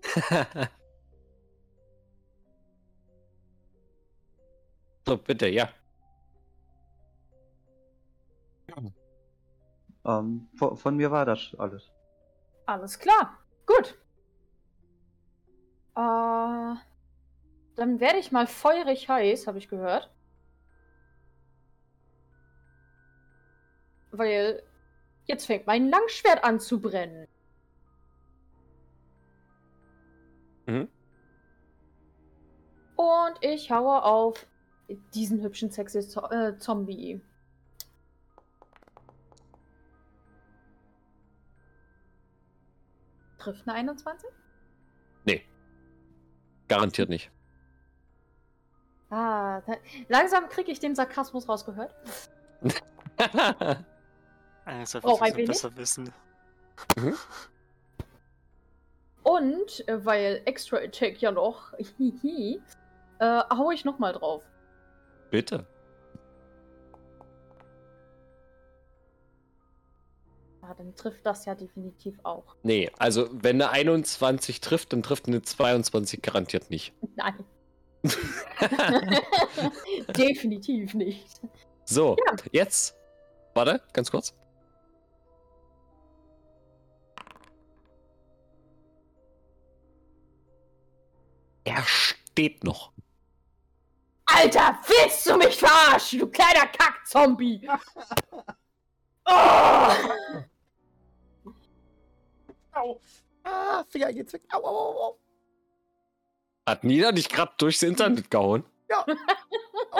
so, bitte, ja. Ähm, von, von mir war das alles. Alles klar. Gut. Äh, dann werde ich mal feurig heiß, habe ich gehört. Weil jetzt fängt mein Langschwert an zu brennen. Mhm. Und ich haue auf diesen hübschen, sexy Zo äh, Zombie. Trifft eine 21? Garantiert nicht. Ah, langsam kriege ich den Sarkasmus rausgehört. <laughs> Soll Brauch ich ein wenig? besser wissen. Und, äh, weil Extra Attack ja noch, <laughs> hihi, äh, hau ich nochmal drauf. bitte. Ah, dann trifft das ja definitiv auch. Nee, also wenn eine 21 trifft, dann trifft eine 22 garantiert nicht. <laughs> Nein. <laughs> definitiv nicht. So, jetzt. Warte, ganz kurz. Er steht noch. Alter, willst du mich verarschen, du kleiner Kackzombie? oh! <laughs> Au. Ah, Finger eingezwickt. Au, au, au, au. Hat Nina dich gerade durchs Internet gehauen? Ja.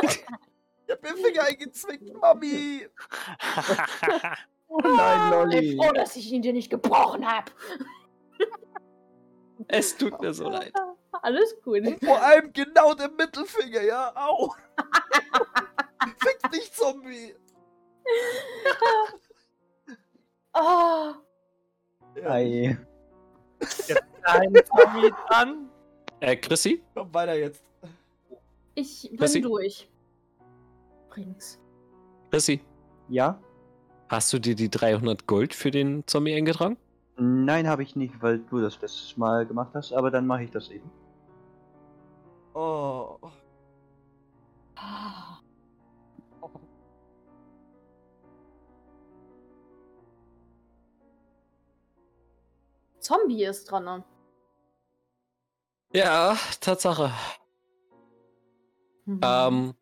Ich hab mir den Finger eingezwickt, Mami. <laughs> Oh nein, Ich bin froh, dass ich ihn dir nicht gebrochen habe. Es tut mir so leid. Alles gut. Vor allem genau der Mittelfinger, ja. Au. <laughs> Fick dich, Zombie. <laughs> Oh, Ei. Ein Zombie an. Äh, Chrissy? Komm weiter jetzt. ich bin Chrissy? durch. Übrigens. Chrissy, Ja? hast du dir die 300 Gold für den Zombie eingetragen? Nein, habe ich nicht, weil du das letztes Mal gemacht hast, aber dann mache ich das eben. Oh. Ah. Zombie ist dran. Ne? Ja, Tatsache. Mhm. Ähm,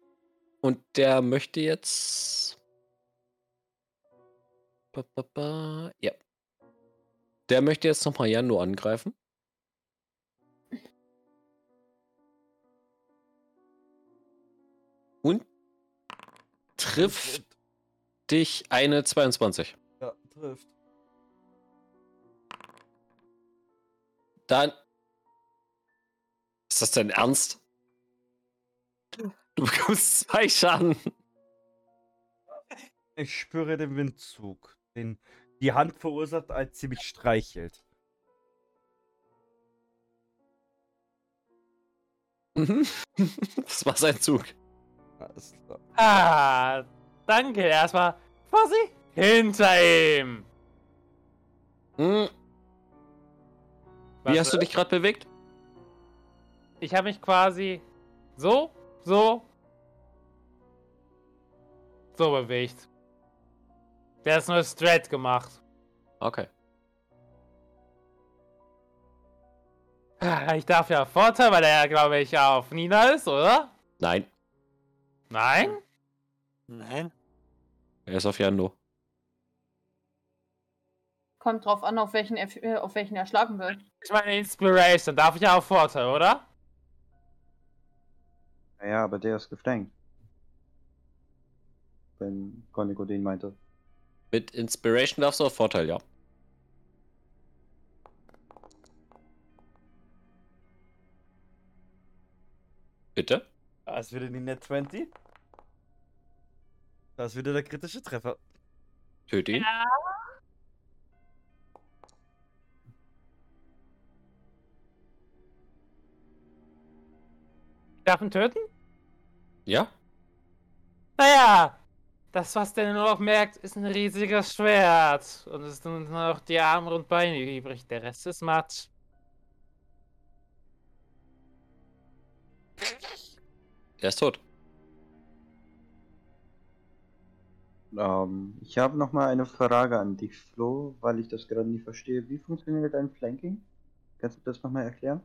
und der möchte jetzt. Ba, ba, ba. Ja. Der möchte jetzt nochmal Jando angreifen. Und trifft dich eine 22. Ja, trifft. Dann. Ist das dein Ernst? Du bekommst zwei Schaden. Ich spüre den Windzug, den die Hand verursacht, als sie mich streichelt. Mhm. <laughs> Das war sein Zug. Alles klar. Ah, danke. Erstmal Vorsicht hinter ihm. Hm, Wie Was, hast du dich gerade bewegt? Ich habe mich quasi so, so, so bewegt. Der ist nur straight gemacht. Okay. Ich darf ja Vorteil, weil er, glaube ich, auf Nina ist, oder? Nein, Nein? Nein. er ist auf Jando. Kommt drauf an, auf welchen er, äh, auf welchen er schlagen will. Ich meine Inspiration, darf ich ja auch Vorteil, oder? Ja, aber der ist geflankt. Wenn Koniko den meinte. Mit Inspiration darfst du auf Vorteil, ja. Bitte? Das ist wieder die Net 20. Das ist wieder der kritische Treffer. Töte ihn. Ich darf ihn töten? Ja? Naja, das, was der nur noch merkt, ist ein riesiges Schwert. Und es sind nur noch die Arme und Beine übrig. Der Rest ist matt. Er ist tot. Ähm, ich habe noch mal eine Frage an dich, Flo, weil ich das gerade nicht verstehe. Wie funktioniert dein Flanking? Kannst du das noch mal erklären?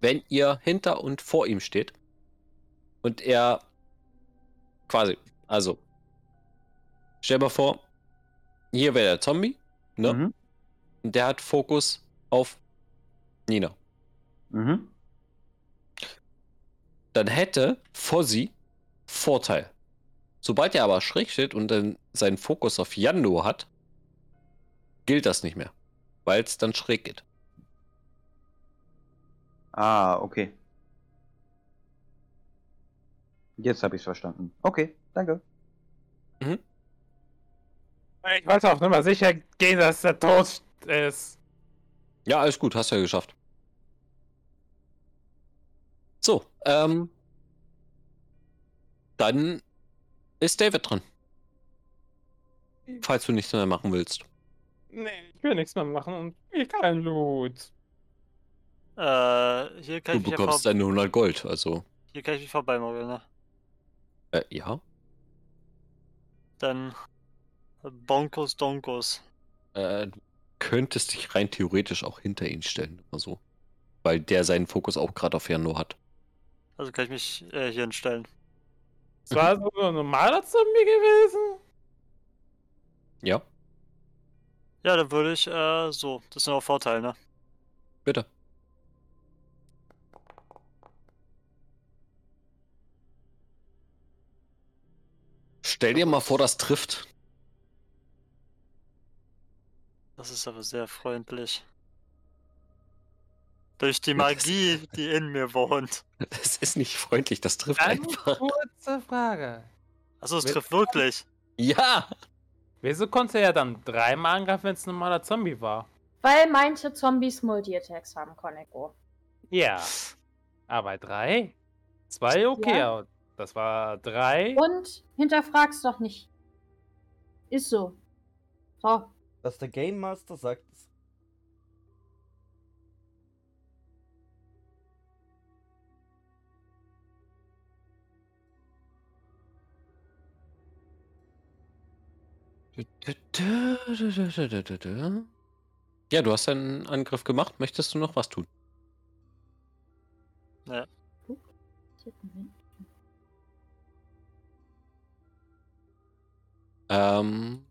Wenn ihr hinter und vor ihm steht und er quasi, also, stell mal vor, hier wäre der Zombie, ne? Mhm. Und der hat Fokus auf Nina. Mhm. Dann hätte Fozzy Vorteil. Sobald er aber schräg steht und dann seinen Fokus auf Yando hat, gilt das nicht mehr. Weil es dann schräg geht. Ah, okay. Jetzt habe ich es verstanden. Okay, danke. Ich wollte auch nur mal sicher gehen, dass er tot ist. Ja, alles gut, hast du ja geschafft. So, ähm. Dann ist David dran. Falls du nichts mehr machen willst. Nee, ich will nichts mehr machen und ich kein Loot. Äh, hier kann Du ich bekommst deine 100 Gold, also. hier kann ich mich vorbeimogeln, ne? Äh, ja. Dann Bonkos Donkos. Äh, du könntest dich rein theoretisch auch hinter ihn stellen, oder so. Weil der seinen Fokus auch gerade auf Jano hat. Also kann ich mich äh, hier hinstellen. Es war so ein normaler Zombie gewesen. Ja, Ja, dann würde ich, äh, so. Das sind auch Vorteile, ne? bitte. Stell dir mal vor, das trifft. Das ist aber sehr freundlich. Durch die Magie, die in mir wohnt. Das ist nicht freundlich, das trifft Eine einfach. kurze Frage. Achso, es trifft wirklich. Ja! Wieso konnte er dann dreimal angreifen, wenn es ein normaler Zombie war? Weil manche Zombies Multi-Attacks haben, Koneko. Ja. Aber drei? Zwei, okay. Ja. aber Das war drei. Und hinterfrag's doch nicht. Ist so. So. Dass der Game Master sagt es. Ja, du hast einen Angriff gemacht. Möchtest du noch was tun? Ja. Ähm.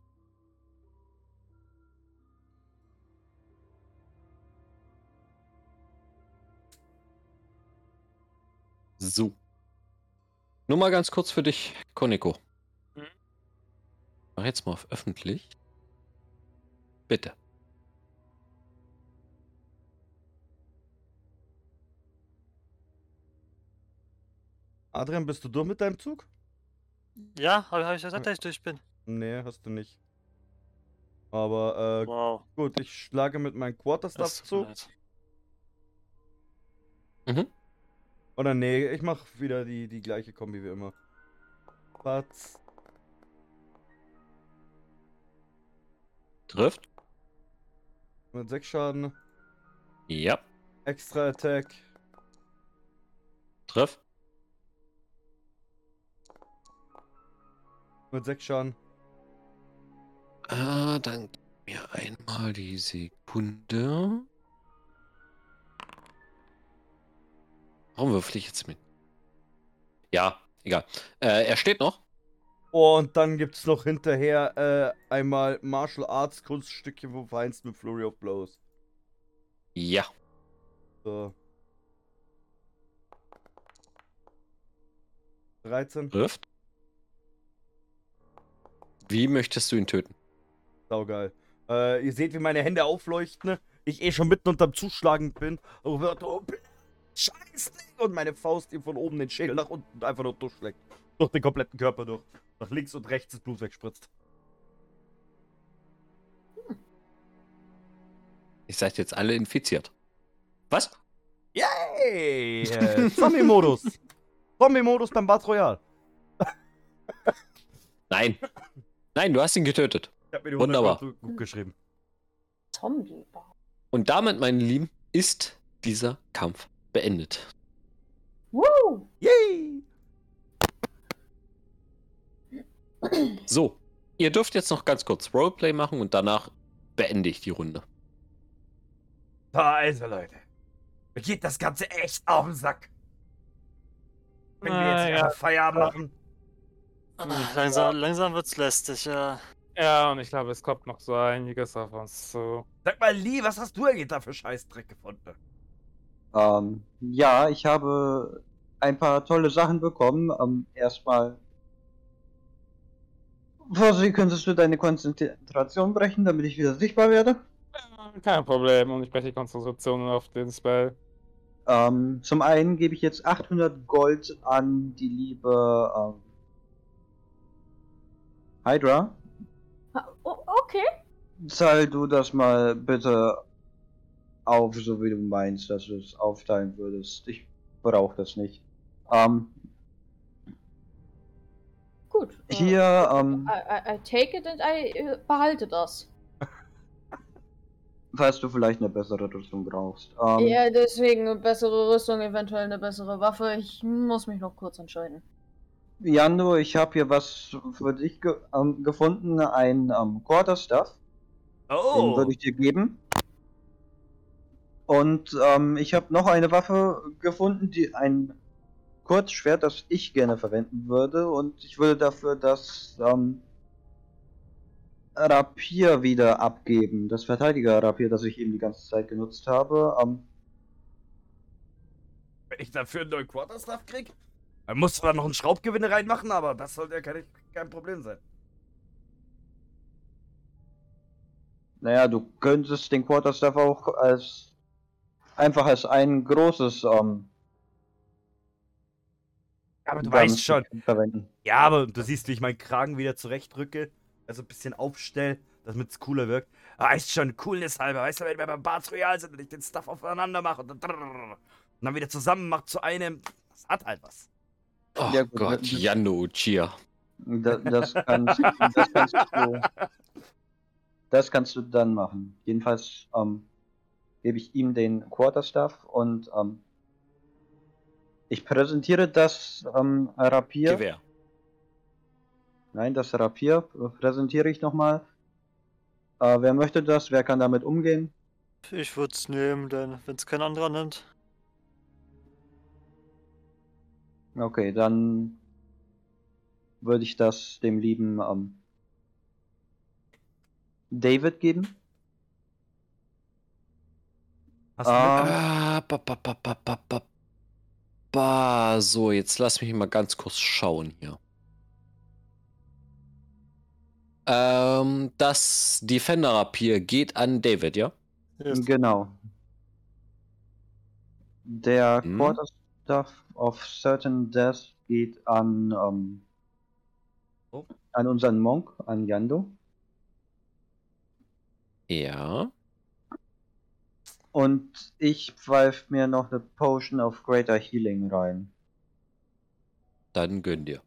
So. Nur mal ganz kurz für dich, Koneko. Mach jetzt mal auf öffentlich. Bitte. Adrian, bist du durch mit deinem Zug? Ja, habe hab ich gesagt, dass ich durch bin. Nee, hast du nicht. Aber äh, Wow. gut, ich schlage mit meinem Quarterstaff zu. Mhm. Oder nee, ich mach wieder die, die gleiche Kombi wie immer. Patz. Trifft. Mit 6 Schaden. Ja. Extra Attack. Trifft. Mit 6 Schaden. Ah, dann gib mir einmal die Sekunde. Warum würfel ich jetzt mit? Ja, egal. Äh, er steht noch. Und dann gibt's noch hinterher äh, einmal Martial Arts Kunststücke, wo vereinst mit Flurry of Blows. Ja. So. 13. Trifft. Wie möchtest du ihn töten? Saugeil. Äh, ihr seht, wie meine Hände aufleuchten. ne? Ich eh schon mitten unterm Zuschlagen bin. Oh, wird- oh, Scheißding! Und meine Faust ihm von oben den Schädel nach unten einfach nur durchschlägt. Durch den kompletten Körper durch. Nach links und rechts das Blut wegspritzt. Ihr seid jetzt alle infiziert. Was? Yay! <laughs> Zombie-Modus. Zombie-Modus beim Battle Royale. Nein. Nein, du hast ihn getötet. Ich hab mir die Wunderbar. 100 gut geschrieben. Zombie. Und damit, meine Lieben, ist dieser Kampf beendet. Woo! Yay! So, ihr dürft jetzt noch ganz kurz Roleplay machen und danach beende ich die Runde. So, also Leute. Mir geht das Ganze echt auf den Sack. Wenn wir jetzt ja. ja. Feierabend machen. Ah, Langsam, langsam wird's lästig, ja. Ja, und ich glaube, es kommt noch so einiges auf uns zu. Sag mal, Lee, was hast du eigentlich da für Scheißdreck gefunden? Ähm, ja, ich habe ein paar tolle Sachen bekommen. Ähm, erstmal. Vorsicht, könntest du deine Konzentration brechen, damit ich wieder sichtbar werde? Ja, Kein Problem, und ich breche die Konzentration auf den Spell. Ähm, zum einen gebe ich jetzt 800 Gold an die liebe ähm, Hydra. Ha- o- Okay. Zahl du das mal bitte auf, so wie du meinst, dass du es aufteilen würdest. Ich brauche das nicht. Ähm, Gut. äh, hier, ähm, I, I, I take it and I äh, behalte das. falls du vielleicht eine bessere Rüstung brauchst. Ähm, Ja, deswegen eine bessere Rüstung, eventuell eine bessere Waffe. Ich muss mich noch kurz entscheiden. Jando, ich habe hier was für dich ge ähm, gefunden, ein ähm, Quarterstaff. Den Oh! würde ich dir geben. Und ähm, ich habe noch eine Waffe gefunden, die ein Kurzschwert, das ich gerne verwenden würde. Und ich würde dafür das ähm, Rapier wieder abgeben. Das Verteidiger-Rapier, das ich eben die ganze Zeit genutzt habe. Ähm, Wenn ich dafür einen neuen Quarterstaff krieg? Man muss zwar noch einen Schraubgewinne reinmachen, aber das sollte ja kein, kein Problem sein. naja, du könntest den Quarterstaff auch als einfach als ein großes ähm, Aber du weißt schon. verwenden. Ja, aber du siehst, wie ich meinen Kragen wieder zurechtrücke. Also ein bisschen aufstell, damit es cooler wirkt. Aber weißt schon, Coolness halber. Weißt du, wenn wir beim Bart Royal sind und ich den Stuff aufeinander mache und dann, und dann wieder zusammen macht zu einem. Das hat halt was. Oh Ja, gut, Gott, das- Jano, Chia. Da, das, kannst, das, kannst du, das kannst du dann machen. Jedenfalls ähm, gebe ich ihm den Quarterstaff und ähm, ich präsentiere das ähm, Rapier. Gewehr. Nein, das Rapier präsentiere ich nochmal. Äh, wer möchte das? Wer kann damit umgehen? Ich würde es nehmen, denn wenn es kein anderer nimmt. Okay, dann würde ich das dem lieben ähm, David geben. Hast du Ah. mit? Ah, ba. Bah, so, jetzt lass mich mal ganz kurz schauen hier. Ähm, das Defender-Rapier geht an David, ja? Yes. Genau. Der Hm. Quarterstaff of Certain Death geht an, ähm, Oh. an unseren Monk, an Yando. Ja. Und ich pfeife mir noch eine Potion of Greater Healing rein. Dann gönn dir.